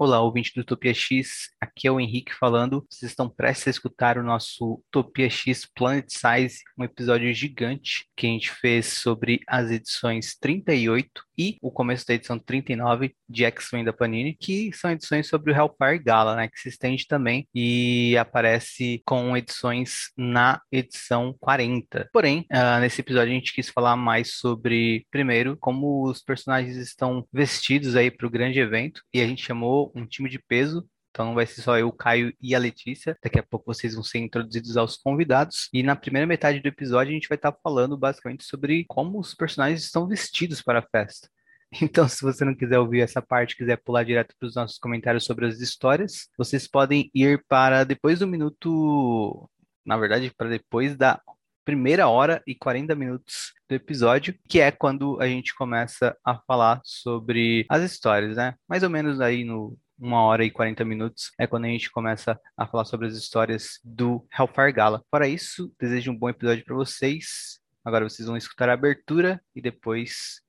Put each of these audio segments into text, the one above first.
Olá, ouvinte do Utopia X, aqui é o Henrique falando. Vocês estão prestes a escutar o nosso Utopia X Planet Size, um episódio gigante que a gente fez sobre as edições 38 e o começo da edição 39 de X-Men da Panini, que são edições sobre o Hellfire Gala, né, que se estende também e aparece com edições na edição 40. Porém, uh, nesse episódio a gente quis falar mais sobre, primeiro, como os personagens estão vestidos aí para o grande evento e a gente chamou um time de peso então não vai ser só eu, o Caio e a Letícia. Daqui a pouco vocês vão ser introduzidos aos convidados. E na primeira metade do episódio a gente vai estar falando basicamente sobre como os personagens estão vestidos para a festa. Então, se você não quiser ouvir essa parte, quiser pular direto para os nossos comentários sobre as histórias, vocês podem ir para depois do minuto. Na verdade, para depois da primeira hora e 40 minutos do episódio, que é quando a gente começa a falar sobre as histórias, né? Mais ou menos aí no uma hora e 40 minutos é quando a gente começa a falar sobre as histórias do Hellfire Gala. Para isso, desejo um bom episódio para vocês. Agora vocês vão escutar a abertura e depois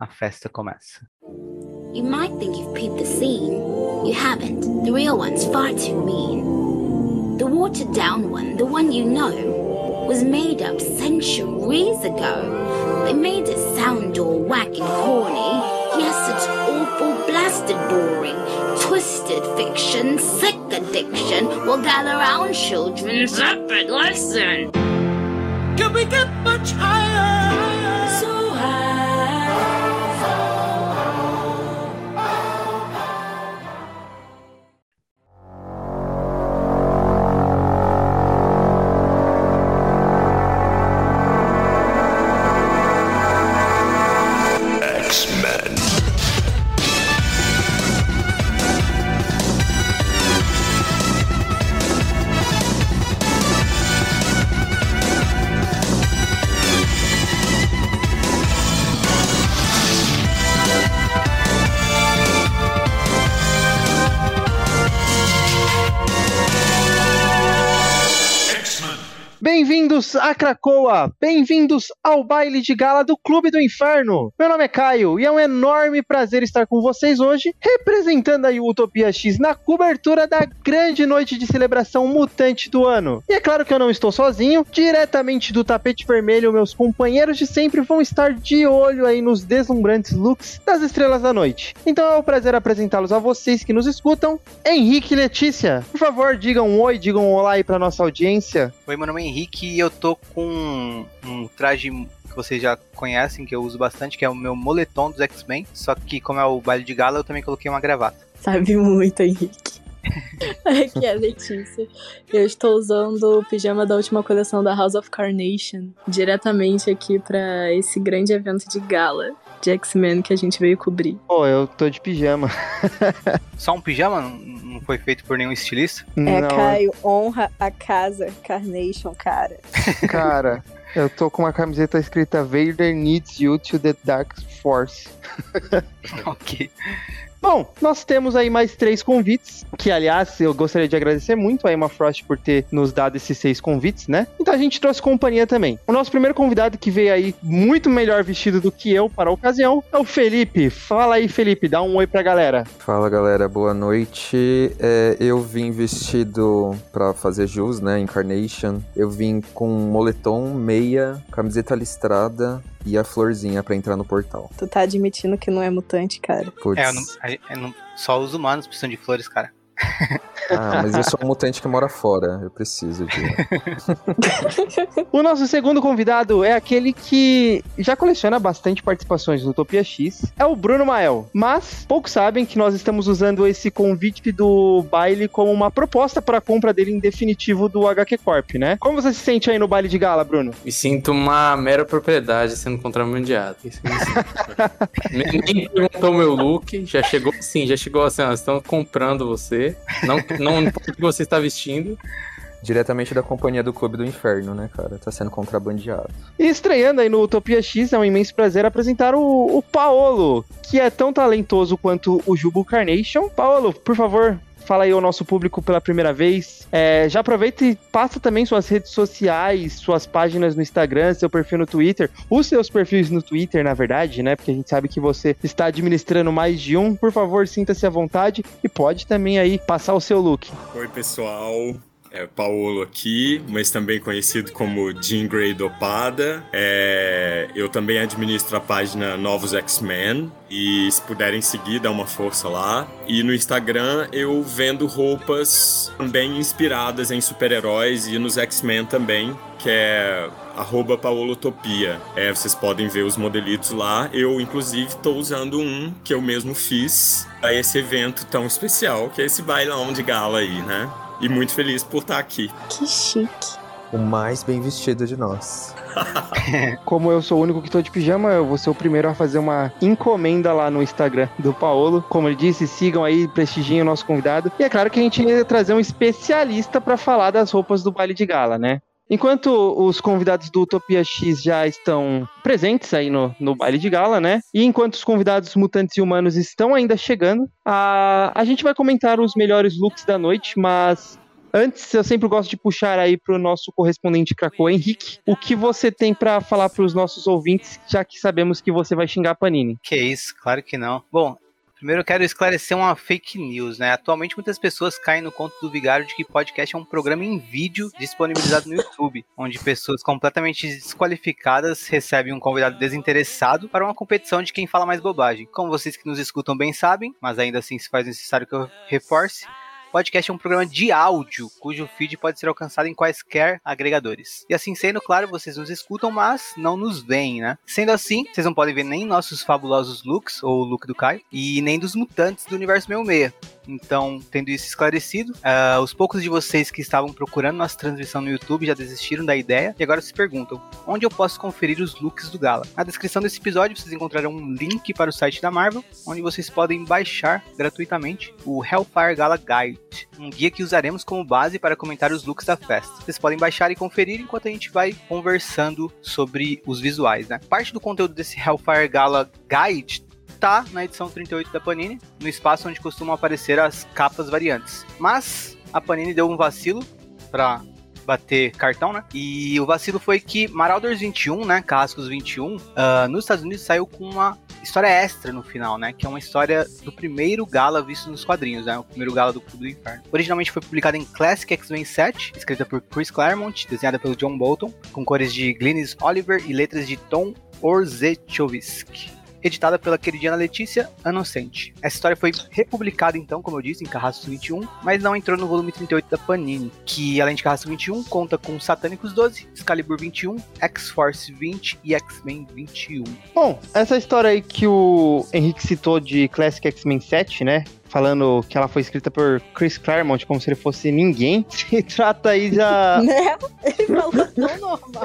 a festa começa. You might think you've peeped the scene. You haven't. The real one's far too mean. The watered down one, the one you know. was made up centuries ago. They made it sound all whack and corny. Yes, it's awful, blasted boring. Twisted fiction, sick addiction. Well, gather round, children, zap it, listen. Can we get much higher? A Cracoa! Bem-vindos ao baile de gala do Clube do Inferno! Meu nome é Caio e é um enorme prazer estar com vocês hoje, representando aí o Utopia X na cobertura da grande noite de celebração mutante do ano. E é claro que eu não estou sozinho, diretamente do tapete vermelho, meus companheiros de sempre vão estar de olho aí nos deslumbrantes looks das estrelas da noite. Então é um prazer apresentá-los a vocês que nos escutam, Henrique e Letícia. Por favor, digam um oi, digam um olá aí pra nossa audiência. Oi, meu nome é Henrique e eu tô com um traje que vocês já conhecem, que eu uso bastante, que é o meu moletom dos X-Men. Só que, como é o baile de gala, eu também coloquei uma gravata. Sabe muito, Henrique. Aqui é a Letícia. Eu estou usando o pijama da última coleção da House of Carnation diretamente aqui para esse grande evento de gala de X-Men que a gente veio cobrir. Pô, eu tô de pijama. Só um pijama? Não foi feito por nenhum estilista? É, não. Caio, honra a casa Carnation, cara. Cara, eu tô com uma camiseta escrita Vader needs you to the Dark Force. ok. Bom, nós temos aí mais três convites, que aliás eu gostaria de agradecer muito a Emma Frost por ter nos dado esses seis convites, né? Então a gente trouxe companhia também. O nosso primeiro convidado que veio aí muito melhor vestido do que eu para a ocasião é o Felipe. Fala aí, Felipe, dá um oi pra galera. Fala galera, boa noite. É, eu vim vestido para fazer jus, né? Incarnation. Eu vim com moletom, meia, camiseta listrada, e a florzinha para entrar no portal. Tu tá admitindo que não é mutante, cara? Puts. É, eu não, eu não, só os humanos precisam de flores, cara. Ah, mas eu sou um mutante que mora fora. Eu preciso de. o nosso segundo convidado é aquele que já coleciona bastante participações no Utopia X. É o Bruno Mael. Mas poucos sabem que nós estamos usando esse convite do baile como uma proposta para a compra dele em definitivo do HQ Corp, né? Como você se sente aí no baile de gala, Bruno? Me sinto uma mera propriedade sendo contrabandeado. Nem perguntou meu look, já chegou assim, já chegou assim, ó, estão comprando você. Não, não importa o que você está vestindo. Diretamente da companhia do Clube do Inferno, né, cara? Tá sendo contrabandeado. E estreando aí no Utopia X, é um imenso prazer apresentar o, o Paolo, que é tão talentoso quanto o Jubo Carnation. Paolo, por favor, fala aí ao nosso público pela primeira vez. É, já aproveita e passa também suas redes sociais, suas páginas no Instagram, seu perfil no Twitter, os seus perfis no Twitter, na verdade, né? Porque a gente sabe que você está administrando mais de um. Por favor, sinta-se à vontade e pode também aí passar o seu look. Oi, pessoal é Paulo aqui, mas também conhecido como Jean Grey Dopada. É, eu também administro a página Novos X-Men e se puderem seguir, dá uma força lá. E no Instagram eu vendo roupas também inspiradas em super-heróis e nos X-Men também, que é arroba paolotopia. É, vocês podem ver os modelitos lá. Eu, inclusive, estou usando um que eu mesmo fiz a esse evento tão especial, que é esse bailão de gala aí, né? E muito feliz por estar aqui. Que chique. O mais bem vestido de nós. Como eu sou o único que tô de pijama, eu vou ser o primeiro a fazer uma encomenda lá no Instagram do Paulo. Como ele disse, sigam aí, prestigiem o nosso convidado. E é claro que a gente ia trazer um especialista para falar das roupas do baile de gala, né? Enquanto os convidados do Utopia X já estão presentes aí no, no baile de gala, né? E enquanto os convidados mutantes e humanos estão ainda chegando, a, a gente vai comentar os melhores looks da noite, mas Antes, eu sempre gosto de puxar aí para o nosso correspondente Krakow, Henrique, o que você tem para falar para os nossos ouvintes, já que sabemos que você vai xingar a Panini. Que isso, claro que não. Bom, Primeiro eu quero esclarecer uma fake news, né? Atualmente muitas pessoas caem no conto do vigário de que podcast é um programa em vídeo disponibilizado no YouTube, onde pessoas completamente desqualificadas recebem um convidado desinteressado para uma competição de quem fala mais bobagem. Como vocês que nos escutam bem sabem, mas ainda assim se faz necessário que eu reforce, Podcast é um programa de áudio, cujo feed pode ser alcançado em quaisquer agregadores. E assim sendo, claro, vocês nos escutam, mas não nos veem, né? Sendo assim, vocês não podem ver nem nossos fabulosos looks, ou o look do Caio, e nem dos mutantes do universo 66. Então, tendo isso esclarecido, uh, os poucos de vocês que estavam procurando nossa transmissão no YouTube já desistiram da ideia e agora se perguntam: onde eu posso conferir os looks do Gala? Na descrição desse episódio vocês encontrarão um link para o site da Marvel, onde vocês podem baixar gratuitamente o Hellfire Gala Guide, um guia que usaremos como base para comentar os looks da festa. Vocês podem baixar e conferir enquanto a gente vai conversando sobre os visuais, né? Parte do conteúdo desse Hellfire Gala Guide tá na edição 38 da Panini, no espaço onde costumam aparecer as capas variantes. Mas a Panini deu um vacilo para bater cartão, né? E o vacilo foi que Marauders 21, né? Cascos 21, uh, ah, nos Estados Unidos saiu com uma história extra no final, né? Que é uma história do primeiro gala visto nos quadrinhos, né? O primeiro gala do Clube do Inferno. Originalmente foi publicado em Classic X-Men 7, escrita por Chris Claremont, desenhada pelo John Bolton, com cores de Glynis Oliver e letras de Tom Orzechowski editada pela queridinha Letícia Anocente. Essa história foi republicada então, como eu disse, em Carrasco 21, mas não entrou no volume 38 da Panini, que além de Carrasco 21, conta com Satânicos 12, Excalibur 21, X-Force 20 e X-Men 21. Bom, essa história aí que o Henrique citou de Classic X-Men 7, né? Falando que ela foi escrita por Chris Claremont como se ele fosse ninguém, se trata aí da. Né? Ele falou tão normal.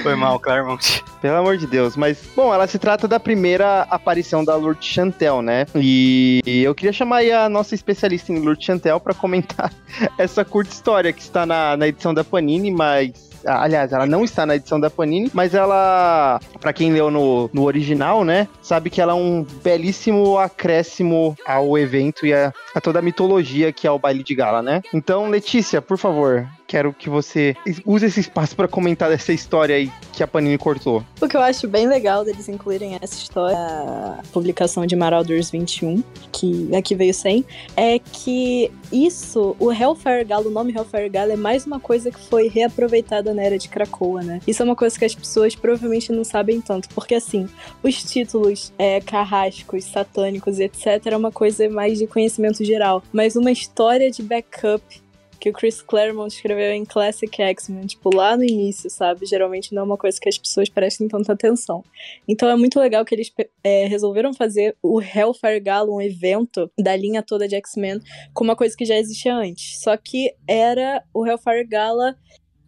foi mal, Claremont. Pelo amor de Deus. Mas, bom, ela se trata da primeira aparição da Lourdes Chantel, né? E eu queria chamar aí a nossa especialista em Lourdes Chantel para comentar essa curta história que está na, na edição da Panini, mas Aliás, ela não está na edição da Panini, mas ela, para quem leu no, no original, né, sabe que ela é um belíssimo acréscimo ao evento e a, a toda a mitologia que é o baile de gala, né? Então, Letícia, por favor, quero que você use esse espaço para comentar dessa história aí que a Panini cortou. O que eu acho bem legal deles incluírem essa história, a publicação de Marauders 21, que aqui veio sem, é que isso, o Hellfire Gala, o nome Hellfire Gala é mais uma coisa que foi reaproveitada na era de Krakoa, né? Isso é uma coisa que as pessoas provavelmente não sabem tanto, porque assim, os títulos é, carrascos, satânicos, etc, é uma coisa mais de conhecimento geral, mas uma história de backup que o Chris Claremont escreveu em Classic X-Men, tipo, lá no início, sabe? Geralmente não é uma coisa que as pessoas prestem tanta atenção. Então é muito legal que eles é, resolveram fazer o Hellfire Gala, um evento da linha toda de X-Men, com uma coisa que já existia antes. Só que era o Hellfire Gala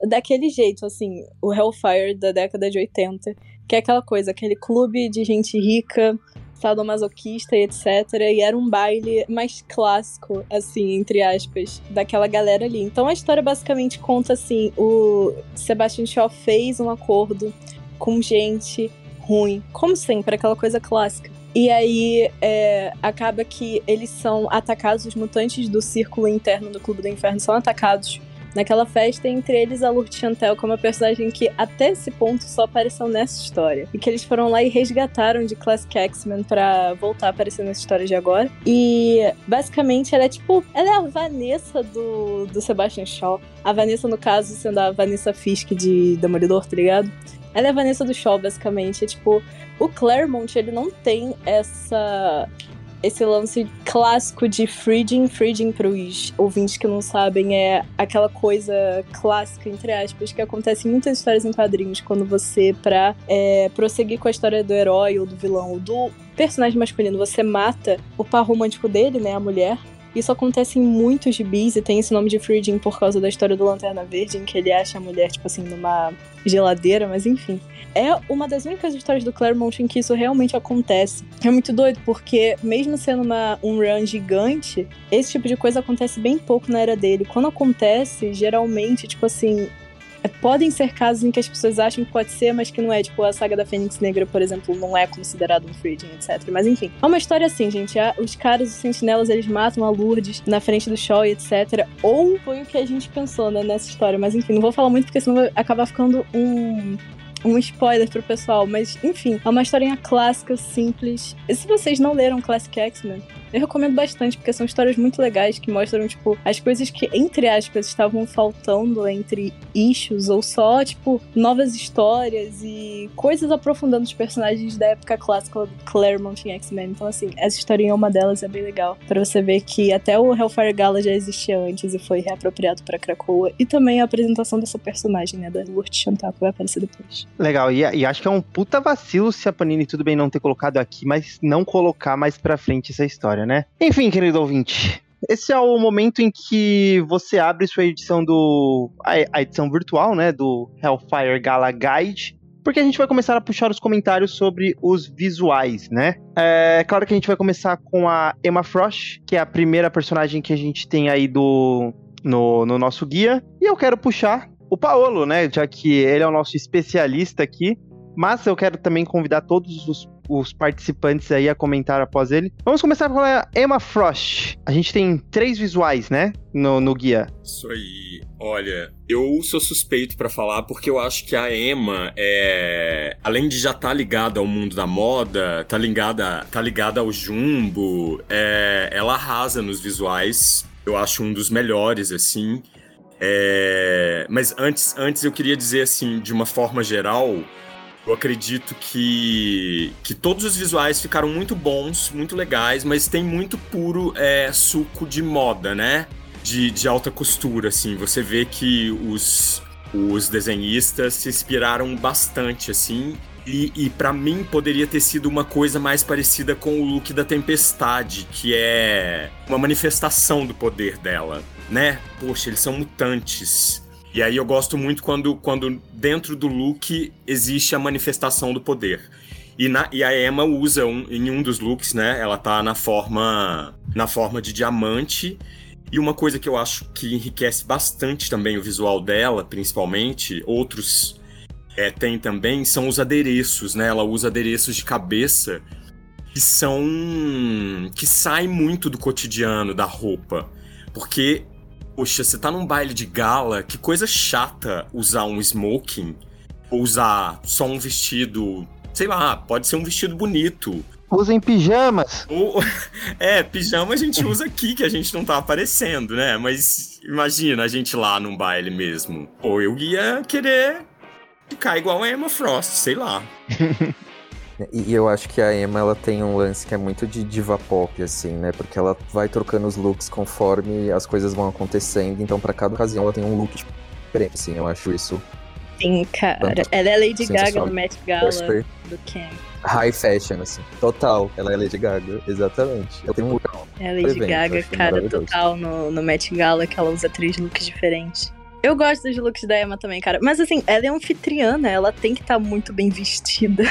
daquele jeito, assim, o Hellfire da década de 80, que é aquela coisa, aquele clube de gente rica sadomasoquista e etc. E era um baile mais clássico, assim, entre aspas, daquela galera ali. Então a história basicamente conta assim: o Sebastian Shaw fez um acordo com gente ruim, como sempre, aquela coisa clássica. E aí é, acaba que eles são atacados, os mutantes do círculo interno do Clube do Inferno são atacados naquela festa, entre eles a Lourdes Chantel, como uma personagem que até esse ponto só apareceu nessa história. E que eles foram lá e resgataram de Classic X-Men pra voltar a aparecer nessa história de agora. E basicamente ela é tipo. Ela é a Vanessa do, do Sebastian Shaw. A Vanessa, no caso, sendo a Vanessa Fisk de Demolidor, tá ligado? Ela é a Vanessa do Shaw, basicamente. É tipo, o Claremont, ele não tem essa esse lance clássico de Freeding. Freeding, para os ouvintes que não sabem, é aquela coisa clássica, entre aspas, que acontece em muitas histórias em quadrinhos, quando você, pra é, prosseguir com a história do herói ou do vilão ou do personagem masculino, você mata o par romântico dele, né, a mulher, isso acontece em muitos gibis e tem esse nome de Freeding por causa da história do Lanterna Verde, em que ele acha a mulher, tipo assim, numa geladeira, mas enfim é uma das únicas histórias do Claremont em que isso realmente acontece. É muito doido, porque mesmo sendo uma, um run gigante, esse tipo de coisa acontece bem pouco na era dele. Quando acontece, geralmente, tipo assim, é, podem ser casos em que as pessoas acham que pode ser, mas que não é. Tipo, a saga da Fênix Negra, por exemplo, não é considerado um freedom, etc. Mas enfim, é uma história assim, gente. Os caras, os sentinelas, eles matam a Lourdes na frente do show, etc. Ou foi o que a gente pensou, né, nessa história. Mas enfim, não vou falar muito porque senão vai acabar ficando um um spoiler pro pessoal, mas enfim, é uma historinha clássica, simples. E se vocês não leram Classic X-Men, eu recomendo bastante, porque são histórias muito legais que mostram, tipo, as coisas que, entre aspas, estavam faltando entre issues, ou só, tipo, novas histórias e coisas aprofundando os personagens da época clássica do Claremont em X-Men. Então, assim, essa historinha é uma delas, é bem legal. para você ver que até o Hellfire Gala já existia antes e foi reapropriado para Krakoa. E também a apresentação dessa personagem, né, da Lourdes Chantal, que vai aparecer depois. Legal, e, e acho que é um puta vacilo se a Panini, tudo bem não ter colocado aqui, mas não colocar mais pra frente essa história, né? Enfim, querido ouvinte, esse é o momento em que você abre sua edição do. a, edição virtual, né? Do Hellfire Gala Guide. Porque a gente vai começar a puxar os comentários sobre os visuais, né? É claro que a gente vai começar com a Emma Frost, que é a primeira personagem que a gente tem aí do no, no nosso guia. E eu quero puxar o Paolo, né? Já que ele é o nosso especialista aqui. Mas eu quero também convidar todos os os participantes aí a comentar após ele. Vamos começar com a Emma Frost. A gente tem três visuais, né? No, no guia. Isso aí. Olha, eu sou suspeito para falar porque eu acho que a Emma é, além de já estar tá ligada ao mundo da moda, tá ligada, tá ligada ao jumbo, é, ela arrasa nos visuais. Eu acho um dos melhores assim. É, mas antes, antes eu queria dizer assim, de uma forma geral, eu acredito que, que todos os visuais ficaram muito bons, muito legais, mas tem muito puro é, suco de moda, né? De, de alta costura, assim. Você vê que os, os desenhistas se inspiraram bastante, assim. E, e para mim poderia ter sido uma coisa mais parecida com o look da Tempestade, que é uma manifestação do poder dela, né? Poxa, eles são mutantes. E aí eu gosto muito quando, quando dentro do look existe a manifestação do poder. E, na, e a Emma usa um, em um dos looks, né? Ela tá na forma na forma de diamante. E uma coisa que eu acho que enriquece bastante também o visual dela, principalmente, outros é, tem também, são os adereços, né? Ela usa adereços de cabeça que são. que saem muito do cotidiano da roupa. Porque Poxa, você tá num baile de gala, que coisa chata usar um smoking. Ou usar só um vestido. Sei lá, pode ser um vestido bonito. Usem pijamas. Ou, é, pijama a gente usa aqui, que a gente não tá aparecendo, né? Mas imagina a gente lá num baile mesmo. Ou eu ia querer ficar igual a Emma Frost, sei lá. E, eu acho que a Emma ela tem um lance que é muito de diva pop, assim, né? Porque ela vai trocando os looks conforme as coisas vão acontecendo. Então, para cada ocasião, ela tem um look diferente, assim. Eu acho isso. Sim, cara. Ela é Lady Gaga no Met Gala do Ken. High fashion, assim. Total. Ela é Lady Gaga, exatamente. Ela tem um look. É Lady evento, Gaga, cara, total no, no Met Gala, que ela usa três looks diferentes. Eu gosto dos looks da Emma também, cara. Mas assim, ela é anfitriana, ela tem que estar tá muito bem vestida.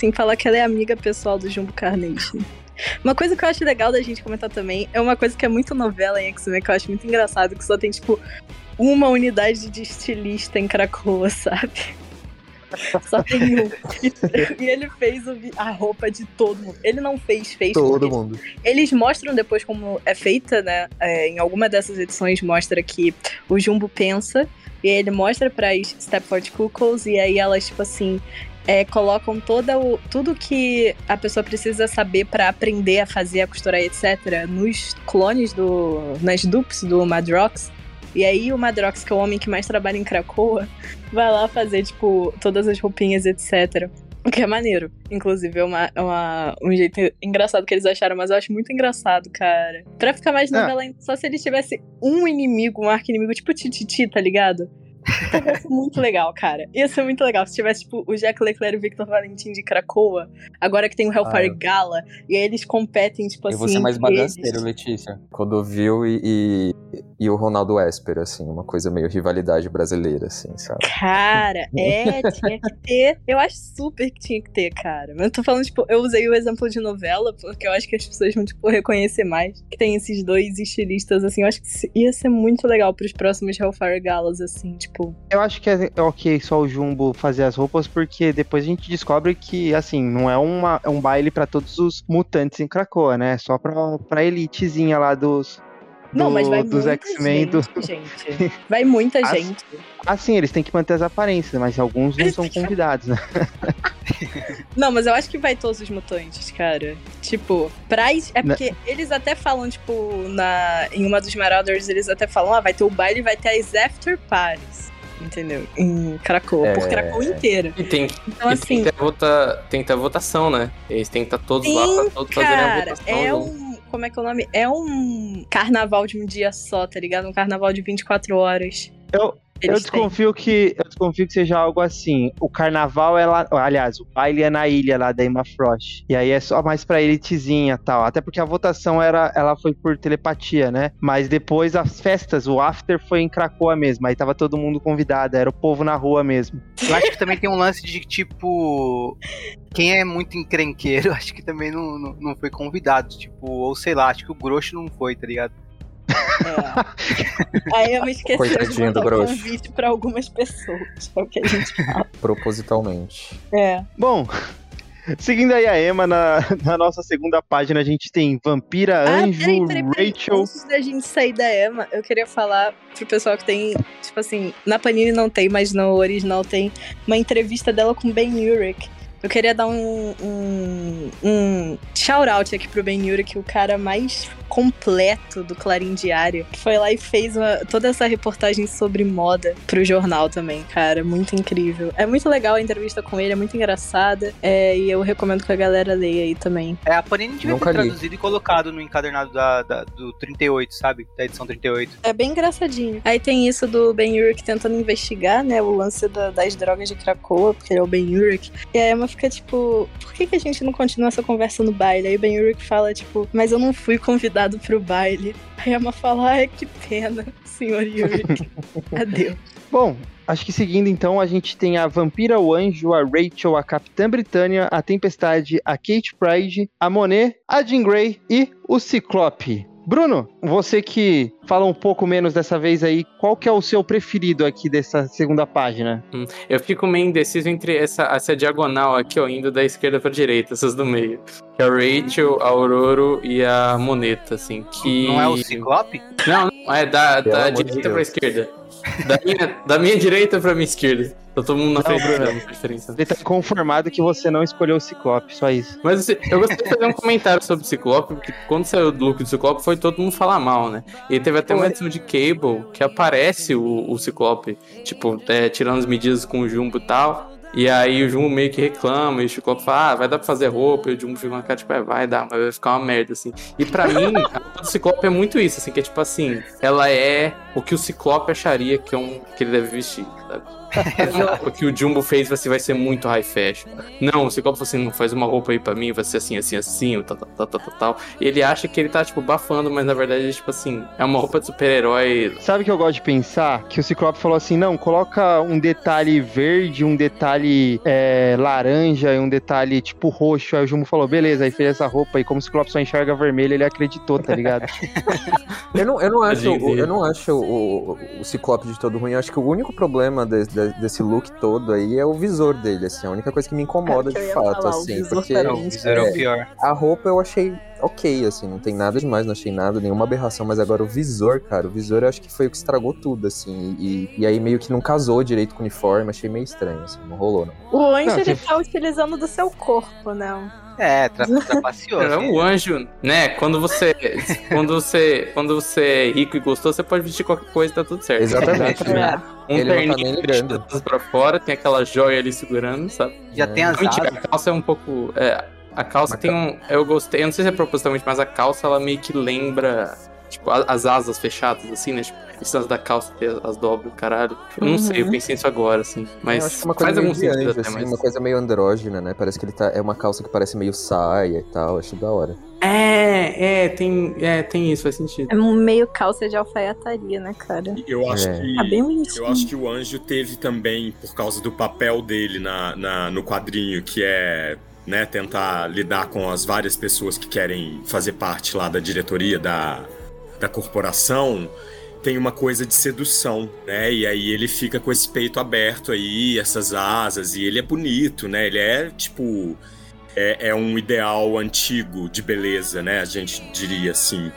Tem que falar que ela é amiga pessoal do Jumbo Carnation. Uma coisa que eu acho legal da gente comentar também é uma coisa que é muito novela em X-Men, que eu acho muito engraçado, que só tem, tipo, uma unidade de estilista em Krakoa, sabe? Só tem um. E, ele fez a roupa de todo mundo. Ele não fez, fez. Todo mundo. Eles mostram depois como é feita, né? É, em alguma dessas edições mostra que o Jumbo pensa e ele mostra para as Stepford Cuckoos e aí elas, tipo assim, é, colocam toda o, tudo que a pessoa precisa saber para aprender a fazer, a costurar, etc., nos clones do. nas dupes do Madrox. E aí o Madrox, que é o homem que mais trabalha em Krakoa, vai lá fazer, tipo, todas as roupinhas, etc. O que é maneiro. Inclusive, é, uma, é uma, um jeito engraçado que eles acharam, mas eu acho muito engraçado, cara. Pra ficar mais ah. novela, só se ele tivesse um inimigo, um arco-inimigo, tipo Tititi, tá ligado? Ia ser muito legal, cara. Ia ser muito legal se tivesse, tipo, o Jack Leclerc e o Victor Valentim de Krakoa, agora que tem o Hellfire ah, Gala, e aí eles competem, tipo eu assim. Eu vou ser mais bagaceiro, Letícia. Codovil e, e, e, o Ronaldo Esper, assim, uma coisa meio rivalidade brasileira, assim, sabe? Cara, é, tinha que ter. Eu acho super que tinha que ter, cara. Mas eu tô falando, tipo, eu usei o exemplo de novela, porque eu acho que as pessoas vão, tipo, reconhecer mais que tem esses dois estilistas, assim. Eu acho que ia ser muito legal pros próximos Hellfire Galas, assim, tipo. Eu acho que é ok só o Jumbo fazer as roupas, porque depois a gente descobre que, assim, não é, uma, é um baile para todos os mutantes em Krakoa, né? É só pra, pra elitezinha lá dos, não, mas vai dos X-Men. Do... Gente. Vai muita As... gente. Assim, eles têm que manter as aparências, mas alguns não são convidados, né? Não, mas eu acho que vai todos os mutantes, cara. Tipo, pra. É porque eles até falam, tipo, na... em uma dos Marauders, eles até falam: ah, vai ter o baile e vai ter as after parties entendeu? Em Krakow, é... por Krakow inteira. E tem, então, e assim, tem, que ter vota, tem que ter a votação, né? Eles têm que estar todos sim, lá pra todos cara, fazerem a votação. É um. Como é que é o nome? É um carnaval de um dia só, tá ligado? Um carnaval de 24 horas. Eu, eu desconfio que eu desconfio que seja algo assim. O carnaval é lá, aliás, o baile é na ilha lá da Emma Frost. E aí é só mais pra elitezinha, tal. Até porque a votação era, ela foi por telepatia, né? Mas depois as festas, o after foi em Cracoa mesmo. Aí tava todo mundo convidado, era o povo na rua mesmo. Eu acho que também tem um lance de tipo quem é muito encrenqueiro, acho que também não, não, não foi convidado, tipo, ou sei lá, acho que o Grosso não foi, tá ligado? É. Aí eu me esqueci Coitadinho de mandar o convite pra algumas pessoas. É o que a gente fala. Propositalmente. É. Bom, Seguindo aí a Emma, na, na, nossa segunda página a gente tem Vampira, ah, Anjo, peraí, peraí, peraí. Rachel. Antes da gente sair da Emma, eu queria falar pro pessoal que tem, tipo assim, na Panini não tem, mas no original tem uma entrevista dela com Ben Urich. Eu queria dar um, um, um shout-out aqui pro Ben Urich, o cara mais completo do Clarim Diário, que foi lá e fez uma, toda essa reportagem sobre moda pro jornal também, cara. Muito incrível. É muito legal a entrevista com ele, é muito engraçada. É, e eu recomendo que a galera leia aí também. É, a Panini devia Nunca ter li. traduzido e colocado no encadernado da, da, do 38, sabe? Da edição 38. É bem engraçadinho. Aí tem isso do Ben Urich tentando investigar, né, o lance da, das drogas de Krakoa, porque ele é o Ben Urich. E a Emma fica tipo, por que, que a gente não continua essa conversa no baile? Aí o Ben Urich fala, tipo, mas eu não fui convidado pro baile. Aí a Emma fala, ai, que pena, senhor Yuri. Adeus. Bom, acho que seguindo então, a gente tem a Vampira, o Anjo, a Rachel, a Capitã Britânia, a Tempestade, a Kate Pride, a Monet, a Jean Grey e o Ciclope. Bruno, você que fala um pouco menos dessa vez aí, qual que é o seu preferido aqui dessa segunda página? Hum, eu fico meio indeciso entre essa, essa diagonal aqui, ó, indo da esquerda pra direita, essas do meio. Que é a Rachel, a Aurora e a Moneta, assim, que... Não é o Ciclope? Não, não é da, da direita Deus. pra esquerda. Da minha, da minha direita pra minha esquerda. Tá todo mundo na frente do Bruno, diferença. Ele tá conformado que você não escolheu o Ciclope, só isso. Mas assim, eu gostaria de fazer um comentário sobre o Ciclope, porque quando saiu o look do Ciclope foi todo mundo falar mal, né? E teve até uma edição de Cable que aparece o, o Ciclope, tipo, é, tirando as medidas com o Jumbo e tal. E aí o Jumbo meio que reclama, e o Ciclope fala, ah, vai dar pra fazer roupa, e o Jumbo fica uma cara, tipo, é, vai dar, mas vai ficar uma merda, assim. E pra mim, a roupa do Ciclope é muito isso, assim, que é tipo assim, ela é o que o Ciclope acharia que, é um, que ele deve vestir, sabe? o que o Jumbo fez vai ser, vai ser muito high fashion. Não, o Ciclope falou assim, não faz uma roupa aí pra mim, vai ser assim, assim, assim, tal, tal, tal, tal, tal. E ele acha que ele tá, tipo, bafando, mas na verdade, tipo assim, é uma roupa de super-herói. Sabe o que eu gosto de pensar? Que o Ciclope falou assim, não, coloca um detalhe verde, um detalhe é, laranja e um detalhe, tipo, roxo. Aí o Jumbo falou, beleza, aí fez essa roupa e como o Ciclope só enxerga vermelho, ele acreditou, tá ligado? eu, não, eu não acho, eu não acho o, o, Ciclope de todo ruim. Eu acho que o único problema desse desse look todo aí é o visor dele, assim. A única coisa que me incomoda de fato, falar, assim. Porque Não, o visor é o pior. a roupa eu achei ok, assim, não tem nada demais, não achei nada, nenhuma aberração, mas agora o visor, cara, o visor eu acho que foi o que estragou tudo, assim, e, e aí meio que não casou direito com o uniforme, achei meio estranho, assim, não rolou, não. O anjo, Não, ele se- tá utilizando do seu corpo, né? É, tra trapaceou. É assim. um anjo, né? Quando você, quando você, quando você é rico e gostoso, você pode vestir qualquer coisa e tá tudo certo. Exatamente. É. Um Ele tá terninho vestido pra fora, tem aquela joia ali segurando, sabe? Já tem as Mentira, asas. a calça é um pouco. é, a calça Mas tem um. Eu gostei, eu não sei se é propositalmente, mas a calça ela meio que lembra. Tipo, as asas fechadas, assim, né? Tipo, precisas da calça ter as dobras, caralho. Eu não sei, eu Uhum. pensei nisso agora, assim. Mas eu acho que é uma coisa faz meio algum sentido anjo, até, assim, mas. uma coisa meio andrógina, né? Parece que ele tá. É uma calça que parece meio saia e tal, acho da hora. É, é, tem, é, tem isso, faz sentido. É um meio calça de alfaiataria, né, cara? Eu acho É. que. Tá bem bonitinho. Eu acho que o anjo teve também, por causa do papel dele na, na- no quadrinho, que é né, tentar lidar com as várias pessoas que querem fazer parte lá da diretoria da, da corporação, tem uma coisa de sedução, né? E aí ele fica com esse peito aberto aí, essas asas, e ele é bonito, né? Ele é tipo. É, é um ideal antigo de beleza, né? A gente diria assim.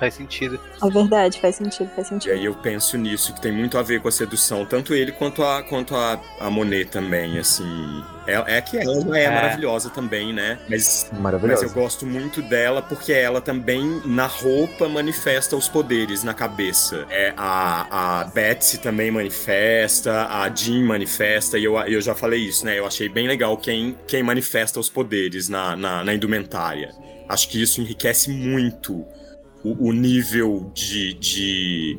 Faz sentido. É verdade, faz sentido, faz E sentido. aí eu penso nisso, que tem muito a ver com a sedução, tanto ele quanto a, quanto a, a Monet também, assim. É, é que ela é, É. maravilhosa também, né? Mas, mas Maravilhoso. eu gosto muito dela porque ela também, na roupa, manifesta os poderes na cabeça. É, a, a Betsy também manifesta, a Jean manifesta, e eu, eu já falei isso, né? Eu achei bem legal quem, quem manifesta os poderes na, na, na indumentária. Acho que isso enriquece muito o, o nível de. de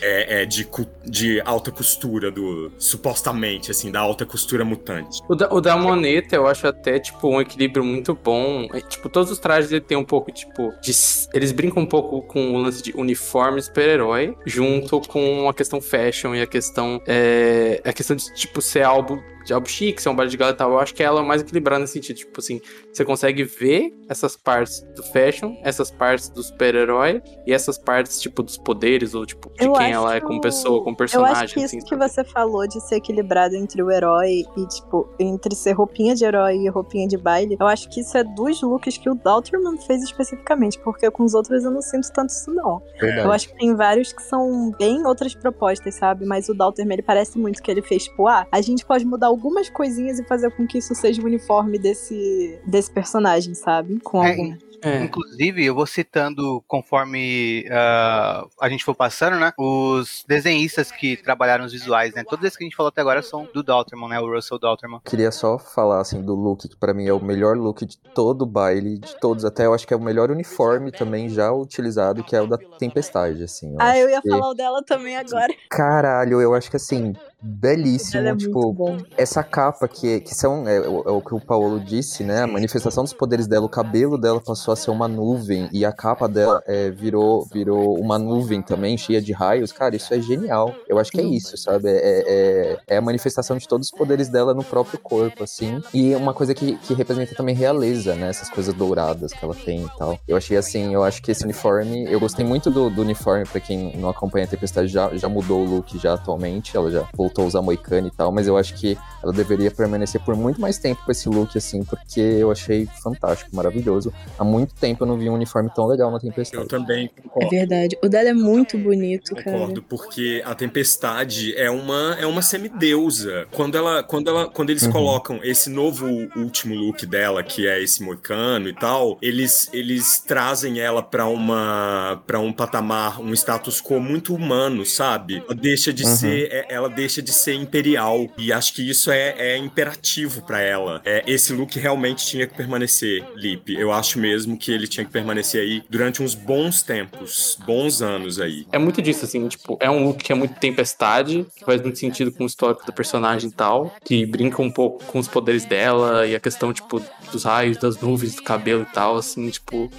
é, é, de, de alta costura do supostamente assim da alta costura mutante O da, o da Moneta, eu acho até, tipo, um equilíbrio muito bom. É, tipo, todos os trajes ele tem um pouco, tipo, de. Eles brincam um pouco com o lance de uniforme super-herói, junto com a questão fashion e a questão. É, a questão de, tipo, ser algo. De algo chique, ser um bar de gala e tal. Eu acho que ela é mais equilibrada nesse sentido. Tipo assim, você consegue ver essas partes do fashion, essas partes do super-herói e essas partes, tipo, dos poderes, ou tipo, de Eu quem ela é como pessoa, como Eu personagem. acho que isso assim, que sabe? você falou de ser equilibrado entre o herói e, tipo, entre ser roupinha de herói e roupinha de baile, eu acho que isso é dos looks que o Dalterman fez especificamente, porque com os outros eu não sinto tanto isso, não. Verdade. Eu acho que tem vários que são bem outras propostas, sabe? Mas o Dalterman, ele parece muito que ele fez, tipo, ah, a gente pode mudar algumas coisinhas e fazer com que isso seja o uniforme desse, desse personagem, sabe? Com É, algum. É. Inclusive, eu vou citando conforme ah, a gente for passando, né? Os desenhistas que trabalharam os visuais, né? Todos esses que a gente falou até agora são do Dalterman, né? O Russell Dalterman. Queria só falar assim do look, que pra mim é o melhor look de todo o baile, de todos, até eu acho que é o melhor uniforme também já utilizado, que é o da Tempestade, assim. eu Ah, eu ia que- falar o dela também agora. Caralho, eu acho que assim, belíssimo, é tipo, essa capa que, que são, é, o- é o que o Paulo disse, né? A manifestação dos poderes dela, o cabelo dela passou a ser uma nuvem e a capa dela é, virou, virou uma nuvem também, cheia de raios. Cara, isso é genial. Eu acho que é isso, sabe? É, é, é a manifestação de todos os poderes dela no próprio corpo, assim. E uma coisa que, que representa também realeza, né? Essas coisas douradas que ela tem e tal. Eu achei assim, eu acho que esse uniforme, eu gostei muito do, do uniforme, pra quem não acompanha a Tempestade, já, já mudou o look já atualmente, ela já voltou a usar moicano e tal, mas eu acho que ela deveria permanecer por muito mais tempo com esse look, assim, porque eu achei fantástico, maravilhoso. Há muito tempo eu não vi um uniforme tão legal na eu Tempestade. também É concordo verdade. O dela é muito bonito, cara. Concordo, porque a Tempestade é uma é uma semideusa. Quando ela quando ela quando eles Uhum. colocam esse novo último look dela, que é esse moicano e tal, eles eles trazem ela pra uma para um patamar, um status quo muito humano, sabe? Ela deixa de Uhum. ser é- ela deixa de ser imperial e acho que isso é, é imperativo pra ela. É, esse look realmente tinha que permanecer, Lip. Eu acho mesmo que ele tinha que permanecer aí durante uns bons tempos, bons anos aí. É muito disso, assim, tipo, é um look que é muito tempestade, que faz muito sentido com o histórico da personagem e tal, que brinca um pouco com os poderes dela e a questão, tipo, dos raios, das nuvens, do cabelo e tal, assim, tipo.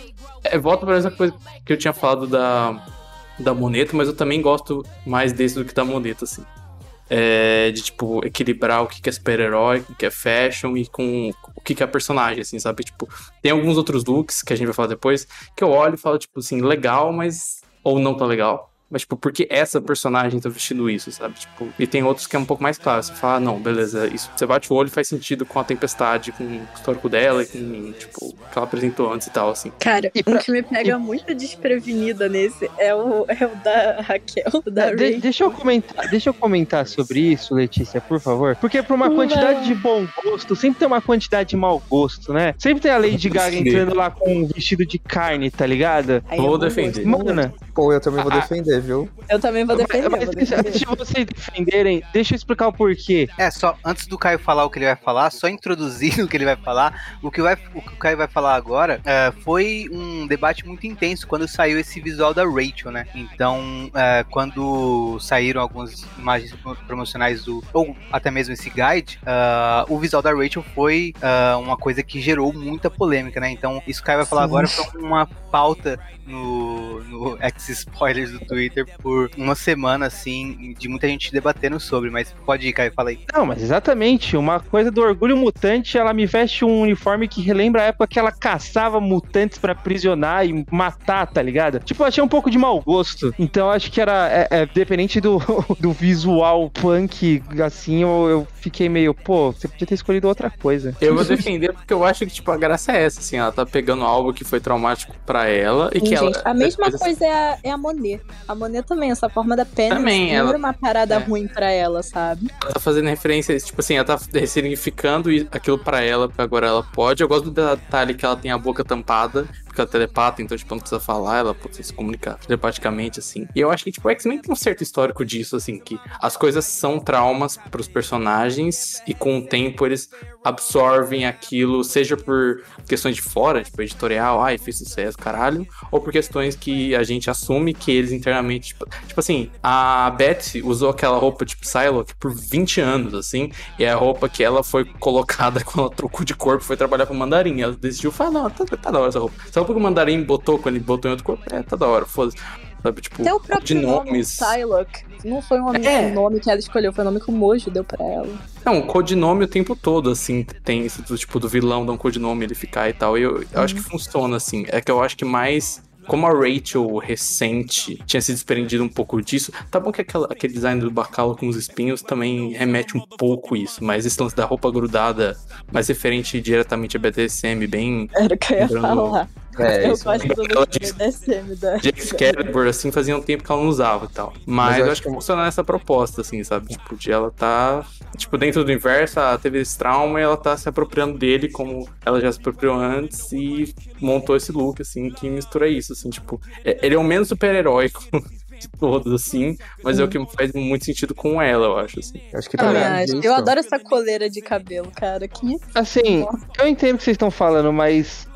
É, volta pra essa coisa que eu tinha falado da, da moneta, mas eu também gosto mais desse do que da moneta, assim. É, de, tipo, equilibrar o que é super-herói, o que é fashion e com o que que é personagem, assim, sabe? Tipo, tem alguns outros looks que a gente vai falar depois que eu olho e falo, tipo assim, legal, mas. Ou não tão legal. Mas, tipo, por que essa personagem tá vestindo isso, sabe? Tipo, e tem outros que é um pouco mais claro. Você fala, ah, não, beleza, isso. Você bate o olho e faz sentido com a tempestade, com o histórico dela e com, tipo, o que ela apresentou antes e tal, assim. Cara, e pra... o que me pega muito desprevenida nesse é o, é o da Raquel, da de, Deixa eu comentar, deixa eu comentar sobre isso, Letícia, por favor. Porque pra uma quantidade de bom gosto, sempre tem uma quantidade de mau gosto, né? Sempre tem a Lady Gaga entrando lá com um vestido de carne, tá ligado? Aí vou defender. Mano, Pô, eu também vou ah, defender, viu? Eu também vou defender. Mas, mas antes de vocês defenderem, deixa eu explicar o porquê. É, só antes do Caio falar o que ele vai falar, só introduzindo o que ele vai falar, o que, vai, o, que o Caio vai falar agora é, foi um debate muito intenso quando saiu esse visual da Rachel, né? Então, é, quando saíram algumas imagens promocionais do. ou até mesmo esse guide, uh, o visual da Rachel foi uh, uma coisa que gerou muita polêmica, né? Então, isso que o Caio vai falar Sim. agora foi uma pauta no, no X spoilers do Twitter por uma semana, assim, de muita gente debatendo sobre, mas pode ir, Caio, fala aí. Não, mas exatamente, uma coisa do orgulho mutante, ela me veste um uniforme que relembra a época que ela caçava mutantes para aprisionar e matar, tá ligado? Tipo, eu achei um pouco de mau gosto. Então acho que era, é, é dependente do, do visual punk, assim, eu, eu fiquei meio, pô, você podia ter escolhido outra coisa. Eu vou defender porque eu acho que, tipo, a graça é essa, assim, ela tá pegando algo que foi traumático para ela e que Gente, ela... A mesma coisa é a, é a Monet. A Monet também, essa forma da pena também, ela... era uma parada é. ruim para ela, sabe? Ela tá fazendo referência, tipo assim, ela tá ressignificando aquilo para ela, porque agora ela pode. Eu gosto da detalhe que ela tem a boca tampada, é telepata, então, tipo, não precisa falar, ela pode se comunicar telepaticamente, assim. E eu acho que, tipo, o X-Men tem um certo histórico disso, assim, que as coisas são traumas pros personagens e com o tempo eles absorvem aquilo, seja por questões de fora, tipo, editorial, ai, fez sucesso, caralho, ou por questões que a gente assume que eles internamente, tipo, tipo assim, a Betsy usou aquela roupa, tipo, Psylocke por 20 anos, assim, e é a roupa que ela foi colocada quando ela trocou de corpo, foi trabalhar pro Mandarim, ela decidiu falar, não, tá, tá da hora essa roupa. Essa roupa que o Mandarim botou quando ele botou em outro corpo, é, tá da hora, foda-se. Sabe, tipo, próprio de nomes. Psylocke. Não foi um é. nome que ela escolheu, foi o nome que o Mojo deu pra ela. Não, codinome o tempo todo, assim, tem isso do tipo do vilão dar um codinome, ele ficar e tal. E eu, eu acho que uhum. funciona, assim. É que eu acho que mais como a Rachel recente tinha se desprendido um pouco disso, tá bom que aquela, aquele design do bacalo com os espinhos também remete um pouco isso, mas esse lance da roupa grudada, mais referente diretamente a BDSM, bem. Era o que eu ia falar. É, eu isso gosto do BDSM da. Jack Excalibur, assim, fazia um tempo que ela não usava e tal. Mas, Mas eu, acho que funciona nessa proposta, assim, sabe? Tipo, de ela tá. Tipo, dentro do universo, ela teve esse trauma e ela tá se apropriando dele como ela já se apropriou antes e montou esse look, assim, que mistura isso, assim, tipo. É, ele é o menos super-heróico de todos, assim, mas é o que faz muito sentido com ela, eu acho, assim. Eu acho que também. Ah, acho. Eu adoro essa coleira de cabelo, cara. Que... Assim, eu entendo o que vocês estão falando, mas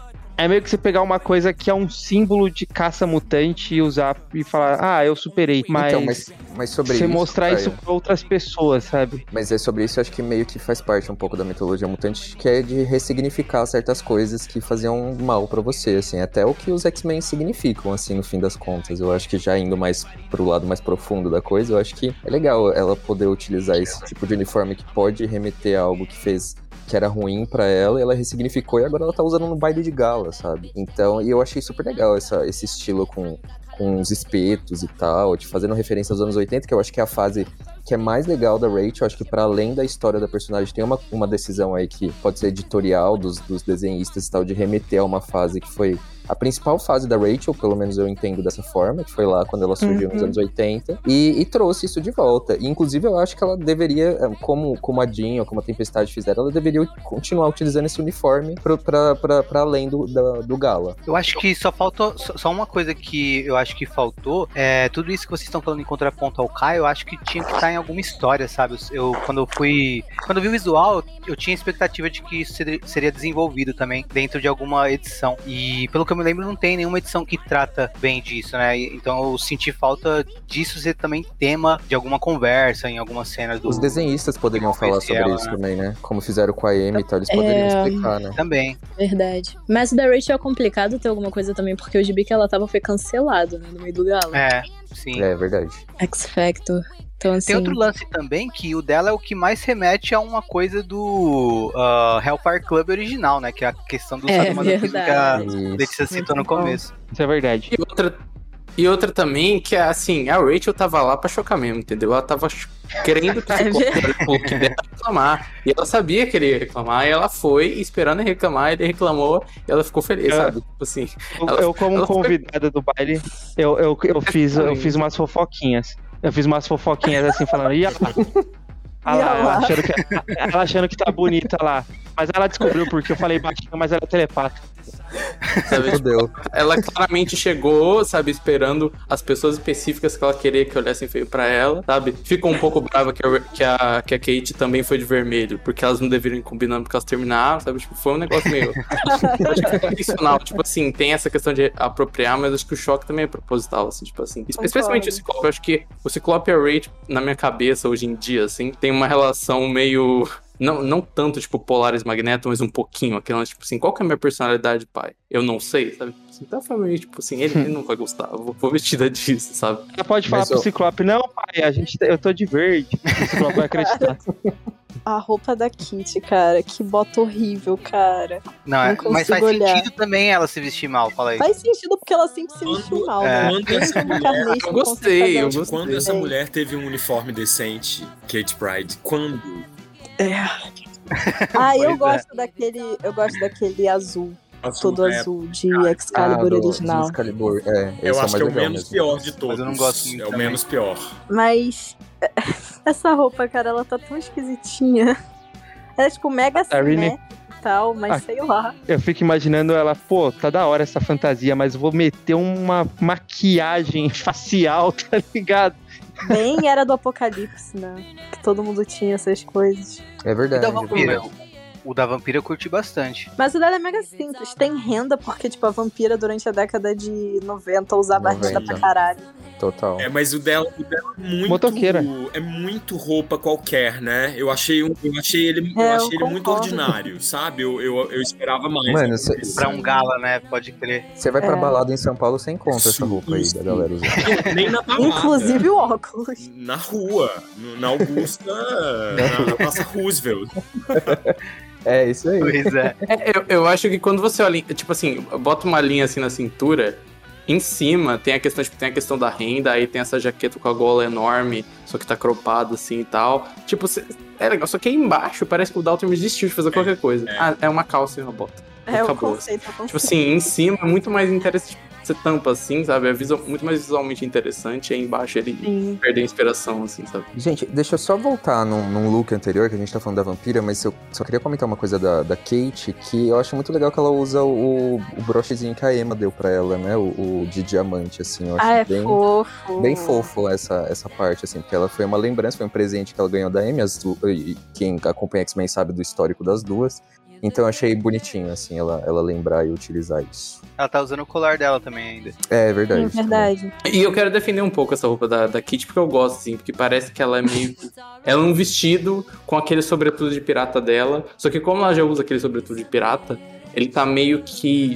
é meio que você pegar uma coisa que é um símbolo de caça mutante e usar e falar, ah, eu superei. Mas, então, mas, mas sobre você isso, mostrar cara, isso pra outras pessoas, sabe? Mas é sobre isso, acho que meio que faz parte um pouco da mitologia mutante, que é de ressignificar certas coisas que faziam mal para você, assim, até o que os X-Men significam, assim, no fim das contas. Eu acho que já indo mais pro lado mais profundo da coisa, eu acho que é legal ela poder utilizar esse tipo de uniforme que pode remeter a algo que fez que era ruim para ela, ela ressignificou e agora ela tá usando no baile de gala, sabe? Então, e eu achei super legal essa, esse estilo com, com os espetos e tal, de fazendo referência aos anos 80, que eu acho que é a fase que é mais legal da Rachel. Acho que para além da história da personagem, tem uma, uma decisão aí que pode ser editorial dos, dos desenhistas e tal, de remeter a uma fase que foi a principal fase da Rachel, pelo menos eu entendo dessa forma, que foi lá quando ela surgiu uhum. nos anos 80, e, e, trouxe isso de volta. E, inclusive, eu acho que ela deveria, eh, como, como a Jean ou como a Tempestade fizeram, ela deveria continuar utilizando esse uniforme para além do, da, do Gala. Eu acho que só faltou, só uma coisa que eu acho que faltou, é tudo isso que vocês estão falando em contraponto ao Kai, eu acho que tinha que estar em alguma história, sabe? Eu, quando eu fui, quando eu vi o visual, eu tinha expectativa de que isso seria desenvolvido também dentro de alguma edição. E pelo que eu me lembro, não tem nenhuma edição que trata bem disso, né? Então eu senti falta disso ser também tema de alguma conversa, em alguma cena do. Os desenhistas poderiam falar sobre ela, isso né? também, né? Como fizeram com a Amy e tal, eles poderiam é... explicar, né? Também. Verdade. Mas o da Rachel é complicado ter alguma coisa também, porque o gibi que ela tava foi cancelado, né? No meio do galo. É, sim. É, verdade. X Factor. Então, assim... Tem outro lance também que o dela é o que mais remete a uma coisa do uh, Hellfire Club original, né? Que é a questão do é, sadomasoquismo que a Letícia citou no começo. Isso é verdade. E outra E outra também, que é assim, a Rachel tava lá pra chocar mesmo, entendeu? Ela tava querendo que o dela reclamar. E ela sabia que ele ia reclamar, e ela foi esperando ele reclamar, ele reclamou, e ela ficou feliz, sabe? Tipo assim. Ela, eu, como convidada foi... do baile, eu, eu, eu, fiz, eu fiz umas fofoquinhas. Eu fiz umas fofoquinhas assim, falando, e Olha lá, ela achando, que, ela achando que tá bonita lá. Mas ela descobriu porque eu falei baixinho, mas ela é telepata. Sabe, tipo, ela claramente chegou, sabe, esperando as pessoas específicas que ela queria que olhassem feio pra ela, sabe? Ficou um pouco brava que a, que a, que a Kate também foi de vermelho, porque elas não deveriam ir combinando porque elas terminaram, sabe? Tipo, foi um negócio meio. acho que é intencional. Tipo assim, tem essa questão de apropriar, mas acho que o choque também é proposital, assim, tipo assim. Concordo. Especialmente o Ciclope, eu acho que o Ciclope e a Rachel, na minha cabeça, hoje em dia, assim, tem uma relação meio não, não tanto, tipo, Polaris Magneto, mas um pouquinho. Aquela, tipo assim, qual que é a minha personalidade, pai? Eu não sei, sabe? Então foi meio, tipo assim, ele, ele não vai gostar. Eu vou, vou vestida disso, sabe? Ela pode falar mas, pro Ciclope, não, pai, a gente, eu tô de verde. O Ciclope vai acreditar. A roupa da Kitty, cara, que bota horrível, cara. Não, não é, mas faz olhar. sentido também ela se vestir mal, fala aí. Faz sentido porque ela sempre se vestiu mal, é. né? Quando essa mulher... Eu gostei, eu gostei. Quando essa mulher teve um uniforme decente, Kate Pride, quando? É. Ah, eu é. gosto daquele. Eu gosto daquele azul. azul todo é. azul de Excalibur ah, original. Excalibur, é. Eu acho é que é o menos mesmo. pior de todos. Mas eu não gosto muito. É o menos pior. Mas essa roupa, cara, ela tá tão esquisitinha. Ela é tipo mega cinética e tal, mas ah, sei lá. Eu fico imaginando ela, pô, tá da hora essa fantasia, mas vou meter uma maquiagem facial, tá ligado? Bem era do apocalipse, né? Que todo mundo tinha essas coisas. É verdade. E da vampira? O da vampira eu curti bastante. Mas o dela é mega simples. Tem renda, porque, tipo, a vampira durante a década de 90 usava 90. renda pra caralho. Total. É, mas o dela, o dela é muito. Motoqueira. É muito roupa qualquer, né? Eu achei, eu achei ele, é, eu achei ele muito ordinário, sabe? Eu, eu, eu esperava mais. Mano, cê, pra um gala, né? Pode crer. Você vai pra é. balada em São Paulo, você encontra essa roupa aí da galera usando. Nem na balada. Inclusive o óculos. Na rua. Na Augusta, na, na Praça Roosevelt. É, isso aí. Pois é. é eu, eu acho que quando você olha, tipo assim, bota uma linha assim na cintura, em cima tem a questão, tipo, tem a questão da renda, aí tem essa jaqueta com a gola enorme, só que tá cropada assim e tal. Tipo, é legal, só que aí embaixo parece que o Dalton desistiu de fazer é, qualquer coisa. É. Ah, é uma calça e uma bota. É, acabou. O conceito, o conceito. Tipo assim, em cima é muito mais interessante você tampa assim, sabe? É visual, muito mais visualmente interessante. E aí embaixo ele Sim. perde a inspiração, assim, sabe? Gente, deixa eu só voltar num, num, look anterior, que a gente tá falando da vampira, mas eu só queria comentar uma coisa da, da Kate, que eu acho muito legal que ela usa o, o brochezinho que a Emma deu pra ela, né? O, o de diamante, assim. Eu acho ah, é bem, fofo. bem fofo essa, essa parte, assim, porque ela foi uma lembrança, foi um presente que ela ganhou da Emma, as, e quem acompanha X-Men sabe do histórico das duas. Então eu achei bonitinho, assim, ela, ela lembrar e utilizar isso. Ela tá usando o colar dela também ainda. É, verdade. É verdade. E eu quero defender um pouco essa roupa da, da Kitty, porque eu gosto, assim, porque parece que ela é meio. ela é um vestido com aquele sobretudo de pirata dela. Só que como ela já usa aquele sobretudo de pirata, ele tá meio que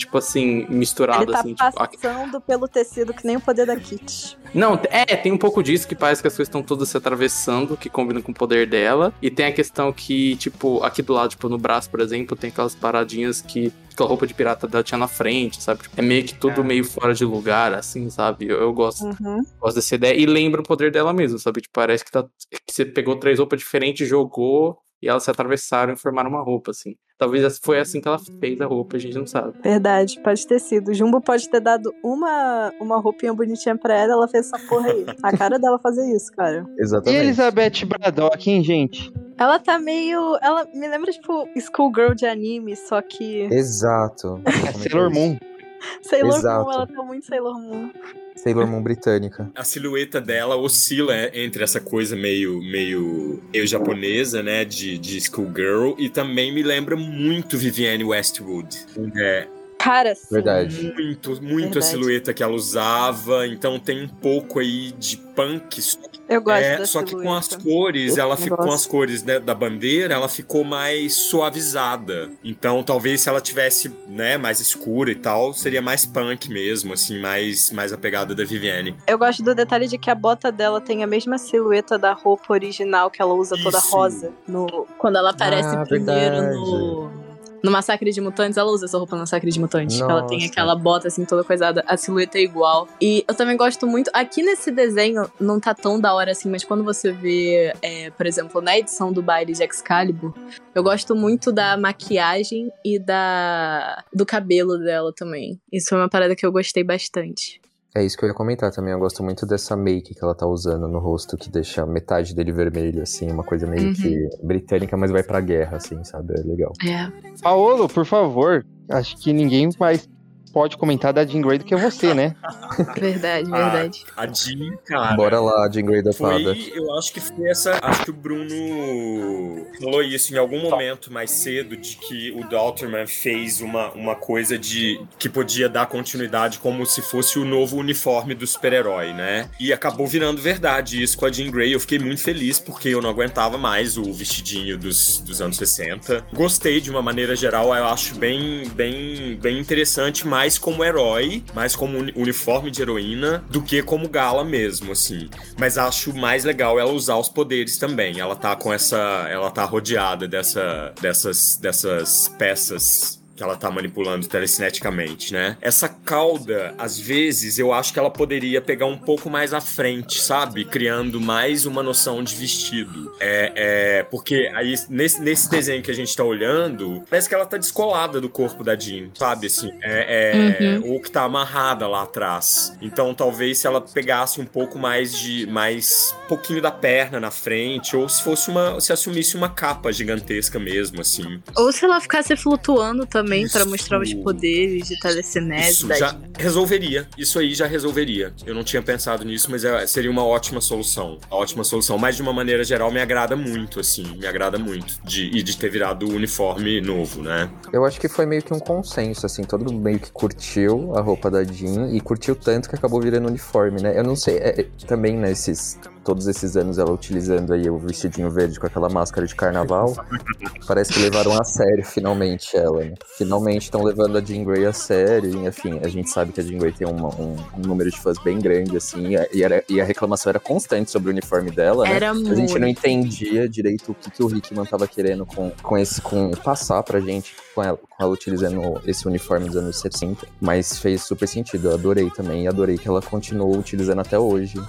tipo assim, misturado Ele tá assim. passando tipo, pelo tecido que nem o poder da Kit. Não, é, tem um pouco disso que parece que as coisas estão todas se atravessando, que combina com o poder dela. E tem a questão que, tipo, aqui do lado, tipo, no braço, por exemplo, tem aquelas paradinhas que aquela roupa de pirata dela tinha na frente, sabe? É meio que tudo é. meio fora de lugar, assim, sabe? Eu, eu gosto, uhum. gosto dessa ideia. E lembra o poder dela mesmo, sabe? Tipo, parece que, tá, que você pegou três roupas diferentes, jogou e elas se atravessaram e formaram uma roupa, assim. Talvez foi assim que ela fez a roupa, a gente não sabe. Verdade, pode ter sido. O Jumbo pode ter dado uma, uma roupinha bonitinha pra ela, ela fez essa porra aí. A cara dela fazer isso, cara. Exatamente. E Elizabeth Braddock, hein, gente? Ela tá meio. Ela me lembra, tipo, Schoolgirl de anime, só que. Exato. É Sailor Moon. Sailor Exato. Moon, ela tá muito Sailor Moon. Sailor Moon britânica. A silhueta dela oscila entre essa coisa meio, meio eu japonesa, né, de, de schoolgirl, e também me lembra muito Vivienne Westwood. É, Cara, sim. Verdade. Muito, muito Verdade. a silhueta que ela usava. Então tem um pouco aí de punk. Eu gosto é, Só que com as cores, ela ficou com as cores né, da bandeira, ela ficou mais suavizada. Então talvez se ela tivesse, né, mais escura e tal, seria mais punk mesmo, assim, mais, mais a pegada da Vivienne. Eu gosto do detalhe de que a bota dela tem a mesma silhueta da roupa original que ela usa toda Isso. rosa. No... Quando ela aparece ah, primeiro verdade. no No Massacre de Mutantes, ela usa essa roupa no Massacre de Mutantes. Ela tem aquela bota assim, toda coisada, a silhueta é igual. E eu também gosto muito. Aqui nesse desenho não tá tão da hora assim, mas quando você vê, é, por exemplo, na edição do baile de Excalibur, eu gosto muito da maquiagem e da do cabelo dela também. Isso é uma parada que eu gostei bastante. É isso que eu ia comentar também. Eu gosto muito dessa make que ela tá usando no rosto, que deixa metade dele vermelho, assim, uma coisa meio uhum. que britânica, mas vai pra guerra, assim, sabe? É legal. É. Paolo, por favor, acho que ninguém vai pode comentar da Jean Grey do que você, né? Verdade, verdade. A, a Jean, cara. Bora lá, Jean Grey da Fada. Eu acho que foi essa. Acho que o Bruno falou isso em algum momento mais cedo, de que o Dalterman fez uma, uma coisa de que podia dar continuidade como se fosse o novo uniforme do super-herói, né? E acabou virando verdade isso com a Jean Grey. Eu fiquei muito feliz porque eu não aguentava mais o vestidinho dos, dos anos 60. Gostei de uma maneira geral, eu acho bem, bem, bem interessante, mas mais como herói, mais como uniforme de heroína, do que como gala mesmo, assim. Mas acho mais legal ela usar os poderes também. Ela tá com essa. Ela tá rodeada dessa, dessas, dessas peças que ela tá manipulando telecineticamente, né? Essa cauda, às vezes, eu acho que ela poderia pegar um pouco mais à frente, sabe? Criando mais uma noção de vestido. É, é porque aí, nesse, nesse desenho que a gente tá olhando, parece que ela tá descolada do corpo da Jean, sabe? Assim, é, é uhum. ou que tá amarrada lá atrás. Então, talvez se ela pegasse um pouco mais de, mais, pouquinho da perna na frente, ou se fosse uma, se assumisse uma capa gigantesca mesmo, assim. Ou se ela ficasse flutuando também também para mostrar os poderes de telecinese. Isso já resolveria. Isso aí já resolveria. Eu não tinha pensado nisso, mas é, seria uma ótima solução. Uma ótima solução. Mas de uma maneira geral me agrada muito, assim. Me agrada muito. De, e de ter virado o uniforme novo, né? Eu acho que foi meio que um consenso, assim. Todo mundo meio que curtiu a roupa da Jean e curtiu tanto que acabou virando uniforme, né? Eu não sei, é, é também nesses todos esses anos ela utilizando aí o vestidinho verde com aquela máscara de carnaval. Parece que levaram a sério finalmente ela, né? Finalmente estão levando a Jean Grey a sério. E, enfim, a gente sabe que a Jean Grey tem uma, um, um, número de fãs bem grande, assim, e, era, e, a reclamação era constante sobre o uniforme dela, né? Era muito. A gente não entendia direito o que, que o Hickman tava querendo com, com esse, com passar pra gente com ela, com ela utilizando esse uniforme dos anos 70. Mas fez super sentido, eu adorei também, e adorei que ela continuou utilizando até hoje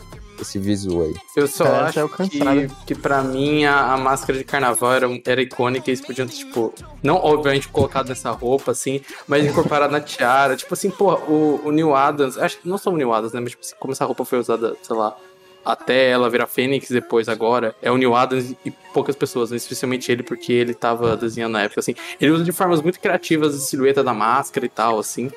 esse visual aí. Eu só Parece acho que, que pra mim a, a, máscara de carnaval era, era icônica e eles podiam, tipo, não obviamente colocado nessa roupa, assim, mas incorporado na tiara. Tipo assim, pô, o, o Neil Adams, acho que não só o Neil Adams, né? Mas tipo assim, como essa roupa foi usada, sei lá, até ela virar Fênix depois agora, é o Neil Adams e poucas pessoas, né? especialmente ele, porque ele tava desenhando na época, assim. Ele usa de formas muito criativas a silhueta da máscara e tal, assim.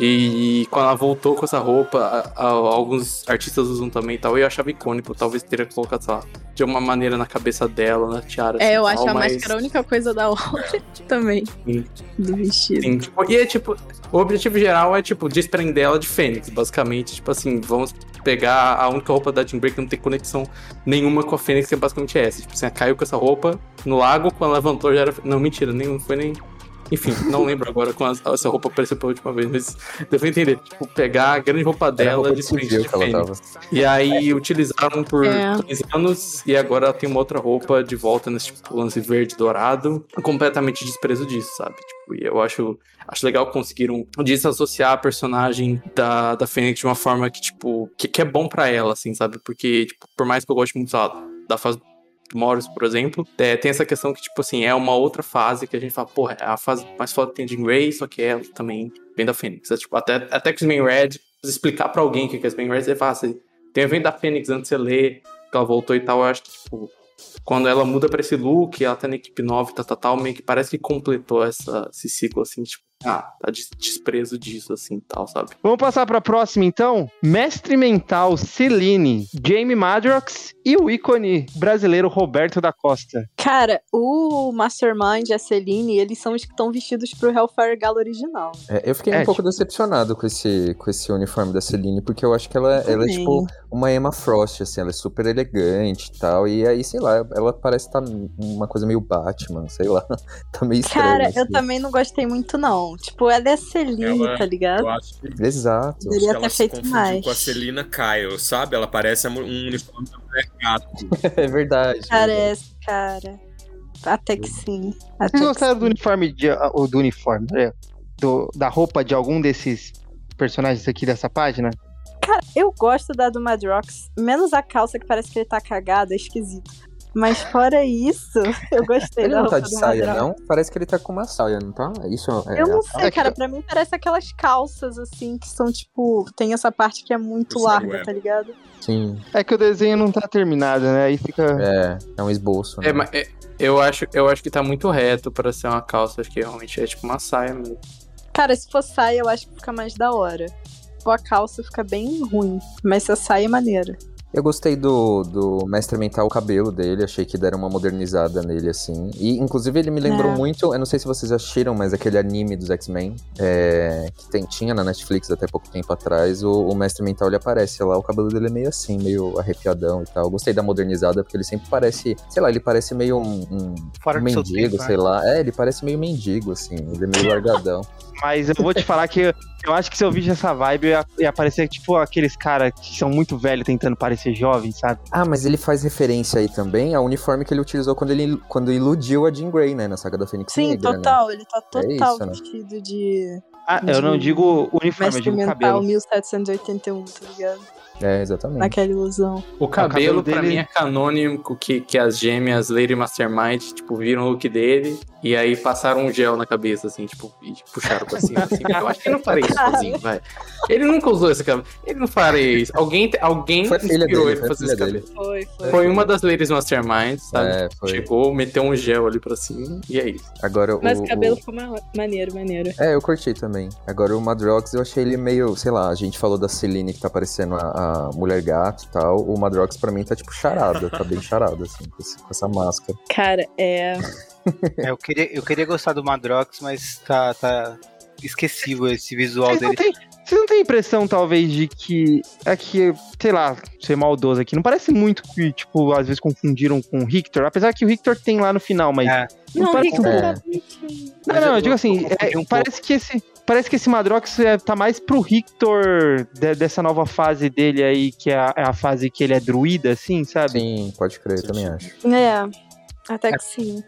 E, quando ela voltou com essa roupa, a, a, alguns artistas usam também e tal. E eu achava icônico, talvez teria colocado, lá, de uma maneira na cabeça dela, na tiara. É, assim, eu tal, acho a mas... máscara a única coisa da hora também. Sim. Do vestido. Sim, tipo, e é tipo, o objetivo geral é, tipo, desprender ela de Fênix, basicamente. Tipo assim, vamos pegar a única roupa da Jean Break que não tem conexão nenhuma com a Fênix, que é basicamente essa. Tipo assim, ela caiu com essa roupa no lago, quando levantou já era. Não, mentira, nem, não foi nem enfim, não lembro agora quando essa roupa apareceu pela última vez, mas deu pra entender. Tipo, pegar a grande roupa dela roupa de frente de Fênix. E aí utilizaram por é. três anos e agora ela tem uma outra roupa de volta nesse tipo, lance verde dourado. Completamente desprezo disso, sabe? Tipo, e eu acho, acho legal que conseguiram desassociar a personagem da, da Fênix de uma forma que, tipo, que, que é bom para ela, assim, sabe? Porque, tipo, por mais que eu goste muito sabe, da fase Morris, por exemplo, é, tem essa questão que, tipo assim, é uma outra fase que a gente fala, porra, é a fase mais foda tem a Jean Grey, só que ela também vem da Fênix. É, tipo, até, até que X-Men Red, explicar pra alguém o que é X-Men Red é fácil. Tem evento da Fênix antes de você ler, que ela voltou e tal, eu acho que, tipo, quando ela muda pra esse look, ela tá na equipe nova e tal, tal, tal, meio que parece que completou essa, esse ciclo, assim, tipo, ah, tá desprezo disso, assim, tal, sabe? Vamos passar pra próxima, então? Mestre Mental, Celine, Jamie Madrox e o ícone brasileiro Roberto da Costa. Cara, o Mastermind e a Celine, eles são os que estão vestidos pro Hellfire Gala original. É, eu fiquei é, um pouco tipo... decepcionado com esse, com esse uniforme da Celine, porque eu acho que ela, ela é, tipo, uma Emma Frost, assim, ela é super elegante e tal, e aí, sei lá, ela parece estar tá uma coisa meio Batman, sei lá, tá meio estranho. Cara, assim. eu também não gostei muito, não. Tipo, ela é a Celine, ela, tá ligado? Eu acho que, Exato. Poderia ter feito mais. com a Celina Kyle, sabe? Ela parece um uniforme do mercado. é verdade. Parece, cara. Até que sim. Até Vocês gostaram sim. do uniforme de, ou do uniforme, né? do, da roupa de algum desses personagens aqui dessa página? Cara, eu gosto da do Madrox, menos a calça que parece que ele tá cagado, é esquisito. Mas fora isso, eu gostei Ele da não tá de saia, Madrox. não? Parece que ele tá com uma saia, não tá? Isso é. Eu não sei, É cara. Pra mim parece aquelas calças, assim, que são tipo. Tem essa parte que é muito Eu sei, larga, tá ligado? Sim. É que o desenho não tá terminado, né? Aí fica. É, é um esboço. Né? É, mas é- eu, acho, eu acho que tá muito reto pra ser uma calça. Acho que realmente é tipo uma saia mesmo. Cara, se for saia, eu acho que fica mais da hora. Se for a calça, fica bem ruim. Mas se a saia é maneira. Eu gostei do, do Mestre Mental, o cabelo dele, achei que deram uma modernizada nele, assim. E, inclusive, ele me lembrou É. muito, eu não sei se vocês assistiram, mas aquele anime dos X-Men, é, que tem, tinha na Netflix até pouco tempo atrás, o, o Mestre Mental, ele aparece lá, o cabelo dele é meio assim, meio arrepiadão e tal. Eu gostei da modernizada, porque ele sempre parece, sei lá, ele parece meio um, um seu mendigo, tempo, sei né? lá. É, ele parece meio mendigo, assim, ele é meio largadão. Mas eu vou te falar que eu, acho que se eu visse essa vibe, ia, ia parecer tipo aqueles caras que são muito velhos tentando parecer jovens, sabe? Ah, mas ele faz referência aí também ao uniforme que ele utilizou quando ele quando iludiu a Jean Grey, né, na saga da Fênix Sim, Negra, né? total. Ele tá total isso, né? vestido de Ah, eu não digo o uniforme, eu mestre digo o mental cabelo. 1781, tá ligado? É, exatamente. Naquela ilusão. O cabelo, cabelo pra dele- mim, é canônico que, que as gêmeas Lady Mastermind, tipo, viram o look dele e aí passaram um gel na cabeça, assim, tipo, e puxaram pra cima, assim. Eu acho que ele não faria isso sozinho, vai. Ele nunca usou esse cabelo. Ele não faria isso. Alguém, alguém Foi inspirou dele, ele foi fazer esse cabelo. Foi, foi. Foi uma das Ladies Mastermind, sabe? É, foi. Chegou, meteu um gel ali pra cima e é isso. Agora Mas o, cabelo o- ficou ma- maneiro, maneiro. É, eu curti também. Agora o Madrox, eu achei ele meio, sei lá, a gente falou da Celine que tá parecendo a, a mulher gato e tal. O Madrox pra mim tá tipo charada, tá bem charada, assim, com essa máscara. Cara, é. É, eu, queria, eu queria gostar do Madrox, mas tá, tá esquecível esse visual Vocês não, dele. tem, vocês não têm impressão, talvez, de que. É que, sei lá, ser maldoso aqui. Não parece muito que, tipo, às vezes confundiram com o Richter. Apesar que o Richter tem lá no final, mas. É. Não, Não, parece É. bonitinho. Não, não, eu- eu digo assim, eu é, um parece que esse. Parece que esse Madrox é, tá mais pro Rictor de- dessa nova fase dele aí, que é a, é a fase que ele é druida, assim, sabe? Sim, pode crer, também acho. É, até que sim.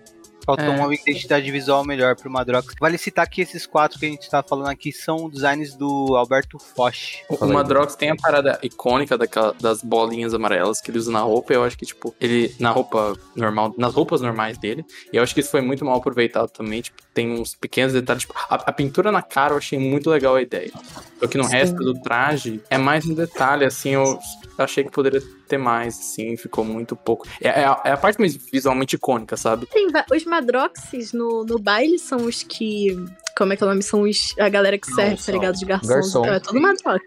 Faltou É. uma identidade visual melhor pro Madrox. Vale citar que esses quatro que a gente tá falando aqui são designs do Alberto Foch. O aí. Madrox tem a parada icônica daquela, das bolinhas amarelas que ele usa na roupa. Eu acho que, tipo, ele. Na roupa normal. Nas roupas normais dele. E eu acho que isso foi muito mal aproveitado também. Tipo, tem uns pequenos detalhes. Tipo, a, a pintura na cara eu achei muito legal a ideia. Só que no Sim. resto do traje é mais um detalhe, assim. Eu achei que poderia ter mais, assim. Ficou muito pouco. É, é a, é a parte mais visualmente icônica, sabe? Tem os Madroxes no, no baile são os que. Como é que é o nome? São os, a galera que serve, tá Garçom. ligado? Os garçons. Garçom. Então, é todo Madrox.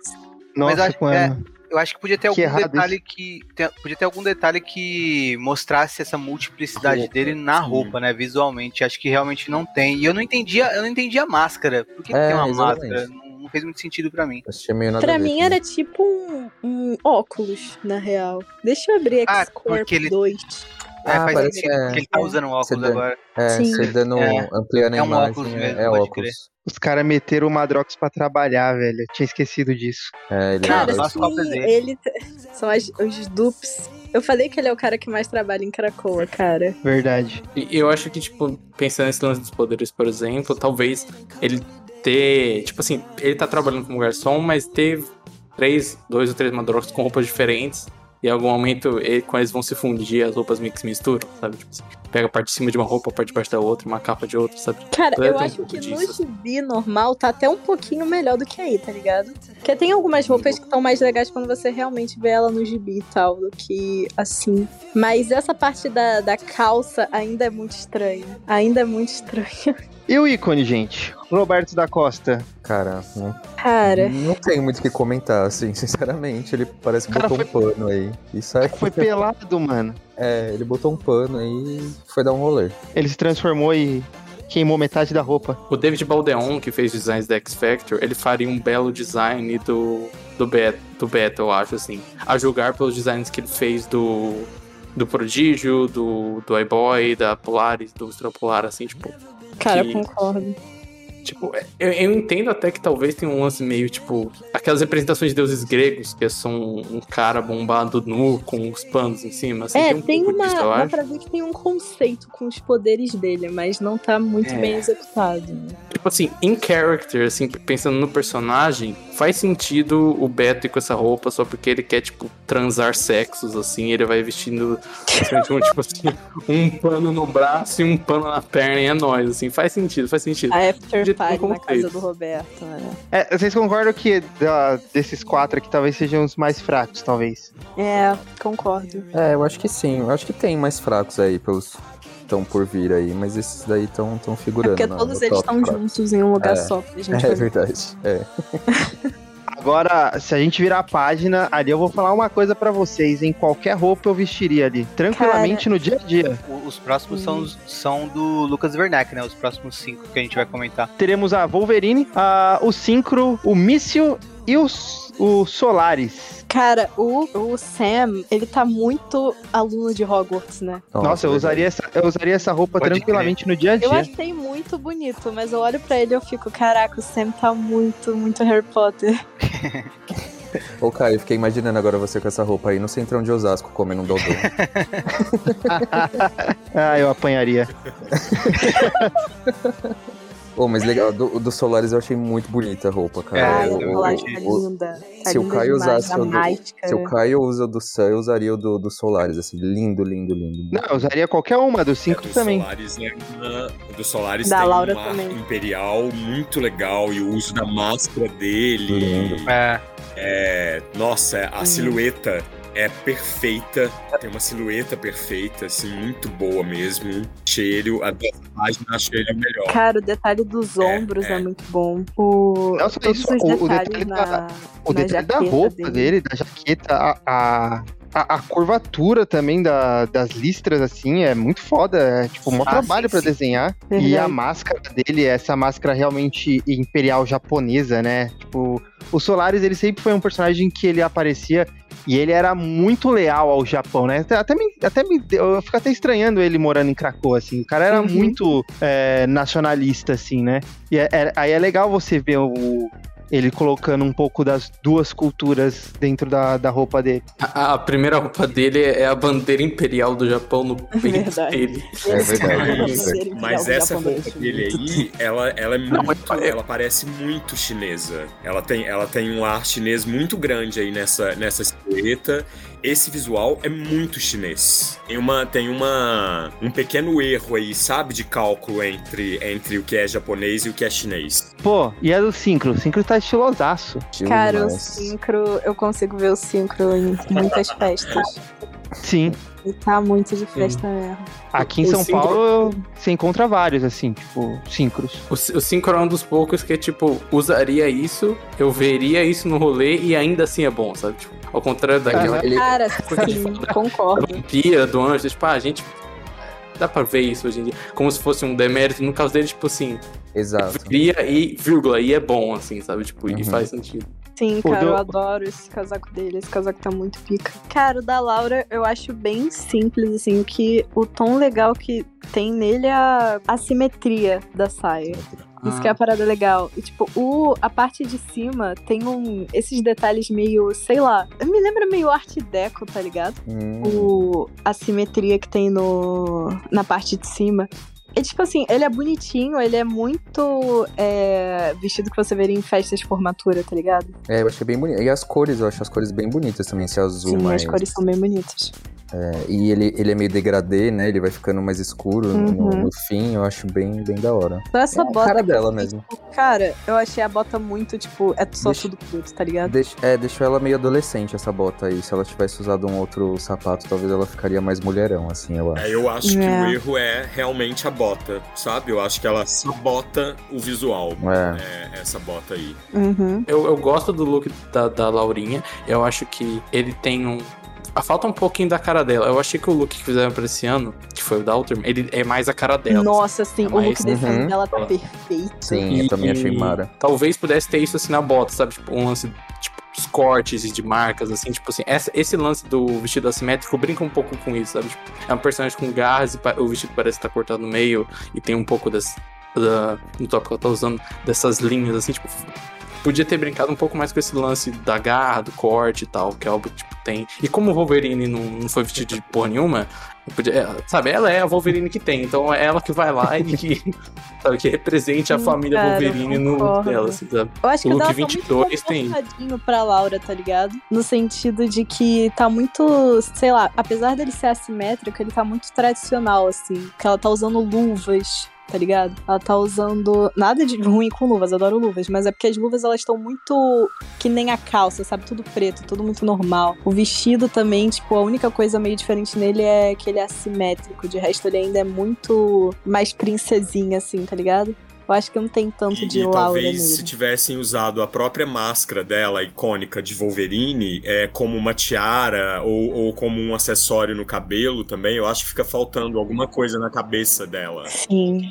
Nossa, Mas acho que é-. Eu acho que podia ter Que algum detalhe que. te- podia ter algum detalhe que mostrasse essa multiplicidade Roupa, dele na sim. roupa, né? Visualmente. Acho que realmente não tem. E eu não entendia, eu não entendia a máscara. Por que, que É, tem uma exatamente. máscara? Fez muito sentido pra mim. Pra mim também. era tipo um, um óculos, na real. Deixa eu abrir Ah, X-Corp porque ele- 2. É, Ah, parece- sentido, é. porque ele tá usando um óculos dá- agora. É, Sim. você dando, É. ampliando a É um imagem, óculos é- mesmo, é, pode óculos. Os caras meteram o Madrox pra trabalhar, velho. Eu tinha esquecido disso. É, ele Cara, é, sim, ele. São as- os dupes. Eu falei que ele é o cara que mais trabalha em Krakoa, cara. Verdade. E eu acho que, tipo, pensando nesse lance dos poderes, por exemplo, talvez ele ter. Tipo assim, ele tá trabalhando como garçom, mas ter três, dois ou três Madrox com roupas diferentes. E em algum momento, ele, quando eles vão se fundir, as roupas meio que se misturam, sabe? Tipo assim, pega a parte de cima de uma roupa, a parte de baixo da outra, uma capa de outra, sabe? Cara, Deve eu um acho pouco que no disso. gibi normal tá até um pouquinho melhor do que aí, tá ligado? Porque tem algumas roupas que estão mais legais quando você realmente vê ela no gibi e tal, do que assim. Mas essa parte da, da calça ainda é muito estranha. Ainda é muito estranha. E o ícone, gente? Roberto da Costa. Cara, não, Cara, não tenho muito o que comentar, assim, sinceramente. Ele parece que Cara, botou um pano aí. Isso aí. Foi pelado, mano. É, ele botou um pano aí e foi dar um rolê. Ele se transformou e queimou metade da roupa. O David Baldeon, que fez designs da X Factor, ele faria um belo design do, do, Beto, do Beto, eu acho, assim. A julgar pelos designs que ele fez do, do Prodígio, do, do iBoy, da Polaris, do Extrapolar, assim, tipo. Cara, que- concordo. Tipo, é, eu, eu, entendo até que talvez tenha um lance meio, tipo, aquelas representações de deuses gregos, que são um cara bombado nu com os panos em cima. Assim, é, tem, um tem uma. Disso, dá pra ver que tem um conceito com os poderes dele, mas não tá muito é. bem executado. Né? Tipo assim, em character, assim, pensando no personagem, faz sentido o Beto ir com essa roupa só porque ele quer, tipo, transar sexos, assim, ele vai vestindo, um, tipo assim, um pano no braço e um pano na perna e é nóis, assim, faz sentido, faz sentido. After party na casa do Roberto, né? É, vocês concordam que da, desses quatro aqui talvez sejam os mais fracos, talvez? É, concordo. É, eu acho que sim, eu acho que tem mais fracos aí pelos estão por vir aí, mas esses daí estão tão figurando. É porque todos eles estão juntos em um lugar é, só pra gente É verdade, é. Agora, se a gente virar a página, ali eu vou falar uma coisa para vocês. Em qualquer roupa eu vestiria ali, tranquilamente Cara, no dia a dia. Os próximos são, são do Lucas Werneck, né? Os próximos cinco que a gente vai comentar. Teremos a Wolverine, a, o Synchro, o Míssil e os, o Solaris. Cara, o, o Sam, ele tá muito aluno de Hogwarts, né? Nossa, Nossa eu, usaria essa, eu usaria essa roupa Pode tranquilamente crer. no dia a dia. Eu achei muito bonito, mas eu olho pra ele e eu fico, caraca, o Sam tá muito, muito Harry Potter. Ô, Caio, fiquei imaginando agora você com essa roupa aí no centrão de Osasco, comendo um dodô. ah, eu apanharia. Oh, mas legal, do, do Solaris eu achei muito bonita a roupa, cara. É, o, o, tá linda. Tá se, o Caio usasse o do, se o Caio usa o do Sun, eu usaria o do, do Solaris, assim, lindo, lindo, lindo. Não, eu usaria qualquer uma, dos cinco é, do também. Solaris é uma, do Solaris da tem Laura uma também. imperial muito legal e o uso da máscara dele. Lindo. É. É, nossa, a hum. silhueta é perfeita, tem uma silhueta perfeita, assim, muito boa mesmo. Cheiro, a dessa página achei ele melhor. Cara, o detalhe dos ombros é, é. é muito bom. O, Não só isso, o, o, detalhe, na, da, o detalhe da roupa dele. dele, da jaqueta, a, a a, a, curvatura também da, das listras, assim, é muito foda. É tipo, um ah, trabalho para desenhar. E a máscara dele, essa máscara realmente imperial japonesa, né? Tipo, o Solaris, ele sempre foi um personagem que ele aparecia e ele era muito leal ao Japão, né? Até me, até me eu fico até estranhando ele morando em Krakow, assim. O cara era uhum. muito é, nacionalista, assim, né? E é, é, aí é legal você ver o, ele colocando um pouco das duas culturas dentro da, da roupa dele. A, a primeira roupa dele é a bandeira imperial do Japão no peito verdade. dele. É verdade. Mas essa roupa dele aí, ela, ela é muito. Ela parece muito chinesa. Ela tem, ela tem um ar chinês muito grande aí nessa, nessa silhueta esse visual é muito chinês. Tem uma tem uma um pequeno erro aí, sabe, de cálculo entre entre o que é japonês e o que é chinês. Pô, e a do Syncro? O Syncro tá estilosaço. Cara, o Syncro, eu consigo ver o Syncro em muitas festas. Sim. E tá muito de festa mesmo. Aqui em São Paulo você encontra vários, assim, tipo, síncros. O, o síncro é um dos poucos que, tipo, usaria isso, eu veria isso no rolê e ainda assim é bom, sabe? Tipo, ao contrário daquela. Uhum. Ele... Cara, sim, concordo. Vampira, do anjo, tipo, ah, a gente. Dá pra ver isso hoje em dia. Como se fosse um demérito. No caso dele, tipo assim. Exato. Veria e vírgula, e é bom, assim, sabe? Tipo, uhum. e faz sentido. Sim, cara, eu adoro esse casaco dele. Esse casaco tá muito pica. Cara, o da Laura eu acho bem simples, assim. O que o tom legal que tem nele é a, a simetria da saia. Isso que é a parada legal. E, tipo, o, a parte de cima tem um, esses detalhes meio, sei lá, me lembra meio arte deco, tá ligado? Hum. O, a simetria que tem no, na parte de cima. É tipo assim, ele é bonitinho, ele é muito é, vestido que você veria em festas de formatura, tá ligado? É, eu achei bem bonito. E as cores, eu acho as cores bem bonitas também, esse azul Sim, mais... as cores são bem bonitas. É, e ele, ele é meio degradê, né? Ele vai ficando mais escuro uhum. no, no, fim, eu acho bem, bem da hora. Só essa é bota. A cara dela mesmo. Tipo, cara, eu achei a bota muito, tipo, é só deixa, tudo preto, tá ligado? Deixa, é, deixou ela meio adolescente, essa bota aí. Se ela tivesse usado um outro sapato, talvez ela ficaria mais mulherão, assim, eu acho. É, eu acho é. que o erro é realmente a bota, sabe? Eu acho que ela sabota o visual. É. é essa bota aí. Uhum. Eu, eu gosto do look da, da Laurinha. Eu acho que ele tem um falta um pouquinho da cara dela. Eu achei que o look que fizeram pra esse ano, que foi o da Alterman, ele é mais a cara dela. Nossa, sim, é o look desse uhum. ano dela tá perfeito. Sim, e, eu também achei mara. Talvez pudesse ter isso assim na bota, sabe? Tipo, um lance, tipo, os cortes de marcas, assim, tipo assim, essa, esse lance do vestido assimétrico brinca um pouco com isso, sabe? Tipo, é um personagem com garras e o vestido parece estar tá cortado no meio e tem um pouco das, da, no tópico que ela tá usando, dessas linhas, assim, tipo, podia ter brincado um pouco mais com esse lance da garra, do corte e tal, que é algo que tipo, tem. E como o Wolverine não, não foi vestido de porra nenhuma, podia, é, sabe, ela é a Wolverine que tem, então é ela que vai lá e que, sabe, que represente a família Cara, Wolverine no dela, assim, sabe? Eu acho que O tá 22 muito tem. comportadinho pra Laura, tá ligado? No sentido de que tá muito, sei lá, apesar dele ser assimétrico, ele tá muito tradicional, assim. Que ela tá usando luvas, tá ligado? Ela tá usando nada de ruim com luvas, adoro luvas, mas é porque as luvas elas estão muito que nem a calça, sabe? Tudo preto, tudo muito normal. O vestido também, tipo, a única coisa meio diferente nele é que ele é assimétrico, de resto ele ainda é muito mais princesinha assim, tá ligado? Eu acho que não tem tanto E, de e Laura talvez nele. se tivessem usado a própria máscara dela, icônica de Wolverine, é, como uma tiara ou, ou como um acessório no cabelo também, eu acho que fica faltando alguma coisa na cabeça dela. Sim,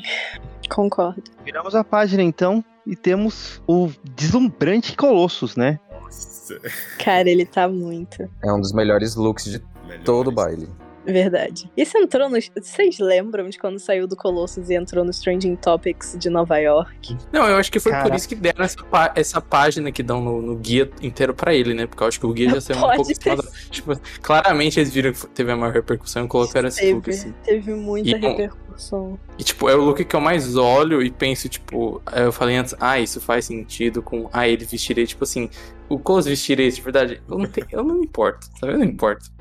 concordo. Viramos a página então e temos o deslumbrante Colossus, né? Nossa, Cara, ele tá muito. É um dos melhores looks de melhores. todo o baile. Verdade. Isso entrou nos. Vocês lembram de quando saiu do Colossus e entrou no Trending Topics de Nova York? Não, eu acho que foi por Caraca. isso que deram essa, pá- essa página que dão no, no guia inteiro pra ele, né? Porque eu acho que o guia já saiu um Pode pouco em cima ter da- Tipo, claramente eles viram que teve a maior repercussão e colocaram esse look, Teve, assim. teve muita E, bom, repercussão. E, tipo, é o look que eu mais olho e penso, tipo, eu falei antes, ah, isso faz sentido com, ah, ele vestiria, tipo assim, o Close vestiria isso, de verdade. Eu não, tenho, eu não me importo, sabe? Eu não importo.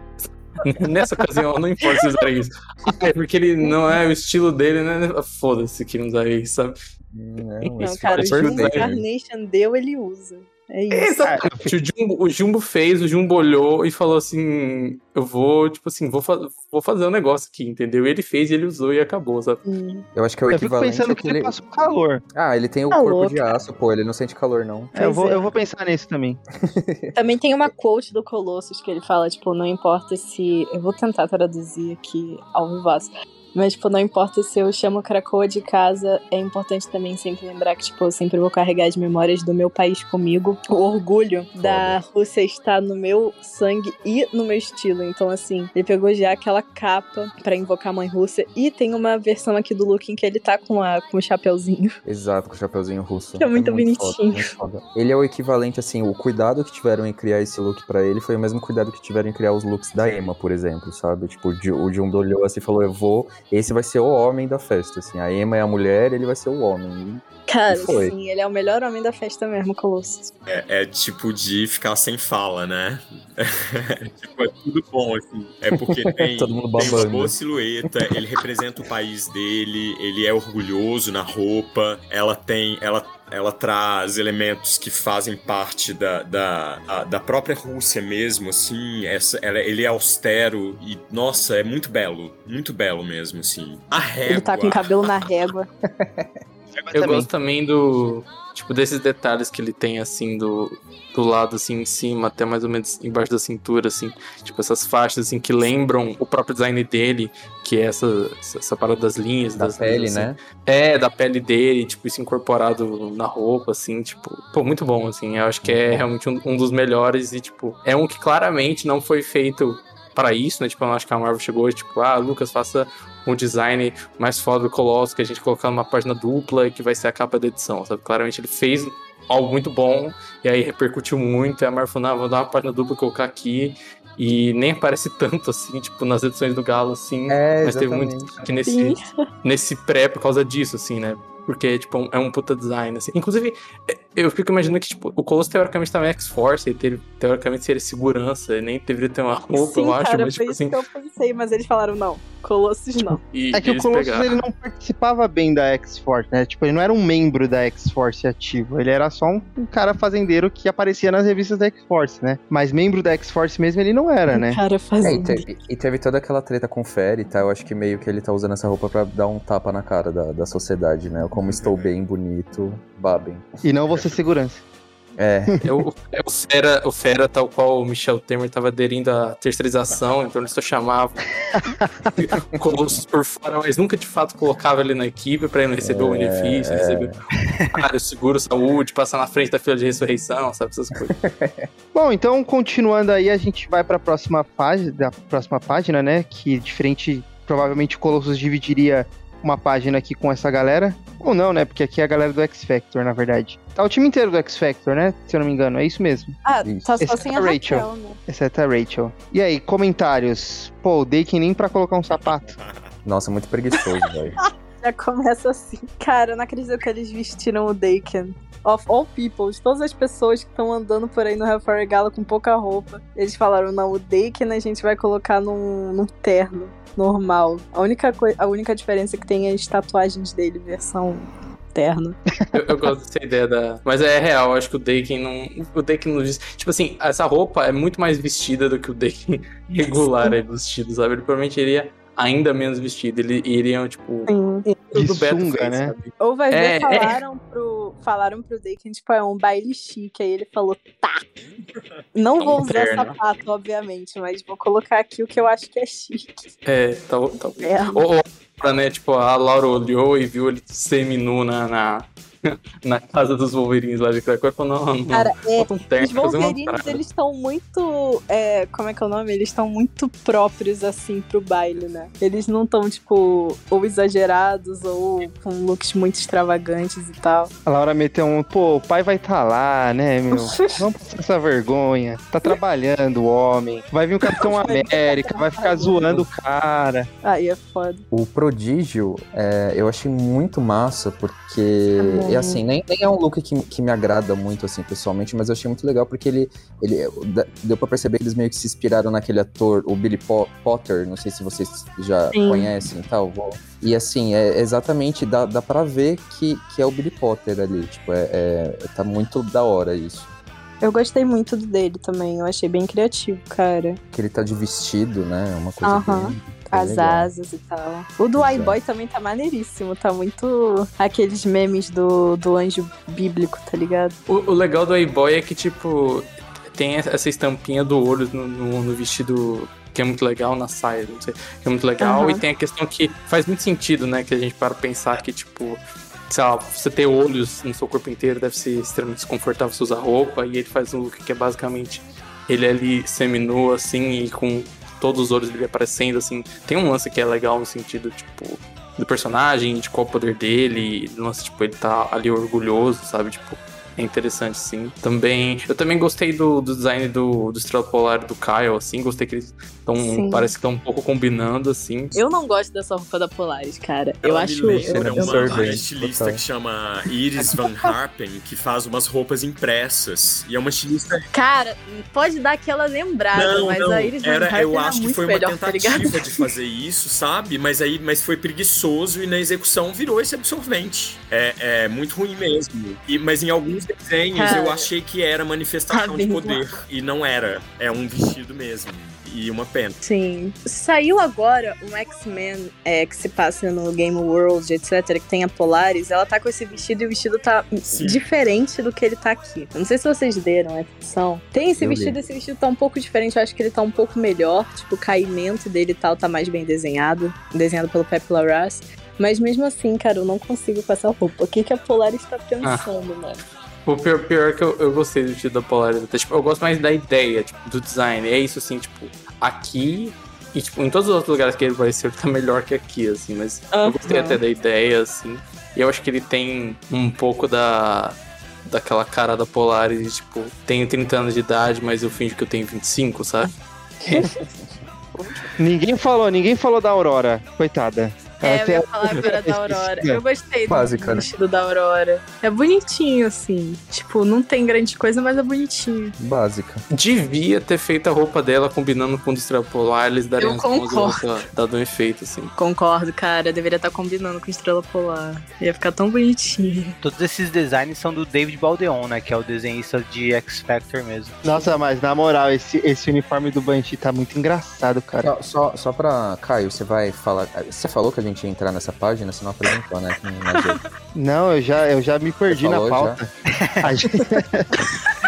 Nessa ocasião, eu não importo se usar isso. Ah, é porque ele não é o estilo dele, né? Foda-se que não usar isso, sabe? Não, Não, cara, o Jumbo perfeito. Carnation deu, ele usa. É isso. Exatamente. O Jumbo, o Jumbo fez, o Jumbo olhou e falou assim: eu vou, tipo assim, vou, fa vou fazer um negócio aqui, entendeu? E ele fez, ele usou e acabou, sabe? Hum. Eu acho que é o Eu fico equivalente pensando que ele passa calor. Ah, ele tem o Tá corpo de aço, pô, ele não sente calor, não. É, eu, vou, é. eu vou pensar nisso também. Também tem uma quote do Colossus que ele fala, tipo, não importa se. Eu vou tentar traduzir aqui ao vivaço. Mas, tipo, não importa se eu chamo Krakoa de casa, é importante também sempre lembrar que, tipo, eu sempre vou carregar as memórias do meu país comigo. O orgulho da Rússia está no meu sangue e no meu estilo. Então, assim, ele pegou já aquela capa pra invocar a mãe Rússia. E tem uma versão aqui do look em que ele tá com, a, com o chapeuzinho. Exato, com o chapeuzinho russo. Que é muito foda, bonitinho. muito foda. Ele é o equivalente, assim, o cuidado que tiveram em criar esse look pra ele foi o mesmo cuidado que tiveram em criar os looks da Emma, por exemplo, sabe? Tipo, o Ju- o Jumbo olhou assim e falou, eu vou, esse vai ser o homem da festa, assim. A Emma é a mulher, ele vai ser o homem. Cara, foi. sim, ele é o melhor homem da festa mesmo, Colossus. É, é tipo de ficar sem fala, né? tipo, é tudo bom, assim. É porque tem, Todo mundo tem uma boa silhueta, ele representa o país dele, ele é orgulhoso na roupa, ela tem. Ela, ela traz elementos que fazem parte da, da, a- da própria Rússia mesmo, assim. Essa, ela, ele é austero e, nossa, é muito belo. Muito belo mesmo, assim. A régua. Ele tá com o cabelo na régua. Eu também. gosto também do. Tipo, desses detalhes que ele tem, assim, do, do lado, assim, em cima, até mais ou menos embaixo da cintura, assim. Tipo, essas faixas, assim, que lembram o próprio design dele, que é essa, essa, parada das linhas. Da das pele, linhas, assim. né? É, da pele dele, tipo, isso incorporado na roupa, assim, tipo, pô, muito bom, assim. Eu acho que é realmente um, um dos melhores e, tipo, é um que claramente não foi feito para isso, né? Tipo, eu não acho que a Marvel chegou e, tipo, ah, Lucas, faça um design mais foda do Colossus que a gente colocar numa página dupla e que vai ser a capa da edição, sabe? Claramente ele fez algo muito bom e aí repercutiu muito. E a Marvel falou, não, vou dar uma página dupla e colocar aqui. E nem aparece tanto assim, tipo, nas edições do Galo, assim. É, mas teve muito destaque nesse, Sim. nesse pré por causa disso, assim, né? Porque, tipo, é um puta design, assim. Inclusive, eu fico imaginando que, tipo, o Colosso teoricamente tá no X-Force, ele teve, teoricamente seria segurança, ele nem deveria ter uma roupa, Sim, eu acho, cara, mas, tipo assim. que eu pensei, mas eles falaram não. Colossus não. E, É que o Colossus pegaram. ele não participava bem da X-Force, né? Tipo, ele não era um membro da X-Force ativo. Ele era só um, um cara fazendeiro que aparecia nas revistas da X-Force, né? Mas membro da X-Force mesmo ele não era, né? Cara É, e, teve, e teve toda aquela treta com o Fere, tá? Eu acho que meio que ele tá usando essa roupa pra dar um tapa na cara da, da sociedade, né? Eu Como estou bem, bonito, babem. E não você segurança. É, É o, é o Fera, o Fera, tal qual o Michel Temer estava aderindo à terceirização, então ele só chamava o Colossus por fora, mas nunca de fato colocava ele na equipe para ele não receber o É, benefício, receber área, seguro, saúde, passar na frente da fila de ressurreição, sabe? Essas coisas. Bom, então continuando aí, a gente vai pra próxima página, da próxima página, né? Que diferente, provavelmente o Colossus dividiria uma página aqui com essa galera. Ou não, né? Porque aqui é a galera do X Factor, na verdade. Tá o time inteiro do X Factor, né? Se eu não me engano, é isso mesmo. Ah, Isso. tá só Exceto sem a a Rachel, Rachel. né? Exceto a Rachel. E aí, comentários. Pô, o Dakin nem pra colocar um sapato. Nossa, muito preguiçoso, velho. Já começa assim. Cara, eu não acredito que eles vestiram o Daken. Of all people, de todas as pessoas que estão andando por aí no Hellfire Gala com pouca roupa, eles falaram: não, o Daken a gente vai colocar num, num terno normal. A única, a única diferença que tem é as tatuagens dele, versão terno. Eu, eu gosto dessa ideia da. Mas é real, acho que o Daken não. O Daken não diz. Tipo assim, essa roupa é muito mais vestida do que o Daken regular é vestido, sabe? Ele provavelmente iria ainda menos vestido. Ele iria, tipo. Sim. Tudo Beto sunga, fez, né? sabe? Ou vai ver, É, é. falaram, pro, falaram pro Daken, tipo, é um baile chique. Aí ele falou, tá. Não vou Um usar terno. sapato, obviamente, mas vou colocar aqui o que eu acho que é chique. É, tal, talvez. Terno. Ou, ou pra, né, tipo, a Laura olhou e viu ele seminu na, na, na casa dos Wolverines lá de Krakow falou, não, não, Cara, é, um terno Os Wolverines, eles estão muito. é, como é que é o nome? Eles estão muito próprios, assim, pro baile, né? Eles não estão, tipo, ou exagerados ou com looks muito extravagantes e tal. A Laura meteu um, pô, o pai vai estar lá, né, meu? Vamos passar essa vergonha. Tá trabalhando o homem. Vai vir o Capitão América, vai ficar zoando o cara. Aí é foda. O Prodígio, é, eu achei muito massa, porque, Tá é assim, nem, nem é um look que, que me agrada muito, assim, pessoalmente, mas eu achei muito legal porque ele, ele deu pra perceber que eles meio que se inspiraram naquele ator, o Billy Po- Potter, não sei se vocês já Sim. conhecem e tal, e assim, é exatamente, dá, dá pra ver que, que é o Billy Potter ali, tipo, é, é- tá muito da hora isso. Eu gostei muito dele também. Eu achei bem criativo, cara. Que ele tá de vestido, né, é uma coisa Aham. bem As legal. asas e tal. O do iBoy também tá maneiríssimo. Tá muito aqueles memes do, do anjo bíblico, tá ligado? O, o legal do A-Boy é que, tipo, tem essa estampinha do olho no, no- no vestido que é muito legal, na saia, não sei, que é muito legal. Aham. E tem a questão que faz muito sentido, né? Que a gente para pensar que, tipo, sei lá, você ter olhos no seu corpo inteiro deve ser extremamente desconfortável você usar roupa. E ele faz um look que é basicamente ele ali seminu, assim, e com todos os olhos dele aparecendo, assim. Tem um lance que é legal no sentido, tipo, do personagem, de qual o poder dele, lance, tipo, ele tá ali orgulhoso, sabe? Tipo, é interessante, sim. Também. Eu também gostei do, do design do, do Estrela Polar do Kyle, assim. Gostei que eles Sim. Parece que estão um pouco combinando, assim. Eu não gosto dessa roupa da Polaris, cara. eu Ela acho. me eu- lembra eu- uma, estilista total. que chama Iris Van Harpen, que faz umas roupas impressas. E é uma estilista. Cara, pode dar aquela lembrada, Não, mas não. a Iris Van Era, Harpen eu era acho que foi uma melhor, tá tentativa de fazer isso, sabe? Mas aí mas foi preguiçoso e na execução virou esse absorvente. É, é muito ruim mesmo. E, mas em alguns desenhos Cara, eu achei que era manifestação tá de poder. E não era. É um vestido mesmo. E uma pena. Sim. Saiu agora um X-Men é, que se passa no Game World, etc., que tem a Polaris. Ela tá com esse vestido e o vestido tá Sim. diferente do que ele tá aqui. Eu não sei se vocês leram a edição. Tem esse Eu li. vestido, esse vestido tá um pouco diferente. Eu acho que ele tá um pouco melhor. Tipo, o caimento dele e tal tá mais bem desenhado. Desenhado pelo Pep Larraz. Mas mesmo assim, cara, eu não consigo com essa roupa. O que, que a Polaris tá pensando, mano? O pior, pior é que eu, eu gostei do vestido da Polaris. Tipo, eu gosto mais da ideia, tipo, do design. É isso, assim, tipo, aqui. E, tipo, em todos os outros lugares que ele apareceu, ele tá melhor que aqui, assim. Mas eu gostei até da ideia, assim. E eu acho que ele tem um pouco da. Daquela cara da Polaris, de, tipo, tenho 30 anos de idade, mas eu finjo que eu tenho 25, sabe? Ninguém falou, ninguém falou da Aurora. Coitada. É, Ela eu ia falar agora da Aurora. Eu gostei Quase, do cara. vestido da Aurora. É bonitinho, assim. Tipo, não tem grande coisa, mas é bonitinho. Básica. Devia ter feito a roupa dela combinando com o do Estrela Polar, eles dariam Eu concordo. dado- dado um efeito, assim. Concordo, cara. Deveria estar combinando com Estrela Polar. Ia ficar tão bonitinho. Todos esses designs são do David Baldeon, né? Que é o desenhista de X Factor mesmo. Nossa, mas na moral, esse, esse uniforme do Banshee tá muito engraçado, cara. Só, só, só pra. Caio, você vai falar. Você falou que a gente ia entrar nessa página, você não apresentou, né? Não é. Não, eu já, eu já me perdi na pauta. A gente-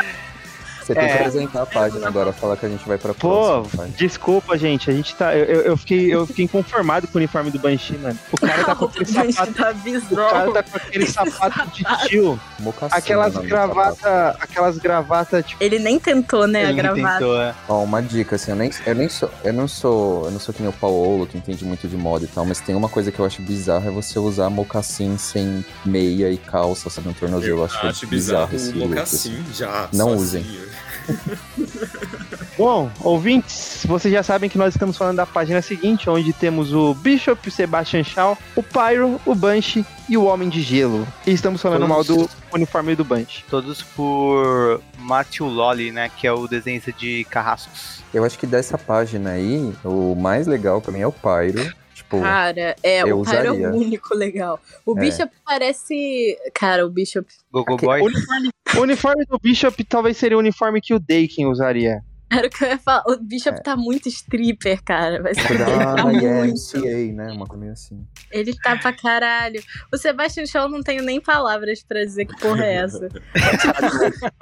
Você tem É. que apresentar a página agora, falar que a gente vai pra Pô, próxima. página. desculpa, gente. A gente tá. Eu, eu- eu fiquei, eu fiquei inconformado com o uniforme do Banshee, mano. O cara tá com aquele sapato. tá O cara bizarro. tá com aquele sapato de tio. Mocassim, Aquelas gravata. Aquelas gravatas, tipo. Ele nem tentou, né, a Ele não gravata. tentou, é. Ó, uma dica, assim, eu nem, eu nem sou. Eu não sou. Eu não sou que nem o Paulo, que entende muito de moda e tal, mas tem uma coisa que eu acho bizarra é você usar mocassim sem meia e calça, sabe, no tornozelo. Eu acho, acho bizarro esse o look, mocassim assim. já. Não sozinho. Bom, ouvintes, vocês já sabem que nós estamos falando da página seguinte, onde temos o Bishop, o Sebastian Shaw, o Pyro, o Banshee e o Homem de Gelo. E estamos falando mal do uniforme do Banshee. Todos por Matthew Lolly, né? Que é o desenhista de Carrascos. Eu acho que dessa página aí, o mais legal pra mim é o Pyro. Tipo, Cara, é, Eu o Pyro é o único legal. O É. Bishop parece. Cara, o Bishop. Gogo Boy. O uniforme, o uniforme do Bishop talvez seria o uniforme que o Dakin usaria. Era o que eu ia falar. O Bishop É. tá muito stripper, cara. Vai ser tipo tá muito. YMCA, né? Uma coisa assim. Ele tá pra caralho. O Sebastian Shaw não tenho nem palavras pra dizer que porra é essa.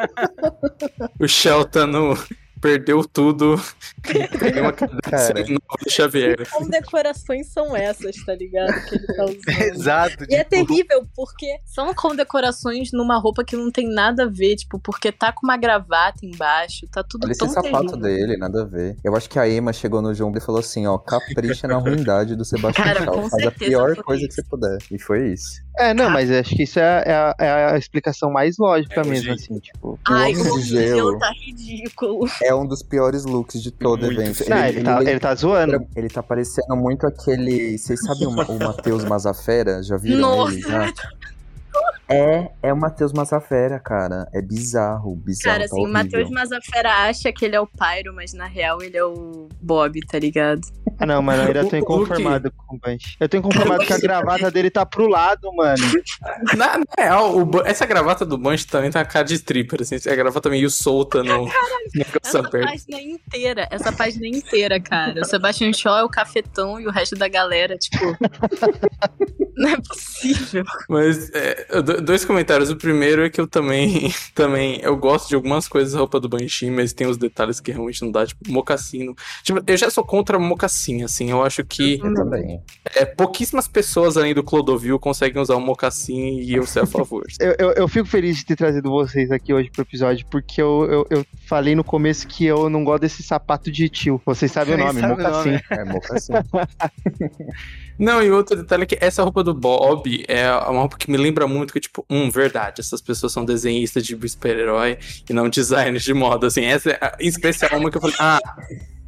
O Shelton perdeu tudo. Ganhou uma cadeira do Xavier. Como decorações são essas, tá ligado? Que ele tá usando. Exato. E é tipo, terrível, porque são condecorações numa roupa que não tem nada a ver, tipo, porque tá com uma gravata embaixo, tá tudo Olha esse tão sapato terrível. dele, nada a ver. Eu acho que a Emma chegou no João e falou assim, ó, capricha na ruindade do Sebastião Cara, Faz a pior coisa que isso. você puder. E foi isso. É, não, mas acho que isso é, é a, é a explicação mais lógica É, mesmo, assim, tipo. Ai, o de Gelo. tá ridículo. É um dos piores looks de todo Muito evento. Não, ele, tá, ele tá zoando. Ele tá parecendo muito aquele. Vocês sabem o, o Matheus Mazafera? Já viram Nossa. ele? Já? É, é o Matheus Mazafera, cara. É bizarro, bizarro. Cara, tá assim, o horrível. Matheus Mazafera acha que ele é o Pyro, mas na real ele é o Bob, tá ligado? Ah, não, mano, eu ainda tô O- o inconformado com o Banshee. Eu tô inconformado que a gravata dele tá pro lado, mano. Na, na real, o essa gravata do Bunch também tá cara de stripper, assim. A gravata meio solta no, Essa aberta. página inteira, essa página inteira, cara. O Sebastian Shaw é o cafetão e o resto da galera, tipo. não é possível. Mas é, do- dois comentários. O primeiro é que eu também, também eu gosto de algumas coisas da roupa do Banshee, mas tem os detalhes que realmente não dá, tipo, mocassino. Tipo, eu já sou contra mocassim, assim. Eu acho que Eu também. é, pouquíssimas pessoas além do Clodovil conseguem usar o mocassim e eu ser a favor. Eu, eu, eu fico feliz de ter trazido vocês aqui hoje pro episódio, porque eu, eu, eu falei no começo que eu não gosto desse sapato de tio. Vocês sabem o nome, sabe o Mocassim. nome. É mocassim. Não, e outro detalhe é que essa roupa do Bob é uma roupa que me lembra muito que, tipo, hum, verdade, essas pessoas são desenhistas de super-herói e não designers de moda, assim. Essa é, a- em especial, uma que eu falei, ah,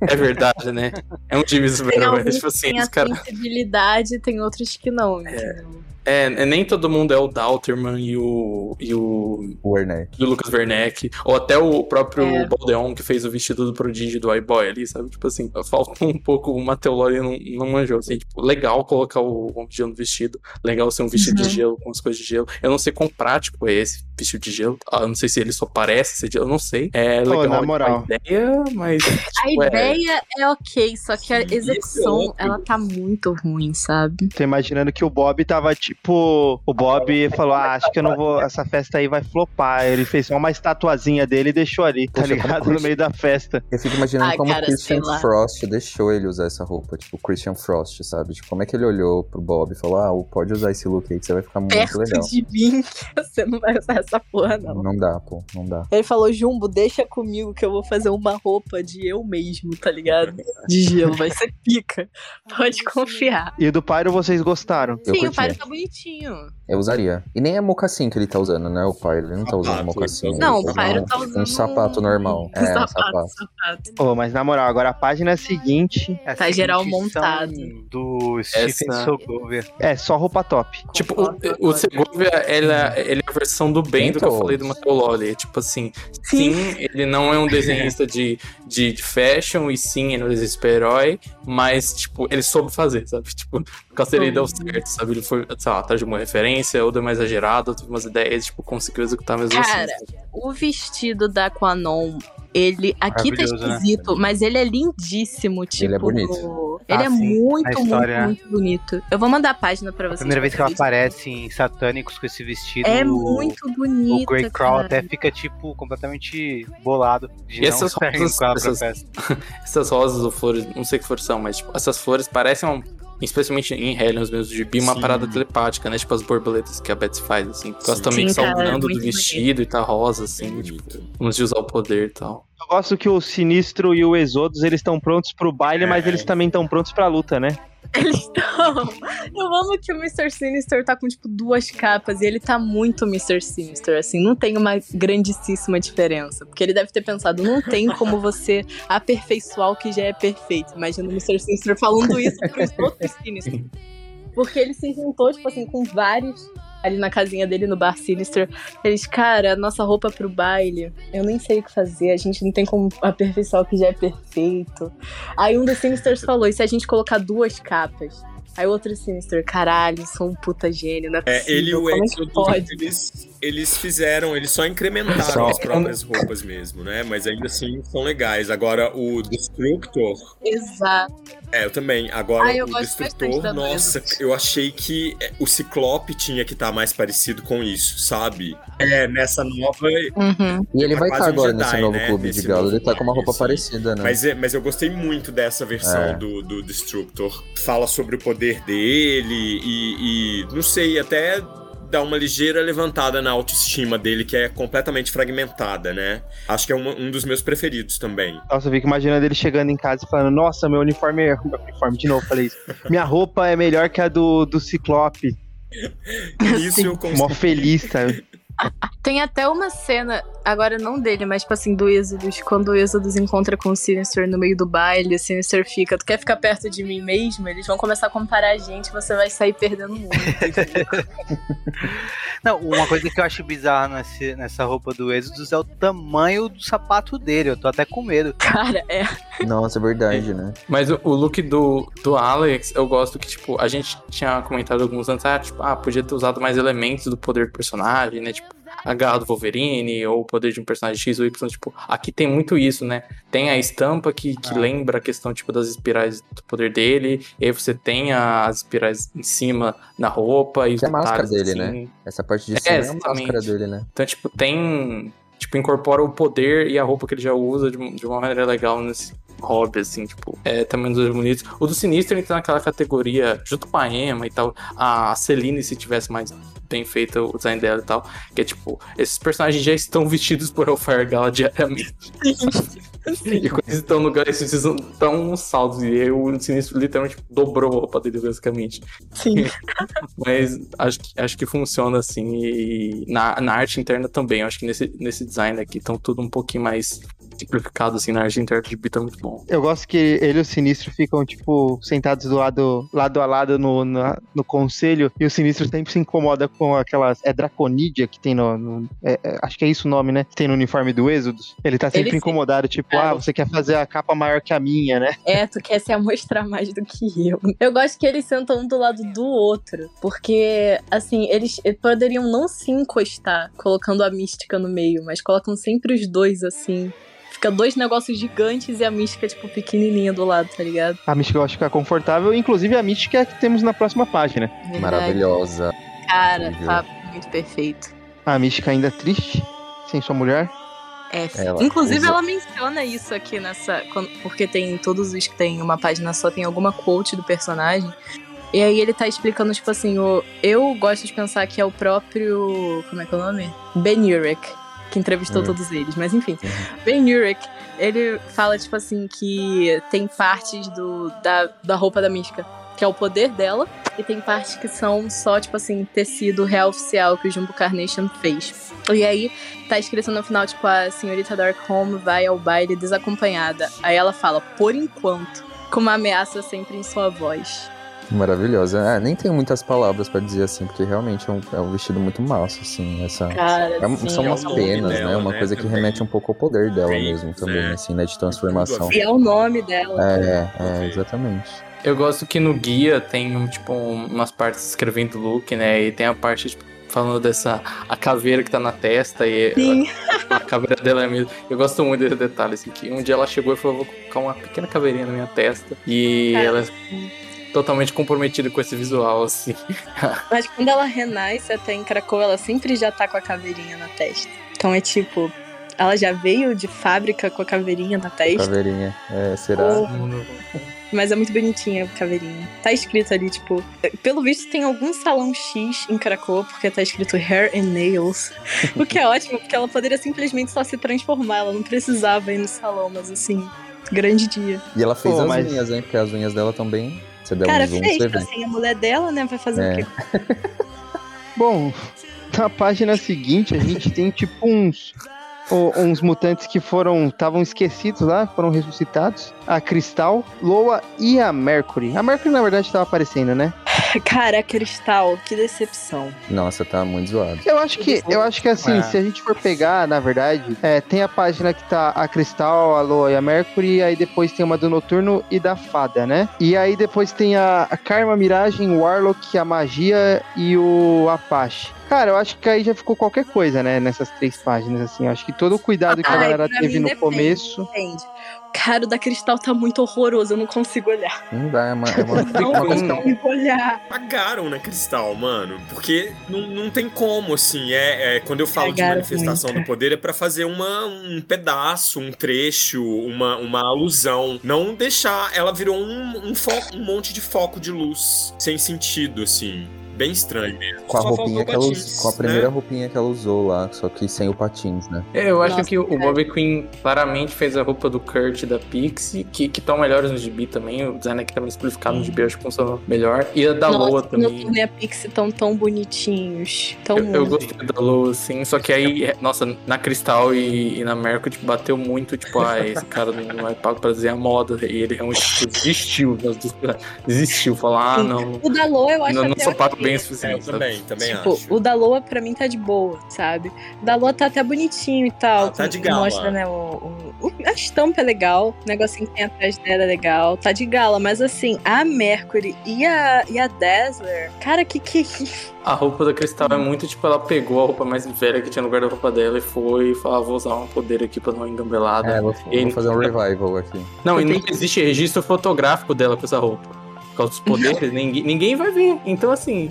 é verdade, né? É um time Tem super-herói. Tipo assim, têm os a caras. sensibilidade, tem outros que não, entendeu? É, nem todo mundo é o Dalterman e o. e o. O Werner. e o Lucas Werneck. Ou até o próprio É. Baldeon que fez o vestido do prodígio do iBoy ali, sabe? Tipo assim, falta um pouco. O Mateu Lori não, não manjou. Assim, tipo, legal colocar o Gelo no vestido. Legal ser um vestido Uhum. de gelo com as coisas de gelo. Eu não sei quão prático é esse vestido de gelo. Ah, Eu não sei se ele só parece ser de gelo, eu não sei. É Pô, legal na a moral. ideia, mas. A tipo, é- ideia é ok, só que a é execução, óbvio. ela tá muito ruim, sabe? Tô imaginando que o Bob tava tipo. O Bob falou: Ah, acho que eu não vou. Essa festa aí vai flopar. Ele fez só uma estatuazinha dele e deixou ali, tá Poxa, ligado? No meio da festa. Eu fico imaginando Ai, como cara, o Christian. Frost deixou ele usar essa roupa. Tipo, o Christian Frost, sabe? Tipo, como é que ele olhou pro Bob e falou: Ah, pode usar esse look aí que você vai ficar muito Perto legal. de mim, você não vai usar essa porra, não. Não dá, pô, não dá. Ele falou, Jumbo, deixa comigo que eu vou fazer uma roupa de eu mesmo, tá ligado? De gelo, vai ser pica. Pode confiar. E o do Pyro vocês gostaram. Eu Sim, o pai tá bonitinho. Eu usaria. E nem é mocassim que ele tá usando, né? O Pyro. Ele não tá usando Sapato, mocassim. ele Não, tá o Pyro tá usando Um sapato normal. Um É, um sapato, sapato. sapato. Pô, mas na moral, agora a página seguinte Essa Tá geral montado. Do Stephen Essa- Sogovia. é só roupa top. Tipo, o, o Segovia, ela, ele é a versão do bem do que eu Então. falei do Lolly. Tipo assim, sim, ele não é um desenhista de, de, de fashion, e sim, ele é um desenhista super-herói, mas, tipo, ele soube fazer, sabe? Tipo, o Castelli deu certo, sabe? Ele foi, sei lá, atrás de uma referência, ou deu mais exagerado, teve umas ideias, tipo, conseguiu executar mesmo Cara, assim. O vestido da Quanon, ele. Aqui tá né? esquisito, mas ele é lindíssimo, tipo. Ele é bonito. no- Ele Ah, é sim. muito, A história- muito, muito bonito. Eu vou mandar a página pra A vocês. primeira vez que ela aparece em Satânicos com esse vestido. É muito bonita. O Grey Crawl cara. até fica, tipo, completamente bolado de E essas rosas- essas-. Essas rosas ou flores, não sei que flores são, mas tipo, essas flores parecem, um, especialmente em Hellions mesmo, de bi, uma Sim. parada telepática, né? Tipo as borboletas que a Betsy faz, assim. Sim. também Sim, cara, saudando do vestido e tá rosa, assim, tipo, bonito. uns de usar o poder e tal. Eu gosto que o Sinistro e o Exodus, eles estão prontos pro baile, mas É. eles também estão prontos pra luta, né? Eles estão. Eu amo que o Mr. Sinister tá com, tipo, duas capas e ele tá muito Mr. Sinister, assim, não tem uma grandíssima diferença. Porque ele deve ter pensado, não tem como você aperfeiçoar o que já é perfeito. Imagina o Mr. Sinister falando isso pros outros Sinister. Porque ele se juntou, tipo assim, com vários ali na casinha dele no bar Sinister. Eles, cara, nossa roupa pro baile, eu nem sei o que fazer, a gente não tem como aperfeiçoar o que já é perfeito. Aí um dos Sinisters falou: e se a gente colocar duas capas? Aí o outro Sinister, caralho, sou um puta gênio, não é É, possível, ele e o é Exodus, pode? eles, eles fizeram, eles só incrementaram Só. as próprias roupas mesmo, né? Mas ainda assim são legais. Agora, o Destructor, Exato. é, eu também. Agora, Ah, eu o Destructor, nossa, Exodus. eu achei que é, o Ciclope tinha que estar mais parecido com isso, sabe? É, nessa nova. Uhum. E ele É vai estar um agora Jedi, nesse novo né? clube Nesse de galo. Ele tá com uma roupa clube, parecida, né? Mas, é, mas eu gostei muito dessa versão É. do, do Destructor. Fala sobre o poder dele e, e não sei, até dá uma ligeira levantada na autoestima dele, que é completamente fragmentada, né? Acho que é uma- um dos meus preferidos também. Nossa, eu fico imaginando ele chegando em casa e falando, nossa, meu uniforme é. Meu uniforme, de novo, falei isso. Minha roupa é melhor que a do, do Ciclope. Isso eu Mó consigo. feliz, sabe? Tem até uma cena, agora não dele, mas tipo assim, do Exodus, quando o Exodus encontra com o Sinister no meio do baile, o Sinister fica, tu quer ficar perto de mim mesmo? Eles vão começar a comparar a gente, você vai sair perdendo muito. Não, uma coisa que eu acho bizarra nesse- nessa roupa do Exodus é o tamanho do sapato dele. Eu tô até com medo. Cara, é. Nossa, é verdade, né? Mas o, o look do, do Alex, eu gosto que, tipo, a gente tinha comentado alguns anos, ah, tipo, ah, podia ter usado mais elementos do poder do personagem, né? Tipo, a garra do Wolverine, ou o poder de um personagem X ou Y, tipo, aqui tem muito isso, né? Tem a estampa que, que Ah. lembra a questão, tipo, das espirais do poder dele, e aí você tem as espirais em cima na roupa e os Que é a máscara detalhes, dele, assim. Essa parte de É, cima é, a exatamente. máscara dele, né? Então, tipo, tem. Tipo, incorpora o poder e a roupa que ele já usa de, de uma maneira legal nesse hobby, assim, tipo, é também dos bonitos. O do Sinistro entra naquela categoria, junto com a Emma e tal, a Celine, se tivesse mais bem feito o design dela e tal, que é tipo, esses personagens já estão vestidos por Hellfire Gala diariamente. E quando eles estão no Gala, eles uns saltos. E aí o Sinistro literalmente dobrou a roupa dele, basicamente. Sim. Mas acho que, acho que funciona assim. E na, na arte interna também. Acho que nesse, nesse design aqui estão tudo um pouquinho mais simplificado, assim, na arte interna de Bita muito bom. Eu gosto que ele e o Sinistro ficam, tipo, sentados do lado, lado a lado no, na- no conselho, e o Sinistro sempre se incomoda com aquelas. É Draconídea que tem no. no- é- é- acho que é isso o nome, né? Que tem no uniforme do Êxodos. Ele tá sempre Ele incomodado, tipo, Cara. ah, você quer fazer a capa maior que a minha, né? É, tu quer se amostrar mais do que eu. Eu gosto que eles sentam um do lado do outro. Porque, assim, eles poderiam não se encostar colocando a mística no meio, mas colocam sempre os dois assim. Fica dois negócios gigantes e a mística, tipo, pequenininha do lado, tá ligado? A mística eu acho que fica confortável, inclusive a mística que temos na próxima página. Verdade. Maravilhosa. Cara, Incrível. tá muito perfeito. A mística ainda triste, sem sua mulher. É, Ela Inclusive, usa- ela menciona isso aqui nessa. quando- Porque tem todos os que tem uma página só, tem alguma quote do personagem. E aí ele tá explicando, tipo assim, o, eu gosto de pensar que é o próprio. Como é que é o nome? Ben Urich, que entrevistou Uhum. todos eles. Mas enfim, Ben Urich, ele fala, tipo assim, que tem partes do, da, da roupa da mística, que é o poder dela, e tem partes que são só, tipo assim, tecido real oficial que o Jumbo Carnation fez. E aí, tá escrito no final, tipo, a senhorita Darkholme vai ao baile desacompanhada. Aí ela fala, por enquanto, com uma ameaça sempre em sua voz. Maravilhosa. É, nem tenho muitas palavras pra dizer assim, porque realmente é um, é um vestido muito massa, assim. Essa, Cara, é um- sim. são é umas nome penas, dela, né? Uma né, coisa que também. remete um pouco ao poder dela Bem, mesmo também, né? assim, né? De transformação. E é o nome dela. É, é, exatamente. Eu gosto que no guia tem, um, tipo, um- umas partes escrevendo look, né? E tem a parte, tipo, falando dessa a caveira que tá na testa e Sim. a, a caveira dela é mesmo. Eu gosto muito desse detalhe, assim, que um dia ela chegou e falou, vou colocar uma pequena caveirinha na minha testa. E Cara, ela é totalmente comprometida com esse visual, assim. Mas quando ela renasce até em Krakow, ela sempre já tá com a caveirinha na testa. Então é tipo, ela já veio de fábrica com a caveirinha na testa. Caveirinha. É, será? Oh. Mas é muito bonitinha a caveirinha. Tá escrito ali, tipo. Pelo visto, tem algum salão X em Krakow, porque tá escrito Hair and Nails. o que é ótimo, porque ela poderia simplesmente só se transformar. Ela não precisava ir no salão, mas assim, grande dia. E ela fez Pô, as mas- unhas, hein? Porque as unhas dela também. Você Cara, um zoom, fez, você vê. assim, a mulher dela, né? Vai fazer o É. quê? Bom, na página seguinte a gente tem tipo uns o- uns mutantes que foram estavam esquecidos lá, foram ressuscitados. A Cristal, Loa e a Mercury. A Mercury na verdade estava aparecendo, né? Cara, a Cristal, que decepção. Nossa, tá muito zoado. Eu acho que eu acho que assim, É. se a gente for pegar, na verdade, é, tem a página que tá a Cristal, a Loa e a Mercury, aí depois tem uma do Noturno e da Fada, né? E aí depois tem a, a Karma, Miragem, o Warlock, a Magia e o Apache. Cara, eu acho que aí já ficou qualquer coisa, né? Nessas três páginas, assim. Eu acho que todo o cuidado que a galera teve no depende. começo. Entende? Cara, o da Cristal tá muito horroroso, eu não consigo olhar. Não dá, é uma, é uma, Não uma questão. consigo olhar. Pagaram na Cristal, mano. Porque não, não tem como, assim. É, é- quando eu falo de Pagaram manifestação muito. do poder, é pra fazer uma, um pedaço, um trecho, uma, uma alusão. Não deixar. Ela virou um, um, fo- um monte de foco de luz sem sentido, assim. Bem estranho mesmo. Com a Só roupinha que ela patins, com a né? primeira roupinha que ela usou lá, só que sem o patins, né? É, Eu acho Nossa, que o cara. Bobby Queen claramente fez a roupa do Kurt e da Pixie, que estão melhores no gibi também. O design aqui tá mais simplificado no gibi, eu acho que funcionou melhor. E a da Nossa, Loa também. Noturno e a Pixie tão tão bonitinhos. Tão Eu, eu gostei da Loa, assim, só que aí, é, nossa, na Cristal e, e na Mercury, tipo, bateu muito, tipo, ah, esse cara não é pago pra dizer a moda, e ele realmente tipo, desistiu, desistiu, falou, ah, não, O da Loa eu acho não, não sou pago. Bem o É, eu suficiente, também, também Tipo, acho. o da Loa pra mim tá de boa, sabe? O da Loa tá até bonitinho e tal. Ah, tá de gala. Mostra, né, o, o- a estampa é legal, o negocinho que tem atrás dela é legal, tá de gala. Mas assim, a Mercury e a, e a Dazzler, cara, que que... A roupa da Cristal é muito, tipo, ela pegou a roupa mais velha que tinha no guarda-roupa dela e foi e falou, ah, vou usar um poder aqui pra não engambelada. É, vou, E vou fazer um revival aqui. Não, e não existe registro fotográfico dela com essa roupa. Por causa dos poderes, ninguém, ninguém vai ver. Então, assim.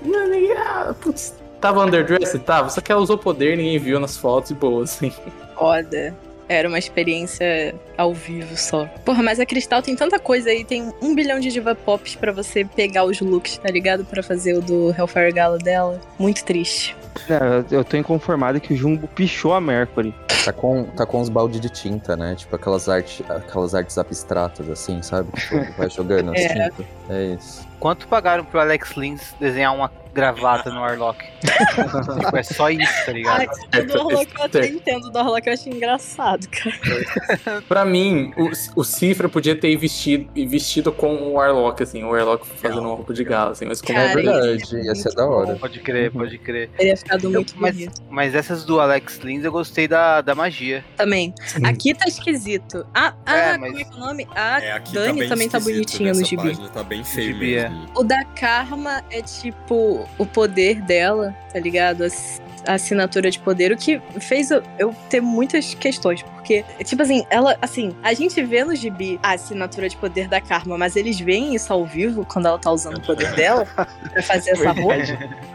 Não, ninguém, ah, putz, tava underdressed? Tava. Só que ela usou poder, ninguém viu nas fotos e boa, assim. Foda. Era uma experiência ao vivo só. Porra, mas a Cristal tem tanta coisa aí, tem um bilhão de diva pops pra você pegar os looks, tá ligado? Pra fazer o do Hellfire Gala dela. Muito triste. Não, eu- tô inconformado que o Jumbo pichou a Mercury. Tá com, tá com uns balde de tinta, né? Tipo aquelas, arte, aquelas artes abstratas, assim, sabe? Tipo, vai jogando as É. tintas. É isso. Quanto pagaram pro Alex Lins desenhar uma gravata no Warlock? tipo, é só isso, tá ligado? Ah, o do Orlock eu até entendo, o do Orlock eu achei engraçado, cara. Pra mim, o, o Cifra podia ter vestido, vestido com o Warlock, assim, o Warlock fazendo uma roupa de gala, assim, mas como Cara, é verdade, isso ia ser da hora. bom. Pode crer, pode crer. Teria ficado muito mas, bonito. mas essas do Alex Lins eu gostei da, da magia. Também. Aqui tá esquisito. Ah, ah É, mas- como é que é o nome? A É, aqui Dani tá bem também tá bonitinha no gibi. Página, tá bem feio Gibi, é. O da Karma é tipo o poder dela, tá ligado? A ass- a assinatura de poder, o que fez eu ter muitas questões. Porque, tipo assim, ela, assim, a gente vê no gibi a assinatura de poder da Karma, mas eles veem isso ao vivo quando ela tá usando o poder dela pra fazer essa roupa.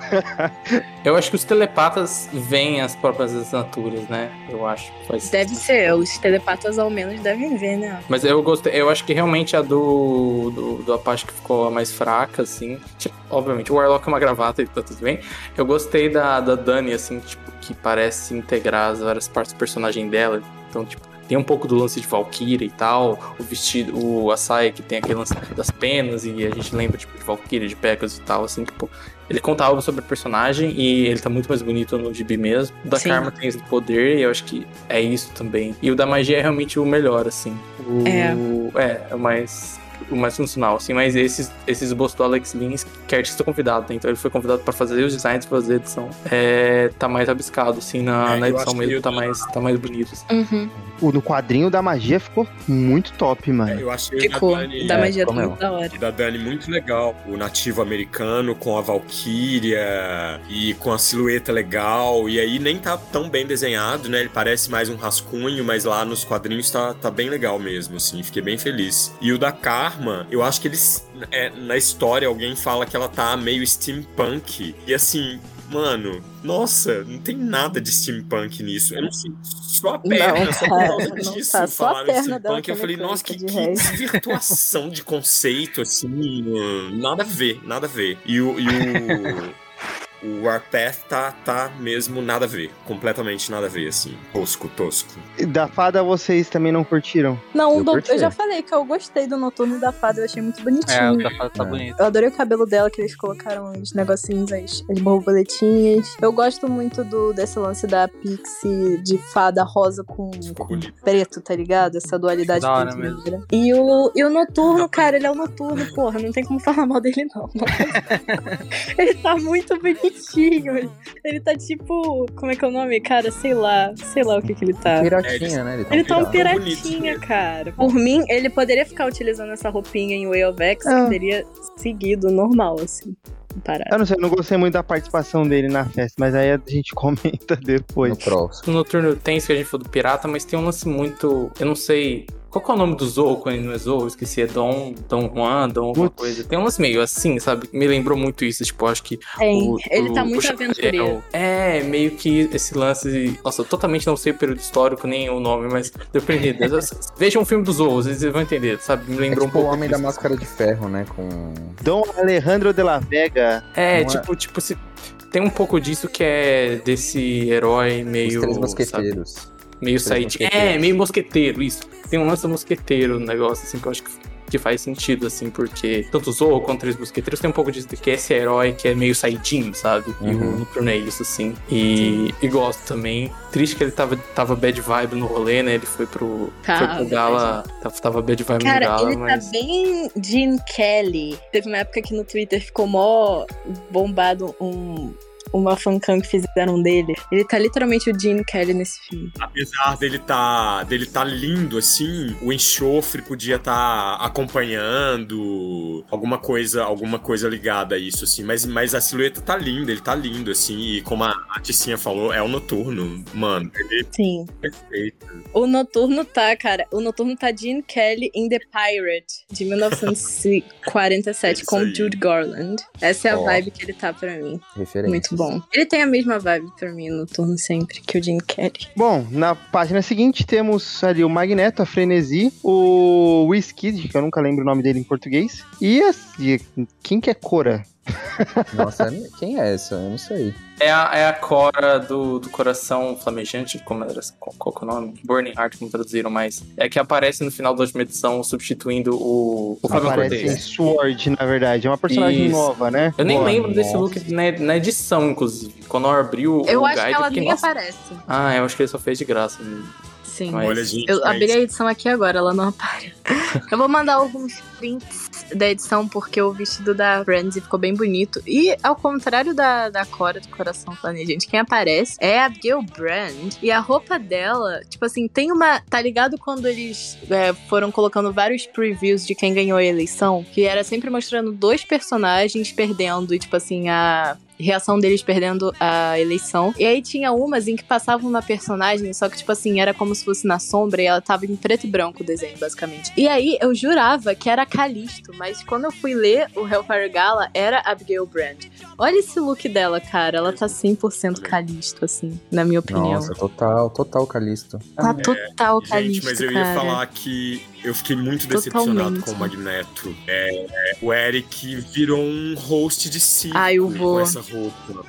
Eu acho que os telepatas veem as próprias assinaturas, né? Eu acho. Faz... Deve ser, os telepatas ao menos devem ver, né? Mas eu gostei, eu acho que realmente a do, do, do Apache que ficou a mais fraca, assim. Tipo, obviamente, o Warlock é uma gravata e tá tudo bem. Eu gostei da, da Dani, assim, tipo, que parece integrar as várias partes do personagem dela. Então, tipo, tem um pouco do lance de Valkyria e tal, o vestido, o a saia que tem aquele lance das penas, e a gente lembra, tipo, de Valkyria, de Pegasus e tal, assim, tipo. Ele conta algo sobre o personagem e ele tá muito mais bonito no gibi mesmo. O da Sim. Karma tem esse poder e eu acho que é isso também. E o da magia é realmente o melhor, assim. O... É. É, o mais. O mais funcional, assim, mas esses, esses do Alex Lins, que é artista convidado, né? Então ele foi convidado para fazer os designs, fazer a edição. É, tá mais rabiscado, assim, na, É, na eu edição mesmo, que tá eu- mais, tá mais bonito. assim. Uhum. O do quadrinho da magia ficou muito top, mano. Eu achei Ficou. o da Dani, Da magia ficou tá mesmo. muito da hora. o da Dani muito legal. O nativo americano com a Valkyria e com a silhueta legal. E aí nem tá tão bem desenhado, né? Ele parece mais um rascunho, mas lá nos quadrinhos tá, tá bem legal mesmo, assim. Fiquei bem feliz. E o da Karma, eu acho que eles. é, na história, alguém fala que ela tá meio steampunk. E assim. Mano, nossa, não tem nada de steampunk nisso. Eu não sei, só a perna, Não, só por causa disso. tá. Falaram steampunk. que Eu é falei, nossa, que, que de resto. desvirtuação de conceito, assim, nada a ver, nada a ver. E o, e o, o Warpath tá, tá mesmo nada a ver, completamente nada a ver, assim, tosco, tosco. E Da fada vocês também não curtiram? Não, Eu do- curti. eu já falei que eu gostei do noturno da fada, eu achei muito É, bonitinho. o da fada tá É. bonito. Eu adorei o cabelo dela, que eles colocaram os negocinhos, as, as borboletinhas. Eu gosto muito do, desse lance da Pixie de fada rosa com, com bonito. preto, tá ligado? Essa dualidade Da hora preto e mesmo. negra. E o, e o noturno, cara, ele é o noturno, porra. Não tem como falar mal dele, não. ele tá muito bonitinho. Ele, ele tá tipo. Como é que é o nome? Cara, sei lá. Sei lá o que que ele tá. Piratinha, né? Ele tá Ele tá um pirata. bonito piratinha, mesmo. cara. Por mim, ele poderia ficar utilizando essa roupinha em Way of X, Ah. que teria seguido normal, assim. Parado. Eu não sei, eu não gostei muito da participação dele na festa, mas aí a gente comenta depois. No próximo. No Noturno tem isso que a gente falou do pirata, mas tem um lance muito. Eu não sei. Qual que é o nome do Zorro quando ele não é Zorro? Esqueci, é Dom, Dom Juan, Dom alguma coisa. Tem um lance meio assim, sabe? Me lembrou muito isso, tipo, acho que Tem. o- ele tá o- muito o aventureiro. É, meio que esse lance. Nossa, eu totalmente não sei o período histórico, nem o nome, mas deu pra entender. Vejam um filme dos Zorros, vocês vão entender, sabe? Me É lembrou tipo um o pouco. Homem da. Máscara de Ferro, né? Com... Dom Alejandro de la Vega. É, é- tipo, tipo, se. Tem um pouco disso que é desse herói meio. Os Três sabe? Meio sair. É, meio mosqueteiro, isso. Tem um lance mosqueteiro no negócio, assim, que eu acho que, que faz sentido, assim, porque tanto o Zorro quanto os mosqueteiros tem um pouco disso, de que esse herói que é meio saidinho, sabe? E Uhum. o Noturno é isso, assim. E, e gosto também. Triste que ele tava, tava bad vibe no rolê, né? Ele foi pro, Tava, foi pro Gala, tava, tava bad vibe no Cara, Gala, ele mas... tá bem Gene Kelly. Teve uma época que no Twitter ficou mó bombado um, uma fancam que fizeram dele. Ele tá literalmente o Gene Kelly nesse filme. Apesar dele tá, dele tá lindo, assim, o enxofre podia estar acompanhando alguma coisa, alguma coisa ligada a isso, assim, mas, mas a silhueta tá linda, ele tá lindo, assim, e como a, a Ticinha falou, é o noturno, mano, ele Sim. é perfeito. O Noturno tá, cara. O Noturno tá Gene Kelly in The Pirate, de 1947, com Isso aí. Jude Garland. Essa é a Ó. vibe que ele tá pra mim. Referência. Muito bom. Ele tem a mesma vibe pra mim, o Noturno sempre, que o Gene Kelly. Bom, na página seguinte temos ali o Magneto, a Frenesi, o Wizkid, que eu nunca lembro o nome dele em português, e, a, e quem que é Cora? Nossa, quem é essa? Eu não sei. É a, é a Cora do, do Coração Flamejante, como era, qual, qual que é o nome? Burning Heart, como traduziram, mas é que aparece no final da última edição, substituindo o, o Fábio Aparece em. Sword, na verdade. É uma personagem Isso. nova, né? Eu nem Boa. lembro desse Nossa. look na, na edição, inclusive. Quando eu abri o, Eu o acho guide, que ela nem nossa. aparece. Ah, eu acho que ele só fez de graça mesmo. Sim. Mas- Olha, gente, Eu mas- abri a edição aqui agora, ela não aparece. eu vou mandar alguns prints da edição, porque o vestido da Frenzy ficou bem bonito. E ao contrário da, da Cora do Coração Planejante, quem aparece é a Abigail Brand. E a roupa dela, tipo assim, tem uma. Tá ligado quando eles é, foram colocando vários previews de quem ganhou a eleição? Que era sempre mostrando dois personagens perdendo, e tipo assim, a reação deles perdendo a eleição. E aí tinha umas em que passavam na personagem, só que, tipo assim, era como se fosse na sombra e ela tava em preto e branco o desenho, basicamente. E aí eu jurava que era Calisto, mas quando eu fui ler o Hellfire Gala, era Abigail Brand. Olha esse look dela, cara. Ela tá 100% Calisto, assim, na minha opinião. Nossa, total, total Calisto. Tá total Calisto, Gente, mas eu cara. ia falar que eu fiquei muito decepcionado Totalmente. com o Magneto. É, é, o Eric virou um host de vou. com essa roupa.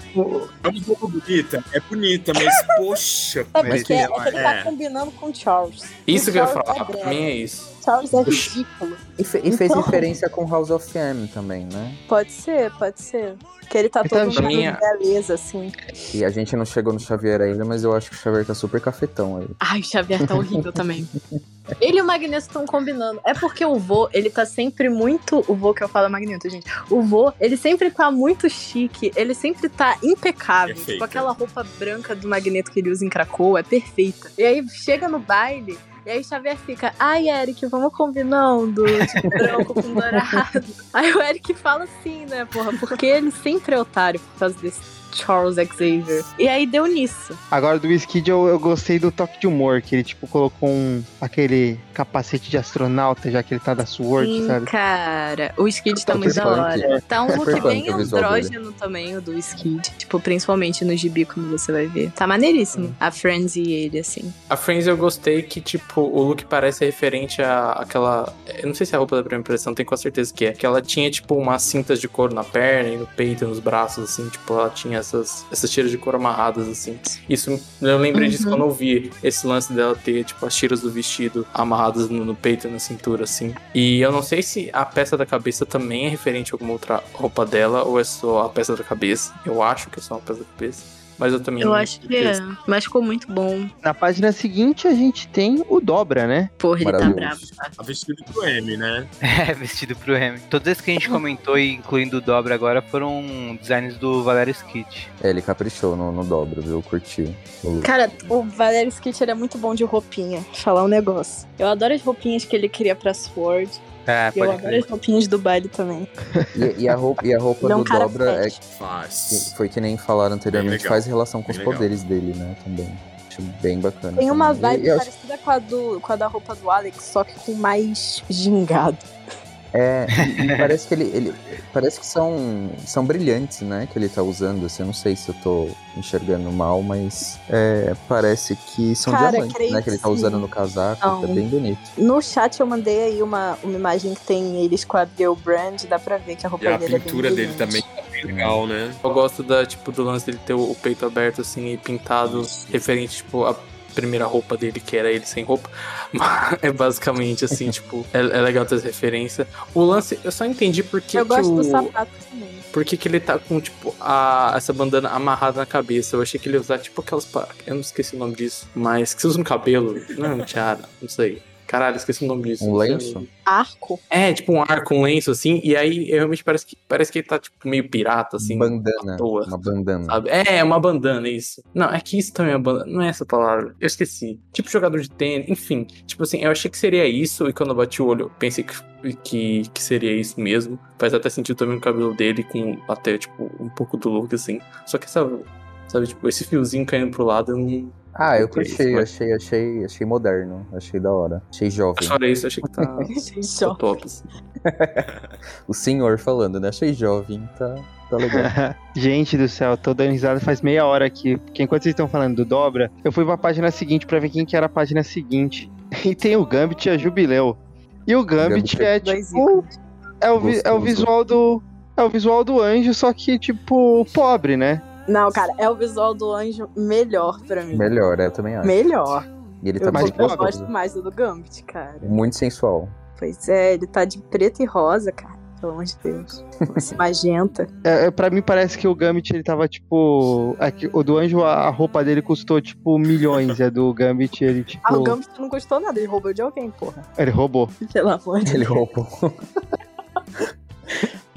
É uma roupa bonita? É bonita, mas poxa. É porque é, ele- que ele tá é. combinando com o Charles. Isso O que eu ia Charles falar, é pra mim é isso. Charles é ridículo. E, fe- e fez Então- referência com House of M também, né? Pode ser, pode ser. Que ele tá Então, todo mim, é- beleza, assim. E a gente não chegou no Xavier ainda, mas eu acho que o Xavier tá super cafetão aí. Ai, o Xavier tá horrível também. Ele e o Magneto estão combinando. É porque o vô, ele tá sempre muito. O vô que eu falo é Magneto, gente. O vô, ele sempre tá muito chique. Ele sempre tá impecável. Perfeito. Tipo, aquela roupa branca do Magneto que ele usa em Krakoa é perfeita. E aí chega no baile. E aí Xavier fica, ai Eric, vamos combinando, tipo, branco com dourado. Aí o Eric fala assim, né, porra, porque ele sempre é otário por causa desse Charles Xavier. E aí deu nisso. Agora do Skid eu, eu gostei do toque de humor, que ele tipo colocou um, aquele capacete de astronauta, já que ele tá da Sword, Sim, sabe? cara. O Skid tá muito da hora. Tá um look Super bem punk o visual andrógeno também, o do Skid. Tipo, principalmente no gibi, como você vai ver. Tá maneiríssimo. A Friends e ele, assim. A Friends eu gostei que, tipo, o look parece referente à aquela. Eu não sei se é a roupa da primeira impressão, tenho quase certeza que é. Que ela tinha, tipo, umas cintas de couro na perna e no peito e nos braços, assim. Tipo, ela tinha essas, essas tiras de couro amarradas, assim. Isso, eu lembrei disso Uhum. quando eu vi esse lance dela ter, tipo, as tiras do vestido amarradas no, no peito e na cintura, assim. E eu não sei se a peça da cabeça também é referente a alguma outra roupa dela ou é só a peça da cabeça. Eu acho que é só a peça da cabeça. Mas eu também Eu acho que é. Mas ficou muito bom. Na página seguinte a gente tem o Dobra, né? Porra, ele tá bravo. tá? Tá vestido pro M, né? É, vestido pro Remy. Todos esses que a gente comentou, incluindo o Dobra agora, foram designs do Valério Skit. É, ele caprichou no, no dobro, viu? Curtiu. Cara, o Valério Skitch ele é muito bom de roupinha. Falar um negócio. Eu adoro as roupinhas que ele cria pra Sword. É, eu pode adoro crer. as roupinhas do baile também. E, e a roupa, e a roupa é do dobra é. Faz. foi que nem falaram anteriormente, faz relação com Bem os legal. poderes dele, né? Também. Acho bem bacana. Tem uma também. vibe E- e acho- parecida com a, do, com a da roupa do Alex, só que com mais gingado. É, e, e parece que ele, ele- Parece que são, são brilhantes, né? Que ele tá usando. Assim, eu não sei se eu tô enxergando mal, mas é, parece que são Cara, diamantes, né? Que ele tá usando sim. no casaco. Não. Tá bem bonito. No chat eu mandei aí uma, uma imagem que tem eles com a Girl Brand, dá pra ver que a roupa E a dele pintura é bem dele também é bem legal, né? Eu gosto da, tipo, do lance dele ter o, o peito aberto, assim, e pintado, referente, tipo, a primeira roupa dele, que era ele sem roupa. Mas é basicamente, assim, tipo, é, é legal ter essa referência. O lance, eu só entendi porque Eu que gosto o... do sapato também. Por que, que ele tá com, tipo, a, essa bandana amarrada na cabeça? Eu achei que ele ia usar, tipo, aquelas. Eu não esqueci o nome disso. Mas que você usa no cabelo. Não é um tiara, não sei. Caralho, esqueci o nome disso. Um lenço? Arco? É, tipo um arco, um lenço, assim. E aí, realmente parece que, parece que ele tá, tipo, meio pirata, assim. bandana. toa. Uma bandana. Sabe? É, uma bandana, isso. Não, é que isso também é bandana. Não é essa palavra. Eu esqueci. Tipo jogador de tênis, enfim. Tipo assim, eu achei que seria isso. E quando eu bati o olho, eu pensei que, que, que seria isso mesmo. Faz até sentido também no cabelo dele, com até, tipo, um pouco do look, assim. Só que essa. Sabe, tipo, esse fiozinho caindo pro lado, eu não. Ah, eu curti, mas- achei, achei, achei moderno. Achei da hora. Achei jovem. Fora isso, achei que tá, tá Só. top. O senhor falando, né? Achei jovem, tá, tá legal. Gente do céu, tô dando risada faz meia hora aqui. Porque enquanto vocês estão falando do Dobra, eu fui pra página seguinte pra ver quem que era a página seguinte. E tem o Gambit e a Jubileu. E o Gambit, Gambit é Dois tipo. É o, vi- é o visual do. É o visual do anjo, só que, tipo, pobre, né? Não, cara, é o visual do anjo melhor pra mim. Melhor, é, eu também acho. Melhor. E ele Eu, tá eu pobre. gosto gostoso. mais do do Gambit, cara. Muito sensual. Pois é, ele tá de preto e rosa, cara. Pelo amor de Deus. Esse magenta. É, é, pra mim parece que o Gambit ele tava tipo. é que o do anjo, a, a roupa dele custou tipo milhões. É do Gambit, ele tipo. Ah, o Gambit não custou nada, ele roubou de alguém, porra. Ele roubou. Pelo amor de Ele Deus. roubou.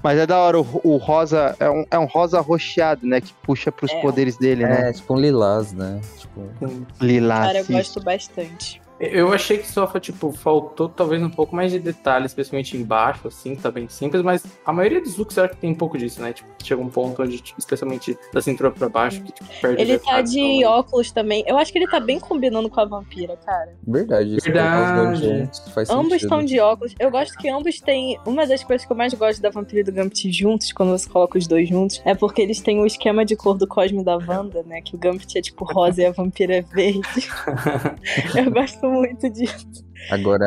Mas é da hora, o, o rosa é um, é um rosa rocheado, né? Que puxa pros É. poderes dele, né? É, tipo um lilás, né? Tipo, Lilás. Cara, eu gosto bastante. Eu achei que só tipo, faltou talvez um pouco mais de detalhes, especialmente embaixo, assim, tá bem simples, mas a maioria dos looks eu acho que tem um pouco disso, né? Tipo, chega um ponto onde, tipo, especialmente da cintura pra baixo, que tipo, perde Ele tá detalhe, de então, óculos também. Eu acho que ele tá bem combinando com a vampira, cara. verdade. Isso dois Verdade. juntos faz Ambos sentido. estão de óculos. Eu gosto que ambos têm. Uma das coisas que eu mais gosto da Vampira e do Gambit juntos, quando você coloca os dois juntos, é porque eles têm o esquema de cor do Cosme da Wanda, né? Que o Gambit é tipo rosa e a Vampira é verde. eu gosto muito disso. Agora,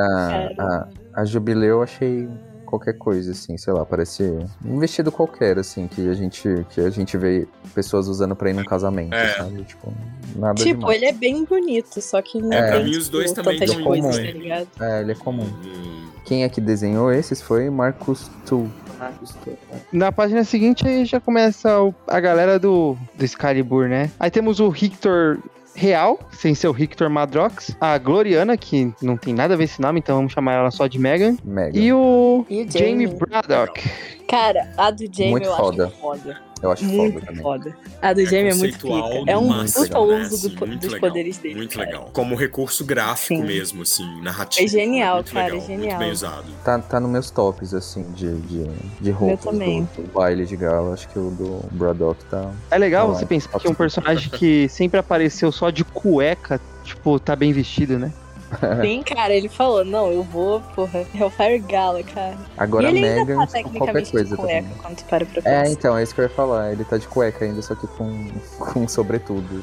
a, a Jubileu eu achei qualquer coisa, assim, sei lá, parece um vestido qualquer, assim, que a gente, que a gente vê pessoas usando pra ir num casamento, É. sabe? Tipo, nada tipo, demais. ele é bem bonito, só que não É, pra tem mim os dois tipo, também tantas coisas, comum. tá ligado? É, ele é comum. Hum, Quem é que desenhou esses foi Marcus Tu. Na página seguinte aí já começa o- a galera do, do Excalibur, né? Aí temos o Victor real, sem ser o Victor Madrox, a Gloriana, que não tem nada a ver esse nome, então vamos chamar ela só de Megan, Mega. e o, E o Jamie Jamie. Braddock. Cara, a do Jamie Muito eu foda. acho foda. Eu acho Muito foda também. foda. A do Jamie é muito conceitual pica. É um puta né? uso do muito dos legal, poderes dele. Muito cara. legal. Como recurso gráfico Sim. mesmo, assim, narrativo. É genial, muito cara, legal, é genial. Muito bem usado. Tá, tá nos meus tops, assim, de, de, de roupas também. do, do baile de gala. Acho que o do Braddock tá. É legal Ah, você pensar que um personagem que sempre apareceu só de cueca, tipo, tá bem vestido, né? Sim, cara, ele falou, não, eu vou, porra, Hellfire Gala, cara. Agora e ele ainda Megan, tá qualquer tecnicamente coisa de cueca, também. quando tu para pra É, pensar. então, é isso que eu ia falar. Ele tá de cueca ainda, só que com, com sobretudo.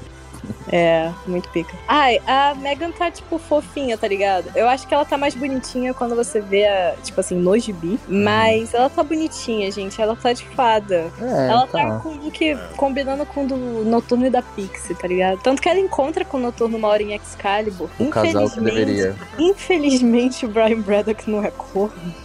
É, muito pica. Ai, a Megan tá, tipo, fofinha, tá ligado? Eu acho que ela tá mais bonitinha quando você vê, a, tipo assim, no gibi. Mas ela tá bonitinha, gente. Ela tá de fada. É, ela tá. tá com o look combinando com o do Noturno e da Pixie, tá ligado? Tanto que ela encontra com o Noturno uma hora em Excalibur. O casal que Infelizmente, deveria. infelizmente o Brian Braddock não é corno.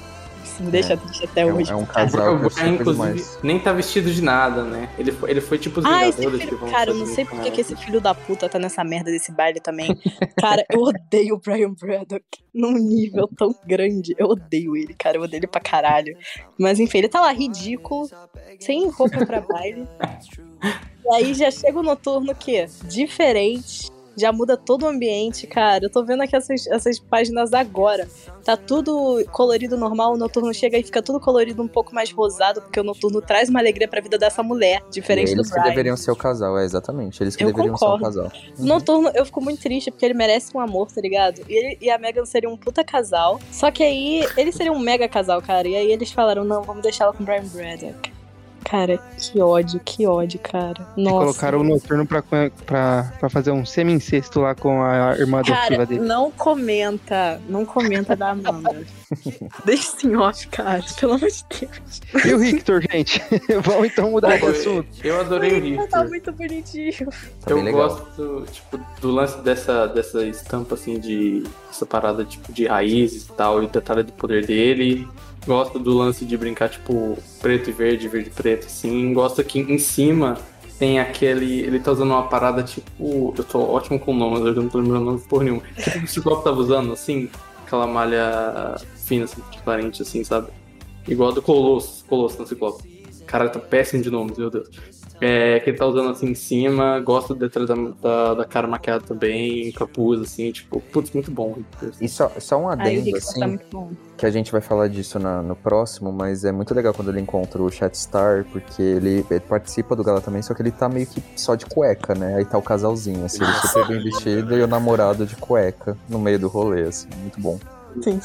Isso me deixa É. triste até É um, hoje. é um cara. casal O que Brian, inclusive, demais. nem tá vestido de nada, né? Ele foi, ele foi tipo os Ah, Vingadores que filho, vão cara, eu não sei com por que ela. que esse filho da puta tá nessa merda desse baile também. Cara, eu odeio o Brian Braddock num nível tão grande. Eu odeio ele, cara. Eu odeio ele pra caralho. Mas enfim, ele tá lá ridículo, sem roupa pra baile. E aí já chega o noturno que diferente. Já muda todo o ambiente, cara. Eu tô vendo aqui essas, essas páginas agora. Tá tudo colorido normal, o noturno chega e fica tudo colorido um pouco mais rosado, porque o noturno traz uma alegria pra vida dessa mulher, diferente do Eles que Brian. deveriam ser o casal, é exatamente. Eles que Eu deveriam concordo. ser o casal. Noturno, eu fico muito triste porque ele merece um amor, tá ligado? E, ele, e a Megan seria um puta casal. Só que aí ele seria um mega casal, cara. E aí eles falaram: não, vamos deixar ela com o Brian Braddock. Cara, que ódio, que ódio, cara. Nossa. Colocaram o Noturno pra, pra, pra fazer um semi-incesto lá com a irmã adotiva Cara, dele. não comenta. Não comenta da Amanda. Deixa em off, cara. Pelo amor de Deus. E o Victor, gente? Vamos então mudar de assunto. Eu adorei o Ele tá Victor. muito bonitinho. Tá eu gosto, tipo, do lance dessa, dessa estampa, assim, de... Essa parada, tipo, de raízes e tal, e o detalhe do poder dele. Gosto do lance de brincar, tipo, preto e verde, verde e preto, assim. Gosto que em cima tem aquele... Ele tá usando uma parada, tipo... Eu tô ótimo com nomes, eu não tô lembrando nome por nenhum. Tipo, o Ciclope tava usando, assim, aquela malha fina, assim, transparente, assim, sabe? Igual a do Colosso, Colosso no Ciclope. Cara, tá péssimo de nomes, meu Deus. É, que ele tá usando assim em cima, gosto do detalhe da, da, da cara maquiada também, capuz, assim, tipo, putz, muito bom. E só, só um adendo, assim, tá bom. que a gente vai falar disso na- no próximo, mas é muito legal quando ele encontra o Chatstar, porque ele, ele participa do gala também, só que ele tá meio que só de cueca, né? Aí tá o casalzinho, assim, ele super bem vestido e o namorado de cueca no meio do rolê, assim, muito bom. Sim.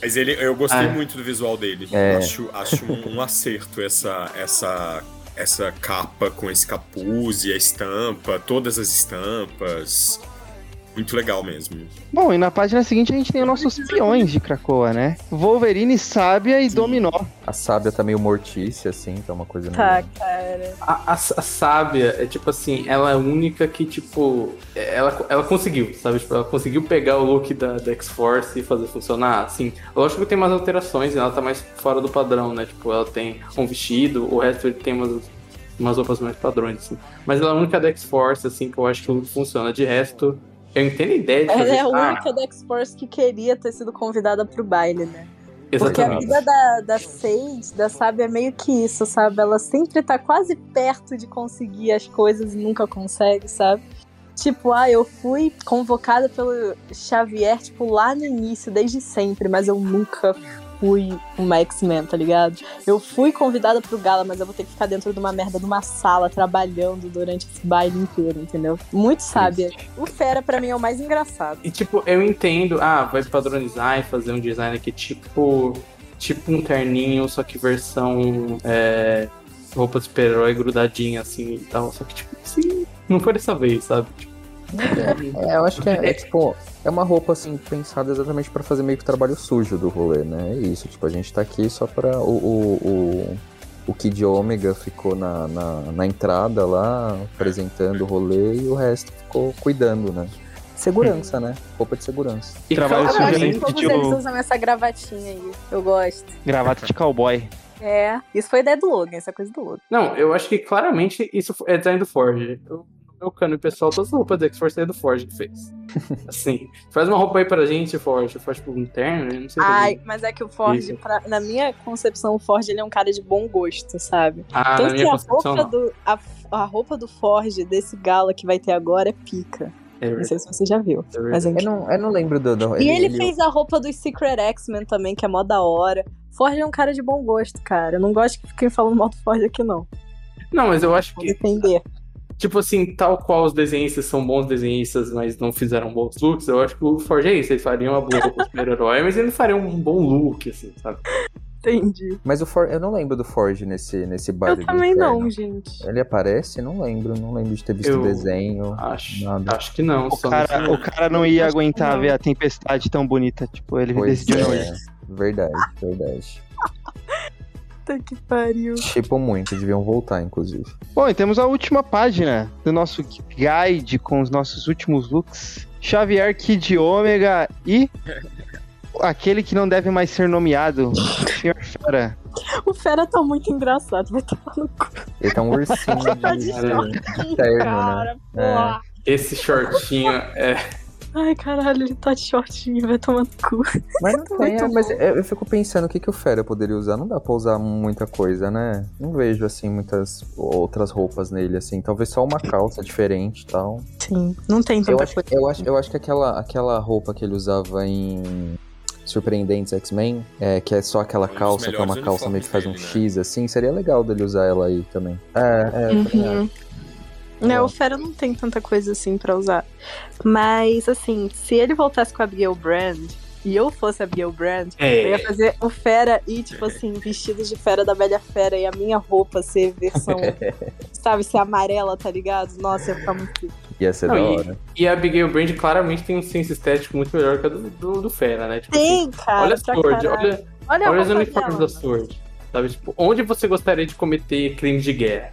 Mas ele, eu gostei Ah. muito do visual dele. É. Acho, acho um, um acerto essa, essa, essa capa com esse capuz e a estampa, todas as estampas. Muito legal mesmo. Bom, e na página seguinte a gente tem os nossos peões de Krakoa, né? Wolverine, Sábia e Dominó. A sábia tá meio mortícia, assim, tá uma coisa Tá, meio... cara. A, a, a sábia é tipo assim, ela é a única que, tipo, ela, ela conseguiu, sabe? Tipo, ela conseguiu pegar o look da, da X-Force e fazer funcionar, assim. Lógico que tem mais alterações, ela tá mais fora do padrão, né? Tipo, ela tem um vestido, o resto ele tem umas, umas roupas mais padrões, assim. Mas ela é a única da X-Force, assim, que eu acho que o look funciona. De resto, eu entendo a ideia de Ela fazer... é a ah, única da X-Force que queria ter sido convidada pro baile, né? Porque a exatamente. vida da, da Sage, da Sábia, é meio que isso, sabe? Ela sempre tá quase perto de conseguir as coisas e nunca consegue, sabe? Tipo, ah, eu fui convocada pelo Xavier, tipo, lá no início, desde sempre, mas eu nunca fui uma X-Men, tá ligado? Eu fui convidada pro gala, mas eu vou ter que ficar dentro de uma merda de uma sala trabalhando durante esse baile inteiro, entendeu? Muito sábia. O Fera, pra mim, é o mais engraçado. E tipo, eu entendo, ah, vai padronizar e fazer um design aqui tipo. Tipo um terninho, só que versão é, roupa de super-herói grudadinha assim e tal. Só que, tipo, assim, não foi dessa vez, sabe? Tipo, É, eu acho que é, é, tipo, é uma roupa assim pensada exatamente pra fazer meio que o trabalho sujo do rolê, né? É isso, tipo, a gente tá aqui só pra o, o, o, o Kid Omega ficou na, na, na entrada lá, apresentando o rolê e o resto ficou cuidando, né? Segurança, né? Roupa de segurança. e Trabalho Eu sujo, de todos Pediu- eles usam essa gravatinha aí. Eu gosto. Gravata de cowboy. É, isso foi ideia do Logan, essa coisa do Logan. Não, eu acho que claramente isso é design do Ford. Eu meu cano e pessoal, todas as roupas do X-Force é do Forge que fez. Assim, faz uma roupa aí pra gente, Forge. Forge pro interno, eu não sei. Ai, mas é que o Forge, pra, na minha concepção, o Forge ele é um cara de bom gosto, sabe? Ah, Tanto na que minha a concepção, roupa, não. do, a, a roupa do Forge, desse gala que vai ter agora, é pica. É Não sei se você já viu. É Mas Eu enfim. não, eu não lembro do. do- E ele, fez a roupa dos Secret X-Men também, que é mó da hora. Forge é um cara de bom gosto, cara. Eu não gosto que fiquem falando mal do Forge aqui, não. Não, mas eu acho Vou que, defender. Tipo assim, tal qual os desenhistas são bons desenhistas, mas não fizeram bons looks, eu acho que o Forge é isso. Eles fariam uma boa roupa super-herói, mas ele não faria um bom look, assim, sabe? Entendi. Mas o For... eu não lembro do Forge nesse, nesse baile Eu também inferno. não, gente. Ele aparece? Não lembro. Não lembro de ter visto Eu o desenho. Acho, Nada. acho que não. O só cara, nesse- o cara não ia aguentar não. ver a tempestade tão bonita. Tipo, ele Pois decidiu não ir. é. Verdade, verdade. Puta que pariu. Tipo muito, deviam voltar, inclusive. Bom, e temos a última página do nosso guide com os nossos últimos looks. Xavier Kid Ômega e aquele que não deve mais ser nomeado, Sr. Fera. O Fera tá muito engraçado. Vai tomar no cu. Ele tá um ursinho Tá de, de de terno, né? cara, É. porra. Esse shortinho é. Ai, caralho, ele tá de shortinho, vai tomar no cu. Mas não tem, Muito é, mas eu, eu fico pensando o que, que o Fera poderia usar. Não dá pra usar muita coisa, né? Não vejo, assim, muitas outras roupas nele, assim. Talvez só uma calça diferente e tal. Sim, não tem Eu tanta acho, coisa. eu, acho, eu acho que aquela, aquela roupa que ele usava em Surpreendentes X-Men, é, que é só aquela Um calça, que é uma calça meio que faz um dele, X, assim. Seria legal dele usar ela aí também. É, é, eu Uhum. É, Ó. o Fera não tem tanta coisa assim pra usar. Mas, assim, se ele voltasse com a Abigail Brand e eu fosse a Abigail Brand, eu ia É. fazer o Fera e, tipo assim, vestidos de Fera da Bela Fera e a minha roupa ser versão, sabe, ser amarela, tá ligado? Nossa, ia ficar muito. Ia ser Não, da e- hora. E a Abigail Brand claramente tem um senso estético muito melhor que a do, do, do Fera, né? Tipo assim, Tem, cara. olha a Sword, caralho. olha, olha, olha os uniformes da Sword. Sabe, tipo, onde você gostaria de cometer crime de guerra?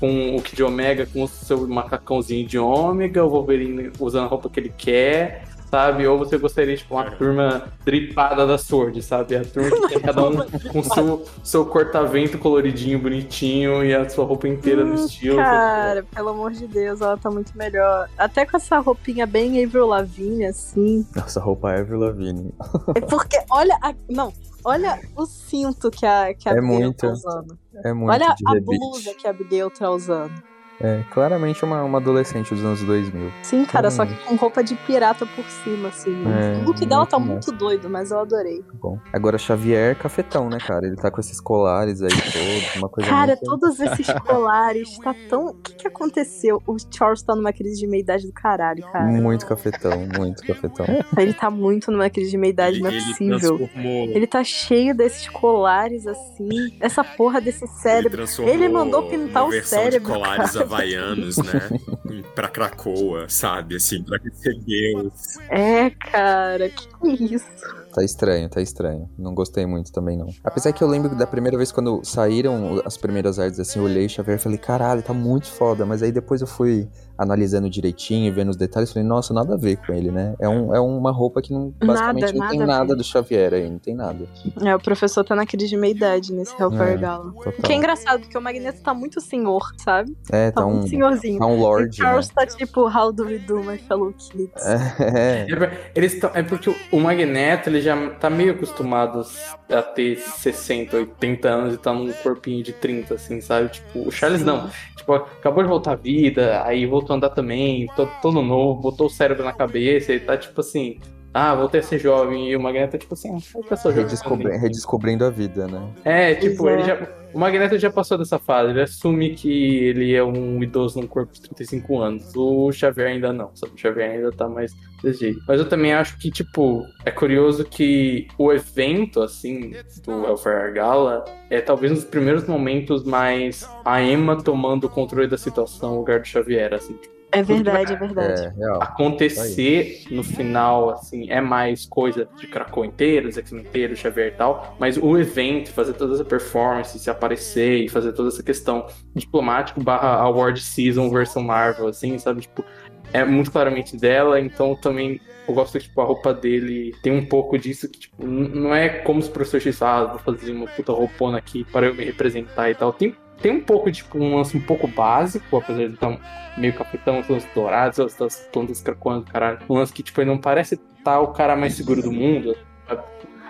Com o Kid Omega com o seu macacãozinho de Ômega, o Wolverine usando a roupa que ele quer, sabe? Ou você gostaria de tipo, uma turma dripada da Sword, sabe? A turma que tem cada um com seu, seu corta-vento coloridinho, bonitinho e a sua roupa inteira no Hum, estilo. Cara, pelo amor de Deus, ela tá muito melhor. Até com essa roupinha bem Avril Lavigne, assim. Nossa, roupa é Avril Lavigne. É porque, olha. A, não, olha o cinto que a, que a É Abigail muito. tá usando. É muito Olha a blusa que a Abigail tá usando. É, claramente uma, uma adolescente dos anos 2000. Sim, cara, só que com roupa de pirata por cima, assim. É, o look dela tá muito muito doido, mas eu adorei. Bom. Agora Xavier cafetão, né, cara? Ele tá com esses colares aí todos, uma coisa Cara, muito... todos esses colares, tá tão. O que que aconteceu? O Charles tá numa crise de meia-idade do caralho, cara. Muito cafetão, muito cafetão. Ele tá muito numa crise de meia-idade, Ele, não é ele possível. transformou. Ele tá cheio desses colares, assim. Essa porra desse cérebro. transformou Ele mandou pintar o cérebro, de colares cara. Havaianos, né? pra Krakoa, sabe? Assim, pra receber os. É, cara, que isso? Tá estranho, tá estranho. Não gostei muito também, não. Apesar que eu lembro da primeira vez quando saíram as primeiras artes, assim, eu olhei Xavier e falei, caralho, tá muito foda. Mas aí depois eu fui analisando direitinho e vendo os detalhes, falei, nossa, nada a ver com ele, né? É, um, é uma roupa que não, basicamente não nada tem nada do Xavier aí, não tem nada. É, o professor tá na crise de meia-idade nesse Hellfire É. Gala. Total. O que é engraçado, porque o Magneto tá muito senhor, sabe? É, Tá, tá um, muito senhorzinho. tá um e lord, o né? Charles tá tipo, how do we do, my fellow kids? É, É, Eles tão, é porque o Magneto ele já tá meio acostumado a ter 60, 80 anos e tá num corpinho de 30, assim, sabe? Tipo, o Charles Sim. não. Tipo, acabou de voltar à vida, aí voltou a andar também, tô, todo novo, botou o cérebro na cabeça, ele tá tipo assim, ah, voltei a ser jovem, e o Magneto tipo assim, eu sou jovem. redescobri- redescobrindo a vida, né? É, tipo, ele já. O Magneto já passou dessa fase, ele assume que ele é um idoso num corpo de 35 anos. O Xavier ainda não, sabe? O Xavier ainda tá mais desse jeito. Mas eu também acho que, tipo, é curioso que o evento, assim, do Hellfire Gala é talvez um dos primeiros momentos mais a Emma tomando o controle da situação no lugar do Xavier, assim. Tipo, É verdade, é verdade. É, real. acontecer no final, assim, é mais coisa de Krakow inteiro, X-Men inteiro, Xavier e tal, mas o evento, fazer toda essa performance, se aparecer e fazer toda essa questão diplomático barra award season versão Marvel, assim, sabe, tipo, é muito claramente dela, então também eu gosto que, tipo, a roupa dele tem um pouco disso que, tipo, não é como os professores X falam, ah, vou fazer uma puta roupona aqui para eu me representar e tal, tem tem um pouco, tipo, um lance um pouco básico, apesar de estar meio capitão, os dourados, as plantas cracoando, caralho. Um lance que, tipo, ele não parece estar tá o cara mais seguro do mundo.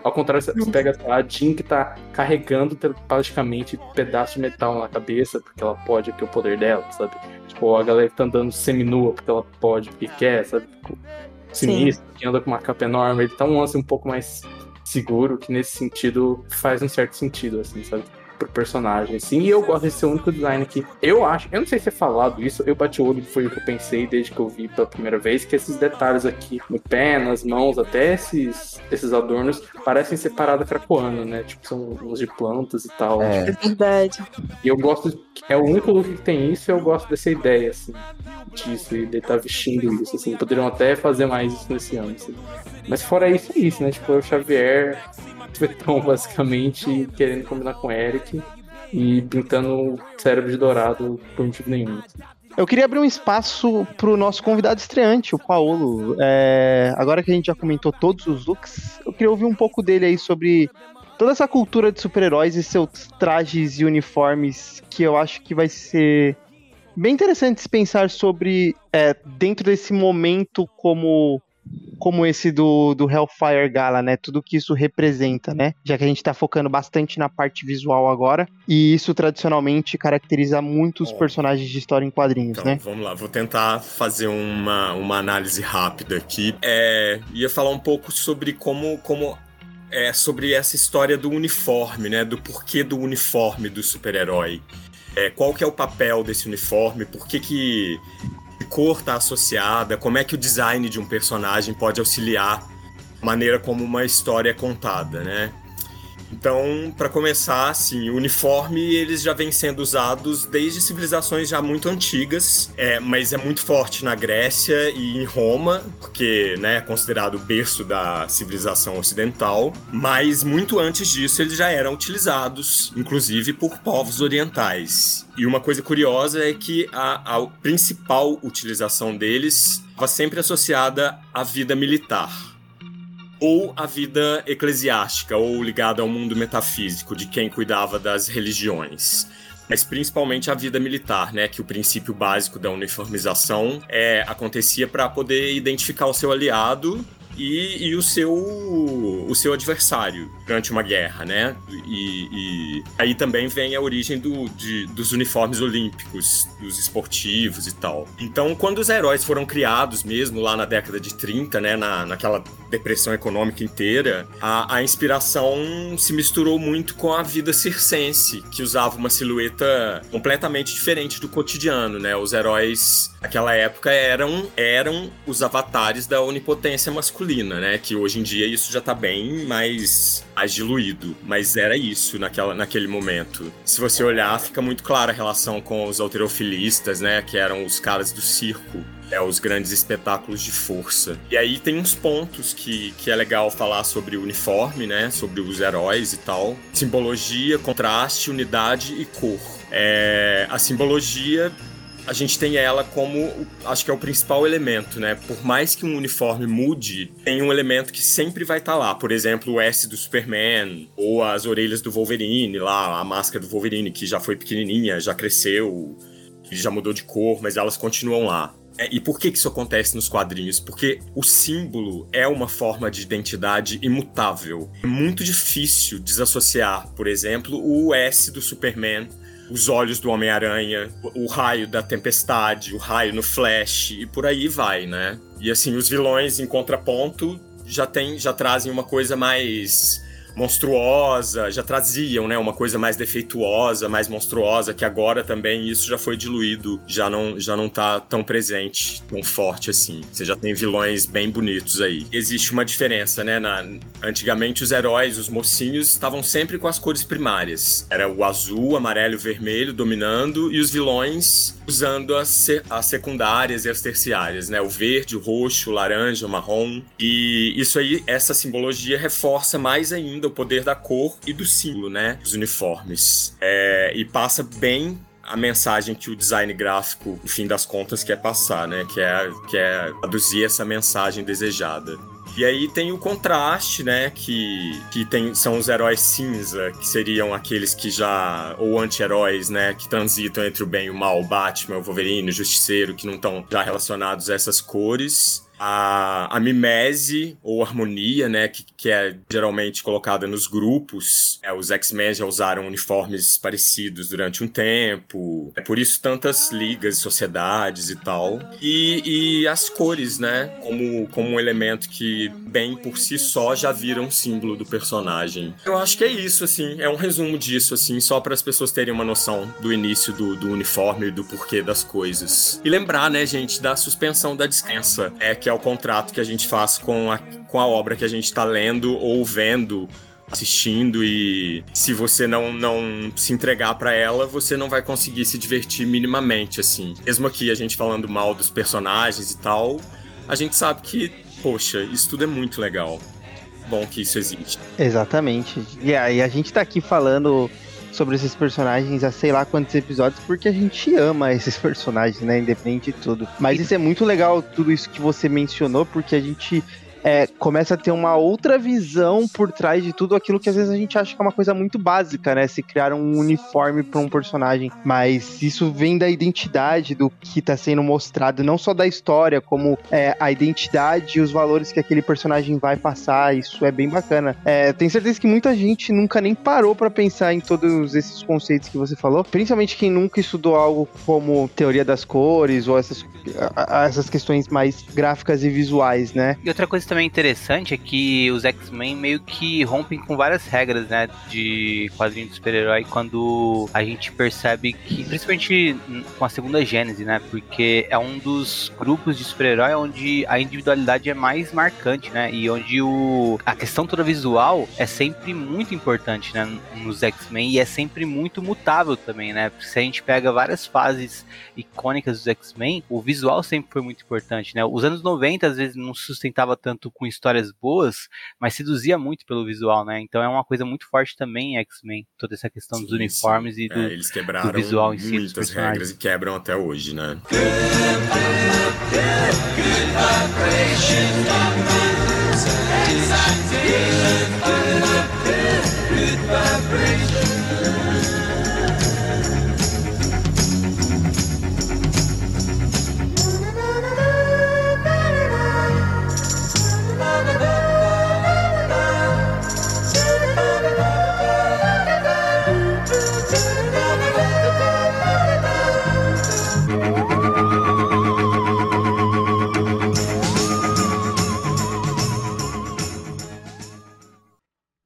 Ao contrário, você pega a Jean que tá carregando praticamente pedaço de metal na cabeça, porque ela pode, porque é o poder dela, sabe? Tipo, a galera que tá andando seminua, porque ela pode, porque quer, sabe? Tipo, sinistro, Sim. que anda com uma capa enorme. Ele tá um lance um pouco mais seguro, que nesse sentido faz um certo sentido, assim, sabe? Pro personagem, assim. E eu gosto desse único design que eu acho, eu não sei se é falado isso, eu bati o olho, foi o que eu pensei desde que eu vi pela primeira vez, que esses detalhes aqui no pé, nas mãos, até esses, esses adornos, parecem ser parada cracoana, né? Tipo, são uns de plantas e tal. É, é verdade. E eu gosto, é o único look que tem isso e eu gosto dessa ideia, assim, disso, e de estar tá vestindo isso, assim. Poderiam até fazer mais isso nesse ano, assim. Mas fora isso, é isso, né? Tipo, é o Xavier Betão, basicamente, querendo combinar com o Eric e pintando o cérebro de dourado por motivo nenhum. Eu queria abrir um espaço pro nosso convidado estreante, o Paulo. É, agora que a gente já comentou todos os looks, eu queria ouvir um pouco dele aí sobre toda essa cultura de super-heróis e seus trajes e uniformes, que eu acho que vai ser bem interessante se pensar sobre é, dentro desse momento como como esse do, do Hellfire Gala, né? Tudo que isso representa, né? Já que a gente tá focando bastante na parte visual agora. E isso tradicionalmente caracteriza muitos personagens de história em quadrinhos, então, né? Vamos lá, vou tentar fazer uma, uma análise rápida aqui. É, ia falar um pouco sobre como, como é, sobre essa história do uniforme, né? Do porquê do uniforme do super-herói. É, qual que é o papel desse uniforme? Por que, que cor está associada, como é que o design de um personagem pode auxiliar a maneira como uma história é contada, né? Então, para começar, assim, o uniforme eles já vêm sendo usados desde civilizações já muito antigas, é, mas é muito forte na Grécia e em Roma, porque né, é considerado o berço da civilização ocidental. Mas muito antes disso eles já eram utilizados, inclusive por povos orientais. E uma coisa curiosa é que a, a principal utilização deles estava sempre associada à vida militar ou a vida eclesiástica, ou ligada ao mundo metafísico de quem cuidava das religiões mas principalmente a vida militar, né? Que o princípio básico da uniformização é, acontecia para poder identificar o seu aliado e, e, o, seu, o seu adversário durante uma guerra, né? E, e aí também vem a origem do, de, dos uniformes olímpicos, dos esportivos e tal. Então, quando os heróis foram criados mesmo lá na década de 30, né? Na, naquela depressão econômica inteira, a, a inspiração se misturou muito com a vida circense, que usava uma silhueta completamente diferente do cotidiano, né? Os heróis naquela época eram, eram os avatares da onipotência masculina, né? Que hoje em dia isso já tá bem mais, mais. Mas era isso naquela, naquele momento. Se você olhar, fica muito clara a relação com os alterofilistas, né? Que eram os caras do circo é, os grandes espetáculos de força. E aí tem uns pontos que, que é legal falar sobre o uniforme, né? Sobre os heróis e tal. Simbologia, contraste, unidade e cor. É, a simbologia a gente tem ela como, acho que é o principal elemento, né? Por mais que um uniforme mude, tem um elemento que sempre vai estar tá lá. Por exemplo, o S do Superman, ou as orelhas do Wolverine, lá, a máscara do Wolverine, que já foi pequenininha, já cresceu, já mudou de cor, mas elas continuam lá. É, e por que isso acontece nos quadrinhos? Porque o símbolo é uma forma de identidade imutável. É muito difícil desassociar, por exemplo, o S do Superman os olhos do Homem-Aranha, o raio da tempestade, o raio no Flash e por aí vai, né? E assim, os vilões em contraponto já tem, já trazem uma coisa mais monstruosa, já traziam, né, uma coisa mais defeituosa, mais monstruosa, que agora também isso já foi diluído, já não, já não tá tão presente, tão forte assim. Você já tem vilões bem bonitos aí. Existe uma diferença, né, na, antigamente os heróis, os mocinhos, estavam sempre com as cores primárias. Era o azul, amarelo e vermelho dominando, e os vilões usando as, as secundárias e as terciárias, né, o verde, o roxo, o laranja, o marrom, e isso aí, essa simbologia reforça mais ainda ainda o poder da cor e do símbolo, né? Dos uniformes. É, e passa bem a mensagem que o design gráfico, no fim das contas, quer passar, né? Que é, que é traduzir essa mensagem desejada. E aí tem o contraste, né? Que, que tem, são os heróis cinza, que seriam aqueles que já. ou anti-heróis, né? Que transitam entre o bem e o mal, o Batman, o Wolverine, o Justiceiro, que não estão já relacionados a essas cores a, a mimese ou harmonia, né, que, que é geralmente colocada nos grupos. É, os X-Men já usaram uniformes parecidos durante um tempo. É por isso tantas ligas, sociedades e tal. E, e as cores, né, como, como um elemento que, bem por si só, já viram um símbolo do personagem. Eu acho que é isso, assim, é um resumo disso, assim, só para as pessoas terem uma noção do início do, do uniforme e do porquê das coisas. E lembrar, né, gente, da suspensão da descrença. É que é o contrato que a gente faz com a, com a obra que a gente está lendo ou vendo assistindo e se você não, não se entregar para ela, você não vai conseguir se divertir minimamente, assim. Mesmo aqui a gente falando mal dos personagens e tal, a gente sabe que, poxa, isso tudo é muito legal. Bom que isso existe. Exatamente. E aí a gente tá aqui falando sobre esses personagens há sei lá quantos episódios, porque a gente ama esses personagens, né? Independente de tudo. Mas isso é muito legal, tudo isso que você mencionou, porque a gente é, começa a ter uma outra visão por trás de tudo aquilo que às vezes a gente acha que é uma coisa muito básica, né? Se criar um uniforme para um personagem. Mas isso vem da identidade do que está sendo mostrado, não só da história, como é, a identidade e os valores que aquele personagem vai passar. Isso é bem bacana. É, tenho certeza que muita gente nunca nem parou para pensar em todos esses conceitos que você falou, principalmente quem nunca estudou algo como teoria das cores ou essas, essas questões mais gráficas e visuais, né? E outra coisa também interessante é que os X-Men meio que rompem com várias regras, né, de quadrinho de super-herói quando a gente percebe que, principalmente com a segunda gênese, né, porque é um dos grupos de super-herói onde a individualidade é mais marcante, né, e onde o, a questão toda visual é sempre muito importante, né, nos X-Men e é sempre muito mutável também, né, se a gente pega várias fases icônicas dos X-Men, o visual sempre foi muito importante, né, os anos 90 às vezes não sustentava tanto tanto com histórias boas, mas seduzia muito pelo visual, né? Então é uma coisa muito forte também em X-Men, toda essa questão sim, dos uniformes sim. e do, é, eles quebraram do visual em si. Muitas regras e quebram até hoje, né?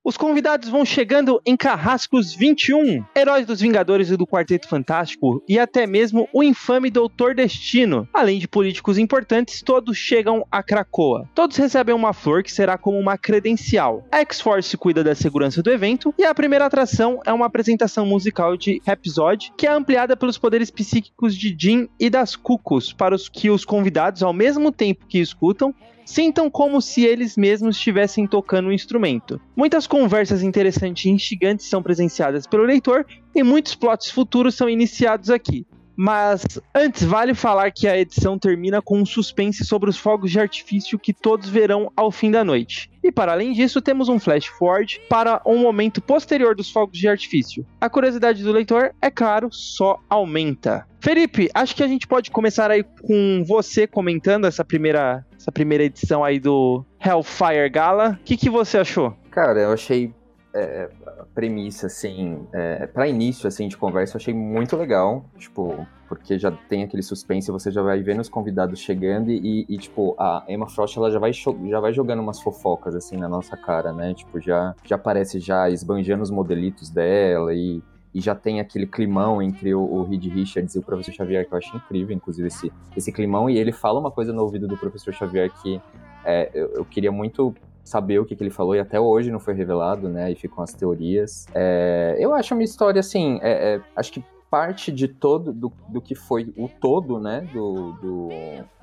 Os convidados vão chegando em Carrascos 21, heróis dos Vingadores e do Quarteto Fantástico e até mesmo o infame Doutor Destino. Além de políticos importantes, todos chegam a Cracoa. Todos recebem uma flor que será como uma credencial. A X-Force cuida da segurança do evento e a primeira atração é uma apresentação musical de Rhapsody, que é ampliada pelos poderes psíquicos de Jean e das Cucos, para os que os convidados, ao mesmo tempo que escutam, sintam como se eles mesmos estivessem tocando um instrumento. Muitas conversas interessantes e instigantes são presenciadas pelo leitor e muitos plots futuros são iniciados aqui. Mas antes, vale falar que a edição termina com um suspense sobre os fogos de artifício que todos verão ao fim da noite. E para além disso, temos um flash forward para um momento posterior dos fogos de artifício. A curiosidade do leitor, é claro, só aumenta. Felipe, acho que a gente pode começar aí com você comentando essa primeira, essa primeira edição aí do Hellfire Gala. O que, que você achou? Cara, eu achei é, a premissa, assim, é, para início, assim, de conversa, eu achei muito legal, tipo, porque já tem aquele suspense, você já vai vendo os convidados chegando e, e, tipo, a Emma Frost, ela já vai, já vai jogando umas fofocas, assim, na nossa cara, né, tipo, já, já aparece já esbanjando os modelitos dela e, e já tem aquele climão entre o, o Reed Richards e o Professor Xavier, que eu acho incrível, inclusive, esse, esse climão, e ele fala uma coisa no ouvido do Professor Xavier que é, eu, eu queria muito saber o que, que, ele falou e até hoje não foi revelado, né? E ficam as teorias. É, eu acho uma história assim, é, é, acho que parte de todo do, do que foi o todo, né? Do, do,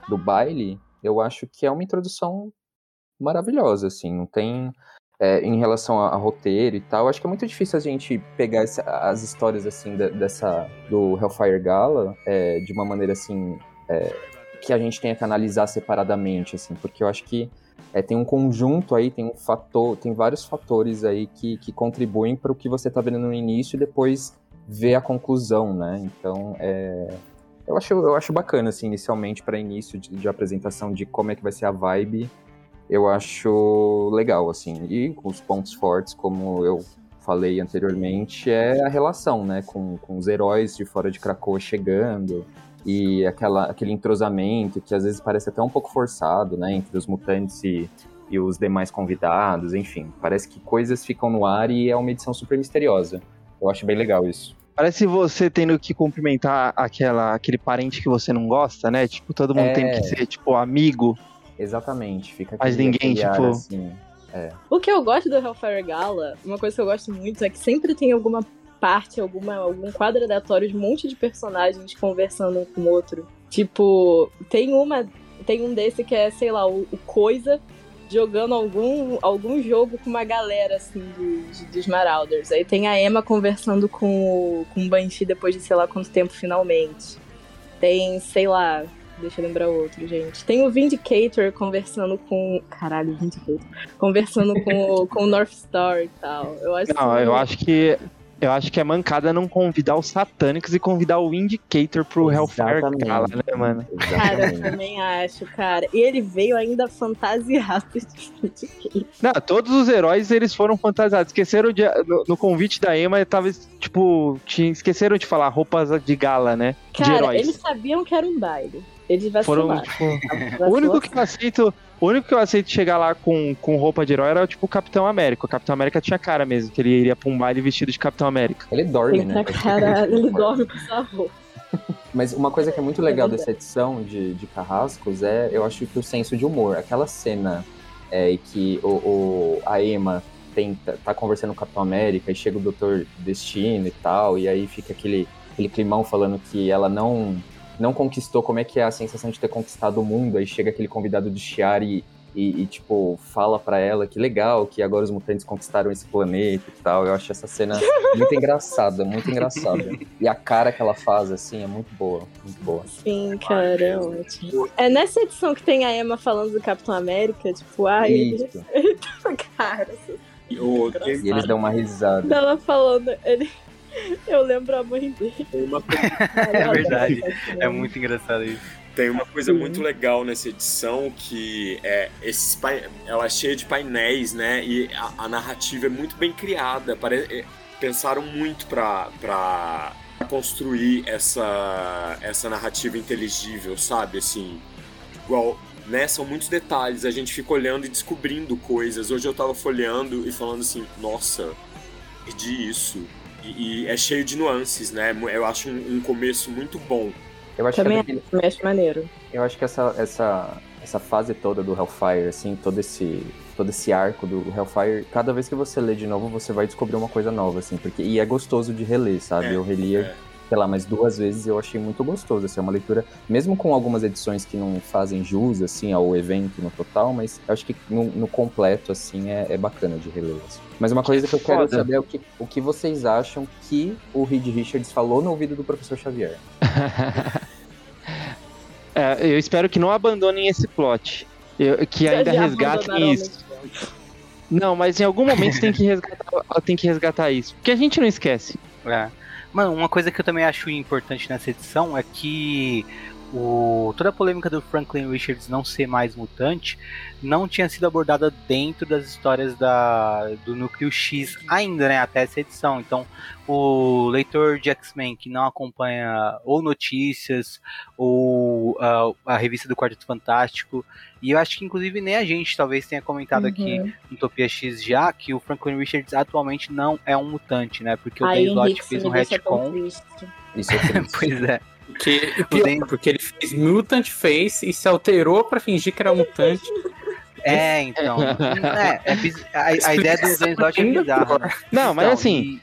do baile, eu acho que é uma introdução maravilhosa, assim. Não tem é, em relação a, a, roteiro e tal, acho que é muito difícil a gente pegar essa, as histórias assim da, dessa do Hellfire Gala é, de uma maneira assim é, que a gente tenha que analisar separadamente, assim, porque eu acho que é, tem um conjunto aí, tem um fator, tem vários fatores aí que, que contribuem para o que você está vendo no início e depois ver a conclusão, né? Então, é, eu acho, eu acho bacana, assim, inicialmente, para início de, de, apresentação de como é que vai ser a vibe, eu acho legal, assim. E os pontos fortes, como eu falei anteriormente, é a relação, né, com, com os heróis de fora de Krakoa chegando, e aquela, aquele entrosamento que às vezes parece até um pouco forçado, né, entre os mutantes e, e os demais convidados, enfim, parece que coisas ficam no ar e é uma edição super misteriosa. Eu acho bem legal isso. Parece você tendo que cumprimentar aquela, aquele parente que você não gosta, né? Tipo, todo mundo é... tem que ser, tipo, amigo. Exatamente, fica Mas ninguém, tipo. Assim, é. O que eu gosto do Hellfire Gala, uma coisa que eu gosto muito é que sempre tem alguma parte, alguma, algum quadro aleatório de um monte de personagens conversando um com o outro. Tipo, tem uma. Tem um desse que é, sei lá, o, o Coisa jogando algum, algum jogo com uma galera, assim, dos Marauders. Aí tem a Emma conversando com o, com o Banshee depois de sei lá quanto tempo, finalmente. Tem, sei lá, deixa eu lembrar outro, gente. Tem o Vindicator conversando com. Caralho, Vindicator. Conversando com, o, com o North Star e tal. Eu acho Não, eu acho que eu acho que é mancada não convidar os satânicos e convidar o Indicator pro Hellfire Gala, né, mano? Cara, eu também acho, cara. E ele veio ainda fantasiado de Indicator. Não, todos os heróis eles foram fantasiados. Esqueceram de. No, no convite da Emma, tava, tipo. Tinha, esqueceram de falar roupas de gala, né? Cara, de heróis. eles sabiam que era um baile. Eles vacilaram. Foram, tipo, o único que eu aceito o único que eu aceito chegar lá com, com roupa de herói era tipo o Capitão América. O Capitão América tinha cara mesmo, que ele iria pra um baile vestido de Capitão América. Ele dorme, né? Caralho, ele dorme com essa roupa. Mas uma coisa que é muito legal dessa edição de, de Carrascos é, eu acho que o senso de humor. Aquela cena é, que o, o, a Emma tenta, tá conversando com o Capitão América e chega o Doutor Destino e tal, e aí fica aquele, aquele climão falando que ela não não conquistou, como é que é a sensação de ter conquistado o mundo, aí chega aquele convidado de Chiar e, e, e, tipo, fala para ela que legal, que agora os mutantes conquistaram esse planeta e tal. Eu acho essa cena muito engraçada, muito engraçada. E a cara que ela faz, assim, é muito boa, muito boa. Sim, cara, é ótimo. É nessa edição que tem a Emma falando do Capitão América, tipo, ah, ele... ele tá cara, assim. E eles dão uma risada. Ela falando, ele, eu lembro a mãe dele. Uma... é verdade. É muito engraçado isso. Tem uma coisa muito legal nessa edição que é esses ela é cheia de painéis, né? E a, a narrativa é muito bem criada. Pare... É, pensaram muito para para construir essa essa narrativa inteligível, sabe? Assim, igual né? São muitos detalhes. A gente fica olhando e descobrindo coisas. Hoje eu tava folheando e falando assim, nossa, perdi isso e, e, é cheio de nuances, né? Eu acho um, um começo muito bom. Eu acho Também que é, mexe maneiro. Eu acho que essa, essa, essa fase toda do Hellfire, assim, todo esse, todo esse arco do Hellfire, cada vez que você lê de novo, você vai descobrir uma coisa nova, assim, porque e é gostoso de reler, sabe? É, eu relia é sei lá, mais duas vezes eu achei muito gostoso. Assim, é uma leitura, mesmo com algumas edições que não fazem jus assim, ao evento no total, mas eu acho que no, no completo assim é, é, bacana de reler. Assim. Mas uma coisa que eu quero Foda. saber é o que, o que vocês acham que o Reed Richards falou no ouvido do professor Xavier. é, eu espero que não abandonem esse plot. Eu, que ainda resgatem isso. Não, mas em algum momento tem que resgatar, tem que resgatar isso. Porque a gente não esquece. É. Mano, uma coisa que eu também acho importante nessa edição é que o, toda a polêmica do Franklin Richards não ser mais mutante não tinha sido abordada dentro das histórias da, do Núcleo X ainda, né? Até essa edição. Então, o leitor de X-Men que não acompanha ou notícias ou uh, a revista do Quarteto Fantástico, e eu acho que inclusive nem a gente talvez tenha comentado uhum. aqui no Utopia X já que o Franklin Richards atualmente não é um mutante, né? Porque o Dave fez um retcon. Isso é pois é. Porque, pior, porque ele fez Mutant Face e se alterou para fingir que era mutante. É, então. é, é a, a, ideia do Dan Slott é bizarra. Não, mas então, assim.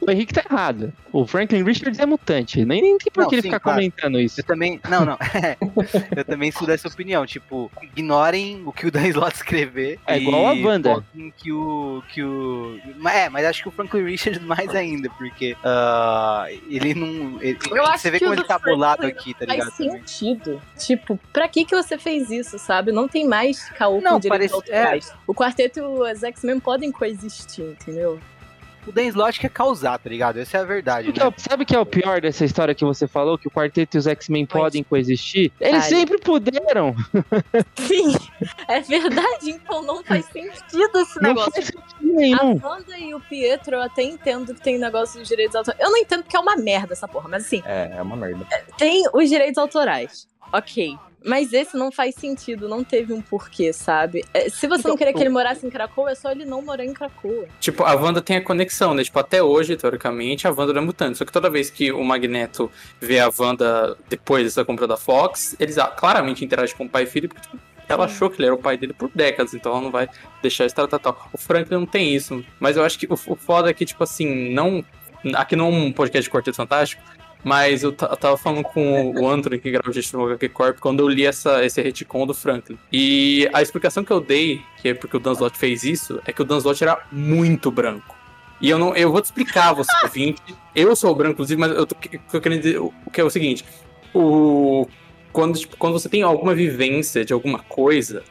O Henrique tá errado. O Franklin Richards é mutante. Nem, nem tem por Não, que ele sim, ficar claro. comentando isso. Eu também. Não, não. eu também sou dessa opinião. Tipo, ignorem o que o Dan Slott escrever. É igual a Wanda. foquem Que o. Que o. É, mas acho que o Franklin Richards mais ainda, porque ah, ele não. ele- Eu acho você vê que como ele tá bolado Franklin aqui, tá Faz ligado? também. sentido. Tipo, pra que que você fez isso, sabe? Não tem mais caô Não, com direitos parece- autorais. O quarteto e os X-Men podem coexistir, entendeu? O Dan Slott quer causar, tá ligado? Essa é a verdade, Sabe o que é né? o- Sabe o que é o pior dessa história que você falou? Que o quarteto e os X-Men Pode. podem coexistir? Eles Vale. sempre puderam. Sim, é verdade. Então não faz sentido esse Não negócio. faz sentido nenhum. A Wanda e o Pietro eu até entendo que tem negócio dos direitos autorais. Eu não entendo porque é uma merda essa porra, mas assim, É, é uma merda. tem os direitos autorais. Ok. Mas esse não faz sentido, não teve um porquê, sabe? É, Se você não Então, queria que ele morasse em Krakoa, é só ele não morar em Krakoa. Tipo, a Wanda tem a conexão, né? Tipo, até hoje, teoricamente, a Wanda não é mutante. Só que toda vez que o Magneto vê a Wanda depois dessa compra da Fox, eles ah, claramente interagem com o pai e filho, porque tipo, ela achou que ele era o pai dele por décadas, então ela não vai deixar isso tal, tal, tal. O Franklin não tem isso. Mas eu acho que o, o foda é que, tipo assim, não. Aqui não é um podcast de Quarteto Fantástico, mas eu, eu tava falando com o Anthony, que grava o Gestão HQ Corp, quando eu li essa, esse retcon do Franklin. E a explicação que eu dei, que é porque o Dan Slott fez isso, é que o Dan Slott era muito branco. E eu não, eu vou te explicar, você ouvinte. Eu sou branco, inclusive, mas eu tô, eu quero dizer o que é o seguinte: o quando, tipo, quando você tem alguma vivência de alguma coisa,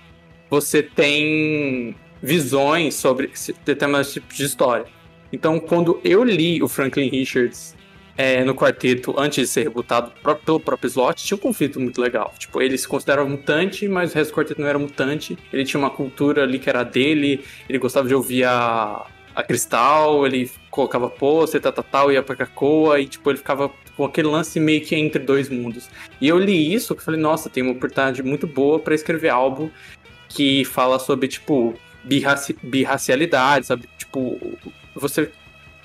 você tem visões sobre determinados tipos de história. Então, quando eu li o Franklin Richards é, no quarteto antes de ser rebutado pelo próprio Slot, tinha um conflito muito legal. Tipo, ele se considerava mutante, mas o resto do quarteto não era mutante. Ele tinha uma cultura ali que era dele, ele gostava de ouvir a, a Cristal, ele colocava pôster, tal, tal, tal, ia pra Cacoa, e tipo, ele ficava com aquele lance meio que entre dois mundos. E eu li isso e falei, nossa, tem uma oportunidade muito boa pra escrever algo que fala sobre, tipo, birraci birracialidade, sabe? Tipo, você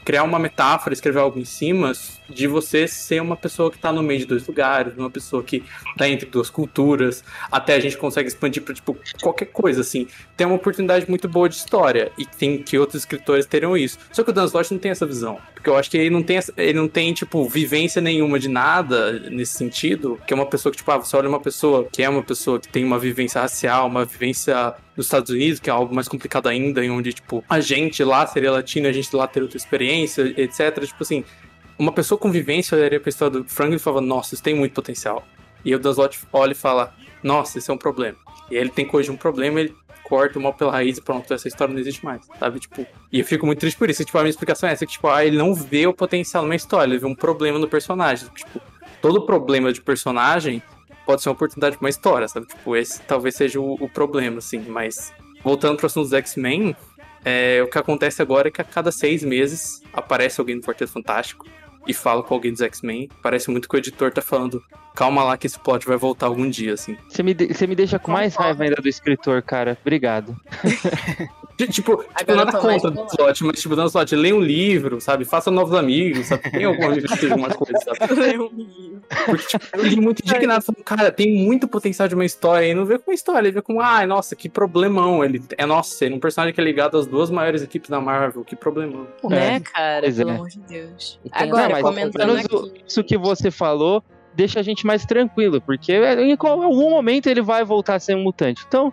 criar uma metáfora, escrever algo em cima de você ser uma pessoa que tá no meio de dois lugares, uma pessoa que tá entre duas culturas, até a gente consegue expandir para tipo qualquer coisa assim. Tem uma oportunidade muito boa de história e tem que outros escritores terão isso. Só que o Dan Slott não tem essa visão, porque eu acho que ele não tem ele não tem tipo vivência nenhuma de nada nesse sentido, que é uma pessoa que tipo, ah, você olha uma pessoa que é uma pessoa que tem uma vivência racial, uma vivência nos Estados Unidos, que é algo mais complicado ainda, em onde, tipo, a gente lá seria latino, a gente lá teria outra experiência, etc. Tipo assim, uma pessoa com vivência olharia pra história do Franklin e falava, nossa, isso tem muito potencial. E o Dan Slott olha e fala, nossa, isso é um problema. E aí ele tem coisa de um problema, ele corta o mal pela raiz e pronto, essa história não existe mais, sabe? Tipo, e eu fico muito triste por isso. Tipo, a minha explicação é essa, que, tipo, ah, ele não vê o potencial numa história, ele vê um problema no personagem. Tipo, todo problema de personagem pode ser uma oportunidade pra uma história, sabe? Tipo, esse talvez seja o, o problema, assim. Mas, voltando pro assunto dos X-Men, é, o que acontece agora é que a cada seis meses aparece alguém no Quarteto Fantástico e fala com alguém dos X-Men. Parece muito que o editor tá falando, calma lá que esse plot vai voltar algum dia, assim. Você me, de- você me deixa com mais raiva ainda do escritor, cara. Obrigado. Tipo, tipo nada tô mais contra o bolado. slot, mas tipo, dando slot, lê um livro, sabe? Faça novos amigos, sabe? Tem alguma vivência de alguma coisa, sabe? Porque, tipo, eu li muito indignado, falando, cara, tem muito potencial de uma história e não vê com história, ele vê com, ai, nossa, que problemão. Ele é, nossa, ele é um personagem que é ligado às duas maiores equipes da Marvel, que problemão. Né, cara? pois Pelo é. amor de Deus. Então, Agora, não, comentando aqui. Isso que você falou deixa a gente mais tranquilo, porque em qual- algum momento ele vai voltar a ser um mutante. Então,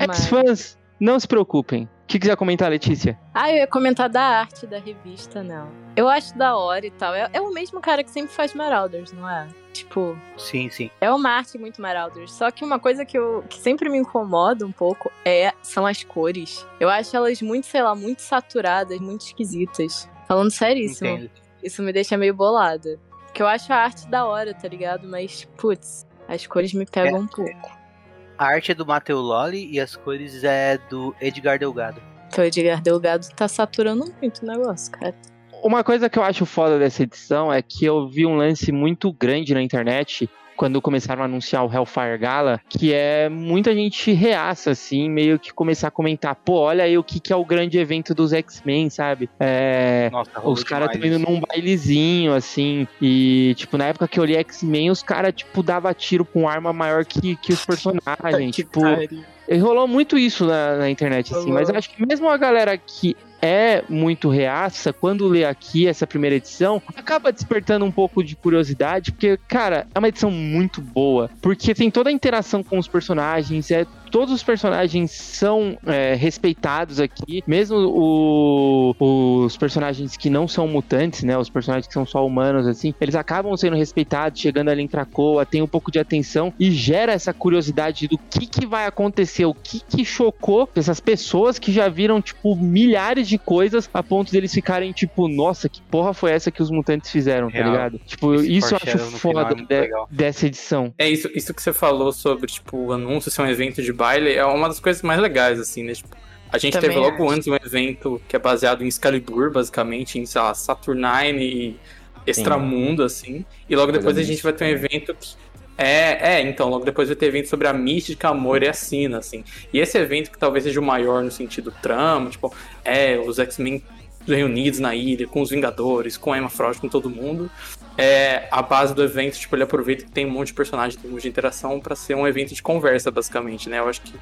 ex-fãs, não se preocupem. O que quiser comentar, Letícia? Ah, eu ia comentar da arte da revista, não. Eu acho da hora e tal. É, é o mesmo cara que sempre faz Marauders, não é? Tipo, Sim, sim. é uma arte muito Marauders. Só que uma coisa que, eu, que sempre me incomoda um pouco é são as cores. Eu acho elas muito, sei lá, muito saturadas, muito esquisitas. Falando seríssimo. Entendo. Isso me deixa meio bolada. Porque eu acho a arte da hora, tá ligado? Mas, putz, as cores me pegam É. um pouco. A arte é do Matteo Lolli e as cores é do Edgar Delgado. Então o Edgar Delgado tá saturando muito o negócio, cara. Uma coisa que eu acho foda dessa edição é que eu vi um lance muito grande na internet quando começaram a anunciar o Hellfire Gala, que é muita gente reaça, assim, meio que começar a comentar, pô, olha aí o que, que é o grande evento dos X-Men, sabe? É, Nossa, Os caras estão indo num bailezinho, assim. E, tipo, na época que eu li X-Men, os caras, tipo, dava tiro com arma maior que, que os personagens. tipo, e rolou muito isso na, na internet, assim. Mas eu acho que mesmo a galera que é muito reaça, quando lê aqui essa primeira edição, acaba despertando um pouco de curiosidade, porque, cara, é uma edição muito boa. Porque tem toda a interação com os personagens, é todos os personagens são é, respeitados aqui, mesmo o, os personagens que não são mutantes, né? Os personagens que são só humanos, assim, eles acabam sendo respeitados, chegando ali em Krakoa, tem um pouco de atenção e gera essa curiosidade do que, que vai acontecer, o que, que chocou essas pessoas que já viram, tipo, milhares de coisas a ponto deles ficarem, tipo, nossa, que porra foi essa que os mutantes fizeram, tá Real. tá ligado? Tipo, Esse isso eu acho foda é de, dessa edição. É isso, isso que você falou sobre, tipo, o anúncio ser um evento de baile é uma das coisas mais legais, assim, né? Tipo, a gente Também teve logo antes um evento que é baseado em Excalibur, basicamente, em, sei lá, Saturnine e Extramundo, assim. E logo depois a gente vai ter um evento que. É, é, então, logo depois vai ter evento sobre a mística, amor e a sina, assim. E esse evento que talvez seja o maior no sentido trama, tipo, é, os X-Men reunidos na ilha, com os Vingadores, com a Emma Frost, com todo mundo. É, a base do evento, tipo, ele aproveita que tem um monte de personagens, tem um monte de interação para ser um evento de conversa, basicamente, né? Eu acho que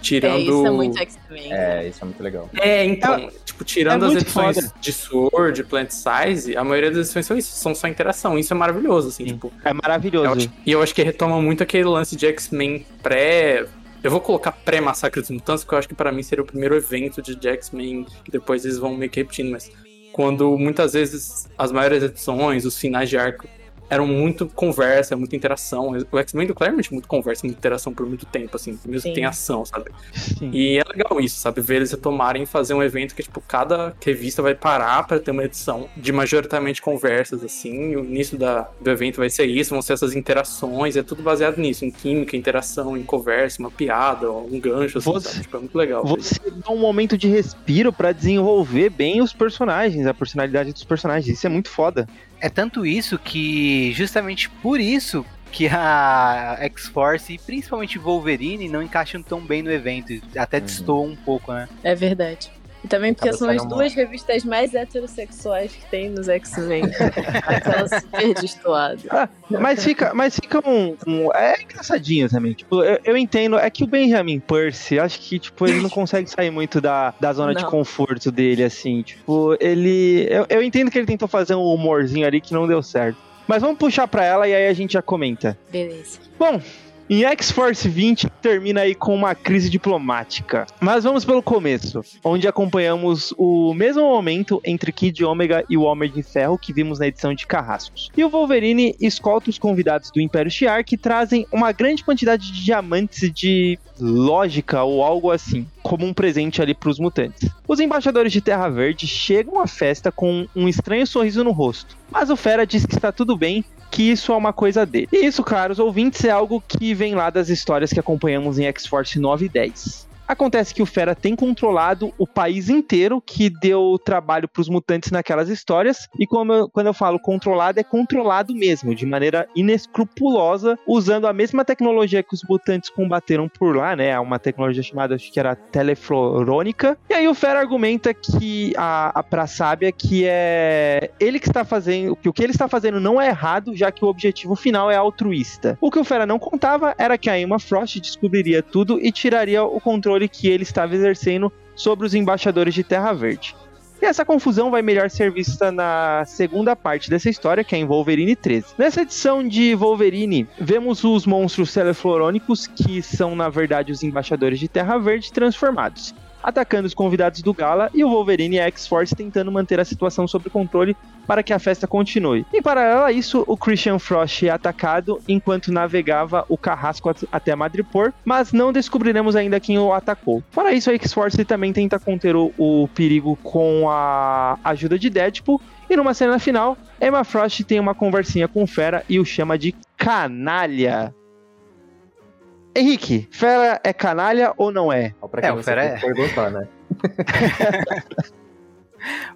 tirando... É, isso é muito X-Men. É, isso é muito legal. É, então, é, tipo, tirando é as edições foda. de Sword, de Plant Size, a maioria das edições são isso, são só interação. Isso é maravilhoso, assim, Sim. tipo... É maravilhoso. e eu acho que retoma muito aquele lance de X-Men pré eu vou colocar pré-Massacre dos Mutantes, porque eu acho que para mim seria o primeiro evento de X-Men, que depois eles vão meio que repetindo, mas quando muitas vezes as maiores edições, os finais de arco eram muito conversa, muita interação. O X-Men do Claremont muito conversa, muita interação por muito tempo, assim, mesmo Sim. que tem ação, sabe? Sim. E é legal isso, sabe? Ver eles retomarem fazer um evento que, tipo, cada revista vai parar para ter uma edição de majoritariamente conversas, assim. o início da, do evento vai ser isso, vão ser essas interações, é tudo baseado nisso, em química, interação, em conversa, uma piada, um gancho, assim, você, tipo, é muito legal. Você dá um momento de respiro para desenvolver bem os personagens, a personalidade dos personagens. Isso é muito foda. É tanto isso que, justamente por isso, que a X-Force e principalmente Wolverine não encaixam tão bem no evento. Até uhum. um pouco, né? É verdade. Também porque são as duas revistas mais heterossexuais que tem nos X-Men. Aquela super destoada. Ah, mas fica, mas fica um, um, É engraçadinho também. Tipo, eu, eu, entendo. É que o Benjamin Percy, acho que, tipo, ele não consegue sair muito da, da zona não. de conforto dele, assim. Tipo, ele. Eu, eu entendo que ele tentou fazer um humorzinho ali que não deu certo. Mas vamos puxar pra ela e aí a gente já comenta. Beleza. Bom, em X-Force 20 termina aí com uma crise diplomática. Mas vamos pelo começo, onde acompanhamos o mesmo momento entre Kid Omega e o Homem de Ferro que vimos na edição de Carrascos. E o Wolverine escolta os convidados do Império Shi'ar que trazem uma grande quantidade de diamantes de lógica ou algo assim, como um presente ali para os mutantes. Os embaixadores de Terra Verde chegam à festa com um estranho sorriso no rosto, mas o Fera diz que está tudo bem que isso é uma coisa dele. E isso, caros ouvintes, é algo que vem lá das histórias que acompanhamos em X-Force 9 e 10. Acontece que o Fera tem controlado o país inteiro, que deu trabalho para os mutantes naquelas histórias. E eu, quando eu falo controlado, é controlado mesmo, de maneira inescrupulosa, usando a mesma tecnologia que os mutantes combateram por lá, né? Uma tecnologia chamada, acho que era teleflorônica. E aí o Fera argumenta que a, a pra sábia que é ele que está fazendo, que o que ele está fazendo não é errado, já que o objetivo final é altruísta. O que o Fera não contava era que a Emma Frost descobriria tudo e tiraria o controle controle que ele estava exercendo sobre os embaixadores de Terra Verde. E essa confusão vai melhor ser vista na segunda parte dessa história, que é em Wolverine 13. Nessa edição de Wolverine, vemos os monstros teleflorônicos, que são na verdade os embaixadores de Terra Verde transformados atacando os convidados do gala e o Wolverine e a X-Force tentando manter a situação sob controle para que a festa continue. Em paralelo a isso, o Christian Frost é atacado enquanto navegava o carrasco até Madripoor, mas não descobriremos ainda quem o atacou. Fora isso, a X-Force também tenta conter o, o perigo com a ajuda de Deadpool e numa cena final, Emma Frost tem uma conversinha com o Fera e o chama de canalha. Henrique, Fera é canalha ou não é? é, o Fera é. Perguntar, né?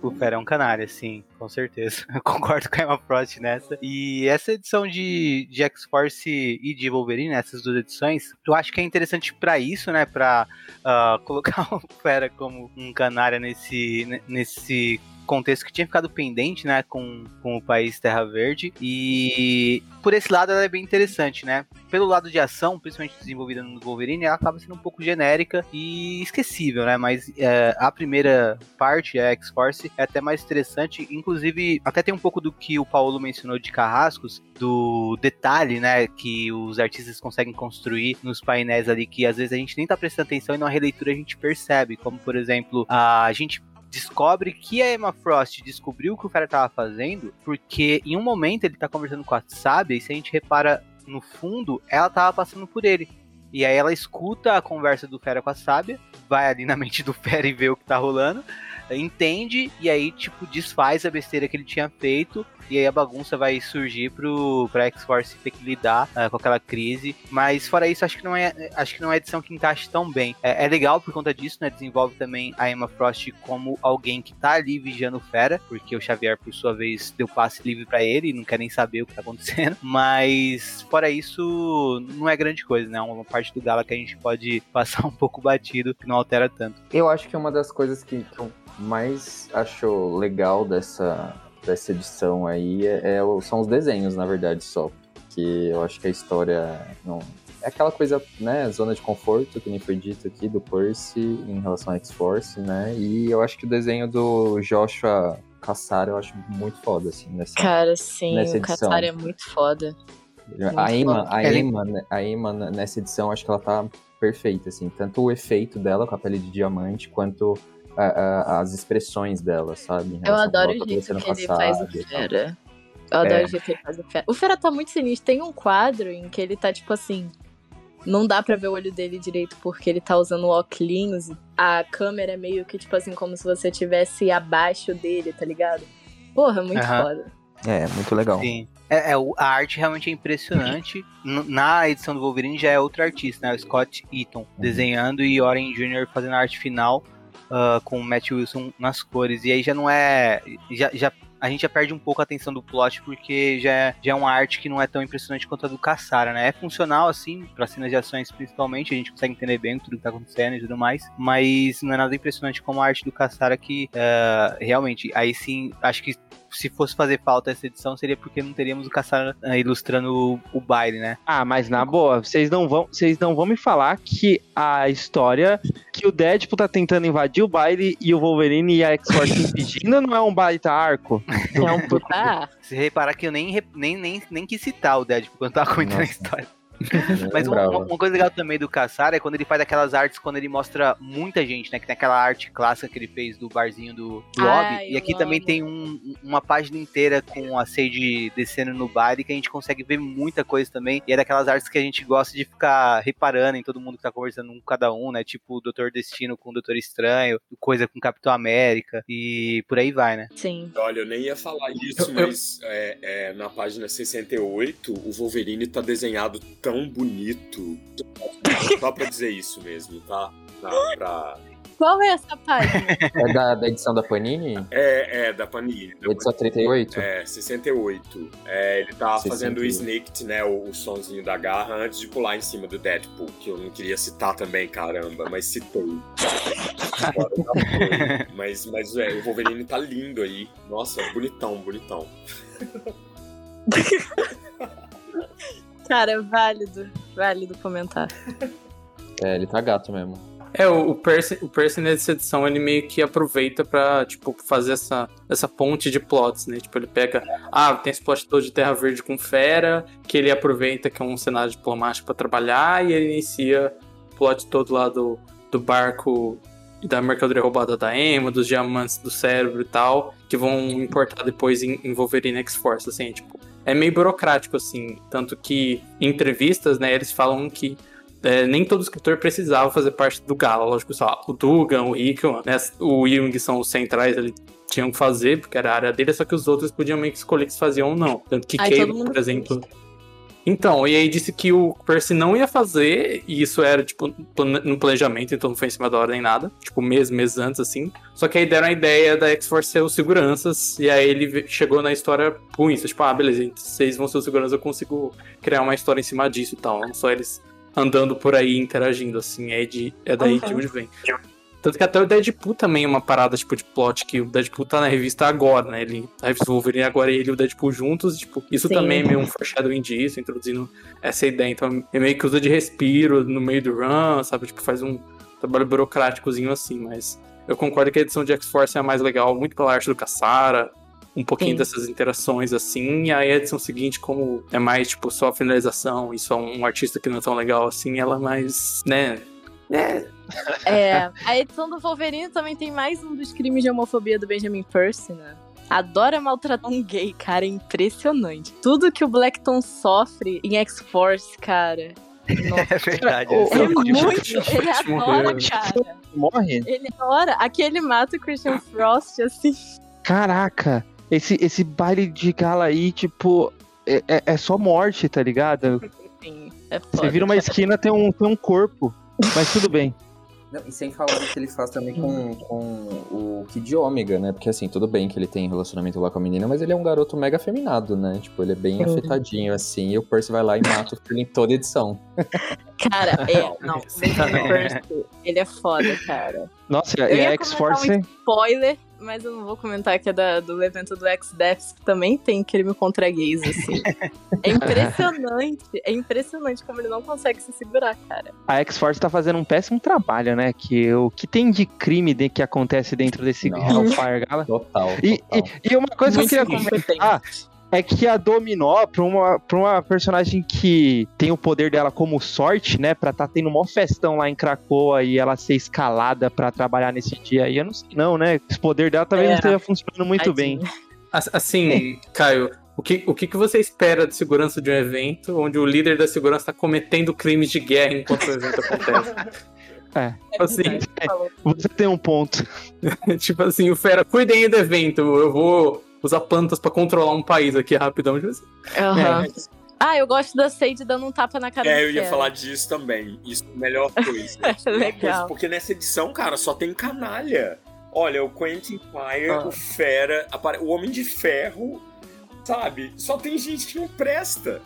o Fera é um canalha, sim, com certeza. Eu concordo com a Emma Frost nessa. E essa edição de, de X-Force e de Wolverine, essas duas edições, eu acho que é interessante para isso, né? Pra uh, colocar o Fera como um canalha nesse, nesse contexto que tinha ficado pendente, né, com, com o país Terra Verde. E por esse lado ela é bem interessante, né? Pelo lado de ação, principalmente desenvolvida no Wolverine, ela acaba sendo um pouco genérica e esquecível, né? Mas é, a primeira parte, a X-Force, é até mais interessante. Inclusive, até tem um pouco do que o Paulo mencionou de Carrascos, do detalhe, né, que os artistas conseguem construir nos painéis ali, que às vezes a gente nem tá prestando atenção e na releitura a gente percebe, como por exemplo, a gente descobre que a Emma Frost descobriu o que o Fera tava fazendo, porque em um momento ele tá conversando com a Sábia, e se a gente repara no fundo, ela tava passando por ele. E aí ela escuta a conversa do Fera com a Sábia, vai ali na mente do Fera e vê o que tá rolando, entende e aí, tipo, desfaz a besteira que ele tinha feito e aí a bagunça vai surgir pro, pra X-Force ter que lidar uh, com aquela crise. Mas fora isso, acho que não é, acho que não é edição que encaixa tão bem. É, é, legal por conta disso, né? Desenvolve também a Emma Frost como alguém que tá ali vigiando o Fera, porque o Xavier, por sua vez, deu passe livre para ele e não quer nem saber o que tá acontecendo. Mas fora isso, não é grande coisa, né? Uma parte do Gala que a gente pode passar um pouco batido, que não altera tanto. Eu acho que é uma das coisas que, que eu mais acho legal dessa dessa edição aí é, é, são os desenhos, na verdade, só. Porque eu acho que a história não. É aquela coisa, né, zona de conforto, que nem foi dito aqui, do Percy em relação a X-Force, né? E eu acho que o desenho do Joshua Caçar eu acho muito foda, assim, nessa Cara, sim, nessa o Caçar é muito foda. Muito a Emma, a, Emma, a Emma, nessa edição, acho que ela tá perfeita, assim. Tanto o efeito dela com a pele de diamante, quanto a, a, as expressões dela, sabe? Eu adoro o jeito que ele faz o Fera. Eu adoro é. o jeito que ele faz o Fera. O Fera tá muito sinistro. Tem um quadro em que ele tá, tipo assim. Não dá pra ver o olho dele direito porque ele tá usando óculos. A câmera é meio que, tipo assim, como se você estivesse abaixo dele, tá ligado? Porra, muito uhum. foda. É, muito legal. Sim. É, é, a arte realmente é impressionante. Na edição do Wolverine já é outro artista, né? O Scott Eaton, uhum. desenhando e Oren Jr. fazendo a arte final uh, com o Matt Wilson nas cores. E aí já não é. Já, já, a gente já perde um pouco a atenção do plot, porque já é, já é uma arte que não é tão impressionante quanto a do Caçara, né? É funcional, assim, para cenas de ações principalmente, a gente consegue entender bem tudo que tá acontecendo e tudo mais, mas não é nada impressionante como a arte do Caçara, que uh, realmente, aí sim, acho que se fosse fazer falta essa edição, seria porque não teríamos o Caçar uh, ilustrando o, o, baile, né? Ah, mas na boa, vocês não vão, vocês não vão me falar que a história que o Deadpool tá tentando invadir o baile e o Wolverine e a X-Force impedindo não é um baita arco? É um puta Se reparar que eu nem, nem, nem, nem quis citar o Deadpool quando tava contando a história. Mas uma, uma, coisa legal também do Caçar é quando ele faz aquelas artes, quando ele mostra muita gente, né? Que tem aquela arte clássica que ele fez do barzinho do, do Ai, E aqui também tem um, uma página inteira com a Sage descendo no bar e que a gente consegue ver muita coisa também. E é daquelas artes que a gente gosta de ficar reparando em todo mundo que tá conversando um com cada um, né? Tipo o Doutor Destino com o Doutor Estranho, coisa com Capitão América e por aí vai, né? Sim. Olha, eu nem ia falar isso, mas é, é, na página 68, o Wolverine tá desenhado tão tão bonito. Só pra dizer isso mesmo, tá? Pra, pra... Qual é essa página? É da, da, edição da Panini? É, é, da Panini. Da edição 38? É, 68. É, ele tava 68. fazendo o snicked, né, o, o sonzinho da garra, antes de pular em cima do Deadpool, que eu não queria citar também, caramba, mas citei. mas, mas é, o Wolverine tá lindo aí. Nossa, bonitão, bonitão. Cara, válido. Válido comentar. É, ele tá gato mesmo. É, o, Percy, o Percy nessa edição, ele meio que aproveita pra, tipo, fazer essa, essa ponte de plots, né? Tipo, ele pega, ah, tem esse plot todo de Terra Verde com Fera, que ele aproveita que é um cenário diplomático para trabalhar, e ele inicia o plot todo lá do, do barco e da mercadoria roubada da Emma, dos diamantes do cérebro e tal, que vão importar depois em, em Wolverine X-Force, assim, tipo é meio burocrático, assim. Tanto que em entrevistas, né, eles falam que é, nem todo escritor precisava fazer parte do Gala. Lógico, só o Dugan, o Hickman, né, o Jung são os centrais, ele tinham que fazer, porque era a área dele, só que os outros podiam meio que escolher se faziam ou não. Tanto que Cable, por exemplo. Então, e aí disse que o Percy não ia fazer, e isso era, tipo, no planejamento, então não foi em cima da hora nem nada. Tipo, mês, meses antes, assim. Só que aí deram a ideia da X-Force ser os seguranças, e aí ele chegou na história com isso. Tipo, ah, beleza, vocês vão ser os seguranças, eu consigo criar uma história em cima disso e tal. Não só eles andando por aí interagindo, assim. É, de, é daí uhum. de onde vem. Tanto que até o Deadpool também é uma parada, tipo, de plot, que o Deadpool tá na revista agora, né? Ele, a revista Wolverine agora ele e o Deadpool juntos, tipo, isso Sim. também é meio um foreshadowing disso, introduzindo essa ideia. Então, é meio que usa de respiro no meio do run, sabe? Tipo, faz um trabalho burocráticozinho assim, mas eu concordo que a edição de X-Force é a mais legal, muito pela arte do Caçara, um pouquinho Sim. dessas interações assim, e aí a edição seguinte, como é mais, tipo, só a finalização e só um artista que não é tão legal assim, ela é mais, né, é. É. A edição do Wolverine também tem mais um dos crimes de homofobia do Benjamin Percy, né? Adora maltratar um gay, cara, é impressionante. Tudo que o Blackton sofre em X-Force, cara. Nossa. É verdade. É, é muito. Ele adora, cara. Morre? Ele adora. Aqui ele mata o Christian Frost, assim. Caraca, esse, esse baile de gala aí, tipo, é, é, é só morte, tá ligado? Sim, é foda. Você vira uma esquina, tem um, tem um corpo. Mas tudo bem. Não, e sem falar do que ele faz também com, com o Kid Ômega, né? Porque assim, tudo bem que ele tem relacionamento lá com a menina, mas ele é um garoto mega afeminado, né? Tipo, ele é bem uhum. afetadinho, assim, e o Percy vai lá e mata o filho em toda edição. Cara, é. Não, o Percy, ele é foda, cara. Nossa, e a X-Force. Um spoiler, mas eu não vou comentar que é da, do evento do X-Deaths, que também tem crime contra gays, assim. é impressionante, é impressionante como ele não consegue se segurar, cara. A X-Force tá fazendo um péssimo trabalho, né? Que o que tem de crime de, que acontece dentro desse Hellfire Gala. Total, total. E, e, e uma coisa Muito que eu queria comentar é que a Dominó, pra uma, pra uma personagem que tem o poder dela como sorte, né? Pra tá tendo uma festão lá em Cracoa e ela ser escalada pra trabalhar nesse dia aí, eu não sei não, né? Esse poder dela talvez é. não esteja funcionando muito bem. Assim, Caio, o que, o que, que você espera de segurança de um evento onde o líder da segurança está cometendo crimes de guerra enquanto o evento acontece? É. Assim, é, você tem um ponto. tipo assim, o Fera, cuidem do evento, eu vou usar plantas para controlar um país aqui rapidão. Tipo assim. Uhum. É. Ah, eu gosto da Sage dando um tapa na cara É, eu ia falar disso também. Isso é a melhor coisa. Legal. porque nessa edição, cara, só tem canalha. Olha, o Quentin Fire, ah. o Fera, o Homem de Ferro, sabe? Só tem gente que não presta.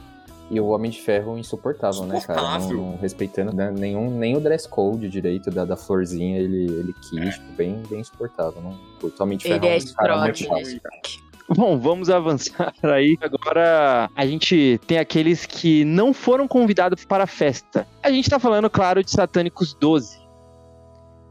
E o Homem de Ferro insuportável, insuportável. né, cara? Não, não respeitando né, nenhum, nem o dress code direito da, da florzinha, ele, ele quis, é. tipo, bem, bem insuportável. Não, o Homem de Ferro ele é, um cara muito fácil. Bom, vamos avançar aí. Agora a gente tem aqueles que não foram convidados para a festa. A gente tá falando, claro, de Satânicos 12.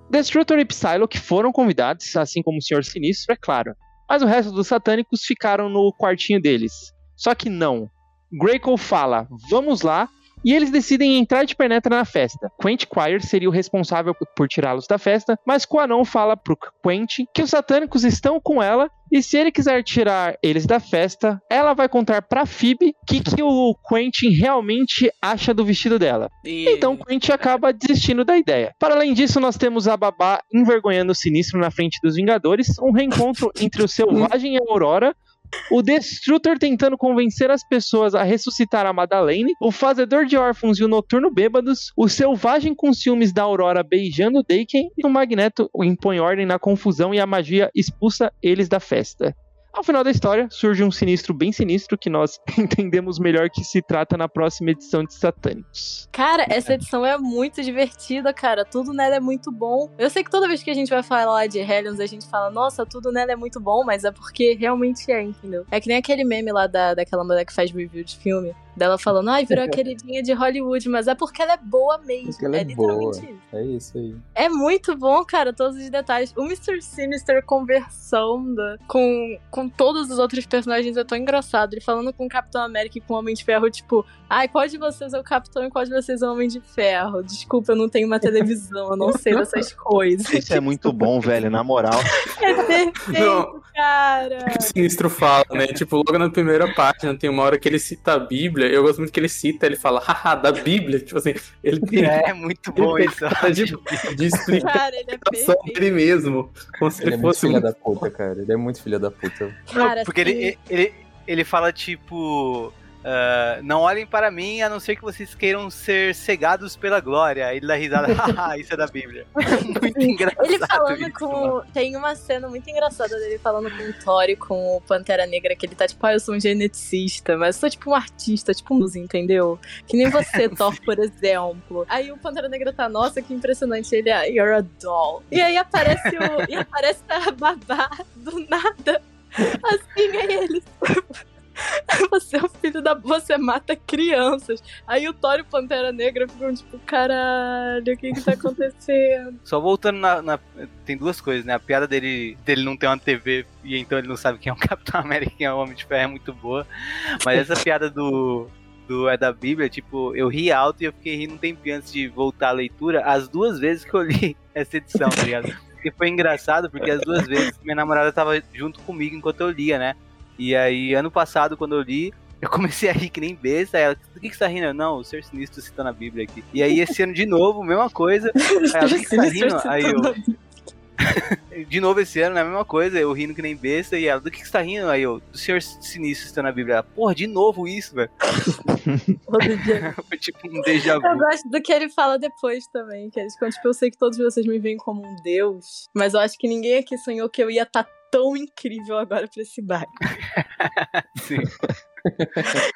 Destructor e que foram convidados, assim como o Senhor Sinistro, é claro. Mas o resto dos Satânicos ficaram no quartinho deles. Só que não. Graco fala, vamos lá, e eles decidem entrar de penetra na festa. Quent Quire seria o responsável por tirá-los da festa, mas Quanon fala pro Quent que os satânicos estão com ela e se ele quiser tirar eles da festa, ela vai contar pra Phoebe o que, que o Quentin realmente acha do vestido dela. E... Então Quentin acaba desistindo da ideia. Para além disso, nós temos a Babá envergonhando o Sinistro na frente dos Vingadores, um reencontro entre o Selvagem e a Aurora, o Destrutor tentando convencer as pessoas a ressuscitar a Madeleine, o Fazedor de Órfãos e o Noturno Bêbados, o Selvagem com ciúmes da Aurora beijando Daken e o Magneto impõe ordem na confusão e a magia expulsa eles da festa. Ao final da história, surge um sinistro bem sinistro que nós entendemos melhor que se trata na próxima edição de Satânicos. Cara, essa edição é muito divertida, cara. Tudo nela é muito bom. Eu sei que toda vez que a gente vai falar de Hellions, a gente fala, nossa, tudo nela é muito bom, mas é porque realmente é, entendeu? É que nem aquele meme lá da, daquela mulher que faz review de filme. Dela falando, ai, virou a queridinha de Hollywood, mas é porque ela é boa mesmo. Porque ela é, é boa. Isso. É isso aí. É muito bom, cara, todos os detalhes. O Mr. Sinister conversando com, com todos os outros personagens é tão engraçado. Ele falando com o Capitão América e com o Homem de Ferro, tipo, ai, qual de vocês é o Capitão e qual de vocês é o Homem de Ferro? Desculpa, eu não tenho uma televisão, eu não sei dessas coisas. Isso é muito bom, velho, na moral. É perfeito, não. cara. O Sinistro fala, né? Tipo, logo na primeira página tem uma hora que ele cita a Bíblia Bíblia, eu gosto muito que ele cita, ele fala, haha, da Bíblia. Tipo assim, ele tem. É, muito bom isso. De, de explicar cara, ele é dele mesmo. Como se ele, ele é fosse muito filha da puta, cara. Ele é muito filha da puta. Cara, Porque ele, ele, ele fala, tipo. Uh, não olhem para mim a não ser que vocês queiram ser cegados pela glória. Ele dá risada, haha, isso é da Bíblia. muito engraçado. Ele falando isso, com. mano. Tem uma cena muito engraçada dele falando com o Thor com o Pantera Negra, que ele tá tipo, ah, eu sou um geneticista, mas eu sou tipo um artista, tipo um músico, entendeu? Que nem você, Thor, por exemplo. Aí o Pantera Negra tá, nossa, que impressionante. Ele é, you're a doll. E aí aparece o. e aparece a babá do nada. Assim, aí ele. Você é o filho da. Você mata crianças. Aí o Thor e o Pantera Negra ficam tipo, caralho, o que que tá acontecendo? Só voltando na, na- Tem duas coisas, né? A piada dele, dele não ter uma TV e então ele não sabe quem é o Capitão América e quem é o Homem de Ferro é muito boa. Mas essa piada do. Do é da Bíblia, tipo, eu ri alto e eu fiquei rindo um tempinho antes de voltar à leitura, as duas vezes que eu li essa edição, tá ligado? Porque foi engraçado, porque as duas vezes minha namorada tava junto comigo enquanto eu lia, né? E aí, ano passado, quando eu li, eu comecei a rir que nem besta. Ela, do que, que você tá rindo? Eu, Não, o Ser Sinistro citando a Bíblia aqui. E aí, esse ano de novo, mesma coisa. Ela, do que, que você tá rindo? Aí eu, de novo esse ano, né? A mesma coisa, eu rindo que nem besta. E ela, do que, que você tá rindo? Aí eu, do Senhor Sinistro citando a Bíblia. Ela, Porra, de novo isso, velho. Foi tipo um déjà Eu vu. gosto do que ele fala depois também, que ficam, tipo, eu sei que todos vocês me veem como um deus, mas eu acho que ninguém aqui sonhou que eu ia estar tão incrível agora pra esse bairro. Sim.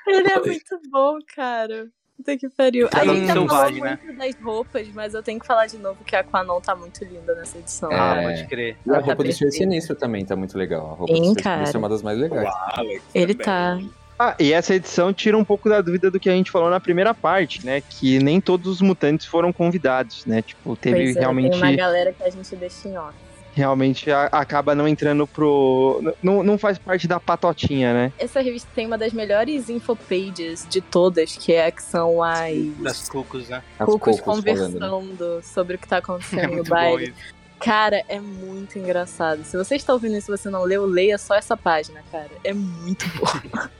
Ele é muito bom, cara. Puta que pariu. A Cada gente já falou selvagem, né? muito das roupas, mas eu tenho que falar de novo que a Aquanon tá muito linda nessa edição. É. Ah, pode crer. E a Tá roupa do Senhor perfeito. Sinistro também tá muito legal. A roupa Sim, do. Sinistro é uma das mais legais. Alex Ele também. tá. Ah, e essa edição tira um pouco da dúvida do que a gente falou na primeira parte, né? Que nem todos os mutantes foram convidados, né? Tipo, teve Pois é, realmente. Tem uma galera que a gente deixa em off. Realmente a- acaba não entrando pro. Não, não faz parte da patotinha, né? Essa revista tem uma das melhores infopages de todas, que é que são as Das cucos, né? As cucos cocos conversando falando, né? sobre o que tá É acontecendo no muito bom baile. isso. Cara, é muito engraçado. Se você está ouvindo isso e você não leu, leia só essa página, cara. É muito bom.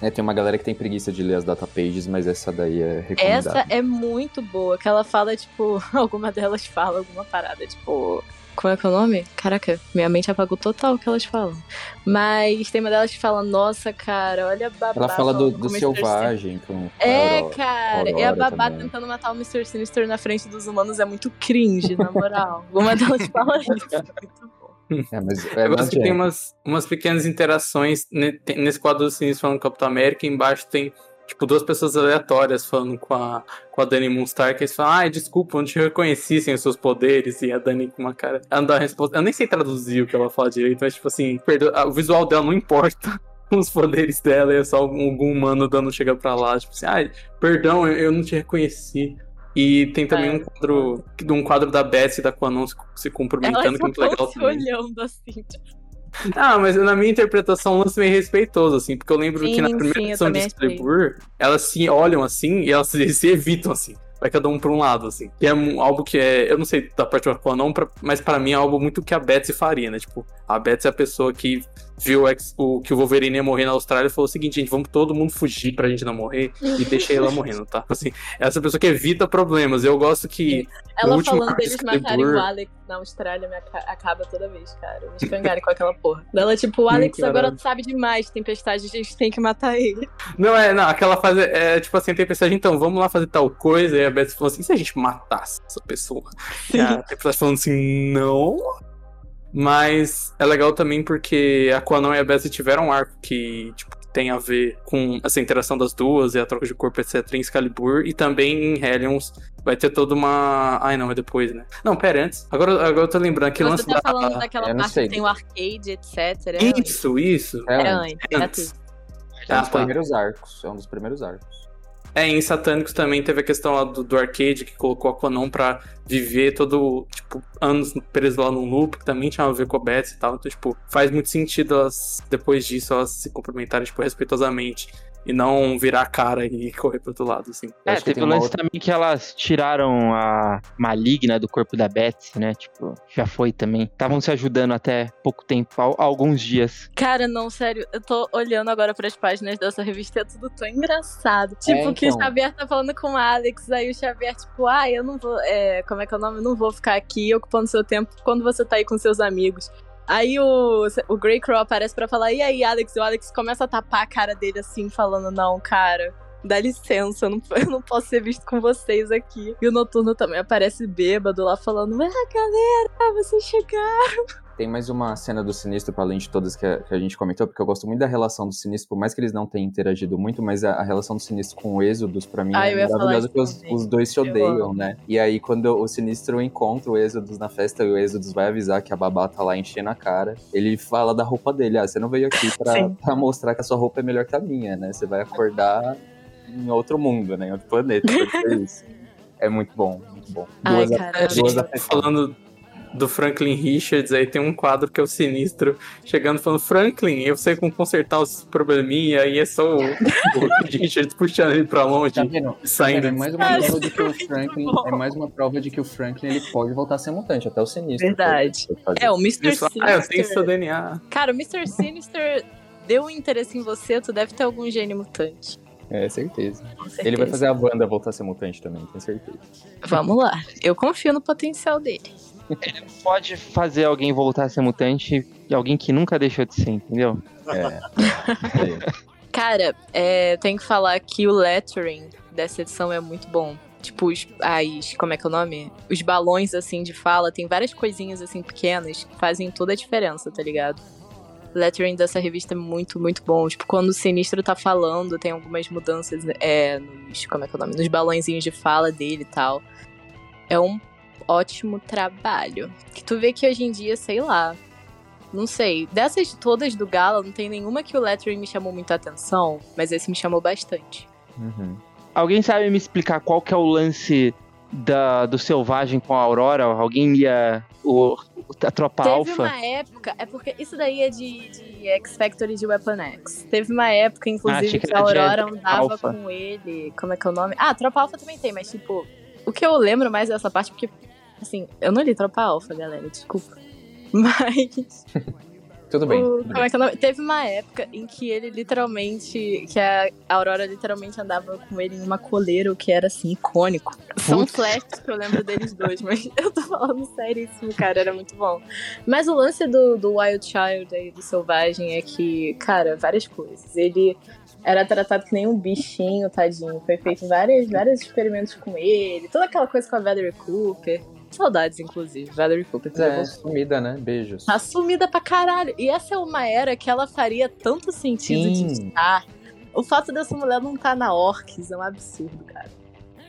É, tem uma galera que tem preguiça de ler as data pages, mas essa daí é recomendada. Essa é muito boa, que ela fala, tipo, alguma delas fala alguma parada, tipo. Como é que é o nome? Caraca, minha mente apagou total o que elas falam. Mas tem uma delas que fala, nossa, cara, olha a babá. Ela fala do, do selvagem. Com É, Aurora. cara. e a babá também. tentando matar o Mr. Sinister na frente dos humanos é muito cringe, na moral. Uma delas fala isso. É muito bom. É, mas é Eu gosto que tem umas, umas pequenas interações nesse quadro do Sinistro falando Capitão América. e Embaixo tem, tipo, duas pessoas aleatórias falando com a, com a Dani Moonstar. Que eles falam, ai, desculpa, não te reconheci sem os seus poderes. E a Dani com uma cara. Ela não dá resposta. Eu nem sei traduzir o que ela fala direito, mas, tipo assim, perdo- ah, o visual dela não importa. Os poderes dela é só algum, humano dando chega pra lá, tipo assim, ai, perdão, eu, eu não te reconheci. E tem também É. um quadro um quadro da Beth e da Quanon se, se cumprimentando, que é muito legal se também. olhando assim, tipo, Ah, mas na minha interpretação, um lance meio respeitoso, assim, porque eu lembro que na Sim, primeira sim, edição de. Excalibur, elas se olham assim e elas se, evitam, assim. Vai cada um pra um lado, assim. Que é um- algo que é. Eu não sei da parte do ou não, pra- mas pra mim é algo muito que a Betsy faria, né? Tipo, a Betsy é a pessoa que viu o, que o Wolverine ia morrer na Austrália e falou o seguinte, gente, vamos todo mundo fugir pra gente não morrer e deixei ela morrendo, tá? Assim, essa pessoa que evita problemas. Eu gosto que. Ela falando deles matarem Excalibur- o Alex na Austrália me aca- acaba toda vez, cara. Me escangarem com aquela porra. Ela, tipo, o Alex agora sabe demais de tempestade, a gente tem que matar ele. Não, é, não, aquela fase é tipo assim, a tempestade, então, vamos lá fazer tal coisa, e a Beth falou assim, e se a gente matasse essa pessoa? E a tempestade falando assim, não. Mas é legal também porque a Quanon e a Beth tiveram um arco que, tipo, tem a ver com essa interação das duas e a troca de corpo, etc, em Excalibur, e também em Hellions vai ter toda uma... Ai, não, é depois, né? Não, pera, antes. Agora, agora eu tô lembrando que Você lance tá da... falando daquela eu não parte sei. que tem o arcade, etc. É antes. Isso, isso. É, É antes. antes. É. É um Ah, dos tá. primeiros arcos. É um dos primeiros arcos. É, em Satânicos também teve a questão lá do, do arcade, que colocou a Quanon pra viver todo, tipo, anos preso lá num loop, que também tinha a ver com a Betsy e tal. Então, tipo, faz muito sentido elas, depois disso, elas se cumprimentarem, tipo, respeitosamente. E não virar a cara e correr pro outro lado, assim. Eu É, teve o uma lance outra- também que elas tiraram a maligna do corpo da Betsy, né? Tipo, já foi também. Estavam se ajudando até pouco tempo, al- alguns dias. Cara, não, sério, eu tô olhando agora pras páginas dessa revista e é tudo tão engraçado. Tipo, que o então. Xavier tá falando com o Alex, aí o Xavier, tipo, ah, eu não vou. É, como é que é o nome? Eu não vou ficar aqui ocupando seu tempo quando você tá aí com seus amigos. Aí o, o Grey Crow aparece pra falar, e aí, Alex? E o Alex começa a tapar a cara dele assim, falando, não, cara, dá licença, eu não, eu não posso ser visto com vocês aqui. E o Noturno também aparece bêbado lá, falando, ah, galera, vocês chegaram. Tem mais uma cena do Sinistro, para além de todas que a, que a, gente comentou, porque eu gosto muito da relação do Sinistro, por mais que eles não tenham interagido muito, mas a, a relação do Sinistro com o Êxodos, para mim, ah, é maravilhosa, porque os, os, dois se odeiam, né? E aí, quando o Sinistro encontra o Êxodos na festa e o Êxodos vai avisar que a babá tá lá enchendo a cara, ele fala da roupa dele, ah, você não veio aqui pra, pra mostrar que a sua roupa é melhor que a minha, né? Você vai acordar em outro mundo, né? Em outro planeta. É muito bom, muito bom. Duas, Ai, cara, duas a, falando do Franklin Richards, aí tem um quadro que é o sinistro chegando falando, Franklin, eu sei como consertar os probleminha, e é só o, o Richards puxando ele pra longe, tá saindo. É mais uma prova de que o Franklin, é mais uma prova de que o Franklin ele pode voltar a ser mutante, até o sinistro. Verdade. É, o Mr. Sinister. Ah, eu tenho seu DNA. Cara, o Mr. Sinister deu um interesse em você, tu deve ter algum gene mutante. É, certeza. certeza. Ele vai fazer a banda voltar a ser mutante também, tenho certeza. Vamos lá. Eu confio no potencial dele. Ele pode fazer alguém voltar a ser mutante e alguém que nunca deixou de ser, entendeu? É. Cara, é, tem que falar que o lettering dessa edição é muito bom. Tipo, os, as, como é que é o nome? Os balões, assim, de fala, tem várias coisinhas, assim, pequenas que fazem toda a diferença, tá ligado? Lettering dessa revista é muito, muito bom. Tipo, quando o Sinistro tá falando, tem algumas mudanças, é, nos, como é que é o nome? Nos balãozinhos de fala dele e tal. É um ótimo trabalho. Que tu vê que hoje em dia, sei lá, não sei. Dessas todas do Gala, não tem nenhuma que o lettering me chamou muita atenção, mas esse me chamou bastante. Uhum. Alguém sabe me explicar qual que é o lance da, do Selvagem com a Aurora? Alguém ia. O, a tropa Teve alfa? Teve uma época. É porque isso daí é de, de X Factor e de Weapon X. Teve uma época, inclusive, ah, que, que a Aurora andava Alpha. com ele. Como é que é o nome? Ah, tropa alfa também tem, mas tipo. O que eu lembro mais dessa parte, porque Assim, eu não li Tropa Alfa, galera, desculpa. Mas. Tudo bem. O, tudo bem. É Teve uma época em que ele literalmente. Que a Aurora literalmente andava com ele em uma coleira, que era assim, icônico. São flashes que eu lembro deles dois, mas eu tô falando seríssimo, cara, era muito bom. Mas o lance do, do Wild Child aí, do Selvagem, é que, cara, várias coisas. Ele era tratado que nem um bichinho, tadinho. Foi feito vários, vários experimentos com ele, toda aquela coisa com a Valerie Cooper. Saudades, inclusive. Valerie Cooper. É, sumida, né? Beijos. Tá sumida pra caralho. E essa é uma era que ela faria tanto sentido Sim. de estar. O fato dessa mulher não estar tá na Orcs é um absurdo, cara.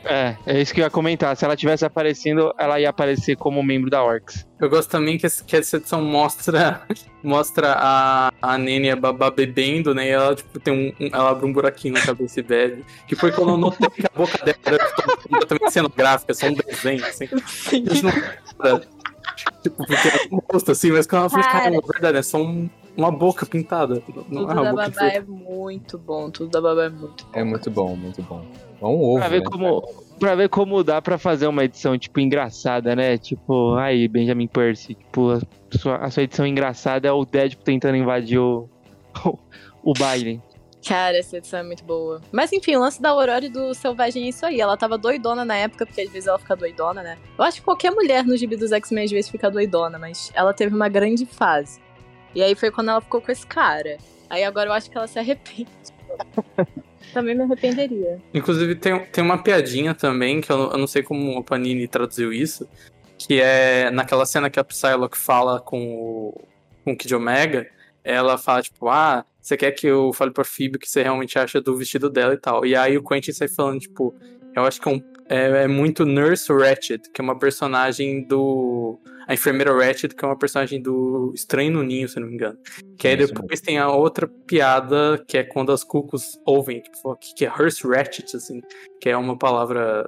É, é isso que eu ia comentar. Se ela tivesse aparecendo, ela ia aparecer como membro da Orcs. Eu gosto também que, que essa edição mostra mostra a, a Nene e a Babá bebendo, né? E ela, tipo, tem um, um, Ela abre um buraquinho na cabeça e bebe. Que foi quando eu notei que a boca dela era completamente cenográfica, só um desenho, assim. Sim. Não, tipo, porque ela não gosta, assim, mas quando ela falou, cara, é verdade, é só um, uma boca pintada. Não tudo é da Babá é muito bom, tudo da Babá é muito bom. É muito bom, muito bom. É um ovo, pra ver né? como Pra ver como dá pra fazer uma edição, tipo, engraçada, né? Tipo, aí, Benjamin Percy, tipo, a sua, a sua edição engraçada é o Deadpool tentando invadir o, o, o baile. Cara, essa edição é muito boa. Mas enfim, o lance da Aurora e do Selvagem é isso aí. Ela tava doidona na época, porque às vezes ela fica doidona, né? Eu acho que qualquer mulher no gibi dos X-Men às vezes fica doidona, mas ela teve uma grande fase. E aí foi quando ela ficou com esse cara. Aí agora eu acho que ela se arrepende. Também me arrependeria. Inclusive, tem, tem uma piadinha também, que eu, eu não sei como o Panini traduziu isso, que é naquela cena que a Psylocke fala com o, com o Kid Omega, ela fala, tipo, ah, você quer que eu fale pra Phoebe o que você realmente acha do vestido dela e tal. E aí o Quentin sai falando, tipo, eu acho que é, um, é, é muito Nurse Ratchet, que é uma personagem do a enfermeira Ratchet, que é uma personagem do Estranho no Ninho, se não me engano. Que aí depois tem a outra piada, que é quando as cucos ouvem, tipo, que é Hearst Ratchet, assim, que é uma palavra.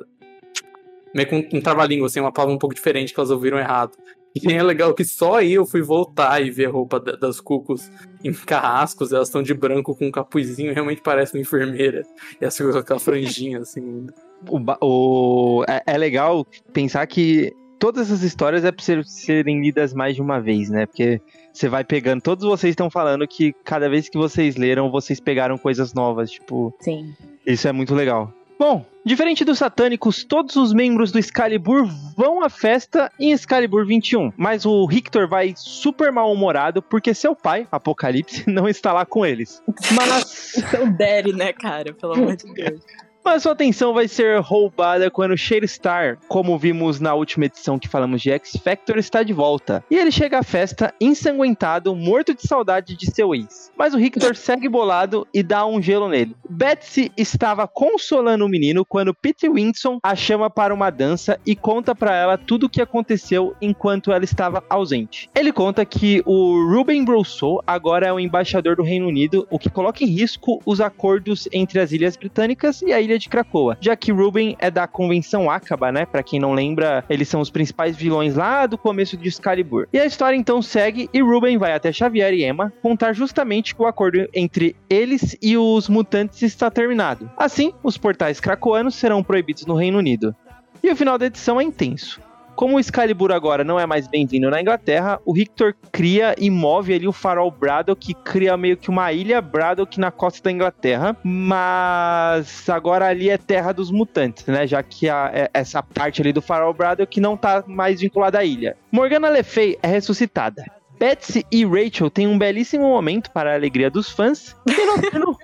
Tipo, meio com um trava-língua, assim, uma palavra um pouco diferente que elas ouviram errado. E é legal que só aí eu fui voltar e ver a roupa das cucos em carrascos, elas estão de branco com um capuzinho, realmente parece uma enfermeira. E as com aquela franjinha, assim. O, o, é, é legal pensar que todas essas histórias é pra serem lidas mais de uma vez, né? Porque você vai pegando. Todos vocês estão falando que cada vez que vocês leram, vocês pegaram coisas novas. Tipo. Sim. Isso é muito legal. Bom, diferente dos satânicos, todos os membros do Excalibur vão à festa em Excalibur 21. Mas o Rictor vai super mal-humorado porque seu pai, Apocalipse, não está lá com eles. Mas. Isso é o Daddy, né, cara? Pelo amor de Deus. Mas sua atenção vai ser roubada quando Star, como vimos na última edição que falamos de X Factor, está de volta. E ele chega à festa ensanguentado, morto de saudade de seu ex. Mas o Victor segue bolado e dá um gelo nele. Betsy estava consolando o menino quando Pete Winson a chama para uma dança e conta para ela tudo o que aconteceu enquanto ela estava ausente. Ele conta que o Ruben Brousseau agora é o embaixador do Reino Unido, o que coloca em risco os acordos entre as Ilhas Britânicas e a Ilha de Krakoa, já que Ruben é da Convenção Acaba, né? Para quem não lembra, eles são os principais vilões lá do começo de Excalibur. E a história então segue e Ruben vai até Xavier e Emma contar justamente que o acordo entre eles e os mutantes está terminado. Assim, os portais krakoanos serão proibidos no Reino Unido. E o final da edição é intenso. Como o Excalibur agora não é mais bem-vindo na Inglaterra, o Victor cria e move ali o farol Braddock, que cria meio que uma ilha Braddock na costa da Inglaterra, mas agora ali é terra dos mutantes, né? Já que a, é, essa parte ali do farol Braddock não tá mais vinculada à ilha. Morgana Le Fay é ressuscitada. Betsy e Rachel têm um belíssimo momento para a alegria dos fãs. E no,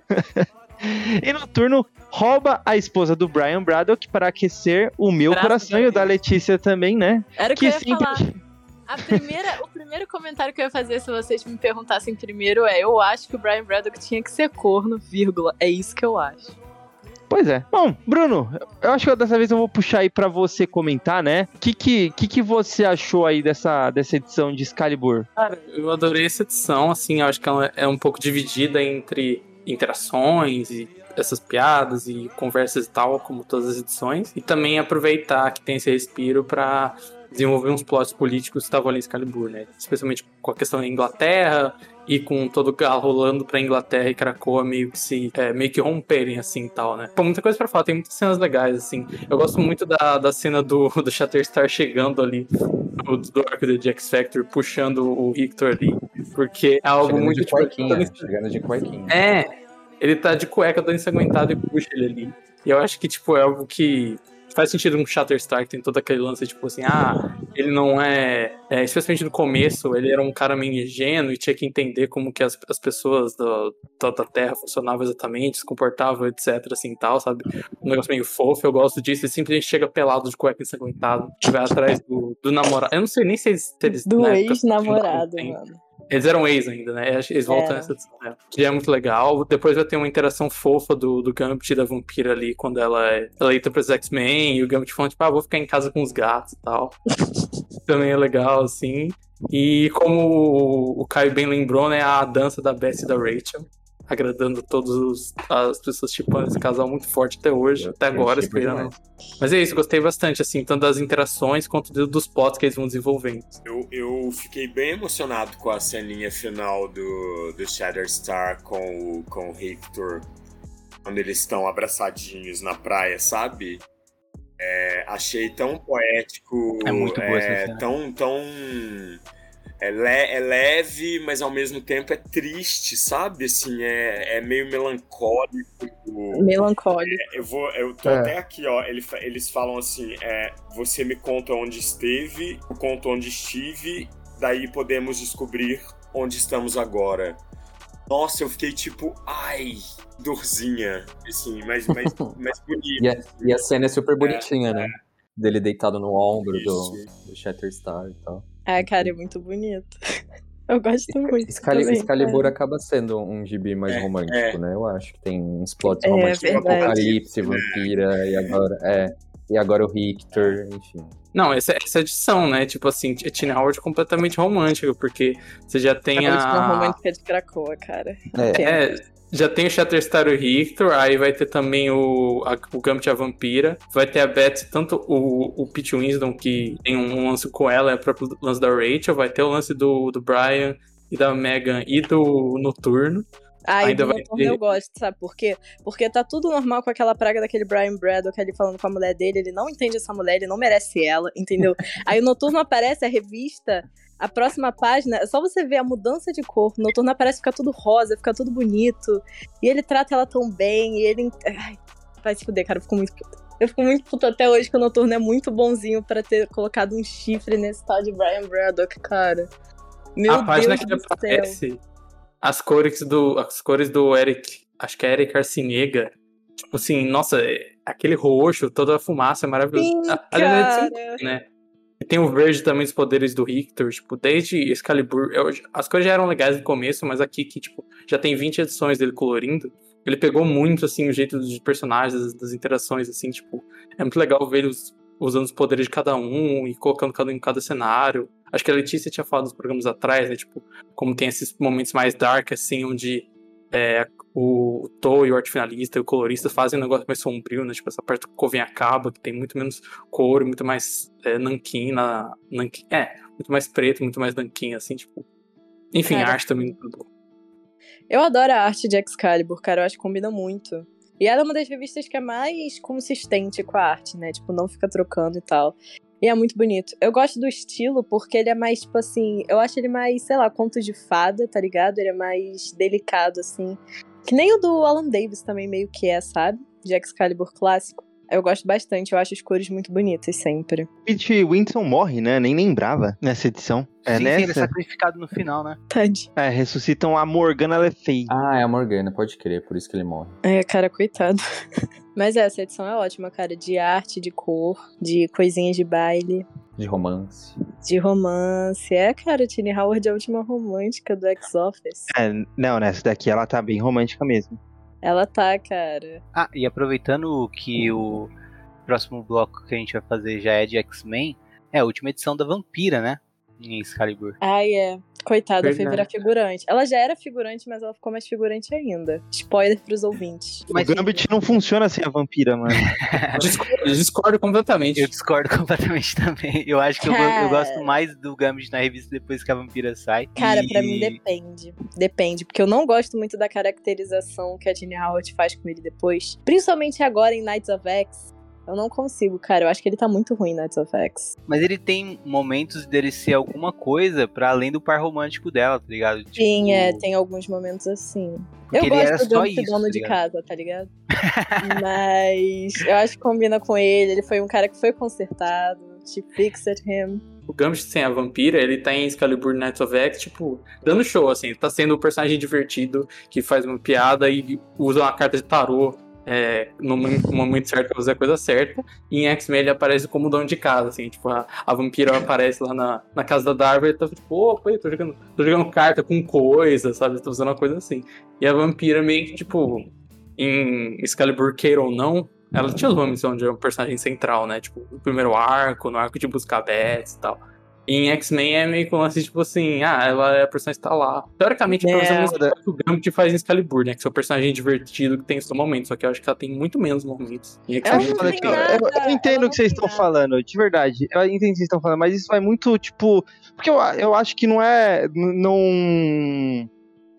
e Noturno rouba a esposa do Brian Braddock para aquecer o meu coração e o da Letícia também, né? Era o que, que eu ia falar. A primeira, o primeiro comentário que eu ia fazer se vocês me perguntassem primeiro é: eu acho que o Brian Braddock tinha que ser corno, vírgula. É isso que eu acho. Pois é. Bom, Bruno, eu acho que dessa vez eu vou puxar aí para você comentar, né? O que, que, que, que você achou aí dessa, dessa edição de Excalibur? Cara, eu adorei essa edição, assim, eu acho que ela é um pouco dividida entre interações e essas piadas e conversas e tal, como todas as edições, e também aproveitar que tem esse respiro para desenvolver uns plots políticos que estavam ali em Excalibur, né? Especialmente com a questão da Inglaterra e com todo o galo rolando pra Inglaterra e Krakoa meio que se é, meio que romperem assim e tal, né? Pô, muita coisa para falar, tem muitas cenas legais assim. Eu gosto muito da, da cena do, do Shatterstar chegando ali do, do arco de X Factor puxando o Victor ali, porque é algo chegando muito de cuequinha, tipo, chegando de cuequinha. É, ele tá de cueca todo ensanguentado e puxa ele ali. E eu acho que, tipo, é algo que faz sentido um Shatterstar, que tem todo aquele lance, tipo assim, ah, ele não é, é, Especialmente no começo, ele era um cara meio ingênuo e tinha que entender como que as, as pessoas do, da, da Terra funcionavam exatamente, se comportavam, etc, assim tal, sabe? Um negócio meio fofo, eu gosto disso. Ele simplesmente chega pelado de cueca ensanguentado, vai atrás do, do namorado. Eu não sei nem se eles. Se eles do ex-namorado, mano. Eles eram ex ainda, né? Eles voltam é. nessa. Né? Que é muito legal. Depois vai ter uma interação fofa do, do Gambit e da vampira ali, quando ela é eleita pros X-Men, e o Gambit falando, tipo, ah, vou ficar em casa com os gatos e tal. Também é legal, assim. E como o Caio bem lembrou, né? A dança da Beth e da Rachel agradando todas as pessoas chipando esse casal muito forte até hoje, até agora, esperando. Mas é isso, gostei bastante, assim, tanto das interações quanto dos plots que eles vão desenvolvendo. Eu, eu fiquei bem emocionado com a ceninha final do, do Shatterstar com o, com o Victor, quando eles estão abraçadinhos na praia, sabe? É, achei tão poético, é muito boa é, tão, tão é, le é, leve, mas ao mesmo tempo é triste, sabe? Assim, é, é meio melancólico. Melancólico. É, eu vou, eu tô é. até aqui, ó. Ele, eles falam assim: é, você me conta onde esteve, eu conto onde estive, daí podemos descobrir onde estamos agora. Nossa, eu fiquei tipo, ai, dorzinha, assim, mas, mas, mas bonito. E a, e a cena é super bonitinha, é, né? Dele deitado no ombro do, do Shatterstar e tal. Ah, cara, é muito bonito. Eu gosto muito. Excalibur, Excalibur acaba sendo um gibi mais é, romântico, é. né? Eu acho que tem uns plots é, românticos, Apocalipse, Vampira, e agora. É. E agora o Richter, enfim. Não, essa, essa edição, né? Tipo assim, Tina Howard completamente romântica, porque você já tem a. a romântica de Krakoa, cara. É, é já tem o Shatterstar e o Richter, aí vai ter também o, a, o Gambit a Vampira, vai ter a Beth, tanto o, o Pete Winston, que tem um lance com ela, é o próprio lance da Rachel, vai ter o lance do, do Brian e da Megan e do Noturno. Ah, Ainda vai ter... eu gosto, sabe por quê? Porque tá tudo normal com aquela praga daquele Brian Braddock ali falando com a mulher dele, ele não entende essa mulher, ele não merece ela, entendeu? Aí o Noturno aparece, a revista, a próxima página, é só você ver a mudança de cor. O Noturno aparece ficar tudo rosa, fica tudo bonito. E ele trata ela tão bem, e ele. Ai, vai se fuder, cara. Eu fico muito puta. Eu fico muito puta até hoje que o Noturno é muito bonzinho pra ter colocado um chifre nesse tal de Brian Braddock, cara. Meu a página Deus que do céu. aparece as cores do as cores do Eric, acho que é Eric Arcinega. Tipo assim, nossa, é- aquele roxo, toda a fumaça é maravilhoso. Sim, A- aliás, é cara. de- né? Tem o verde também dos poderes do Richter, tipo, desde Excalibur, eu- as cores já eram legais no começo, mas aqui que tipo já tem 20 edições dele colorindo. Ele pegou muito assim o jeito dos personagens, das, das interações assim, tipo, é muito legal ver eles usando os poderes de cada um e colocando cada um em cada cenário. Acho que a Letícia tinha falado nos programas atrás, né? Tipo, como tem esses momentos mais dark, assim, onde é, o, e o arte finalista e o colorista fazem um negócio mais sombrio, né? Tipo, essa parte do Coven acaba, que tem muito menos cor, muito mais é, nanquim na. Nanquim, é, muito mais preto, muito mais nanquim, assim, tipo. Enfim, Cara, a arte também. Eu adoro a arte de Excalibur, cara. Eu acho que combina muito. E ela é uma das revistas que é mais consistente com a arte, né? Tipo, não fica trocando e tal. E é muito bonito. Eu gosto do estilo porque ele é mais, tipo assim. Eu acho ele mais, sei lá, conto de fada, tá ligado? Ele é mais delicado, assim. Que nem o do Alan Davis também meio que é, sabe? De Excalibur clássico. Eu gosto bastante, eu acho as cores muito bonitas sempre. Pete Winston morre, né? Nem lembrava nessa edição. É sim, sim, ele é nessa? sacrificado no final, né? Tadinho. É, ressuscitam a Morgana Le Fay. Ah, é a Morgana, pode crer, por isso que ele morre. É, cara, coitado. Mas essa edição é ótima, cara. De arte, de cor, de coisinhas de baile, De romance. De romance. É, cara, Tini Howard é a última romântica do X-Office. É, não, nessa daqui ela tá bem romântica mesmo. Ela tá, cara. Ah, e aproveitando que o próximo bloco que a gente vai fazer já é de X-Men, é a última edição da Vampira, né? Em Excalibur. Ai, é. Coitada, foi virar figurante. Ela já era figurante, mas ela ficou mais figurante ainda. Spoiler pros ouvintes. Mas o Gambit não funciona sem a vampira, mano. Discordo, discordo completamente. Eu discordo completamente também. Eu acho que eu, eu gosto mais do Gambit na revista depois que a Vampira sai. Cara, e... pra mim depende. Depende. Porque eu não gosto muito da caracterização que a Tini Howard faz com ele depois. Principalmente agora em Knights of X. Eu não consigo, cara. Eu acho que ele tá muito ruim em Knights of X. Mas ele tem momentos dele ser alguma coisa pra além do par romântico dela, tá ligado? Sim, Tipo, é, tem alguns momentos assim. porque Eu ele era gosto do só Gambit isso, dono tá de casa, tá ligado? Mas eu acho que combina com ele. Ele foi um cara que foi consertado. She fixed him. O Gambit sem a vampira, ele tá em Excalibur Knights of X, tipo, dando show, assim. Tá sendo um personagem divertido, que faz uma piada e usa uma carta de tarô é, no mom- no momento certo pra fazer a coisa certa. E em X-Men ele aparece como dono de casa, assim. Tipo, a, a vampira aparece lá na, na casa da Darby e tá tipo, opa, eu tô jogando, tô jogando carta com coisa, sabe? Tô usando uma coisa assim. E a vampira meio que, tipo, em Excalibur, queira ou não, ela tinha uma missão de um personagem central, né? Tipo, no primeiro arco, no arco de buscar bets e tal. Em X-Men é meio que um lance, tipo assim, ah, ela é a personagem que tá lá. Teoricamente, É. pra você que o Gambit faz em Excalibur, né? Que é um personagem divertido que tem seu momento. Só que eu acho que ela tem muito menos momentos. Em Eu, X-Men. eu- eu- eu ela entendo o que vocês estão falando, de verdade. Eu entendo o que vocês estão falando, mas isso vai muito, tipo. Porque eu, eu acho que não é. Não.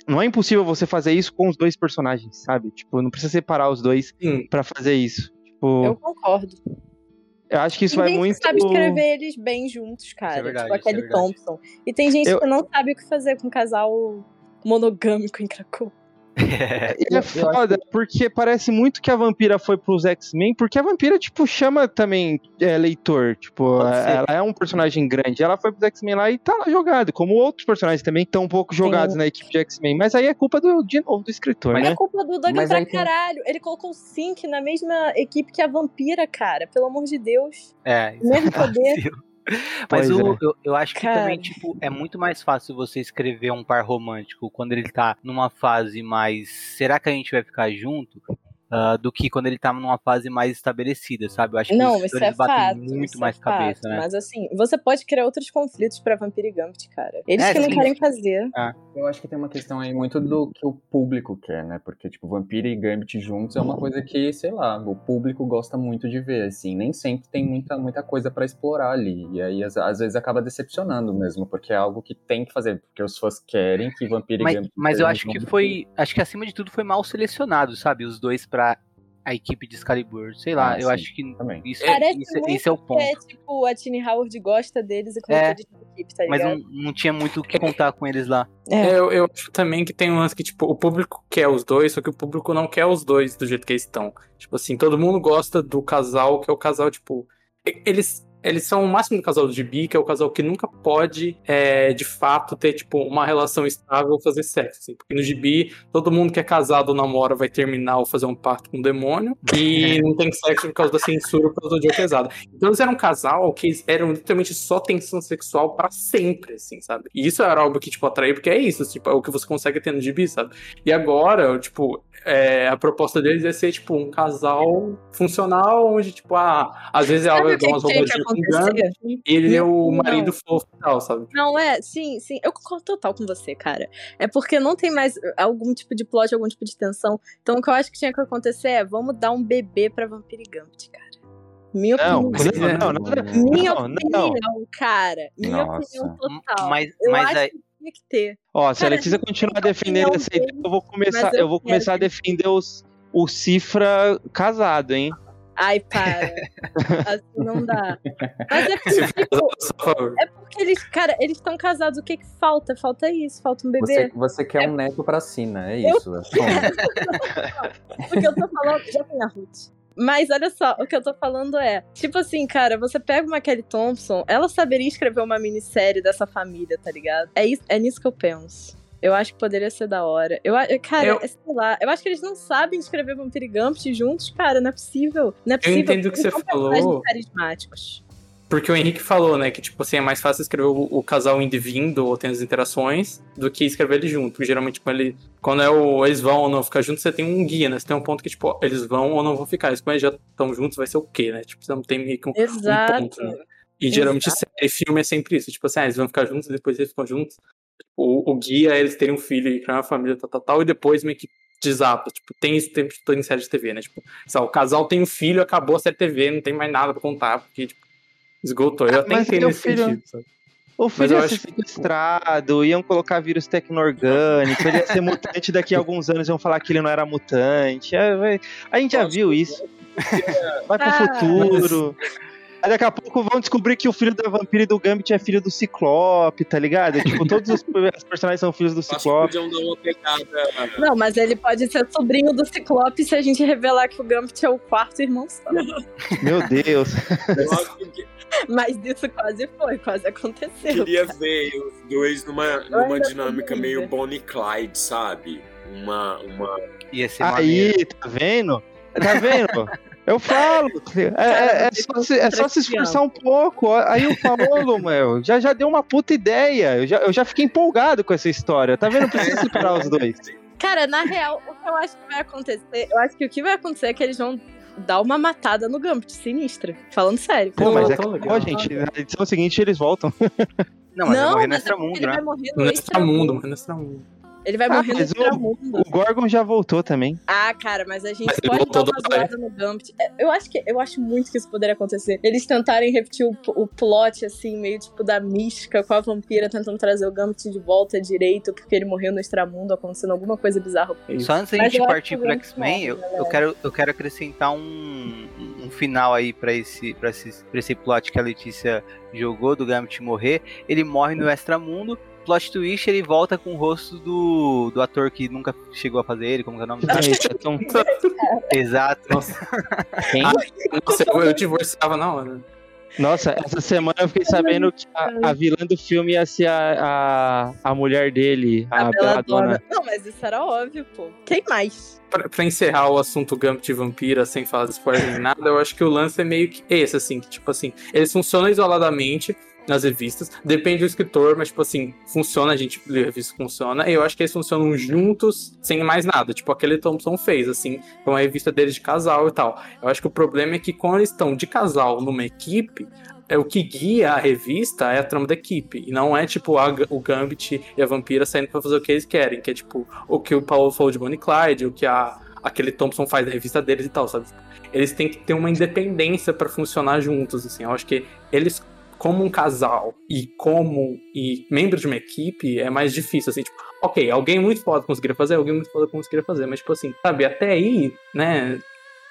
Não é impossível você fazer isso com os dois personagens, sabe? Tipo, não precisa separar os dois pra fazer isso. Tipo, Eu eu, acho que isso tem vai gente muito. que sabe escrever eles bem juntos, cara. verdade, tipo a é Kelly verdade. Thompson. E tem gente Eu- que não sabe o que fazer com um casal monogâmico em Krakow. E é foda, porque parece muito que a vampira foi pros X-Men, porque a vampira, tipo, chama também é, leitor. Tipo, ser. ela é um personagem grande. Ela foi pros X-Men lá e tá lá jogado, como outros personagens também estão um pouco jogados na equipe de X-Men. Mas aí é culpa do, de novo, do escritor, Mas né? é culpa do Douglas Mas pra tem- caralho. Ele colocou o Sync na mesma equipe que a vampira, cara. Pelo amor de Deus. É, isso Mesmo é poder. Mas o- é. eu, eu acho que Cara. também, tipo, é muito mais fácil você escrever um par romântico quando ele tá numa fase mais. Será que a gente vai ficar junto? Ah, do que quando ele tá numa fase mais estabelecida, sabe? Eu acho que Não, os isso é batem fato. muito isso mais é cabeça, fato. né? Mas assim, você pode criar outros conflitos pra Vampire Gambit, cara. Eles É, que não sim. querem fazer. Eu acho que tem uma questão aí muito do que o público quer, né? Porque, tipo, Vampira e Gambit juntos é uma coisa que, sei lá, o público gosta muito de ver, assim. Nem sempre tem muita, muita coisa pra explorar ali. E aí, às, às vezes, acaba decepcionando mesmo, porque é algo que tem que fazer. Porque os fãs querem que Vampira e Mas, Gambit mas eu acho que foi. Acho que acima de tudo foi mal selecionado, sabe? Os dois pra a equipe de Excalibur. Sei lá, Ah, eu esse acho que também. isso, Parece isso, muito isso é o ponto. É tipo, a Tini Howard gosta deles e É. eles na equipe, tá Mas ligado? não, não tinha muito o que contar com eles lá. É. É, eu, eu acho também que tem um lance que, tipo, o público quer os dois, só que o público não quer os dois do jeito que eles estão. Tipo assim, todo mundo gosta do casal, que é o casal, tipo. Eles, eles são o máximo do casal de bi, que é o casal que nunca pode, é, de fato, ter, tipo, uma relação estável ou fazer sexo. Assim, porque no gibi, todo mundo que é casado ou namora vai terminar ou fazer um pacto com o demônio. E não tem sexo por causa da censura, por causa do dia pesado. Então eles eram um casal que eram literalmente só tensão sexual pra sempre, assim, sabe? E isso era algo que, tipo, atraía, porque é isso, tipo, é o que você consegue ter no gibi, sabe? E agora, tipo, é, a proposta deles é ser, tipo, um casal funcional, onde, tipo, ah, às vezes ela Sabe vai dar que umas que que roubadinhas ele é o Não. marido fofo e tal, sabe? Não, é, sim, sim. Eu concordo total com você, cara. É porque não tem mais algum tipo de plot, algum tipo de tensão. Então o que eu acho que tinha que acontecer é vamos dar um bebê pra Vampire Gambit, cara. Minha Não, opinião. não, não, nada- Minha não, opinião, não. cara. Minha Nossa. opinião total. Mas, eu mas aí, que tinha que ter. Ó, se a Cara, Letícia gente, continuar defendendo essa ideia, eu vou começar, eu eu vou começar a defender os, o Cifra casado, hein? Ai, para. assim não dá. Mas é porque, tipo, eu é porque eles, cara, eles estão casados. O que que falta? Falta isso, falta um Você, bebê. você quer um neto pra Sina, é Eu- isso. É só- O que eu tô falando, já tem a Ruth. Mas olha só, o que eu tô falando é, tipo assim, cara, você pega uma Kelly Thompson, ela saberia escrever uma minissérie dessa família, tá ligado? É, isso, é nisso que eu penso. Eu acho que poderia ser da hora. Eu, cara, Eu- sei lá, eu acho que eles não sabem escrever Vampire Gambit juntos, cara, não é possível. Não é possível. entendo o que você falou. carismáticos. Porque o Henrique falou, né, que tipo assim, é mais fácil escrever o, o casal indo vindo ou tendo as interações do que escrever eles juntos. Porque geralmente quando, ele, quando é o, eles vão ou não ficar juntos, você tem um guia, né? Você tem um ponto que, tipo, eles vão ou não vão ficar. Mas quando eles já estão juntos, vai ser o quê, né? Tipo, você não tem meio que um, um Exato. ponto, né? E geralmente série, filme é sempre isso. Tipo assim, ah, eles vão ficar juntos e depois eles ficam juntos. O, o guia é eles terem um filho e criar uma família, tal, tal, tal, e depois meio que desapa. Tipo, tem isso tem, tem em série de TV, né? Tipo, o casal tem um filho, acabou a série de TV, não tem mais nada pra contar, porque, tipo, esgotou. Eu Ah, até entendo esse filho- sentido, sabe? O Mas filho eu ia ser acho que, tipo- sequestrado, iam colocar vírus tecno-orgânico, ele ia ser mutante, daqui a alguns anos iam falar que ele não era mutante. É, A gente já viu isso. Vai pro Ah, futuro. Aí daqui a pouco vão descobrir que o filho da vampira e do Gambit é filho do Ciclope, tá ligado? Tipo, todos os, os personagens são filhos do Acho que Ciclope. podiam dar uma pegada. Não, mas ele pode ser sobrinho do Ciclope se a gente revelar que o Gambit é o quarto irmão só. Meu Deus. Que Mas isso quase foi, quase aconteceu. queria ver os dois numa, numa dinâmica meio. Bonnie e Clyde, sabe? Uma, uma... ia ser maneiro. Aí, tá vendo? Tá vendo? Eu falo. É, é- é só, se, é só se esforçar um pouco. Aí o Paulo, meu, já, já deu uma puta ideia. Eu já, eu já fiquei empolgado com essa história. Tá vendo? Precisa separar os dois. Cara, na real, o que eu acho que vai acontecer, eu acho que o que vai acontecer é que eles vão dar uma matada no Gambit, sinistra. Falando sério. Pô, mas é legal. ó, gente, na edição seguinte eles voltam. Não, mas vai morrer no é extramundo, porque ele né? vai morrer no No extramundo. extramundo, mano, no extramundo. Ele vai Ah, morrer no o- extramundo. O Gorgon já voltou também. Ah, cara, mas a gente Mas ele pode dar uma zoada no Gambit. É, Eu acho, que, eu acho muito que isso poderia acontecer. Eles tentarem repetir o, o plot, assim, meio tipo da mística com a vampira tentando trazer o Gambit de volta direito porque ele morreu no extramundo, acontecendo alguma coisa bizarra. É isso. Só antes da gente partir pro X-Men, eu, logo, eu quero, eu quero acrescentar um, um final aí pra esse, pra, esse, pra esse plot que a Letícia jogou do Gambit morrer. Ele morre no extramundo. Plot twist, ele volta com o rosto do, do ator que nunca chegou a fazer ele, como que é o nome dele? Então, Exato. Nossa, quem? Nossa, eu, eu divorciava na hora. Nossa, essa semana eu fiquei sabendo que a, a vilã do filme ia ser a, a, a mulher dele, a, A. Não, mas isso era óbvio, pô. Quem mais? Pra, pra encerrar o assunto Gambit e Vampira, sem falar de spoiler nem nada, eu acho que o lance é meio que esse, assim, que, tipo assim, eles funcionam isoladamente nas revistas, depende do escritor, mas, tipo assim, funciona, a gente lê a revista funciona, e eu acho que eles funcionam juntos, sem mais nada, tipo, aquele Thompson fez, assim, com a revista deles de casal e tal. Eu acho que o problema é que quando eles estão de casal numa equipe, é o que guia a revista é a trama da equipe. E não é tipo a- o Gambit e a Vampira saindo pra fazer o que eles querem. Que é tipo o que o Paulo falou de Bonnie Clyde, o que a, aquele Thompson faz na revista deles e tal, sabe? Eles têm que ter uma independência pra funcionar juntos, assim. Eu acho que eles, como um casal e como e membro de uma equipe, é mais difícil, assim, tipo, ok, alguém muito foda conseguiria fazer, alguém muito foda conseguiria fazer, mas, tipo assim, sabe, até aí, né,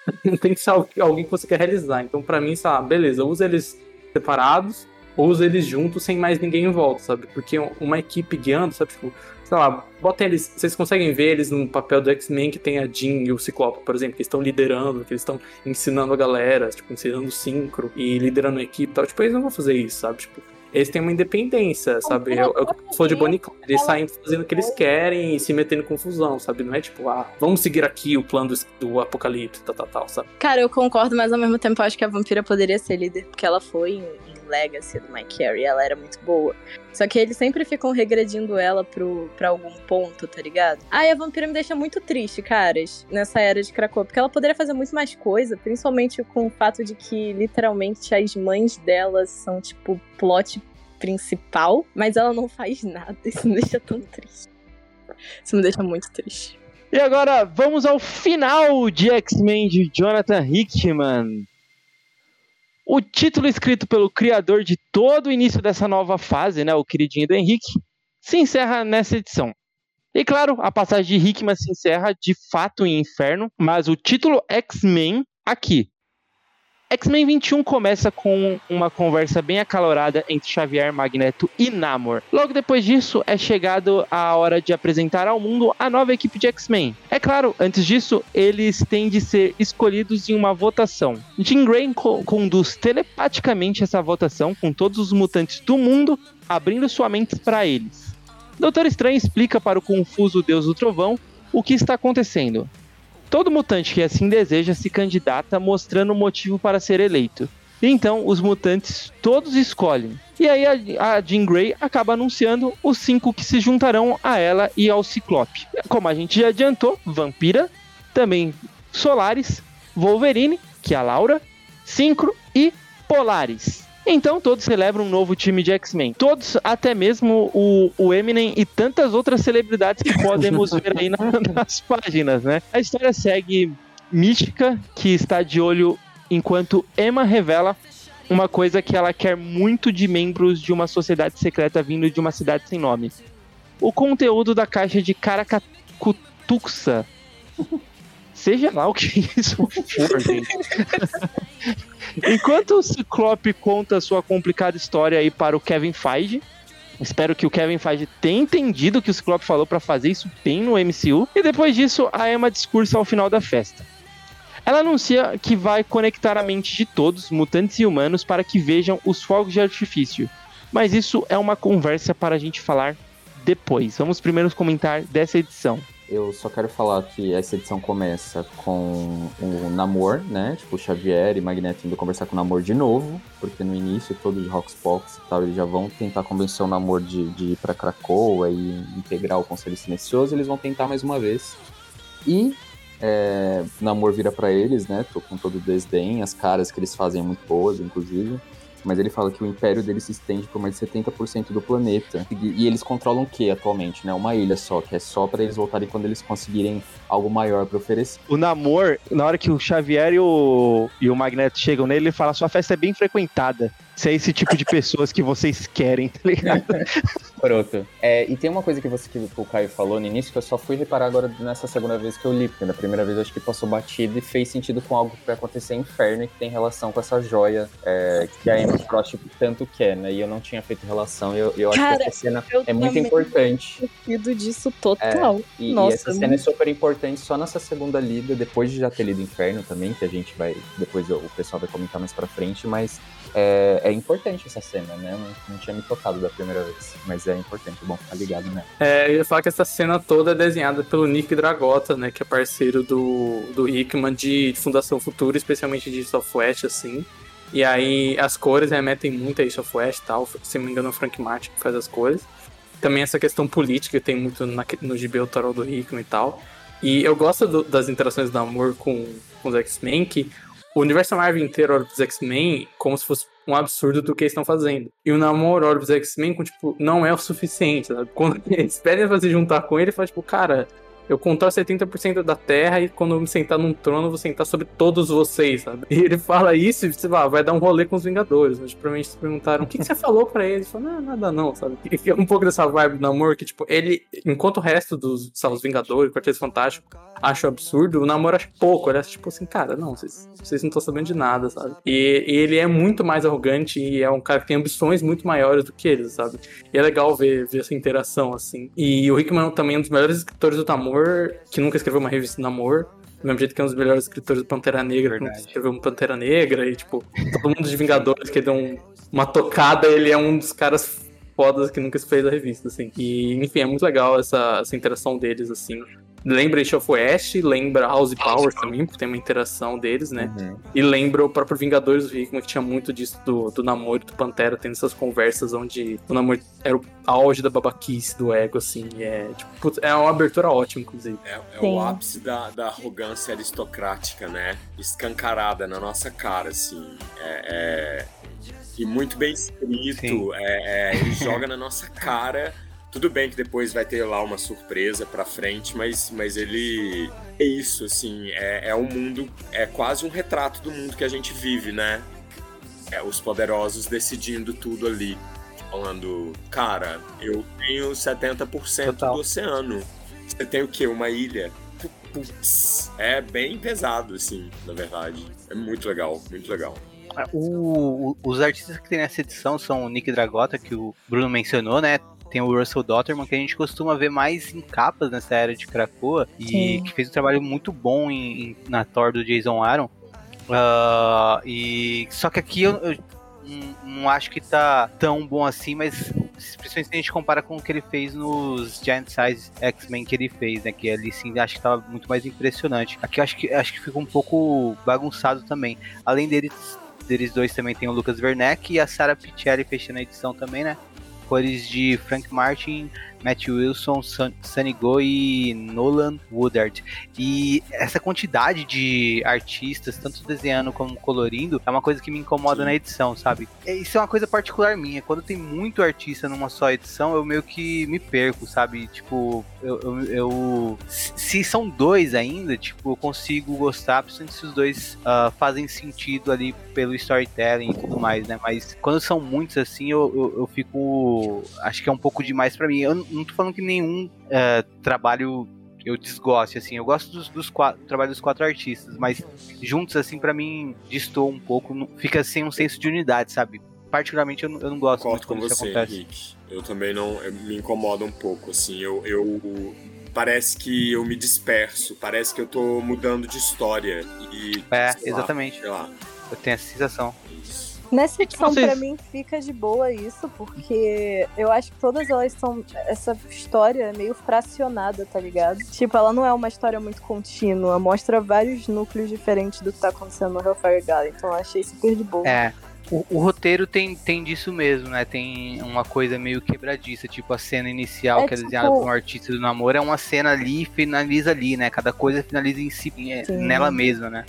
tem que ser al- alguém que você quer realizar. Então, pra mim, lá, beleza, usa eles separados, usa eles juntos sem mais ninguém em volta, sabe? Porque uma equipe guiando, sabe? Tipo, sei lá, bota eles. Vocês conseguem ver eles no papel do X-Men que tem a Jean e o Ciclope, por exemplo, que estão liderando, que eles estão ensinando a galera, tipo, ensinando o sincro e liderando a equipe e tal. Tipo, eles não vão fazer isso, sabe? Tipo, eles têm uma independência, sabe? É, o que for de Bonnie Eles saem fazendo o que eles querem e se metendo em confusão, sabe? Não é tipo, ah, vamos seguir aqui o plano do, do apocalipse, tal, tal, tal, sabe? Cara, eu concordo, mas ao mesmo tempo eu acho que a vampira poderia ser líder, porque ela foi em, Legacy do Mike Carey, ela era muito boa. Só que eles sempre ficam regredindo ela pro, pra algum ponto, tá ligado? Aí a vampira me deixa muito triste, caras, nessa era de Krakow, porque ela poderia fazer muito mais coisa, principalmente com o fato de que literalmente as mães dela são tipo plot principal, mas ela não faz nada. Isso me deixa tão triste. Isso me deixa muito triste. E agora vamos ao final de X-Men de Jonathan Hickman. O título escrito pelo criador de todo o início dessa nova fase, né, o queridinho do Henrique, se encerra nessa edição. E claro, a passagem de Hickman se encerra de fato em Inferno, mas o título X-Men aqui X-Men 21 começa com uma conversa bem acalorada entre Xavier, Magneto e Namor. Logo depois disso, é chegado a hora de apresentar ao mundo a nova equipe de X-Men. É claro, antes disso, eles têm de ser escolhidos em uma votação. Jean Grey co conduz telepaticamente essa votação com todos os mutantes do mundo, abrindo sua mente para eles. Doutor Estranho explica para o confuso Deus do Trovão o que está acontecendo. Todo mutante que assim deseja se candidata mostrando o motivo para ser eleito. Então, os mutantes todos escolhem. E aí a, a Jean Grey acaba anunciando os cinco que se juntarão a ela e ao Ciclope. Como a gente já adiantou, Vampira, também Solaris, Wolverine, que é a Laura, Synchro e Polaris. Então todos celebram um novo time de X-Men. Todos, até mesmo o, o Eminem e tantas outras celebridades que podemos ver aí na, nas páginas, né? A história segue Mística, que está de olho enquanto Emma revela uma coisa que ela quer muito de membros de uma sociedade secreta vindo de uma cidade sem nome. O conteúdo da caixa de Caracacutuxa Seja lá o que isso for, gente. Enquanto o Ciclope conta sua complicada história aí para o Kevin Feige, Espero que o Kevin Feige tenha entendido o que o Ciclope falou para fazer isso bem no MCU. E depois disso, a Emma discursa ao final da festa. Ela anuncia que vai conectar a mente de todos, mutantes e humanos, para que vejam os fogos de artifício. Mas isso é uma conversa para a gente falar depois. Vamos primeiro comentar dessa edição eu só quero falar que essa edição começa com o Namor, né? Tipo, o Xavier e Magneto indo conversar com o Namor de novo, porque no início, todo de Roxbox e tal, eles já vão tentar convencer o Namor de, de ir pra Krakoa e integrar o Conselho Silencioso, eles vão tentar mais uma vez. E é, Namor vira para eles, né? Tô com todo o desdém, as caras que eles fazem muito boas, inclusive mas ele fala que o império dele se estende por mais de 70% do planeta. E, e, eles controlam o que atualmente, né? Uma ilha só, que é só para eles voltarem quando eles conseguirem algo maior para oferecer. O Namor, na hora que o Xavier e o, e o Magneto chegam nele, ele fala: sua festa é bem frequentada. Se é esse tipo de pessoas que vocês querem, tá ligado? Pronto. É, e tem uma coisa que você que o Caio falou no início que eu só fui reparar agora nessa segunda vez que eu li, porque na primeira vez eu acho que passou batido e fez sentido com algo que vai acontecer em Inferno e que tem relação com essa joia é, que a Emma Frost tanto quer, né? E eu não tinha feito relação e eu, eu Cara, acho que essa cena é muito importante. Eu disso total. É, e, Nossa, e essa cena é super importante só nessa segunda lida, depois de já ter lido Inferno também, que a gente vai, depois o pessoal vai comentar mais pra frente, mas é, é importante essa cena, né? Não, não, tinha me tocado da primeira vez, mas é importante, bom ficar ligado, né? É, eu ia falar que essa cena toda é desenhada pelo Nick Dragota, né? Que é parceiro do, do Hickman de Fundação Futura, especialmente de Software, assim. E aí as cores remetem muito a isso West e tal. Se não me engano, é o Frank Martin que faz as cores. Também essa questão política tem muito na, no GB Tarot do Hickman e tal. E eu gosto do, das interações do amor com, com os X-Men, que o universo Marvel inteiro olha X-Men como se fosse um absurdo do que eles estão fazendo. E o namoro olha X-Men com, tipo, não é o suficiente, sabe? Quando eles pedem pra se juntar com ele, fala, tipo, cara, eu controlo 70% da Terra e quando eu me sentar num trono, eu vou sentar sobre todos vocês, sabe? E ele fala isso e vai, dar um rolê com os Vingadores. Mas provavelmente se perguntaram, o que, que você falou pra ele? Ele falou, não, nada não, sabe? E é um pouco dessa vibe do namoro que, tipo, ele, enquanto o resto dos, sabe, os Vingadores, Quarteto Fantástico, acha absurdo, o namoro acha pouco. Ele acha, tipo assim, cara, não, vocês, vocês não estão sabendo de nada, sabe? E, e, ele é muito mais arrogante e é um cara que tem ambições muito maiores do que eles, sabe? E é legal ver, ver essa interação, assim. E o Hickman também é um dos melhores escritores do que nunca escreveu uma revista de namoro. Do mesmo jeito que é um dos melhores escritores do Pantera Negra, que escreveu um Pantera Negra, e, tipo, todo mundo de Vingadores que deu um, uma tocada, ele é um dos caras fodas que nunca se fez a revista, assim. E, enfim, é muito legal essa, essa interação deles, assim. Lembra Age of West, lembra House Power também, porque tem uma interação deles, né? Uhum. E lembra o próprio Vingadores do Hickman, que tinha muito disso do, do namoro do Pantera, tendo essas conversas onde o namoro era o auge da babaquice do ego, assim. É, tipo, é uma abertura ótima, inclusive. É, é o ápice da, da arrogância aristocrática, né? Escancarada na nossa cara, assim. É, é... E muito bem escrito. É, é, ele joga na nossa cara tudo bem que depois vai ter lá uma surpresa pra frente, mas, mas ele. É isso, assim. É, é um mundo. É quase um retrato do mundo que a gente vive, né? É os poderosos decidindo tudo ali. Falando, cara, eu tenho 70% Total. do oceano. Você tem o quê? Uma ilha? Putz, é bem pesado, assim, na verdade. É muito legal, muito legal. O, o, os artistas que tem nessa edição são o Nick Dragota, que o Bruno mencionou, né? Tem o Russell Dotterman, que a gente costuma ver mais em capas nessa era de Krakoa, e Sim. que fez um trabalho muito bom em, em, na Thor do Jason Aaron. Uh, e só que aqui eu, eu não acho que tá tão bom assim, mas principalmente se a gente compara com o que ele fez nos Giant Size X-Men que ele fez, né? Que ali sim acho que tava muito mais impressionante. Aqui eu acho que acho que fica um pouco bagunçado também. Além deles, deles dois também tem o Lucas Werneck e a Sarah Pichelli fechando a edição também, né? Cores de Frank Martin, Matt Wilson, Sunny Go e Nolan Woodard. E essa quantidade de artistas, tanto desenhando como colorindo, é uma coisa que me incomoda Sim. na edição, sabe? É, isso é uma coisa particular minha. Quando tem muito artista numa só edição, eu meio que me perco, sabe? Tipo, eu, eu, eu se são dois ainda, tipo, eu consigo gostar, principalmente se os dois uh, fazem sentido ali pelo storytelling e tudo mais, né? Mas quando são muitos assim, eu, eu, eu fico. Acho que é um pouco demais para mim. Eu, não tô falando que nenhum uh, trabalho eu desgoste, assim. Eu gosto dos, dos quatro, do trabalho dos quatro artistas, mas juntos, assim, para mim, distou um pouco. Fica sem um senso de unidade, sabe? Particularmente, eu não, eu não gosto muito com você, Henrique. Eu também não... Eu, me incomoda um pouco, assim. Eu, eu... Parece que eu me disperso. Parece que eu tô mudando de história. E, é, exatamente. Lá, eu tenho essa sensação. Nessa edição, Vocês... pra mim, fica de boa isso, porque eu acho que todas elas são. Essa história é meio fracionada, tá ligado? Tipo, ela não é uma história muito contínua, mostra vários núcleos diferentes do que tá acontecendo no Hellfire Gala, então eu achei super de boa. É. O, o, roteiro tem, tem disso mesmo, né? Tem uma coisa meio quebradiça, tipo a cena inicial é, que é tipo... desenhada por um artista do namoro é uma cena ali e finaliza ali, né? Cada coisa finaliza em si, nela mesma, né?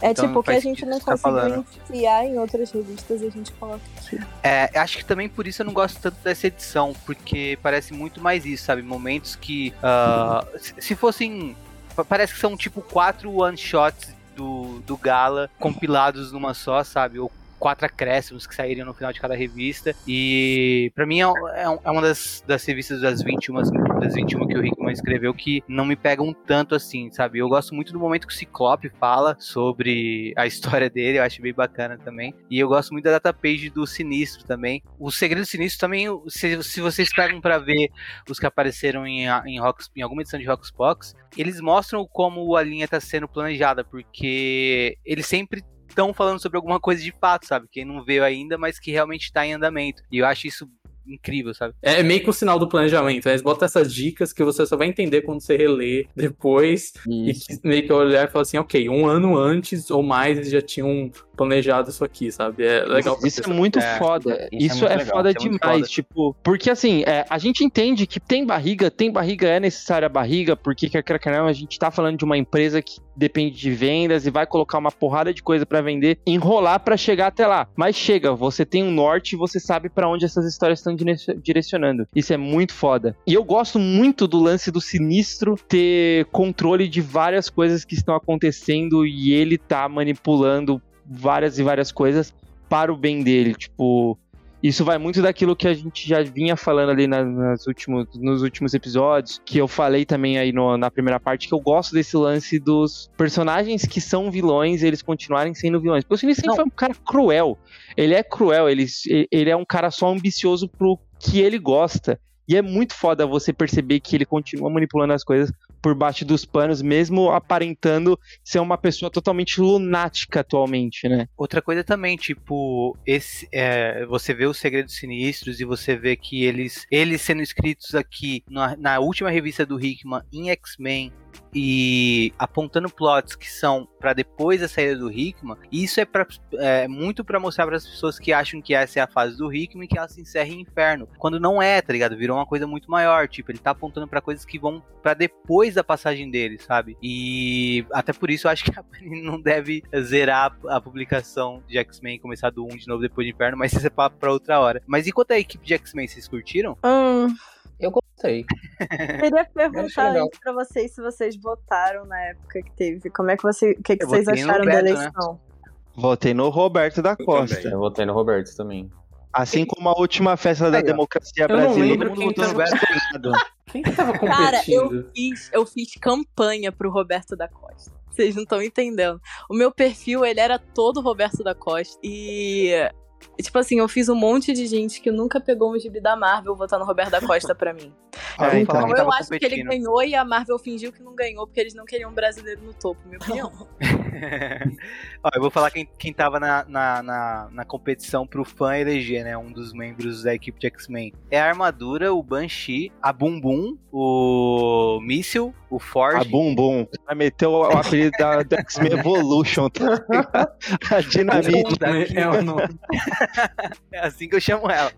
É então, tipo que a gente não tá conseguiu enfiar em outras revistas e a gente coloca aqui. É, acho que também por isso eu não gosto tanto dessa edição, porque parece muito mais isso, sabe? Momentos que. Uh, se fossem. Parece que são tipo quatro one-shots do, do Gala compilados numa só, sabe? Ou quatro acréscimos que sairiam no final de cada revista. E para mim é, é, é, uma das, das revistas das 21, das 21 que o Rickman escreveu que não me pegam tanto assim, sabe? Eu gosto muito do momento que o Ciclope fala sobre a história dele, eu acho bem bacana também. E eu gosto muito da data page do Sinistro também. O Segredo Sinistro também, se, se vocês pegam para ver os que apareceram em, em, Rocks, em alguma edição de Rockspox, eles mostram como a linha está sendo planejada, porque ele sempre estão falando sobre alguma coisa de fato, sabe? Quem não veio ainda, mas que realmente está em andamento. E eu acho isso incrível, sabe? É meio que o sinal do planejamento. Né? Eles botam essas dicas que você só vai entender quando você reler depois. Isso. E meio que olhar e falar assim, ok, um ano antes ou mais eles já tinham planejado isso aqui, sabe? É legal. Isso é muito é, foda. Isso, isso é, é foda isso demais. Foda. Tipo, porque assim, é, a gente entende que tem barriga, tem barriga, é necessária a barriga, porque quer que não, a gente tá falando de uma empresa que depende de vendas e vai colocar uma porrada de coisa para vender, enrolar para chegar até lá. Mas chega, você tem um norte e você sabe para onde essas histórias estão direcionando. Isso é muito foda. E eu gosto muito do lance do sinistro ter controle de várias coisas que estão acontecendo e ele tá manipulando várias e várias coisas para o bem dele. Tipo, isso vai muito daquilo que a gente já vinha falando ali nas últimos, nos últimos episódios, que eu falei também aí no, na primeira parte, que eu gosto desse lance dos personagens que são vilões, eles continuarem sendo vilões. Porque o Sinistro sempre foi um cara cruel. Ele é cruel, ele, ele é um cara só ambicioso pro que ele gosta. E é muito foda você perceber que ele continua manipulando as coisas por baixo dos panos, mesmo aparentando ser uma pessoa totalmente lunática atualmente, né? Outra coisa também, tipo, esse, é, você vê os segredos sinistros e você vê que eles, eles sendo escritos aqui na, na última revista do Hickman em X-Men e apontando plots que são para depois da saída do Hickman, isso é, pra, é muito para mostrar para as pessoas que acham que essa é a fase do Hickman e que ela se encerra em inferno. Quando não é, tá ligado? Virou uma coisa muito maior. Tipo, ele tá apontando para coisas que vão para depois da passagem dele, sabe? E até por isso eu acho que a Panini não deve zerar a publicação de X-Men começar do 1 de novo depois do inferno, mas isso é papo pra outra hora. Mas e quanto à equipe de X-Men, vocês curtiram? Hum. Eu gostei. Queria perguntar antes pra vocês se vocês votaram na época que teve. Como é que, você, que, que vocês acharam Roberto, da né? eleição? Né? Votei no Roberto da Costa. Eu, eu votei no Roberto também. Assim como a última festa da democracia brasileira. Quem, tava... quem tava competindo? Cara, eu fiz, eu fiz campanha pro Roberto da Costa. Vocês não estão entendendo. O meu perfil, ele era todo Roberto da Costa. E Tipo assim, eu fiz um monte de gente que nunca pegou um gibi da Marvel votando Roberto da Costa pra mim. Ah, então. então eu acho que ele ganhou e a Marvel fingiu que não ganhou porque eles não queriam um brasileiro no topo, minha opinião. Ó, eu vou falar quem, quem tava na, na, na, na, competição pro fã eleger, né? Um dos membros da equipe de X-Men. É a Armadura, o Banshee, a Bum Bum, o Míssil, o Forge. A Bum Bum. Vai meter o, o apelido da, da X-Men Evolution. Tá? a Dinamite. É o nome. é assim que eu chamo ela.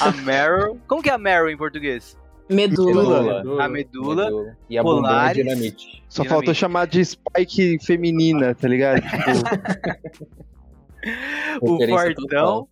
A Meryl. Como que é a Meryl em português? Medula. medula. A medula. medula. E a Polaris. Dinamite. Só dinamite. faltou chamar de Spike feminina, tá ligado? Tipo... o Fortão.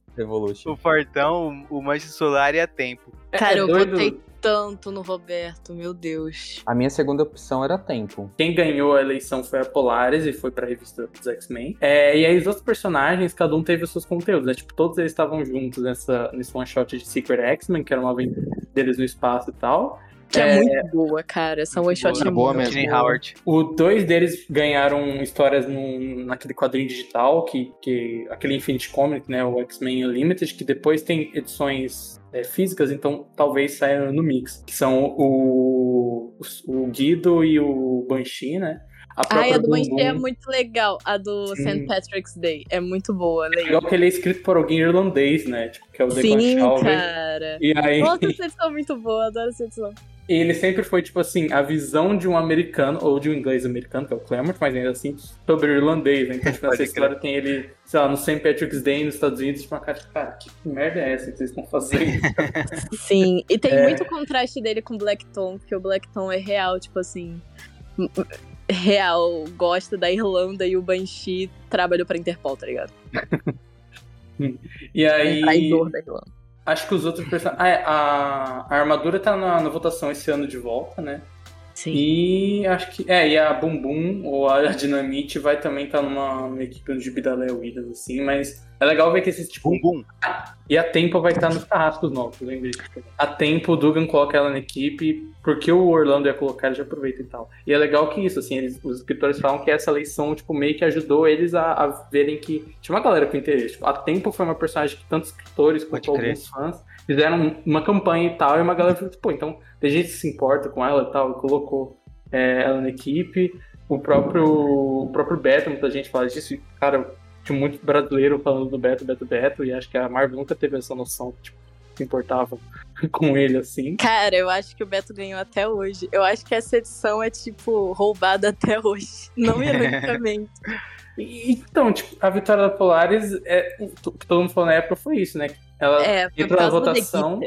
O Fortão, o Manche Solar e a Tempo. Cara, é eu votei tanto no Roberto, meu Deus. A minha segunda opção era Tempo. Quem ganhou a eleição foi a Polaris e foi pra revista dos X-Men. É, e aí os outros personagens, cada um teve os seus conteúdos, né? Tipo, todos eles estavam juntos nessa, nesse one shot de Secret X-Men, que era uma aventura deles no espaço e tal. Que é, é, muito boa, cara. Essa one shot é boa mesmo. Howard. O dois deles ganharam histórias no, naquele quadrinho digital, que, que aquele Infinite Comic, né? O X-Men Unlimited, que depois tem edições é, físicas, então talvez saia no mix. Que são o, o, Guido e o Banshee, né? A Ai, a do Banshee é muito legal. A do St. Patrick's Day é muito boa. Legal. legal que ele é escrito por alguém irlandês, né? Tipo, que é o Declan Sim, cara. E aí... Nossa, essa edição é muito boa. Adoro essa edição. E ele sempre foi, tipo assim, a visão de um americano, ou de um inglês americano, que é o Claremont, mas ainda assim, sobre o irlandês, né? Então, tipo, essa história tem ele, sei lá, no St. Patrick's Day nos Estados Unidos, tipo, uma cara, tipo, cara, que merda é essa que vocês estão fazendo? Sim, e tem é... muito contraste dele com o Blackton, porque o Blackton é real, tipo assim, real, gosta da Irlanda e o Banshee trabalhou pra Interpol, tá ligado? e aí... É traidor da Irlanda. Acho que os outros personagens. Ah, é, a, a armadura tá na, na, votação esse ano de volta, né? Sim. E acho que. É, e a Bum Bum ou a Dinamite vai também estar tá numa, numa equipe de Bidalé Williams, assim, mas é legal ver que esses tipo. Bum Bum. E a Tempo vai estar nos carrascos novos, lembrei. A Tempo, o Dugan coloca ela na equipe, porque o Orlando ia colocar, ele já aproveita e tal. E é legal que isso, assim, eles, os escritores falam que essa eleição, tipo, meio que ajudou eles a, a verem que tinha uma galera com interesse. Tipo, a Tempo foi uma personagem que tantos escritores quanto alguns fãs fizeram uma campanha e tal, e uma galera falou, pô, então tem gente que se importa com ela e tal, e colocou é, ela na equipe. O próprio, o próprio Beto, muita gente fala disso, e, cara, tinha muito brasileiro falando do Beto, Beto, Beto, e acho que a Marvel nunca teve essa noção, tipo, se importava com ele assim. Cara, eu acho que o Beto ganhou até hoje. Eu acho que essa edição é, tipo, roubada até hoje. Não ironicamente. Então, tipo, a vitória da Polaris, é, o que todo mundo falou na época foi isso, né? Ela É, entrou na votação.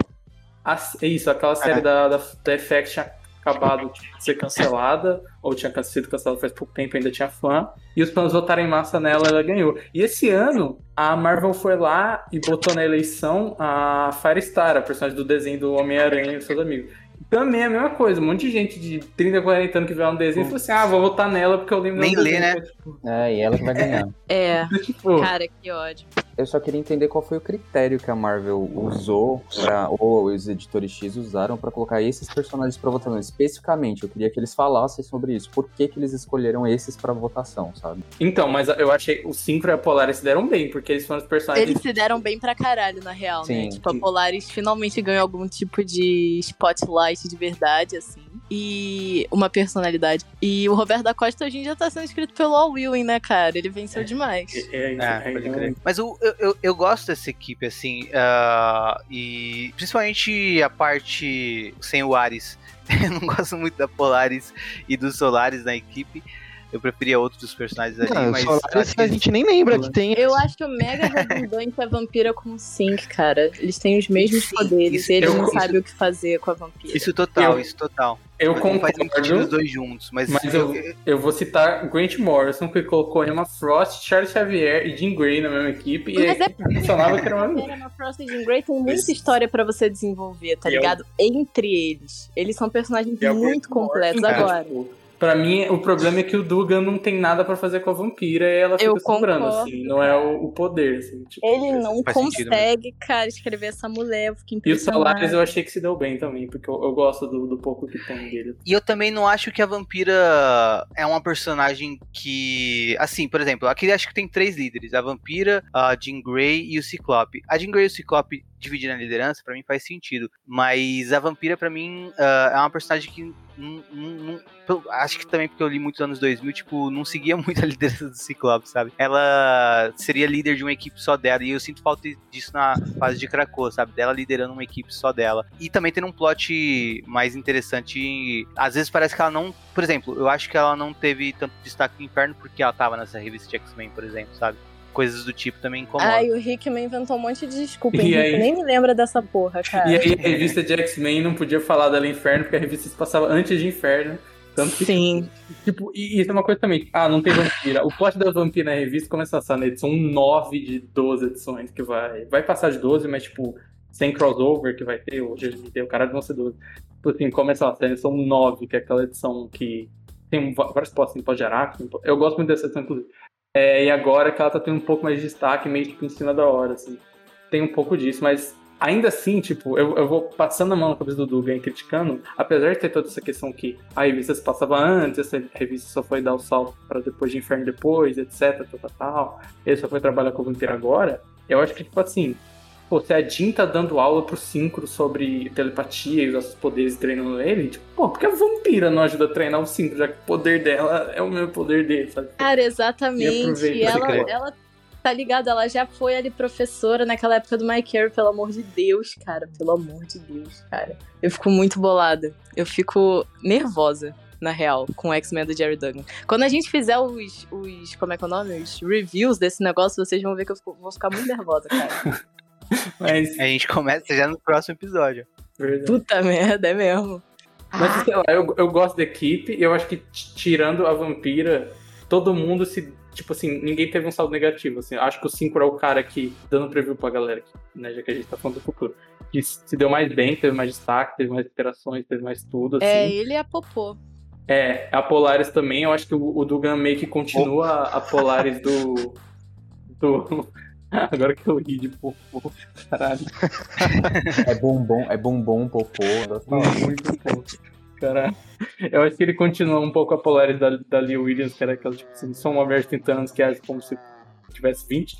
A- isso, aquela série da, da, da FX tinha acabado de ser cancelada, ou tinha sido cancelada faz pouco tempo, ainda tinha fã, e os fãs votaram em massa nela, ela ganhou. E esse ano, a Marvel foi lá e botou na eleição a Firestar, a personagem do desenho do Homem-Aranha e seus amigos. Também é a mesma coisa, um monte de gente de 30, 40 anos que vê um desenho e falou assim: ah, vou votar nela porque eu lembro Nem lê, né? Tipo, É, e ela que vai ganhar. É, tipo, cara, que ódio. Eu só queria entender qual foi o critério que a Marvel usou, pra, ou os editores X usaram pra colocar esses personagens pra votação. Especificamente, eu queria que eles falassem sobre isso. Por que, que eles escolheram esses pra votação, sabe? Então, mas eu achei o Synchro e a Polaris se deram bem, porque eles foram os personagens. Eles se deram bem pra caralho, na real, né? Sim. Tipo, a Polaris finalmente ganhou algum tipo de spotlight de verdade, assim. E uma personalidade. E o Roberto da Costa hoje em dia tá sendo escrito pelo All Willing, né, cara? Ele venceu demais. É, é, É, é, pode é, crer. Mas eu, eu, eu, eu gosto dessa equipe, assim, ah, e principalmente a parte sem o Ares. Eu não gosto muito da Polaris e dos Solares na equipe. Eu preferia outros dos personagens ali, Não, mas. Solaris acho que a gente nem lembra que tem. Eu acho mega redundante a vampira com o Sync, cara. Eles têm os mesmos Sim, poderes isso- e eles eu- não isso- sabem o que fazer com a vampira. Isso total, Eu- isso total. Eu faz sentido os concordo. dois juntos, mas, Mas eu, eu vou citar Grant Morrison, que colocou Emma Frost, Charles Xavier e Jean Grey na mesma equipe. E Mas é aí funcionava que era uma Emma Frost e Jean Grey tem muita história pra você desenvolver, tá E é o- ligado? Entre eles. Eles são personagens E é o muito completos cara, agora. tipo, Pra mim, o problema é que o Dugan não tem nada pra fazer com a vampira e ela fica Eu sobrando, concordo. assim. Não é o, o poder, assim. tipo, Ele não consegue, cara, escrever essa mulher. Eu fiquei E o Solaris eu achei que se deu bem também, porque eu, eu gosto do, do pouco que tem dele. E eu também não acho que a vampira é uma personagem que. Assim, por exemplo, aqui acho que tem três líderes: a vampira, a Jean Grey e o Ciclope. A Jean Grey e o Ciclope dividindo a liderança, pra mim faz sentido. Mas a vampira, pra mim, ah, é uma personagem que. Não- não- não- acho que também porque eu li muitos anos 2000, tipo, não seguia muito a liderança do Ciclope, sabe? Ela seria líder de uma equipe só dela, e eu sinto falta disso na fase de Krakoa, sabe? Dela liderando uma equipe só dela. E também tendo um plot mais interessante. Às vezes parece que ela não. Por exemplo, eu acho que ela não teve tanto destaque no inferno porque ela tava nessa revista de X-Men, por exemplo, sabe? Coisas do tipo também incomodam. Ai, o Rickman inventou um monte de desculpa. Henrique, aí? nem me lembra dessa porra, cara. E aí a revista de X-Men não podia falar dela Inferno, porque a revista se passava antes de Inferno. Tanto que, Sim. tipo, e isso é uma coisa também. Ah, não tem vampira. O plot da vampira na revista começa a passar na edição 9 de 12 edições, que vai. Vai passar de 12, mas tipo, sem crossover que vai ter, hoje a gente tem o cara vão ser 12. Tipo assim, começa a edição 9, que é aquela edição que tem vários postos em pós de Araque. Eu gosto muito dessa edição, inclusive. É, e agora que ela tá tendo um pouco mais de destaque, meio tipo em cima da hora, assim. Tem um pouco disso, mas ainda assim, tipo, eu, eu vou passando a mão na cabeça do Dugan e criticando, apesar de ter toda essa questão que a revista se passava antes, essa revista só foi dar o salto para depois de Inferno depois, etc, tal, tal, tal. Ele só foi trabalhar com o Vampiro agora. Eu acho que, tipo assim, pô, se a Jean tá dando aula pro Synchro sobre telepatia e os nossos poderes treinando ele, tipo, pô, por que a vampira não ajuda a treinar o Synchro, já que o poder dela é o mesmo poder dele, sabe? Cara, exatamente. E ela, ela tá ligada, ela já foi ali professora naquela época do My Care, pelo amor de Deus, cara. Pelo amor de Deus, cara. Eu fico muito bolada. Eu fico nervosa, na real, com o X-Men do Jerry Duggan. Quando a gente fizer os, os. Como é que é o nome? Os reviews desse negócio, vocês vão ver que eu fico- vou ficar muito nervosa, cara. Mas, A gente começa já no próximo episódio. verdade. Puta merda, é mesmo. Mas sei lá, eu, eu gosto da equipe e eu acho que tirando a vampira, todo mundo se. Tipo assim, ninguém teve um saldo negativo. Assim, acho que o 5 é o cara que, dando preview pra galera aqui, né? Já que a gente tá falando do futuro. Que se deu mais bem, teve mais destaque, teve mais interações, teve mais tudo, assim. É, ele é a Popô. É, a Polaris também, eu acho que o, o Dugan meio que continua a Polaris do. do. Agora que eu ri de popô, caralho. É bombom, é bombom, popô. hora. Muito pouco. Caralho. Eu acho que ele continua um pouco a Polaris da, da Lee Williams, que era aquela, tipo assim, só uma mulher de 30 anos que age como se tivesse 20.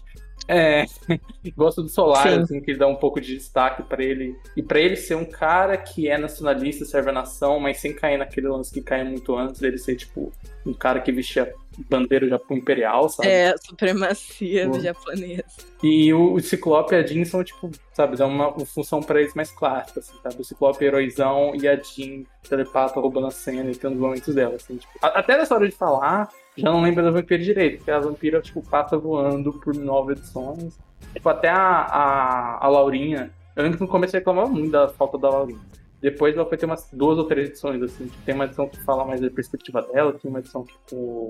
É, gosto do Solar, Sim. assim, que ele dá um pouco de destaque pra ele. E pra ele ser um cara que é nacionalista, serve a nação, mas sem cair naquele lance que cai muito antes dele ser, tipo, um cara que vestia bandeira Japão imperial, sabe? É, supremacia do Pô. japonês. E o, o Ciclope e a Jean são, tipo, sabe, dá uma, uma função pra eles mais clássica, assim, sabe? O Ciclope é heróizão e a Jean telepata roubando a cena e tem os momentos dela, assim, tipo. a- Até nessa hora de falar, já não lembro da vampira direito, porque a vampira, tipo, passa voando por nove edições. Tipo, até a, a, a Laurinha. Eu lembro que no começo eu reclamava muito da falta da Laurinha. Depois ela foi ter umas duas ou três edições, assim. Tipo, tem uma edição que fala mais da perspectiva dela, tem uma edição que com,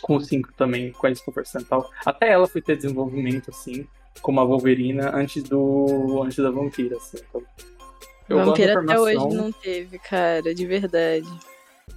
com o 5 também, com eles conversando e tal. Até ela foi ter desenvolvimento, assim, como a Wolverina, antes do. antes da vampira, assim. Então, eu gosto Vampira da até hoje não teve, cara, de verdade.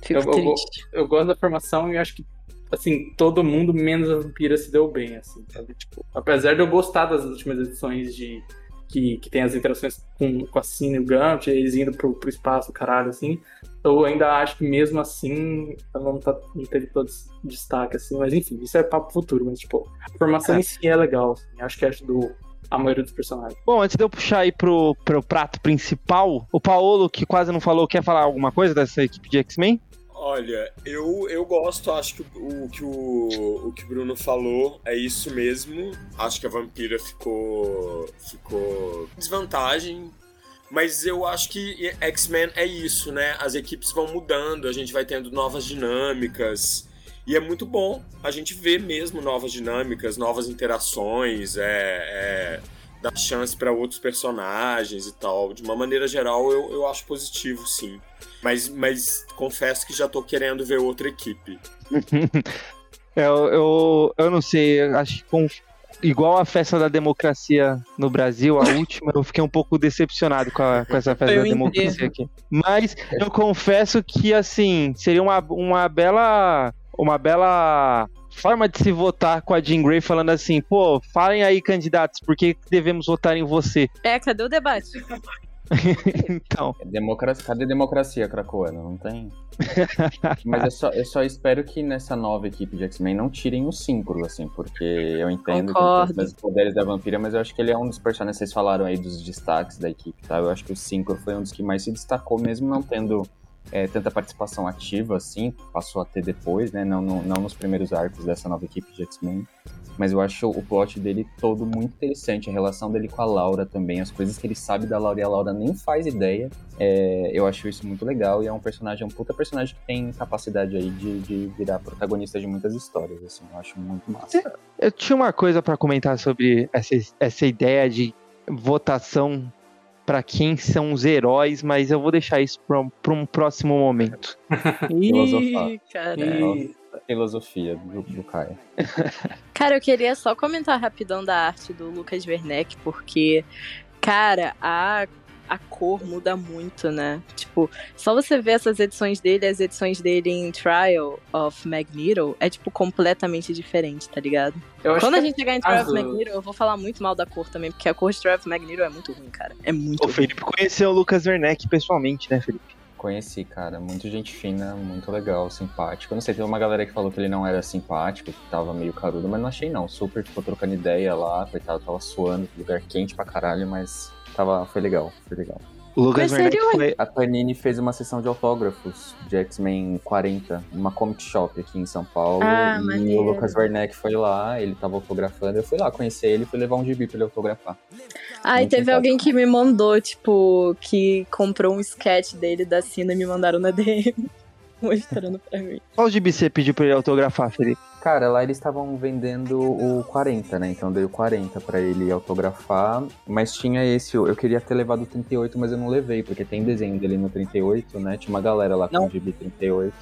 Fico Eu- eu triste. eu gosto da formação e acho que, assim, todo mundo, menos a Vampira, se deu bem, assim, sabe? Tipo, apesar de eu gostar das últimas edições de. Que, que tem as interações com, com a Cine e o Gambit, eles indo pro, pro espaço, caralho, assim. Eu ainda acho que mesmo assim, ela não, tá, não teve todo esse destaque, assim. Mas enfim, isso é papo futuro, mas, tipo, a formação em si é legal, assim. Acho que ajudou a maioria dos personagens. Bom, antes de eu puxar aí pro, pro prato principal, o Paolo, que quase não falou, quer falar alguma coisa dessa equipe de X-Men? Olha, eu, eu gosto, acho que o, o que o, o que o Bruno falou é isso mesmo. Acho que a vampira ficou. ficou. desvantagem. Mas eu acho que X-Men é isso, né? As equipes vão mudando, a gente vai tendo novas dinâmicas. E é muito bom a gente ver mesmo novas dinâmicas, novas interações, é, é, dar chance para outros personagens e tal. De uma maneira geral, eu, eu acho positivo, sim. Mas, mas confesso que já tô querendo ver outra equipe. Eu, eu, eu não sei, acho que com, igual a festa da democracia no Brasil, a última, eu fiquei um pouco decepcionado com, a- com essa festa Foi da democracia aqui. Mas eu confesso que, assim, seria uma, uma bela. Uma bela forma de se votar com a Jean Grey falando assim, pô, falem aí, candidatos, por que devemos votar em você? É, cadê o debate? Então, É democracia, cadê democracia, Cracoana? Não tem? Mas eu só, eu só espero que nessa nova equipe de X-Men não tirem o síncro, assim, porque eu entendo que Concordo. ele tem os poderes da vampira, mas eu acho que ele é um dos personagens, vocês falaram aí dos destaques da equipe, tá? Eu acho que o síncro foi um dos que mais se destacou, mesmo não tendo é, tanta participação ativa, assim, passou a ter depois, né? Não, não, não nos primeiros arcos dessa nova equipe de X-Men. Mas eu acho o plot dele todo muito interessante, a relação dele com a Laura também, as coisas que ele sabe da Laura e a Laura nem faz ideia. É, eu acho isso muito legal e é um personagem, um puta personagem que tem capacidade aí de, de virar protagonista de muitas histórias, assim, eu acho muito massa. eu tinha uma coisa pra comentar sobre essa, essa ideia de votação pra quem são os heróis, mas eu vou deixar isso pra um, pra um próximo momento. Filosofar. Ih, filosofia do, do Caio. Cara, eu queria só comentar rapidão da arte do Lucas Werneck, porque, cara, a, a cor muda muito, né? Tipo, só você ver essas edições dele, as edições dele em Trial of Magneto, é, tipo, completamente diferente, tá ligado? Quando a que gente chegar em Trial of caso- Magneto, eu vou falar muito mal da cor também, porque a cor de Trial of Magneto é muito ruim, cara. É muito O ruim. Felipe conheceu o Lucas Werneck pessoalmente, né, Felipe? Conheci, cara, muito gente fina, muito legal, simpático. Eu não sei, teve uma galera que falou que ele não era simpático, que tava meio carudo, mas não achei não. Super ficou trocando ideia lá, coitado, tava suando, lugar quente pra caralho, mas tava, foi legal, foi legal. O Lucas Mas Werneck foi. A Panini fez uma sessão de autógrafos de X-Men 40, numa comic shop aqui em São Paulo. Ah, e maneiro. o Lucas Werneck foi lá, ele tava autografando. Eu fui lá conhecer ele e fui levar um gibi pra ele autografar. Ah, e teve alguém que me mandou, tipo, que comprou um sketch dele da Cina e me mandaram na DM. Mostrando pra mim. Qual gibi você pediu pra ele autografar, Felipe? Cara, lá eles estavam vendendo o 40, né? Então eu dei o 40 pra ele autografar. Mas tinha esse, eu queria ter levado o 38, mas eu não levei, porque tem desenho dele no 38, né? Tinha uma galera lá com Não. o GB 38.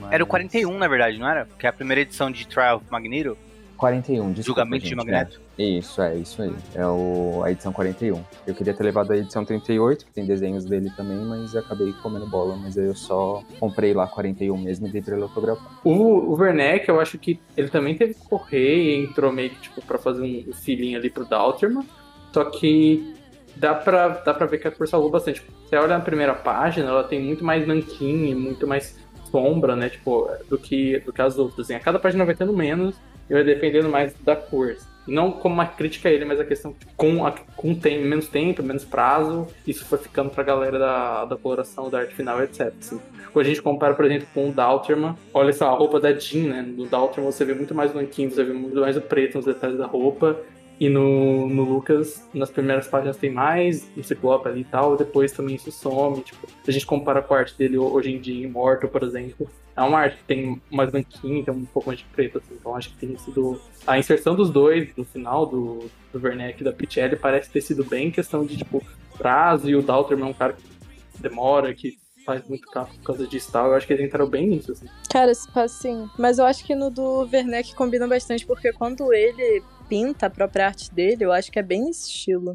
mas- Era o 41, na verdade, não era? Que é a primeira edição de Trial of Magneto. 41, desculpa, Julgamento de gente, Magneto. é. Isso, é, isso aí. É o, a edição 41. Eu queria ter levado a edição 38, que tem desenhos dele também, mas acabei comendo bola. Mas aí eu só comprei lá 41 mesmo e dei pra ele autografar. O, o Werneck, eu acho que ele também teve que correr e entrou meio que tipo, pra fazer um feeling ali pro Dalterman. Só que dá pra, dá pra ver que a cor salvou bastante. Você olha na primeira página, ela tem muito mais nanquim e muito mais sombra, né? Tipo, do que, do que as outras. Assim, a cada página vai tendo menos e vai dependendo mais da cor. não como uma crítica a ele, mas a questão que com, a, com tem, menos tempo, menos prazo, isso foi ficando pra galera da, da coloração, da arte final, etc. Assim. Quando a gente compara, por exemplo, com o Dalterman, olha só, a roupa da Jean, né? No Dalterman você vê muito mais o nanquim, você vê muito mais o preto nos detalhes da roupa, e no, no Lucas, nas primeiras páginas tem mais, no Ciclope ali e tal, depois também isso some. Tipo, a gente compara com a arte dele hoje em dia, Immortal, por exemplo. É uma arte que tem mais branquinho, tem um pouco mais de preto, assim, então acho que tem sido. A inserção dos dois no final do, do Werneck e da Pichelli parece ter sido bem questão de, tipo, prazo, e o Dalterman é um cara que demora, que faz muito capa por causa disso tal. Eu acho que eles entraram bem nisso, assim. Cara, assim, mas eu acho que no do Werneck combina bastante, porque quando ele pinta a própria arte dele, eu acho que é bem nesse estilo.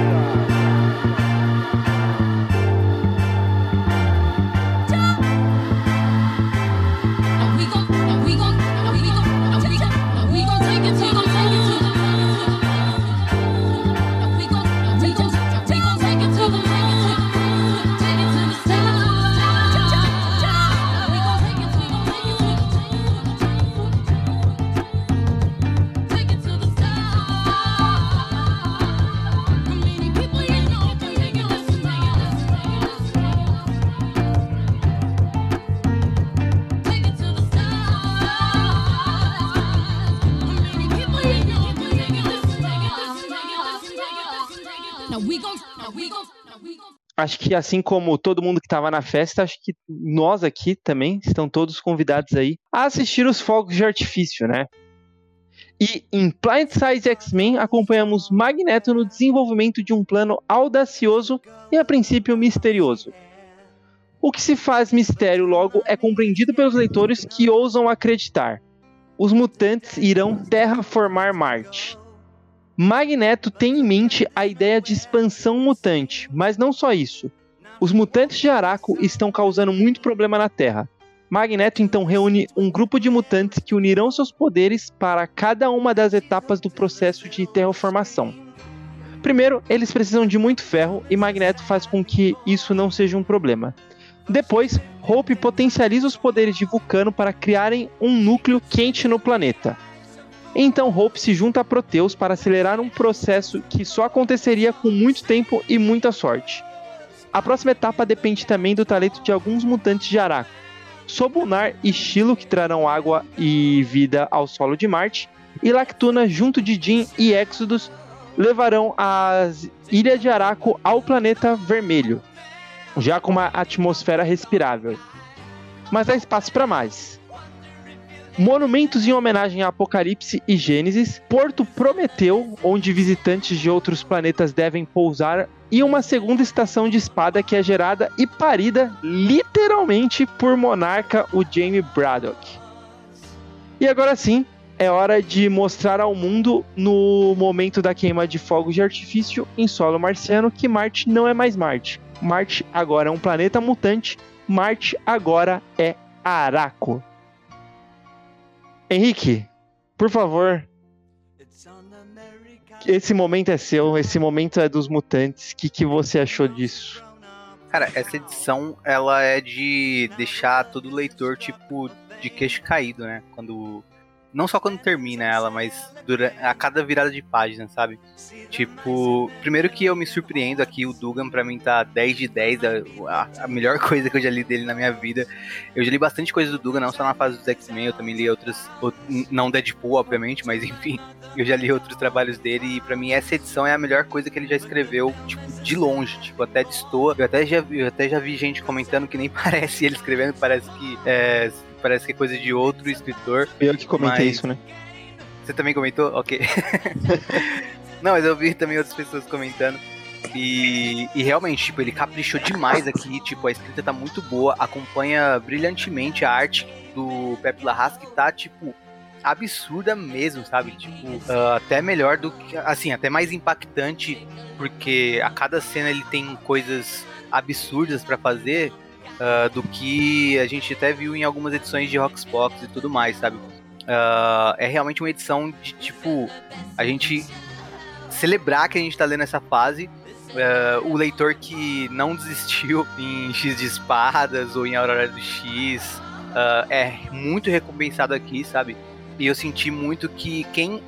to acho que assim como todo mundo que estava na festa, acho que nós aqui também estão todos convidados aí a assistir os fogos de artifício, né? E em Blind Size X-Men acompanhamos Magneto no desenvolvimento de um plano audacioso e a princípio misterioso. O que se faz mistério logo é compreendido pelos leitores que ousam acreditar. Os mutantes irão terraformar Marte. Magneto tem em mente a ideia de expansão mutante, mas não só isso. Os mutantes de Araco estão causando muito problema na Terra. Magneto então reúne um grupo de mutantes que unirão seus poderes para cada uma das etapas do processo de terraformação. Primeiro, eles precisam de muito ferro e Magneto faz com que isso não seja um problema. Depois, Hope potencializa os poderes de Vulcano para criarem um núcleo quente no planeta. Então Hope se junta a Proteus para acelerar um processo que só aconteceria com muito tempo e muita sorte. A próxima etapa depende também do talento de alguns mutantes de Araco. Sobunar e Shilo que trarão água e vida ao solo de Marte, e Lactuna junto de Jin e Exodus levarão as ilhas de Araco ao planeta vermelho, já com uma atmosfera respirável. Mas há espaço para mais monumentos em homenagem a Apocalipse e Gênesis, Porto Prometeu, onde visitantes de outros planetas devem pousar, e uma segunda estação de espada que é gerada e parida literalmente por monarca o Jamie Braddock. E agora sim, é hora de mostrar ao mundo, no momento da queima de fogos de artifício em solo marciano, que Marte não é mais Marte. Marte agora é um planeta mutante, Marte agora é Araco. Henrique, por favor. Esse momento é seu, esse momento é dos mutantes. O que, que você achou disso? Cara, essa edição ela é de deixar todo leitor tipo de queixo caído, né? Quando não só quando termina ela, mas durante, a cada virada de página, sabe? Tipo, primeiro que eu me surpreendo aqui, o Dugan pra mim tá 10 de 10, a, a, melhor coisa que eu já li dele na minha vida. Eu já li bastante coisa do Dugan, não só na fase dos X-Men, eu também li outros, não Deadpool, obviamente, mas enfim, eu já li outros trabalhos dele e pra mim essa edição é a melhor coisa que ele já escreveu, tipo, de longe, tipo, até destoa. Eu até já, eu até já vi gente comentando que nem parece ele escrevendo, parece que é, parece que é coisa de outro escritor. Eu que comentei Mas- isso, né? Você também comentou? Ok. Não, mas eu vi também outras pessoas comentando. E, e realmente, tipo, ele caprichou demais aqui. Tipo, a escrita tá muito boa, acompanha brilhantemente a arte do Pepe Larraz, que tá, tipo, absurda mesmo, sabe? Tipo, ah, até melhor do que. Assim, até mais impactante, porque a cada cena ele tem coisas absurdas pra fazer. Ah, do que a gente até viu em algumas edições de Roxbox e tudo mais, sabe? Ah, é realmente uma edição de tipo a gente celebrar que a gente tá lendo essa fase. ah, o leitor que não desistiu em X de espadas ou em Aurora do X ah, é muito recompensado aqui, sabe? E eu senti muito que quem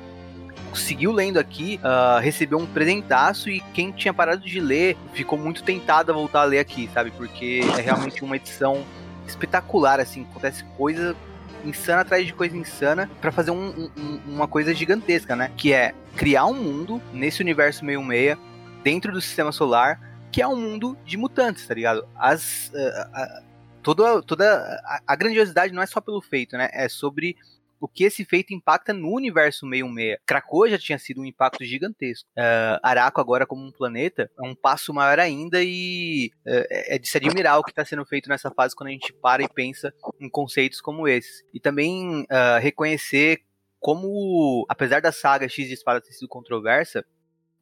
seguiu lendo aqui ah, recebeu um presentaço e quem tinha parado de ler ficou muito tentado a voltar a ler aqui, sabe? Porque é realmente uma edição espetacular, assim, acontece coisa insana atrás de coisa insana pra fazer um- um- um- uma coisa gigantesca, né? Que é criar um mundo nesse universo meio meia dentro do sistema solar que é um mundo de mutantes, tá ligado? As ah, ah, toda toda a, a grandiosidade não é só pelo feito, né? É sobre o que esse feito impacta no universo meio meia. Krakoa já tinha sido um impacto gigantesco. Uh, Araco agora como um planeta é um passo maior ainda e uh, é de se admirar o que está sendo feito nessa fase quando a gente para e pensa em conceitos como esses. E também uh, reconhecer como, apesar da saga X de Espada ter sido controversa,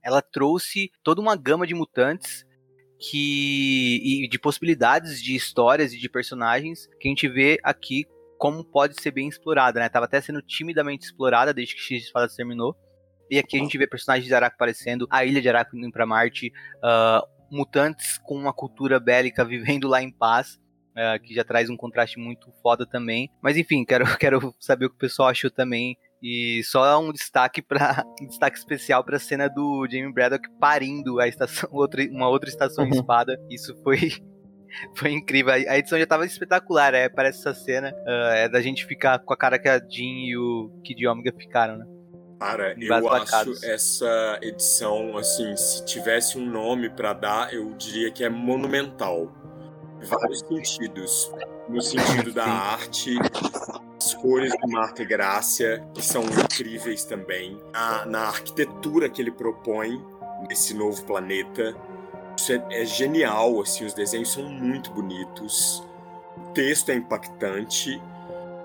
ela trouxe toda uma gama de mutantes que e de possibilidades de histórias e de personagens que a gente vê aqui como pode ser bem explorada, né? Tava até sendo timidamente explorada desde que X de Espadas terminou. E aqui a gente vê personagens de Araco aparecendo, a ilha de Araco indo pra Marte, uh, mutantes com uma cultura bélica vivendo lá em paz, uh, que já traz um contraste muito foda também. Mas enfim, quero, quero saber o que o pessoal achou também. E só um destaque para um destaque especial para a cena do Jamie Braddock parindo a estação, outra, uma outra estação em espada. Isso foi foi incrível. A edição já tava espetacular, é, parece essa cena. Uh, é da gente ficar com a cara que a Jean e o Kid Omega ficaram, né? Cara, eu acho essa edição, assim, se tivesse um nome para dar, eu diria que é monumental. Em vários sentidos. No sentido da arte, as cores do Marca Grácia, que são incríveis também. Na, na arquitetura que ele propõe nesse novo planeta. Isso é, é, genial, assim, os desenhos são muito bonitos, o texto é impactante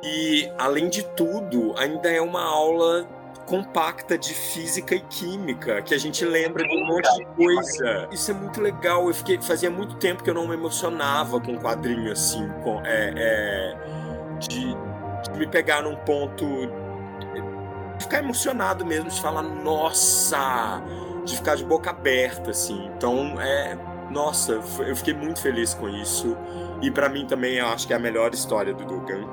e, além de tudo, ainda é uma aula compacta de física e química, que a gente lembra de um monte de coisa. Isso é muito legal. Eu fiquei, fazia muito tempo que eu não me emocionava com um quadrinho assim, com, é, é, de, de me pegar num ponto, ficar emocionado mesmo, de falar, nossa de ficar de boca aberta, assim. Então, é. Nossa, eu fiquei muito feliz com isso. E para mim também eu acho que é a melhor história do Dugan.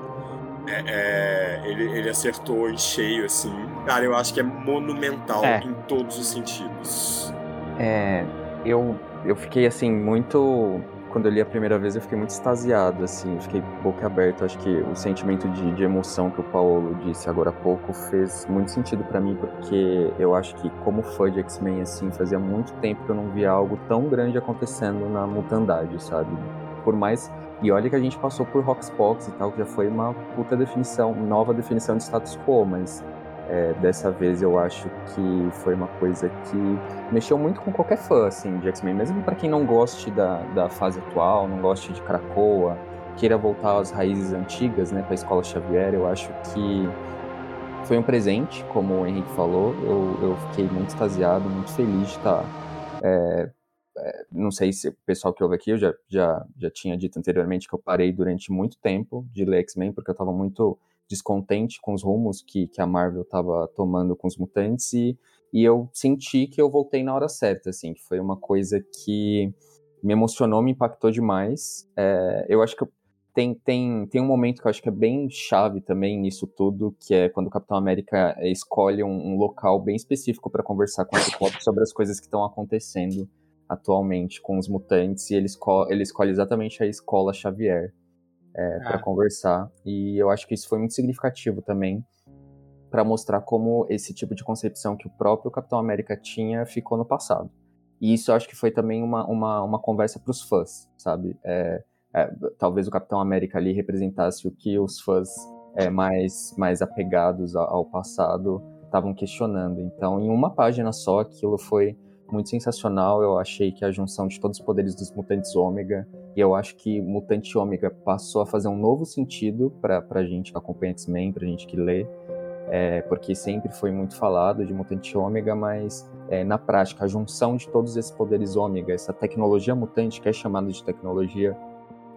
É, é, ele, ele acertou em cheio, assim. Cara, eu acho que é monumental É. em todos os sentidos. É, eu, eu fiquei assim, muito. Quando eu li a primeira vez, eu fiquei muito extasiado, assim, fiquei boca aberta. Acho que o sentimento de, de emoção que o Paulo disse agora há pouco fez muito sentido pra mim, porque eu acho que, como fã de X-Men, assim, fazia muito tempo que eu não via algo tão grande acontecendo na mutandade, sabe? Por mais. E olha que a gente passou por Roxbox e tal, que já foi uma puta definição, nova definição de status quo, mas é, dessa vez eu acho que foi uma coisa que mexeu muito com qualquer fã assim, de X-Men, mesmo para quem não goste da, da fase atual, não goste de Krakoa, queira voltar às raízes antigas, né, para a Escola Xavier, eu acho que foi um presente, como o Henrique falou, eu, eu fiquei muito extasiado, muito feliz de estar. é, é, não sei se o pessoal que ouve aqui, eu já, já, já tinha dito anteriormente que eu parei durante muito tempo de ler X-Men, porque eu estava muito descontente com os rumos que, que a Marvel estava tomando com os mutantes e, e eu senti que eu voltei na hora certa, assim, que foi uma coisa que me emocionou, me impactou demais. É, eu acho que tem, tem, tem um momento que eu acho que é bem chave também nisso tudo, que é quando o Capitão América escolhe um, um local bem específico para conversar com o Ciclope sobre as coisas que estão acontecendo atualmente com os mutantes e ele, esco ele escolhe exatamente a escola Xavier para Ah. conversar. E eu acho que isso foi muito significativo também para mostrar como esse tipo de concepção que o próprio Capitão América tinha ficou no passado. E isso eu acho que foi também uma, uma, uma conversa para os fãs, sabe? É, é, talvez o Capitão América ali representasse o que os fãs é, mais, mais apegados ao, ao passado estavam questionando. Então, em uma página só, aquilo foi muito sensacional. Eu achei que a junção de todos os poderes dos mutantes ômega, e eu acho que Mutante Ômega passou a fazer um novo sentido para a gente que acompanha X-Men, para a gente que lê, é, porque sempre foi muito falado de Mutante Ômega, mas é, na prática, a junção de todos esses poderes ômega, essa tecnologia mutante, que é chamada de tecnologia,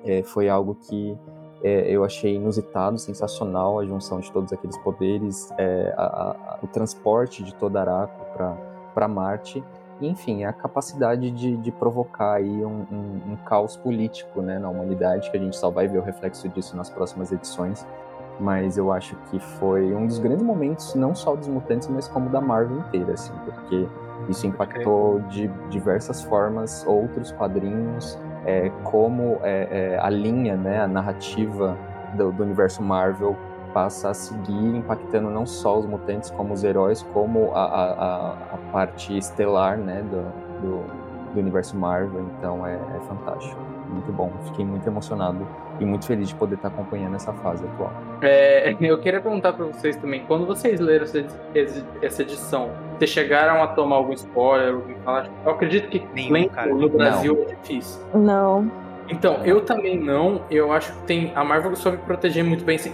é, foi algo que é, eu achei inusitado, sensacional, a junção de todos aqueles poderes, é, a, a, o transporte de toda Araco para Marte, enfim, a capacidade de, de provocar aí um, um, um, caos político né, na humanidade, que a gente só vai ver o reflexo disso nas próximas edições. Mas eu acho que foi um dos grandes momentos, não só dos mutantes, mas como da Marvel inteira, assim, porque isso impactou de diversas formas outros quadrinhos, é, como é, é, a linha, né, a narrativa do, do, universo Marvel passa a seguir impactando não só os mutantes como os heróis, como a, a, a parte estelar né, do, do, do universo Marvel. Então é, é fantástico muito bom. Fiquei muito emocionado e muito feliz de poder estar acompanhando essa fase atual. É, eu queria perguntar para vocês também, quando vocês leram essa edição, vocês chegaram a tomar algum spoiler, algum falar? Eu acredito que Nenhum, no Brasil não. é difícil. Não. Então, eu também não. Eu acho que tem. A Marvel soube proteger muito bem. Assim,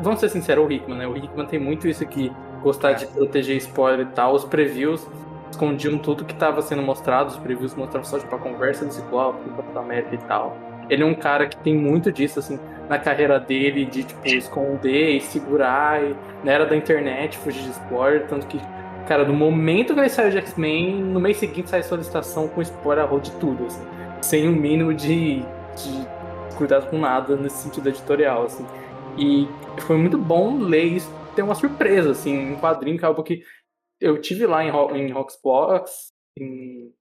vamos ser sinceros, o Hickman, né? O Hickman tem muito isso aqui, gostar de proteger spoiler e tal. Os previews escondiam tudo que estava sendo mostrado, os previews mostravam só tipo, a conversa do Ciclope, do Capitão América e tal. Ele é um cara que tem muito disso, assim, na carreira dele, de, tipo, esconder e segurar, e na era da internet, fugir de spoiler, tanto que, cara, no momento que ele saiu de X-Men, no mês seguinte sai solicitação com spoiler a de tudo, assim, sem o um mínimo de, de cuidado com nada nesse sentido editorial, assim. E foi muito bom ler isso, ter uma surpresa, assim, um quadrinho que é algo que eu tive lá em, em Roxbox, em,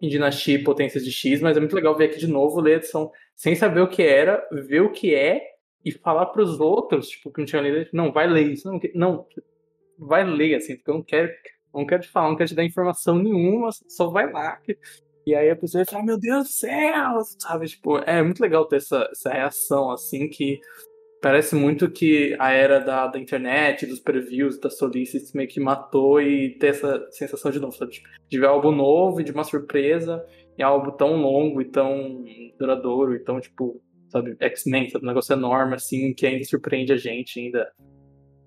em Dinastia Potências de X, mas é muito legal ver aqui de novo, ler edição sem saber o que era, ver o que é e falar para os outros, tipo, que não tinha lido, não, vai ler isso, não, não, vai ler, assim, porque eu não quero, não quero te falar, não quero te dar informação nenhuma, só vai lá. E aí a pessoa vai falar, meu Deus do céu, sabe? Tipo, é muito legal ter essa, essa reação, assim, que Parece muito que a era da, da internet, dos previews, das solicits meio que matou e ter essa sensação de novo, sabe? Tipo, de ver algo novo e de uma surpresa e algo tão longo e tão duradouro e tão, tipo, sabe, X-Men, sabe? Um negócio enorme, assim, que ainda surpreende a gente, ainda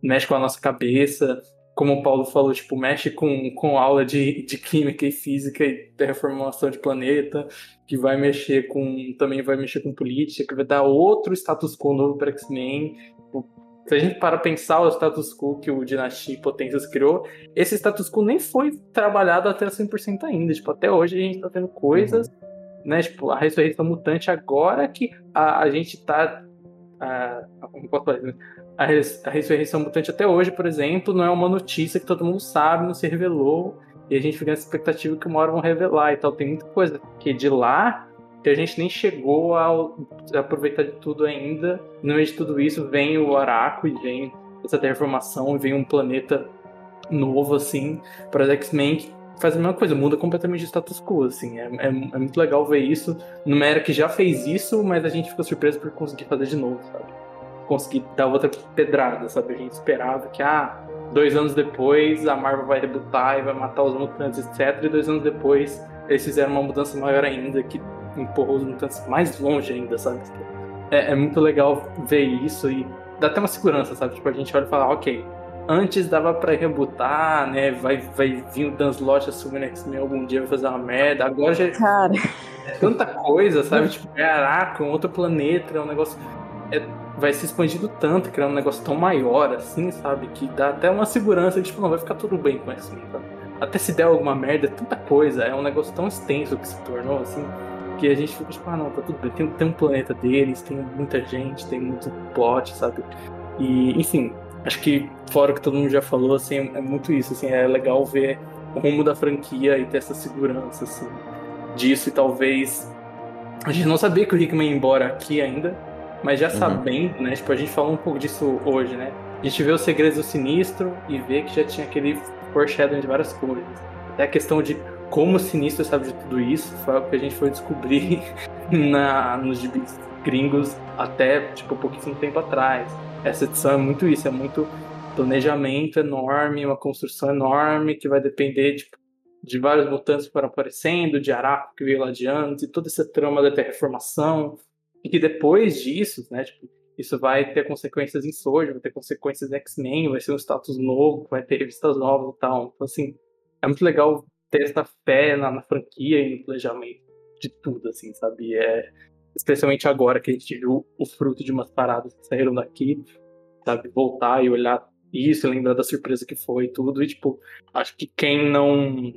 mexe com a nossa cabeça. Como o Paulo falou, tipo, mexe com, com aula de, de química e física e reformulação de planeta que vai mexer com. também vai mexer com política, que vai dar outro status quo novo para X-Men. Se a gente para pensar o status quo que o Dynasty Potências criou, esse status quo nem foi trabalhado até 100% ainda. Tipo, até hoje a gente tá tendo coisas, uhum. né? Tipo, a ressurreição mutante agora que a, a gente tá. A? A, res, a ressurreição mutante até hoje, por exemplo, não é uma notícia que todo mundo sabe, não se revelou. E a gente fica nessa expectativa que uma hora vão revelar e tal. Tem muita coisa que de lá que a gente nem chegou a aproveitar de tudo ainda. No meio de tudo isso vem o Araco e vem essa transformação e vem um planeta novo, assim, para os X-Men que faz a mesma coisa, muda completamente de status quo, assim. É, é, é, muito legal ver isso numa era que já fez isso, mas a gente ficou surpreso por conseguir fazer de novo, sabe? Conseguir dar outra pedrada, sabe? A gente esperava que, ah, Dois anos depois, a Marvel vai rebutar e vai matar os mutantes, etc. E dois anos depois, eles fizeram uma mudança maior ainda, que empurrou os mutantes mais longe ainda, sabe? É, é muito legal ver isso e dá até uma segurança, sabe? Tipo, a gente olha e fala, ok, antes dava pra rebutar, né? Vai, vai vir o Dan Slott assumindo X-Men algum dia, vai fazer uma merda. Agora já Cara. é tanta coisa, sabe? tipo, é Araco, um outro planeta, é um negócio. É, vai se expandindo tanto, criando um negócio tão maior, assim, sabe? Que dá até uma segurança de, tipo, não, vai ficar tudo bem com isso, tá? Até se der alguma merda, é tanta coisa, é um negócio tão extenso que se tornou, assim, que a gente fica, tipo, ah, não, tá tudo bem, tem, tem um planeta deles, tem muita gente, tem muito plot, sabe? E, enfim, acho que, fora o que todo mundo já falou, assim, é muito isso, assim, é legal ver o rumo da franquia e ter essa segurança, assim, disso e talvez. A gente não sabia que o Rickman ia embora aqui ainda, mas já uhum. sabendo, né? Tipo, a gente falou um pouco disso hoje, né? A gente vê os segredos do sinistro e vê que já tinha aquele foreshadowing de várias coisas. Até a questão de como o sinistro sabe de tudo isso foi algo que a gente foi descobrir na, nos gibis gringos até, tipo, pouquíssimo tempo atrás. Essa edição é muito isso, é muito planejamento enorme, uma construção enorme que vai depender tipo, de vários mutantes que foram aparecendo, de Araco que veio lá de antes, e toda essa trama da terraformação, e que depois disso, né, tipo, isso vai ter consequências em Soja, vai ter consequências em X-Men, vai ser um status novo, vai ter revistas novas e tal. Então, assim, é muito legal ter essa fé na, na franquia e no planejamento de tudo, assim, sabe? É, especialmente agora que a gente viu o fruto de umas paradas que saíram daqui, sabe? Voltar e olhar isso, lembrar da surpresa que foi e tudo. E, tipo, acho que quem não.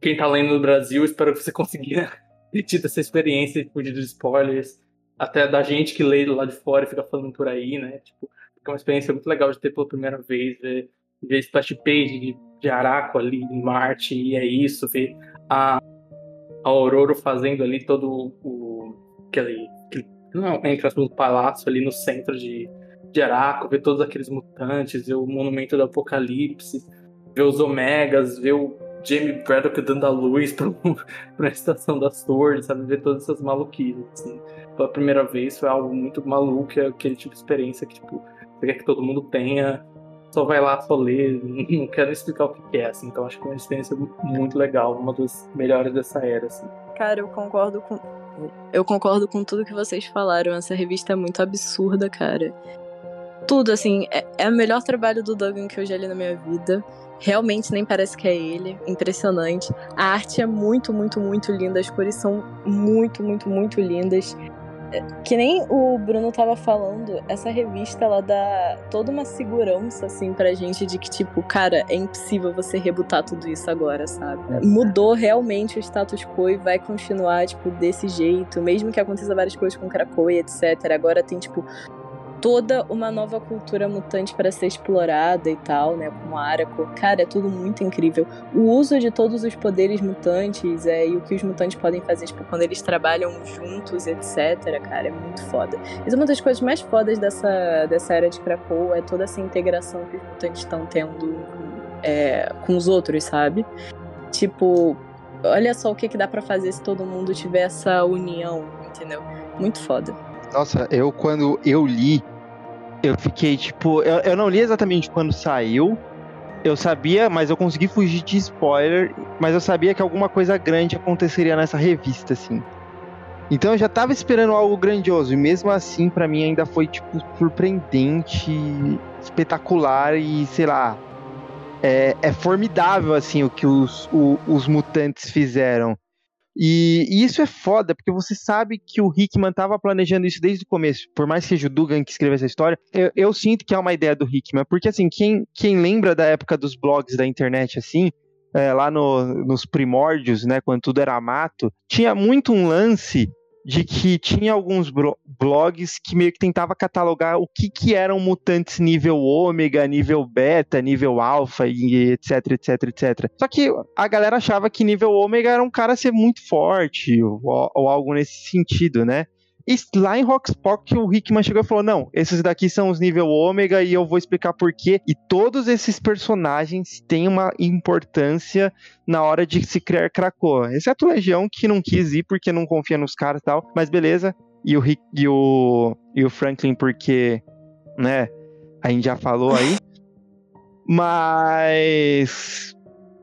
Quem tá lendo no Brasil, espero que você consiga ter tido essa experiência de fugir dos spoilers até da gente que lê lá de fora e fica falando por aí, né? Tipo, é uma experiência muito legal de ter pela primeira vez, ver, ver splash page de, de Araco ali em Marte, e é isso, ver a, a Aurora fazendo ali todo o. aquele. aquele não, entre o palácio ali no centro de, de Araco, ver todos aqueles mutantes, ver o monumento do Apocalipse, ver os Omegas, ver o Jamie Braddock dando a luz pra, pra estação das torres, sabe? Ver todas essas maluquices, assim. Pela primeira vez foi algo muito maluco, é aquele tipo de experiência que, tipo, você quer que todo mundo tenha, só vai lá, só lê, não quero explicar o que é, assim. Então acho que é uma experiência muito legal, uma das melhores dessa era, assim. Cara, eu concordo com... Eu concordo com tudo que vocês falaram. Essa revista é muito absurda, cara. Tudo, assim, é, é o melhor trabalho do Duggan que eu já li na minha vida. Realmente nem parece que é ele. Impressionante. A arte é muito, muito, muito linda. As cores são muito, muito, muito lindas. É, que nem o Bruno tava falando, essa revista ela dá toda uma segurança assim pra gente de que tipo, cara, é impossível você rebutar tudo isso agora, sabe? É. Mudou realmente o status quo e vai continuar tipo desse jeito, mesmo que aconteça várias coisas com Krakow e etc. Agora tem tipo toda uma nova cultura mutante para ser explorada e tal, né? Como Araco. Cara, é tudo muito incrível. O uso de todos os poderes mutantes é, e o que os mutantes podem fazer, tipo, quando eles trabalham juntos, etc., cara, é muito foda. É uma das coisas mais fodas dessa, dessa era de Krakow, é toda essa integração que os mutantes estão tendo é, com os outros, sabe? Tipo, olha só o que, que dá para fazer se todo mundo tiver essa união, entendeu? Muito foda. Nossa, eu quando eu li, eu fiquei tipo. Eu, eu não li exatamente quando saiu. Eu sabia, mas eu consegui fugir de spoiler. Mas eu sabia que alguma coisa grande aconteceria nessa revista, assim. Então eu já tava esperando algo grandioso. E mesmo assim, para mim ainda foi, tipo, surpreendente, espetacular e, sei lá. É, é formidável, assim, o que os, o, os mutantes fizeram. E, e, isso é foda, porque você sabe que o Hickman estava planejando isso desde o começo. Por mais que seja o Dugan que escreveu essa história, eu, eu, sinto que é uma ideia do Hickman. Porque, assim, quem, quem lembra da época dos blogs da internet, assim, é, lá no, nos primórdios, né, quando tudo era mato, tinha muito um lance de que tinha alguns blogs que meio que tentava catalogar o que que eram mutantes nível ômega, nível beta, nível alfa e etc, etc, etc. Só que a galera achava que nível ômega era um cara ser muito forte ou, ou algo nesse sentido, né? E lá em Rockspock o Hickman chegou e falou: não, esses daqui são os nível ômega e eu vou explicar por quê. E todos esses personagens têm uma importância na hora de se criar Krakoa. Exceto o Legião, que não quis ir porque não confia nos caras e tal. Mas beleza. E o, Rick, e o, e o Franklin, porque, né, a gente já falou aí. Mas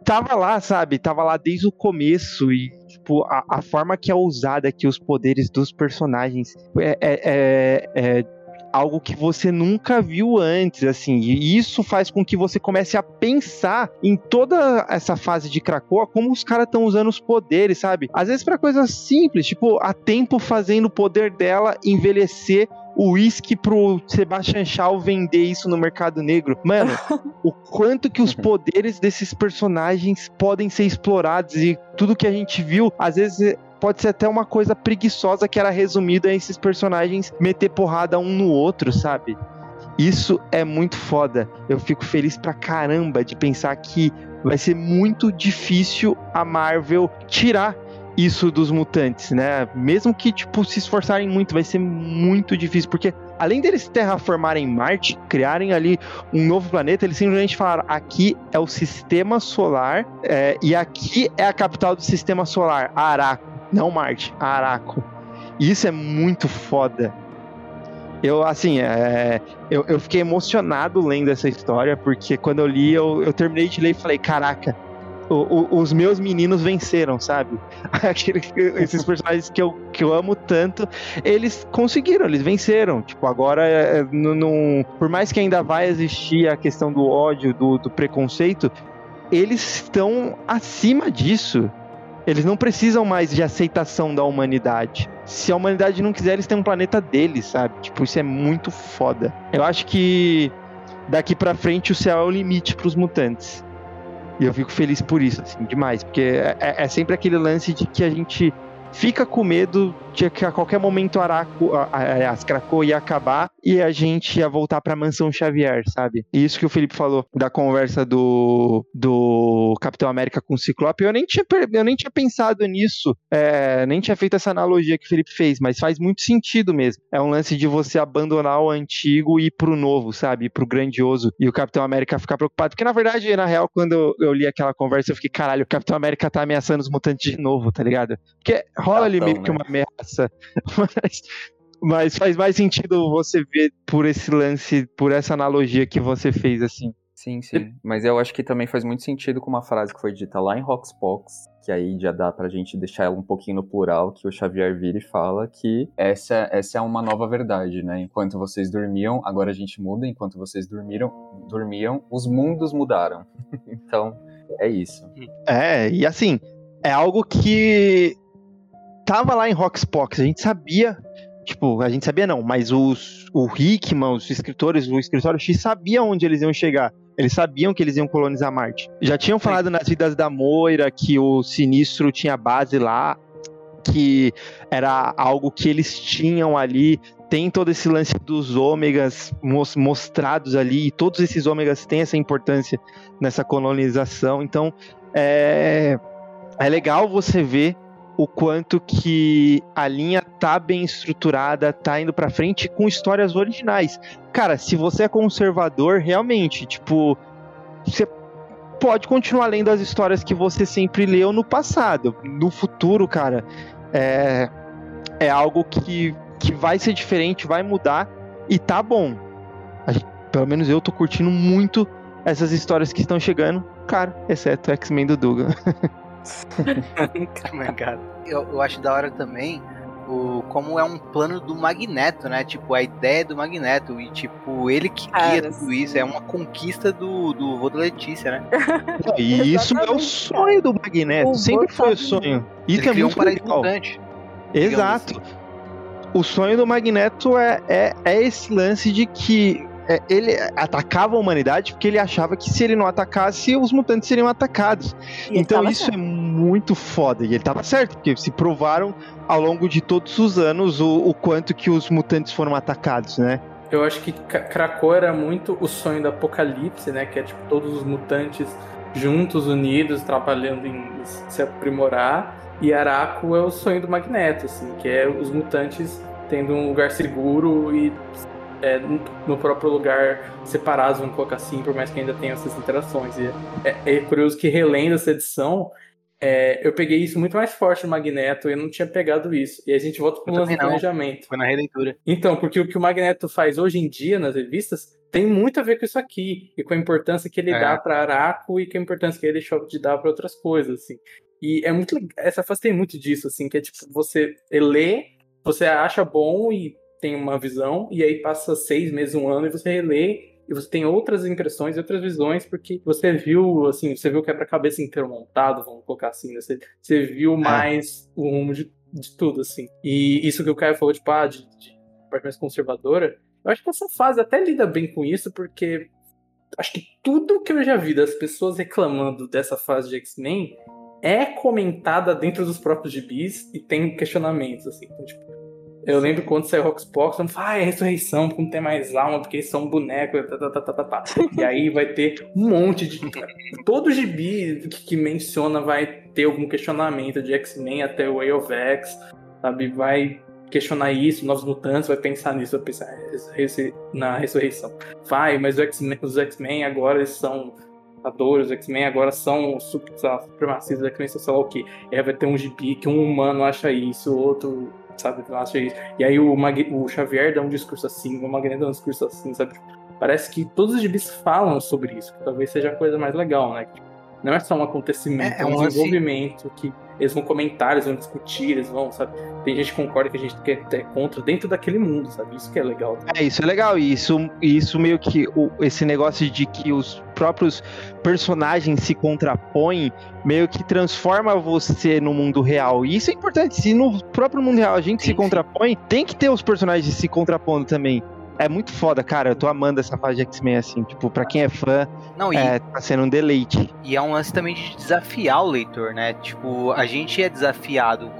tava lá, sabe? Tava lá desde o começo e tipo, a, a forma que é usada aqui os poderes dos personagens é, é, é, é algo que você nunca viu antes, assim, e isso faz com que você comece a pensar em toda essa fase de Krakoa como os caras estão usando os poderes, sabe? Às vezes para coisas simples, tipo, a tempo fazendo o poder dela envelhecer uísque pro Sebastian Shaw vender isso no mercado negro. Mano, o quanto que os poderes desses personagens podem ser explorados e tudo que a gente viu, às vezes pode ser até uma coisa preguiçosa que era resumida a esses personagens meter porrada um no outro, sabe? Isso é muito foda. Eu fico feliz pra caramba de pensar que vai ser muito difícil a Marvel tirar isso dos mutantes, né? Mesmo que, tipo, se esforçarem muito, vai ser muito difícil, porque além deles terraformarem Marte, criarem ali um novo planeta, eles simplesmente falaram: aqui é o sistema solar é, e aqui é a capital do sistema solar, Araco. Não Marte, Araco. E isso é muito foda. Eu, assim, é, eu, eu fiquei emocionado lendo essa história, porque quando eu li, eu, eu terminei de ler e falei, caraca, o, o, os meus meninos venceram, sabe? Aquele, esses personagens que eu, que eu amo tanto, eles conseguiram, eles venceram. Tipo, agora, é, não, não, por mais que ainda vai existir a questão do ódio, do, do preconceito, eles estão acima disso. Eles não precisam mais de aceitação da humanidade. Se a humanidade não quiser, eles têm um planeta deles, sabe? Tipo, isso é muito foda. Eu acho que daqui para frente o céu é o limite para os mutantes. E eu fico feliz por isso, assim, demais. Porque é, é, sempre aquele lance de que a gente fica com medo de que a qualquer momento Araco, as Krakow ia acabar e a gente ia voltar pra mansão Xavier, sabe? E isso que o Felipe falou da conversa do, do Capitão América com o Ciclope, eu nem tinha, eu nem tinha pensado nisso, é, nem tinha feito essa analogia que o Felipe fez, mas faz muito sentido mesmo. É um lance de você abandonar o antigo e ir pro novo, sabe? Ir pro grandioso. E o Capitão América ficar preocupado. Porque, na verdade, na real, quando eu li aquela conversa, eu fiquei, caralho, o Capitão América tá ameaçando os mutantes de novo, tá ligado? Porque rola ali meio que né? uma ameaça. Mas, mas faz mais sentido você ver por esse lance, por essa analogia que você fez, assim. Sim, sim. Mas eu acho que também faz muito sentido com uma frase que foi dita lá em Roxbox, que aí já dá pra gente deixar ela um pouquinho no plural, que o Xavier vira e fala que essa, essa é uma nova verdade, né? Enquanto vocês dormiam, agora a gente muda, enquanto vocês dormiram, dormiam, os mundos mudaram. então, é isso. É, e assim, é algo que tava lá em Roxbox, a gente sabia, tipo, a gente sabia não, mas os, o Hickman, os escritores, o escritório X sabia onde eles iam chegar. Eles sabiam que eles iam colonizar Marte. Já tinham falado nas vidas da Moira que o Sinistro tinha base lá, que era algo que eles tinham ali. Tem todo esse lance dos ômegas mostrados ali, e todos esses ômegas têm essa importância nessa colonização. Então, é, é legal você ver o quanto que a linha tá bem estruturada, tá indo para frente com histórias originais. Cara, se você é conservador, realmente, tipo, você pode continuar lendo as histórias que você sempre leu no passado. No futuro, cara, é, é algo que, que vai ser diferente, vai mudar e tá bom. Gente, pelo menos eu tô curtindo muito essas histórias que estão chegando, cara, exceto X-Men do Dugan. eu, eu acho da hora também o, como é um plano do Magneto, né? Tipo, a ideia do Magneto. E, tipo, ele que guia Cara, tudo isso. É uma conquista do, do vô da Letícia, né? e isso é o sonho do Magneto. O Sempre foi o sonho. Isso ele é muito um legal. Exato. Assim. O sonho do Magneto é, é, é esse lance de que é, ele atacava a humanidade porque ele achava que se ele não atacasse, os mutantes seriam atacados. E então isso certo. é muito foda. E ele estava certo, porque se provaram ao longo de todos os anos o, o quanto que os mutantes foram atacados, né? Eu acho que Krakow era muito o sonho do apocalipse, né? Que é tipo todos os mutantes juntos, unidos, trabalhando em se aprimorar. E Araco é o sonho do Magneto, assim, que é os mutantes tendo um lugar seguro e é, no próprio lugar separados, vamos colocar assim, por mais que ainda tenha essas interações. E é, é curioso que relendo essa edição, é, eu peguei isso muito mais forte no Magneto, eu não tinha pegado isso. E a gente volta para o lance do planejamento. Foi na releitura. Então, porque o que o Magneto faz hoje em dia nas revistas tem muito a ver com isso aqui, e com a importância que ele é. dá para Araco e com a importância que ele deixou de dar para outras coisas, assim. E é muito essa fase tem muito disso, assim, que é tipo, você lê, você acha bom e tem uma visão, e aí passa seis meses, um ano, e você relê, e você tem outras impressões e outras visões, porque você viu, assim, você viu o quebra-cabeça inteiro montado, vamos colocar assim, né? Você, você viu é. mais o rumo de, de tudo, assim. E isso que o Caio falou, tipo, ah, de, de parte mais conservadora, eu acho que essa fase até lida bem com isso, porque acho que tudo que eu já vi das pessoas reclamando dessa fase de X-Men é comentada dentro dos próprios gibis e tem questionamentos, assim. Então, tipo, eu lembro quando saiu Roxbox, eu falei, ah, é ressurreição, porque não tem mais alma, porque eles são bonecos, tá, tá, tá, tá, tá, tá. E aí vai ter um monte de. Todo gibi que, que menciona vai ter algum questionamento de X-Men até o Way of X, sabe? Vai questionar isso, novos mutantes, vai pensar nisso, vai pensar na ressurreição. Vai, mas os X-Men agora eles são os X-Men agora são supremacistas, X-Men, sei lá o que. Aí vai ter um gibi que um humano acha isso, outro sabe? Isso. E aí o, Mag... o Xavier dá um discurso assim, o Magneto dá um discurso assim, sabe? Parece que todos os gibis falam sobre isso, que talvez seja a coisa mais legal, né? Não é só um acontecimento, é, é um, um desenvolvimento que eles vão comentar, eles vão discutir, eles vão, sabe? Tem gente que concorda que a gente quer ter contra dentro daquele mundo, sabe? Isso que é legal. É, isso é legal. E isso, isso meio que o, esse negócio de que os próprios personagens se contrapõem, meio que transforma você no mundo real. E isso é importante. Se no próprio mundo real a gente sim, se contrapõe, tem que ter os personagens se contrapondo também é muito foda, cara. Eu tô amando essa fase de X-Men, assim. Tipo, pra quem é fã, Não, e, é, tá sendo um deleite. E é um lance também de desafiar o leitor, né? Tipo, a gente é desafiado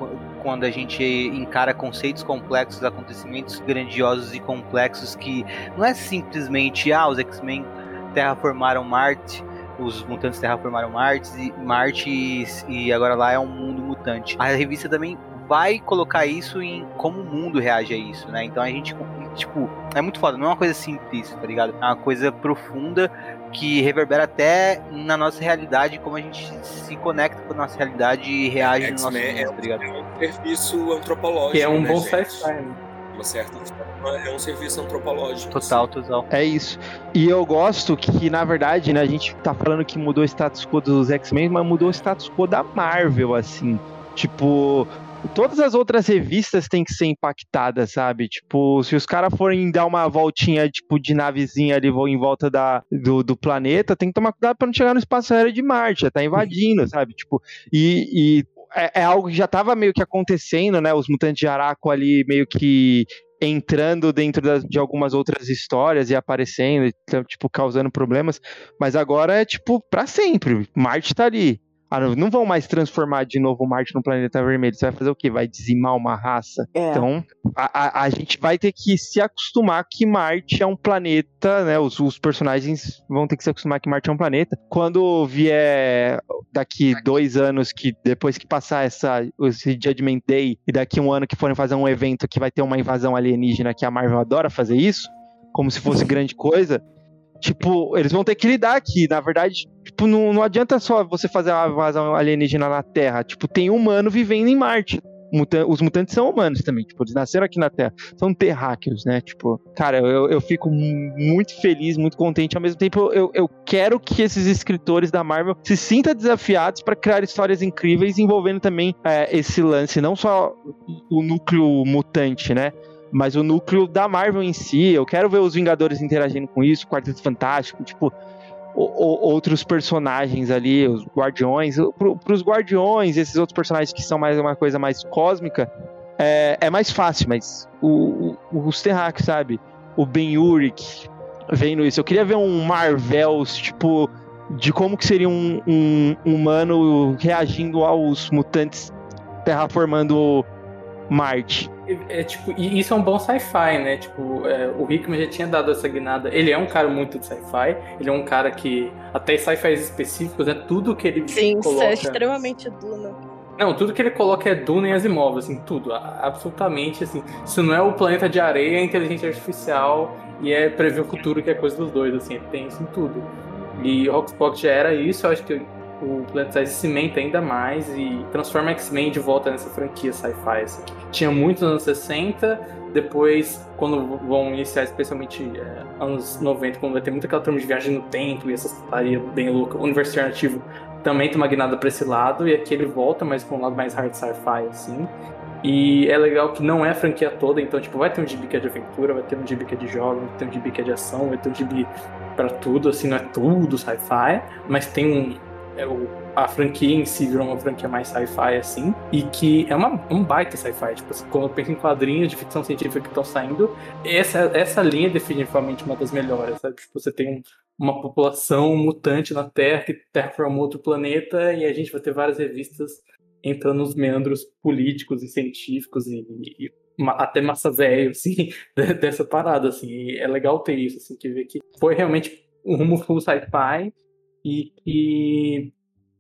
quando a gente encara conceitos complexos, acontecimentos grandiosos e complexos que não é simplesmente, ah, os X-Men terraformaram Marte, os mutantes terraformaram Marte, Marte e agora lá é um mundo mutante. A revista também vai colocar isso em como o mundo reage a isso, né? Então a gente, tipo, é muito foda, não é uma coisa simples, tá ligado? É uma coisa profunda que reverbera até na nossa realidade, como a gente se conecta com a nossa realidade e reage no nosso mundo, é, tá ligado? É um serviço antropológico. Que é um né, bom sci-fi, né? uma certa forma, é um serviço antropológico. Total, total. É isso. E eu gosto que, na verdade, né, a gente tá falando que mudou o status quo dos X-Men, mas mudou o status quo da Marvel, assim. Tipo, todas as outras revistas têm que ser impactadas, sabe? Tipo, se os caras forem dar uma voltinha, tipo, de navezinha ali em volta da, do, do planeta, tem que tomar cuidado para não chegar no espaço aéreo de Marte, já tá invadindo, sabe? Tipo, e, e é, é, algo que já tava meio que acontecendo, né? Os mutantes de Araco ali meio que entrando dentro das, de algumas outras histórias e aparecendo, tipo, causando problemas, mas agora é, tipo, para sempre. Marte tá ali. Ah, não vão mais transformar de novo Marte no planeta vermelho. Você vai fazer o quê? Vai dizimar uma raça? É. Então, a, a, a, gente vai ter que se acostumar que Marte é um planeta, né? Os, os, personagens vão ter que se acostumar que Marte é um planeta. Quando vier daqui dois anos, que depois que passar essa, esse Judgment Day, e daqui um ano que forem fazer um evento que vai ter uma invasão alienígena, que a Marvel adora fazer isso, como se fosse grande coisa, Tipo, eles vão ter que lidar aqui. Na verdade, tipo, não, não adianta só você fazer uma invasão alienígena na Terra. Tipo, tem humano vivendo em Marte. os mutantes são humanos também, tipo, eles nasceram aqui na Terra, são terráqueos, né? Tipo, cara, eu, eu fico muito feliz, muito contente. Ao mesmo tempo, eu, eu quero que esses escritores da Marvel se sintam desafiados para criar histórias incríveis envolvendo também é, esse lance, não só o núcleo mutante, né? Mas o núcleo da Marvel em si, eu quero ver os Vingadores interagindo com isso, Quarteto Fantástico, tipo, outros personagens ali, os Guardiões, para os Guardiões, esses outros personagens que são mais uma coisa mais cósmica, é, é mais fácil, mas o, o, os sabe? O Ben Urich vendo isso. Eu queria ver um Marvels, tipo, de como que seria um, um humano reagindo aos mutantes terraformando Marte. É, tipo, e isso é um bom sci-fi, né? Tipo, é, o Hickman já tinha dado essa guinada. Ele é um cara muito de sci-fi. Ele é um cara que, até sci-fi específicos, né? Tudo que ele Sim, coloca... Sim, é extremamente Duna. Não, tudo que ele coloca é Duna e Asimov, assim, tudo. Absolutamente, assim. Se não é o planeta de areia, é inteligência artificial e é prever o futuro, que é coisa dos dois, assim. Ele tem isso em tudo. E Rockspock já era isso, eu acho que o Planet Size cimenta ainda mais e transforma X-Men de volta nessa franquia sci-fi. Assim. Tinha muito nos anos 60, depois, quando vão iniciar, especialmente é, anos 90, quando vai ter muita aquela trama de viagem no tempo e essa putaria bem louca, o universo alternativo também tem uma guinada pra esse lado, e aqui ele volta, mas com um lado mais hard sci-fi, assim. E é legal que não é a franquia toda, então, tipo, vai ter um gibi que é de aventura, vai ter um gibi que é de jogos, vai ter um gibi que é de ação, vai ter um gibi pra tudo, assim, não é tudo sci-fi, mas tem um, é o, a franquia em si virou uma franquia mais sci-fi, assim, e que é uma, um baita sci-fi. Tipo, assim, quando eu penso em quadrinhos de ficção científica que estão saindo, essa, essa linha é definitivamente uma das melhores, sabe? Tipo, você tem um, uma população mutante na Terra que terraformou outro planeta e a gente vai ter várias revistas entrando nos meandros políticos e científicos e, e até massa velho, assim, dessa parada, assim. E é legal ter isso, assim, que ver que foi realmente um rumo full sci-fi e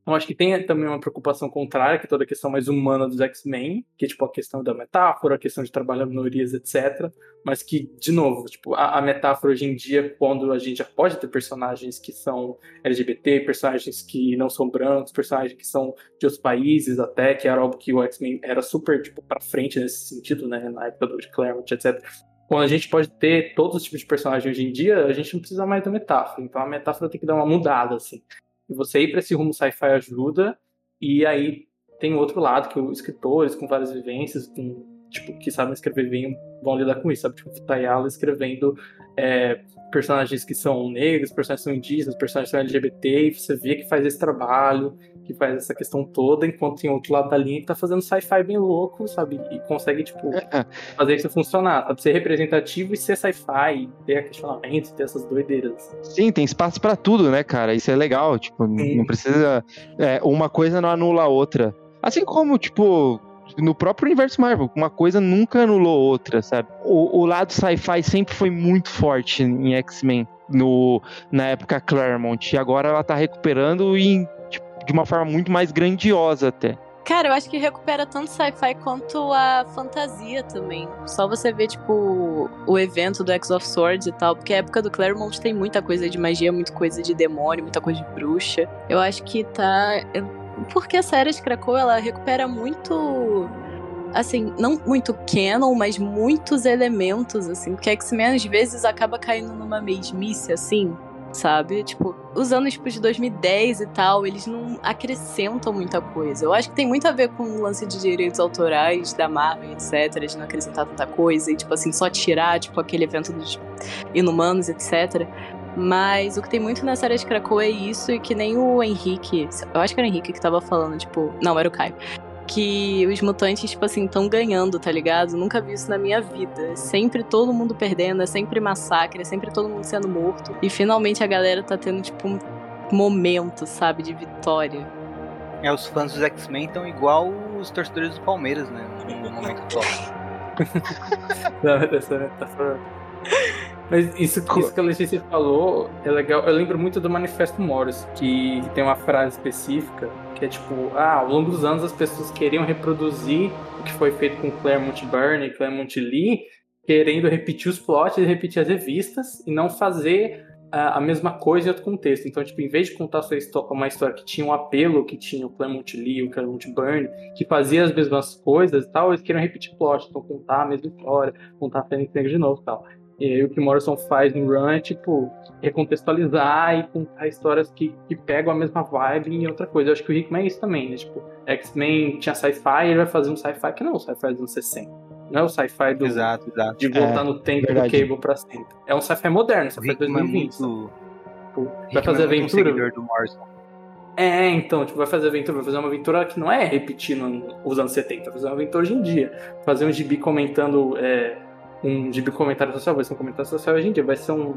Eu acho que tem também uma preocupação contrária, que é toda a questão mais humana dos X-Men, que é tipo a questão da metáfora, a questão de trabalhar minorias, etc. Mas que, de novo, tipo, a, a, metáfora hoje em dia, quando a gente já pode ter personagens que são LGBT, personagens que não são brancos, personagens que são de outros países até, que era algo que o X-Men era super, tipo, pra frente nesse sentido, né, na época do Claremont, etc quando a gente pode ter todos os tipos de personagens hoje em dia, a gente não precisa mais da metáfora. Então a metáfora tem que dar uma mudada, assim. E você ir para esse rumo sci-fi ajuda. E aí tem outro lado, que os escritores com várias vivências, com, tipo, que sabem escrever bem, vão lidar com isso, sabe? Tipo, Tayala escrevendo é, personagens que são negros, personagens que são indígenas, personagens que são LGBT, e você vê que faz esse trabalho, que faz essa questão toda, enquanto tem outro lado da linha que tá fazendo sci-fi bem louco, sabe? E consegue, tipo, é. fazer isso funcionar, sabe? Ser representativo e ser sci-fi, ter questionamentos, ter essas doideiras. Sim, tem espaço para tudo, né, cara? Isso é legal, tipo, Sim. não precisa... É, uma coisa não anula a outra. Assim como, tipo, no próprio universo Marvel, uma coisa nunca anulou outra, sabe? O, o lado sci-fi sempre foi muito forte em X-Men. No, na época Claremont, e agora ela tá recuperando em de uma forma muito mais grandiosa até. Cara, eu acho que recupera tanto sci-fi quanto a fantasia também. Só você ver, tipo, o evento do X of Swords e tal, porque a época do Claremont tem muita coisa de magia, muita coisa de demônio, muita coisa de bruxa. Eu acho que tá. Porque a série de Krakow, ela recupera muito. Assim, não muito canon, mas muitos elementos, assim. Porque X-Men às vezes acaba caindo numa mesmice, assim sabe? Tipo, os anos tipo, de 2010 e tal, eles não acrescentam muita coisa. Eu acho que tem muito a ver com o lance de direitos autorais da Marvel, etc., de não acrescentar tanta coisa e, tipo assim, só tirar, tipo, aquele evento dos inumanos, etc. Mas o que tem muito na série de Krakow é isso, e que nem o Henrique. Eu acho que era o Henrique que tava falando, tipo. Não, era o Caio que os mutantes, tipo assim, estão ganhando, tá ligado? Nunca vi isso na minha vida. É sempre todo mundo perdendo, é sempre massacre, é sempre todo mundo sendo morto. E finalmente a galera tá tendo, tipo, um momento, sabe, de vitória. É, os fãs dos X-Men estão igual os torcedores do Palmeiras, né? No momento atual. Não, essa metáfora. Mas isso, isso que a Letícia falou é legal. Eu lembro muito do Manifesto Morris, que tem uma frase específica que é tipo, ah, ao longo dos anos as pessoas queriam reproduzir o que foi feito com Claremont Byrne e Claremont Lee, querendo repetir os plots e repetir as revistas e não fazer uh, a mesma coisa em outro contexto. Então, tipo, em vez de contar uma história que tinha um apelo, que tinha o Claremont Lee, o Claremont Byrne, que fazia as mesmas coisas e tal, eles queriam repetir plot, então contar a mesma história, contar a Fênix Negra de novo e tal. E aí o que Morrison faz no Run é, tipo, recontextualizar e contar histórias que, que pegam a mesma vibe em outra coisa. Eu acho que o Hickman é isso também, né? Tipo, X-Men tinha sci-fi, ele vai fazer um sci-fi que não é o sci-fi dos anos 60. Não é o sci-fi do, exato, exato. de voltar é, no tempo verdade. do Cable pra sempre. É um sci-fi moderno, sci-fi 2020. É muito... Tipo, vai fazer é aventura. do Morrison. É, então, tipo, vai fazer aventura, vai fazer uma aventura que não é repetindo os anos 70, vai fazer uma aventura hoje em dia. Fazer um gibi comentando é, um gibi comentário social, vai ser um comentário social hoje em dia, vai ser um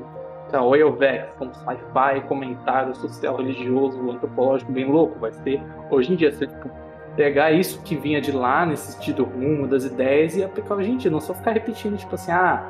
tá, Oilvex, um sci-fi, comentário social, religioso, antropológico, bem louco, vai ser hoje em dia, você tipo, pegar isso que vinha de lá, nesse sentido rumo das ideias e aplicar hoje em dia, não só ficar repetindo, tipo assim, ah,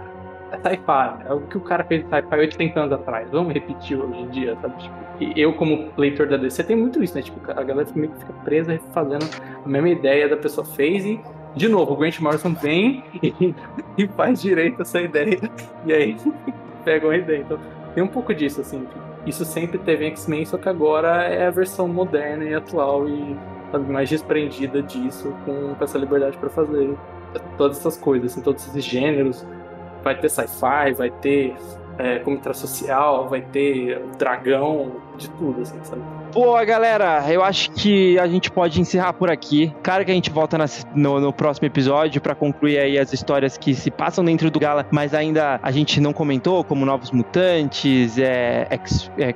é sci-fi, é o que o cara fez sci-fi 80 anos atrás, vamos repetir hoje em dia, sabe? Tipo, eu, como leitor da DC, tem muito isso, né? Tipo, a galera fica presa fazendo a mesma ideia da pessoa fez e de novo, o Grant Morrison vem e, e faz direito essa ideia. E aí pegam a ideia. Então tem um pouco disso, assim. Isso sempre teve X-Men, só que agora é a versão moderna e atual e sabe, mais desprendida disso, com, com essa liberdade para fazer todas essas coisas, assim, todos esses gêneros. Vai ter sci-fi, vai ter é, social, vai ter dragão, de tudo, assim, sabe? Boa, galera, eu acho que a gente pode encerrar por aqui. Claro que a gente volta no, no, próximo episódio para concluir aí as histórias que se passam dentro do Gala, mas ainda a gente não comentou, como Novos Mutantes, é,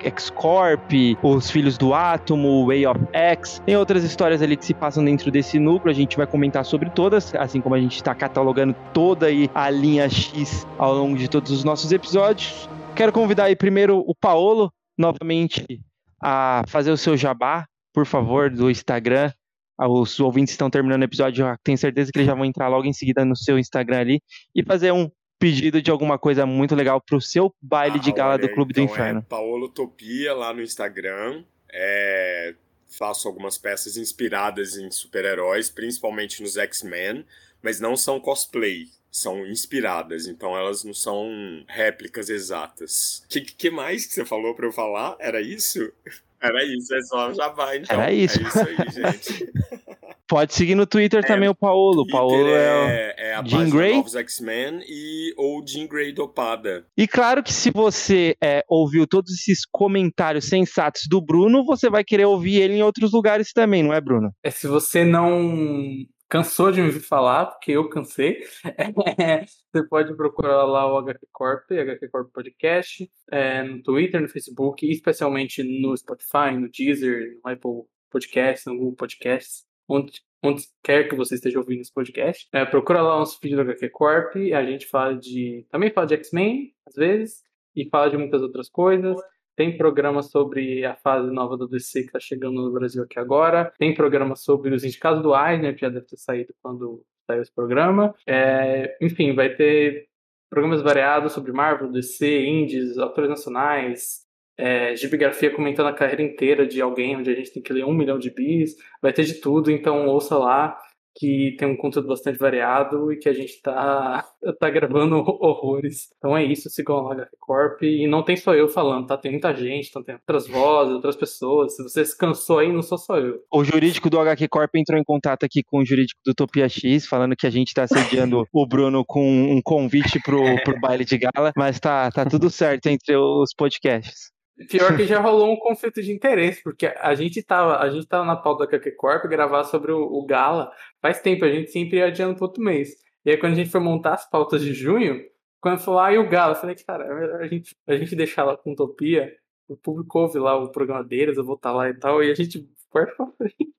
X-Corp, é, Os Filhos do Átomo, Way of X. Tem outras histórias ali que se passam dentro desse núcleo, a gente vai comentar sobre todas, assim como a gente está catalogando toda aí a linha X ao longo de todos os nossos episódios. Quero convidar aí primeiro o Paolo, novamente a fazer o seu jabá, por favor, do Instagram. Ah, os ouvintes estão terminando o episódio, tenho certeza que eles já vão entrar logo em seguida no seu Instagram ali e fazer um pedido de alguma coisa muito legal para o seu baile ah, de gala olha, do Clube então do Inferno. É Paolo Topia lá no Instagram. É, faço algumas peças inspiradas em super-heróis, principalmente nos X-Men, mas não são cosplay, são inspiradas, então elas não são réplicas exatas. O que, que mais que você falou para eu falar? Era isso? Era isso, é só já vai, então. Era isso. É isso aí, gente. Pode seguir no Twitter também o Paulo. O Paulo é, é, é a Jean Grey? Novos X-Men e ou Jean Grey dopada. E claro que se você é, ouviu todos esses comentários sensatos do Bruno, você vai querer ouvir ele em outros lugares também, não é, Bruno? É, se você não cansou de me ouvir falar, porque eu cansei, é, você pode procurar lá o HQ Corp, HQ Corp Podcast, é, no Twitter, no Facebook, especialmente no Spotify, no Deezer, no Apple Podcasts, no Google Podcasts, onde, onde quer que você esteja ouvindo esse podcast. É, procura lá o nosso vídeo do HQ Corp, a gente fala de... também fala de X-Men, às vezes, e fala de muitas outras coisas. Tem programa sobre a fase nova do DC que está chegando no Brasil aqui agora. Tem programa sobre os indicados do Eisner, que já deve ter saído quando saiu esse programa. É, enfim, vai ter programas variados sobre Marvel, DC, indies, autores nacionais, é, gibigrafia comentando a carreira inteira de alguém, onde a gente tem que ler um milhão de bis. Vai ter de tudo, então ouça lá que tem um conteúdo bastante variado e que a gente tá, tá gravando horrores. Então é isso, sigam lá HQ Corp. E não tem só eu falando, tá? Tem muita gente, então tem outras vozes, outras pessoas. Se você se cansou aí, não sou só eu. O jurídico do HQ Corp entrou em contato aqui com o jurídico do Topia X, falando que a gente tá assediando o Bruno com um convite pro, pro baile de gala, mas tá, tá tudo certo entre os podcasts. Pior que já rolou um conflito de interesse, porque a gente tava, a gente tava na pauta da KQ Corp gravar sobre o, o Gala faz tempo, a gente sempre pro outro mês. E aí quando a gente foi montar as pautas de junho, quando falou, ah, e o Gala? Eu falei, cara, é melhor a gente, a gente deixar lá com Utopia, o público ouve lá o programa deles, eu vou estar lá e tal, e a gente foi pra frente.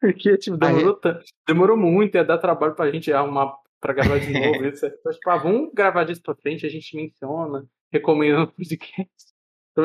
Porque, tipo, demorou tanto. Demorou muito, ia dar trabalho pra gente arrumar pra gravar de novo. Então, tipo, ah, vamos gravar disso pra frente, a gente menciona, recomenda no podcast.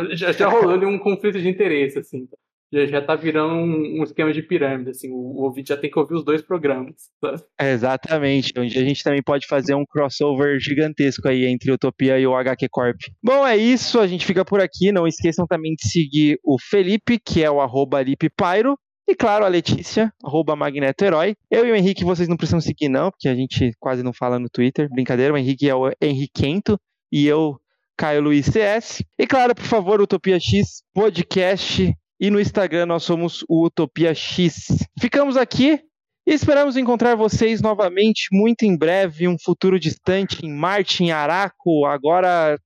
Então, já, já rolou ali um conflito de interesse, assim. Já, já tá virando um, um esquema de pirâmide, assim. O, o ouvinte já tem que ouvir os dois programas, sabe? Exatamente, onde a gente também pode fazer um crossover gigantesco aí entre Utopia e o HQ Corp. Bom, é isso, a gente fica por aqui. Não esqueçam também de seguir o Felipe, que é o arroba Pyro. E claro, a Letícia, arroba Magneto Herói. Eu e o Henrique, vocês não precisam seguir, não, porque a gente quase não fala no Twitter. Brincadeira, o Henrique é o Henriquento e eu Caio Luiz CS. E claro, por favor, Utopia X Podcast. E no Instagram nós somos o Utopia X. Ficamos aqui e esperamos encontrar vocês novamente muito em breve, um futuro distante, em Marte, em Araco. Agora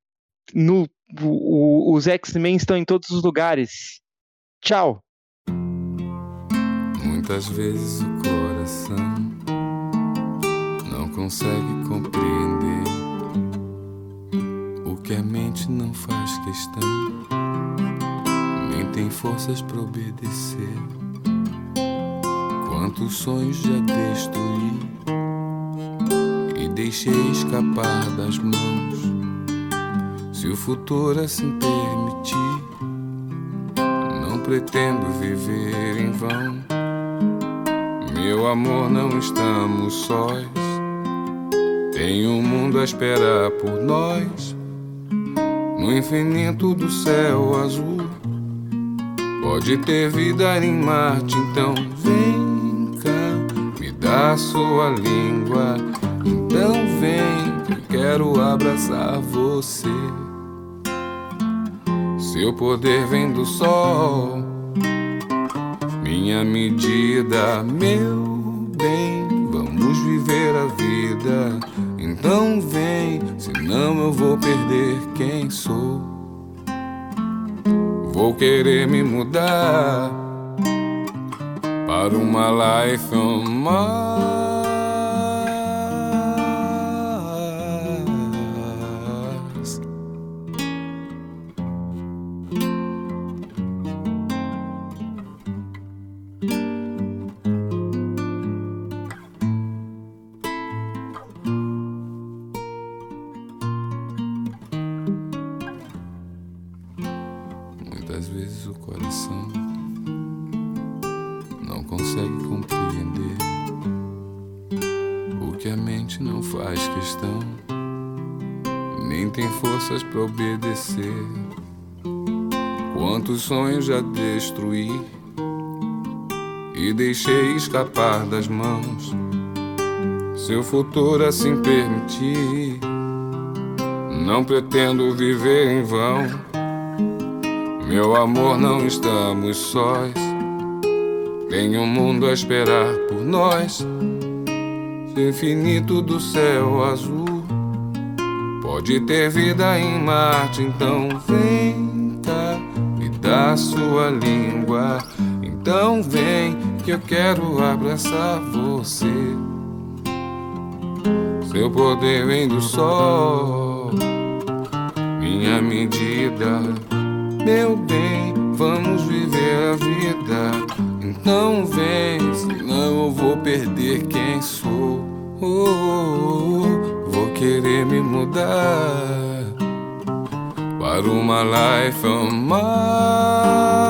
no, o, os X-Men estão em todos os lugares. Tchau. Muitas vezes o coração não consegue compreender que a mente não faz questão, nem tem forças para obedecer. Quantos sonhos já destruí e deixei escapar das mãos. Se o futuro assim permitir, não pretendo viver em vão. Meu amor, não estamos sós. Tem um mundo a esperar por nós no infinito do céu azul. Pode ter vida em Marte, então vem cá, me dá sua língua. Então vem, eu quero abraçar você. Seu poder vem do sol, minha medida, meu bem. Vamos viver a vida então vem, senão eu vou perder quem sou. Vou querer me mudar para uma life on Mars. Para obedecer. Quantos sonhos já destruí e deixei escapar das mãos. Se o futuro assim permitir, não pretendo viver em vão. Meu amor, não estamos sós. Tem um mundo a esperar por nós. Infinito do céu azul pode ter vida em Marte, então vem cá, me dá sua língua. Então vem que eu quero abraçar você. Seu poder vem do sol, minha medida, meu bem, vamos viver a vida. Então vem, senão eu vou perder quem sou. Oh, oh, oh, vou querer me mudar para uma life on Mars.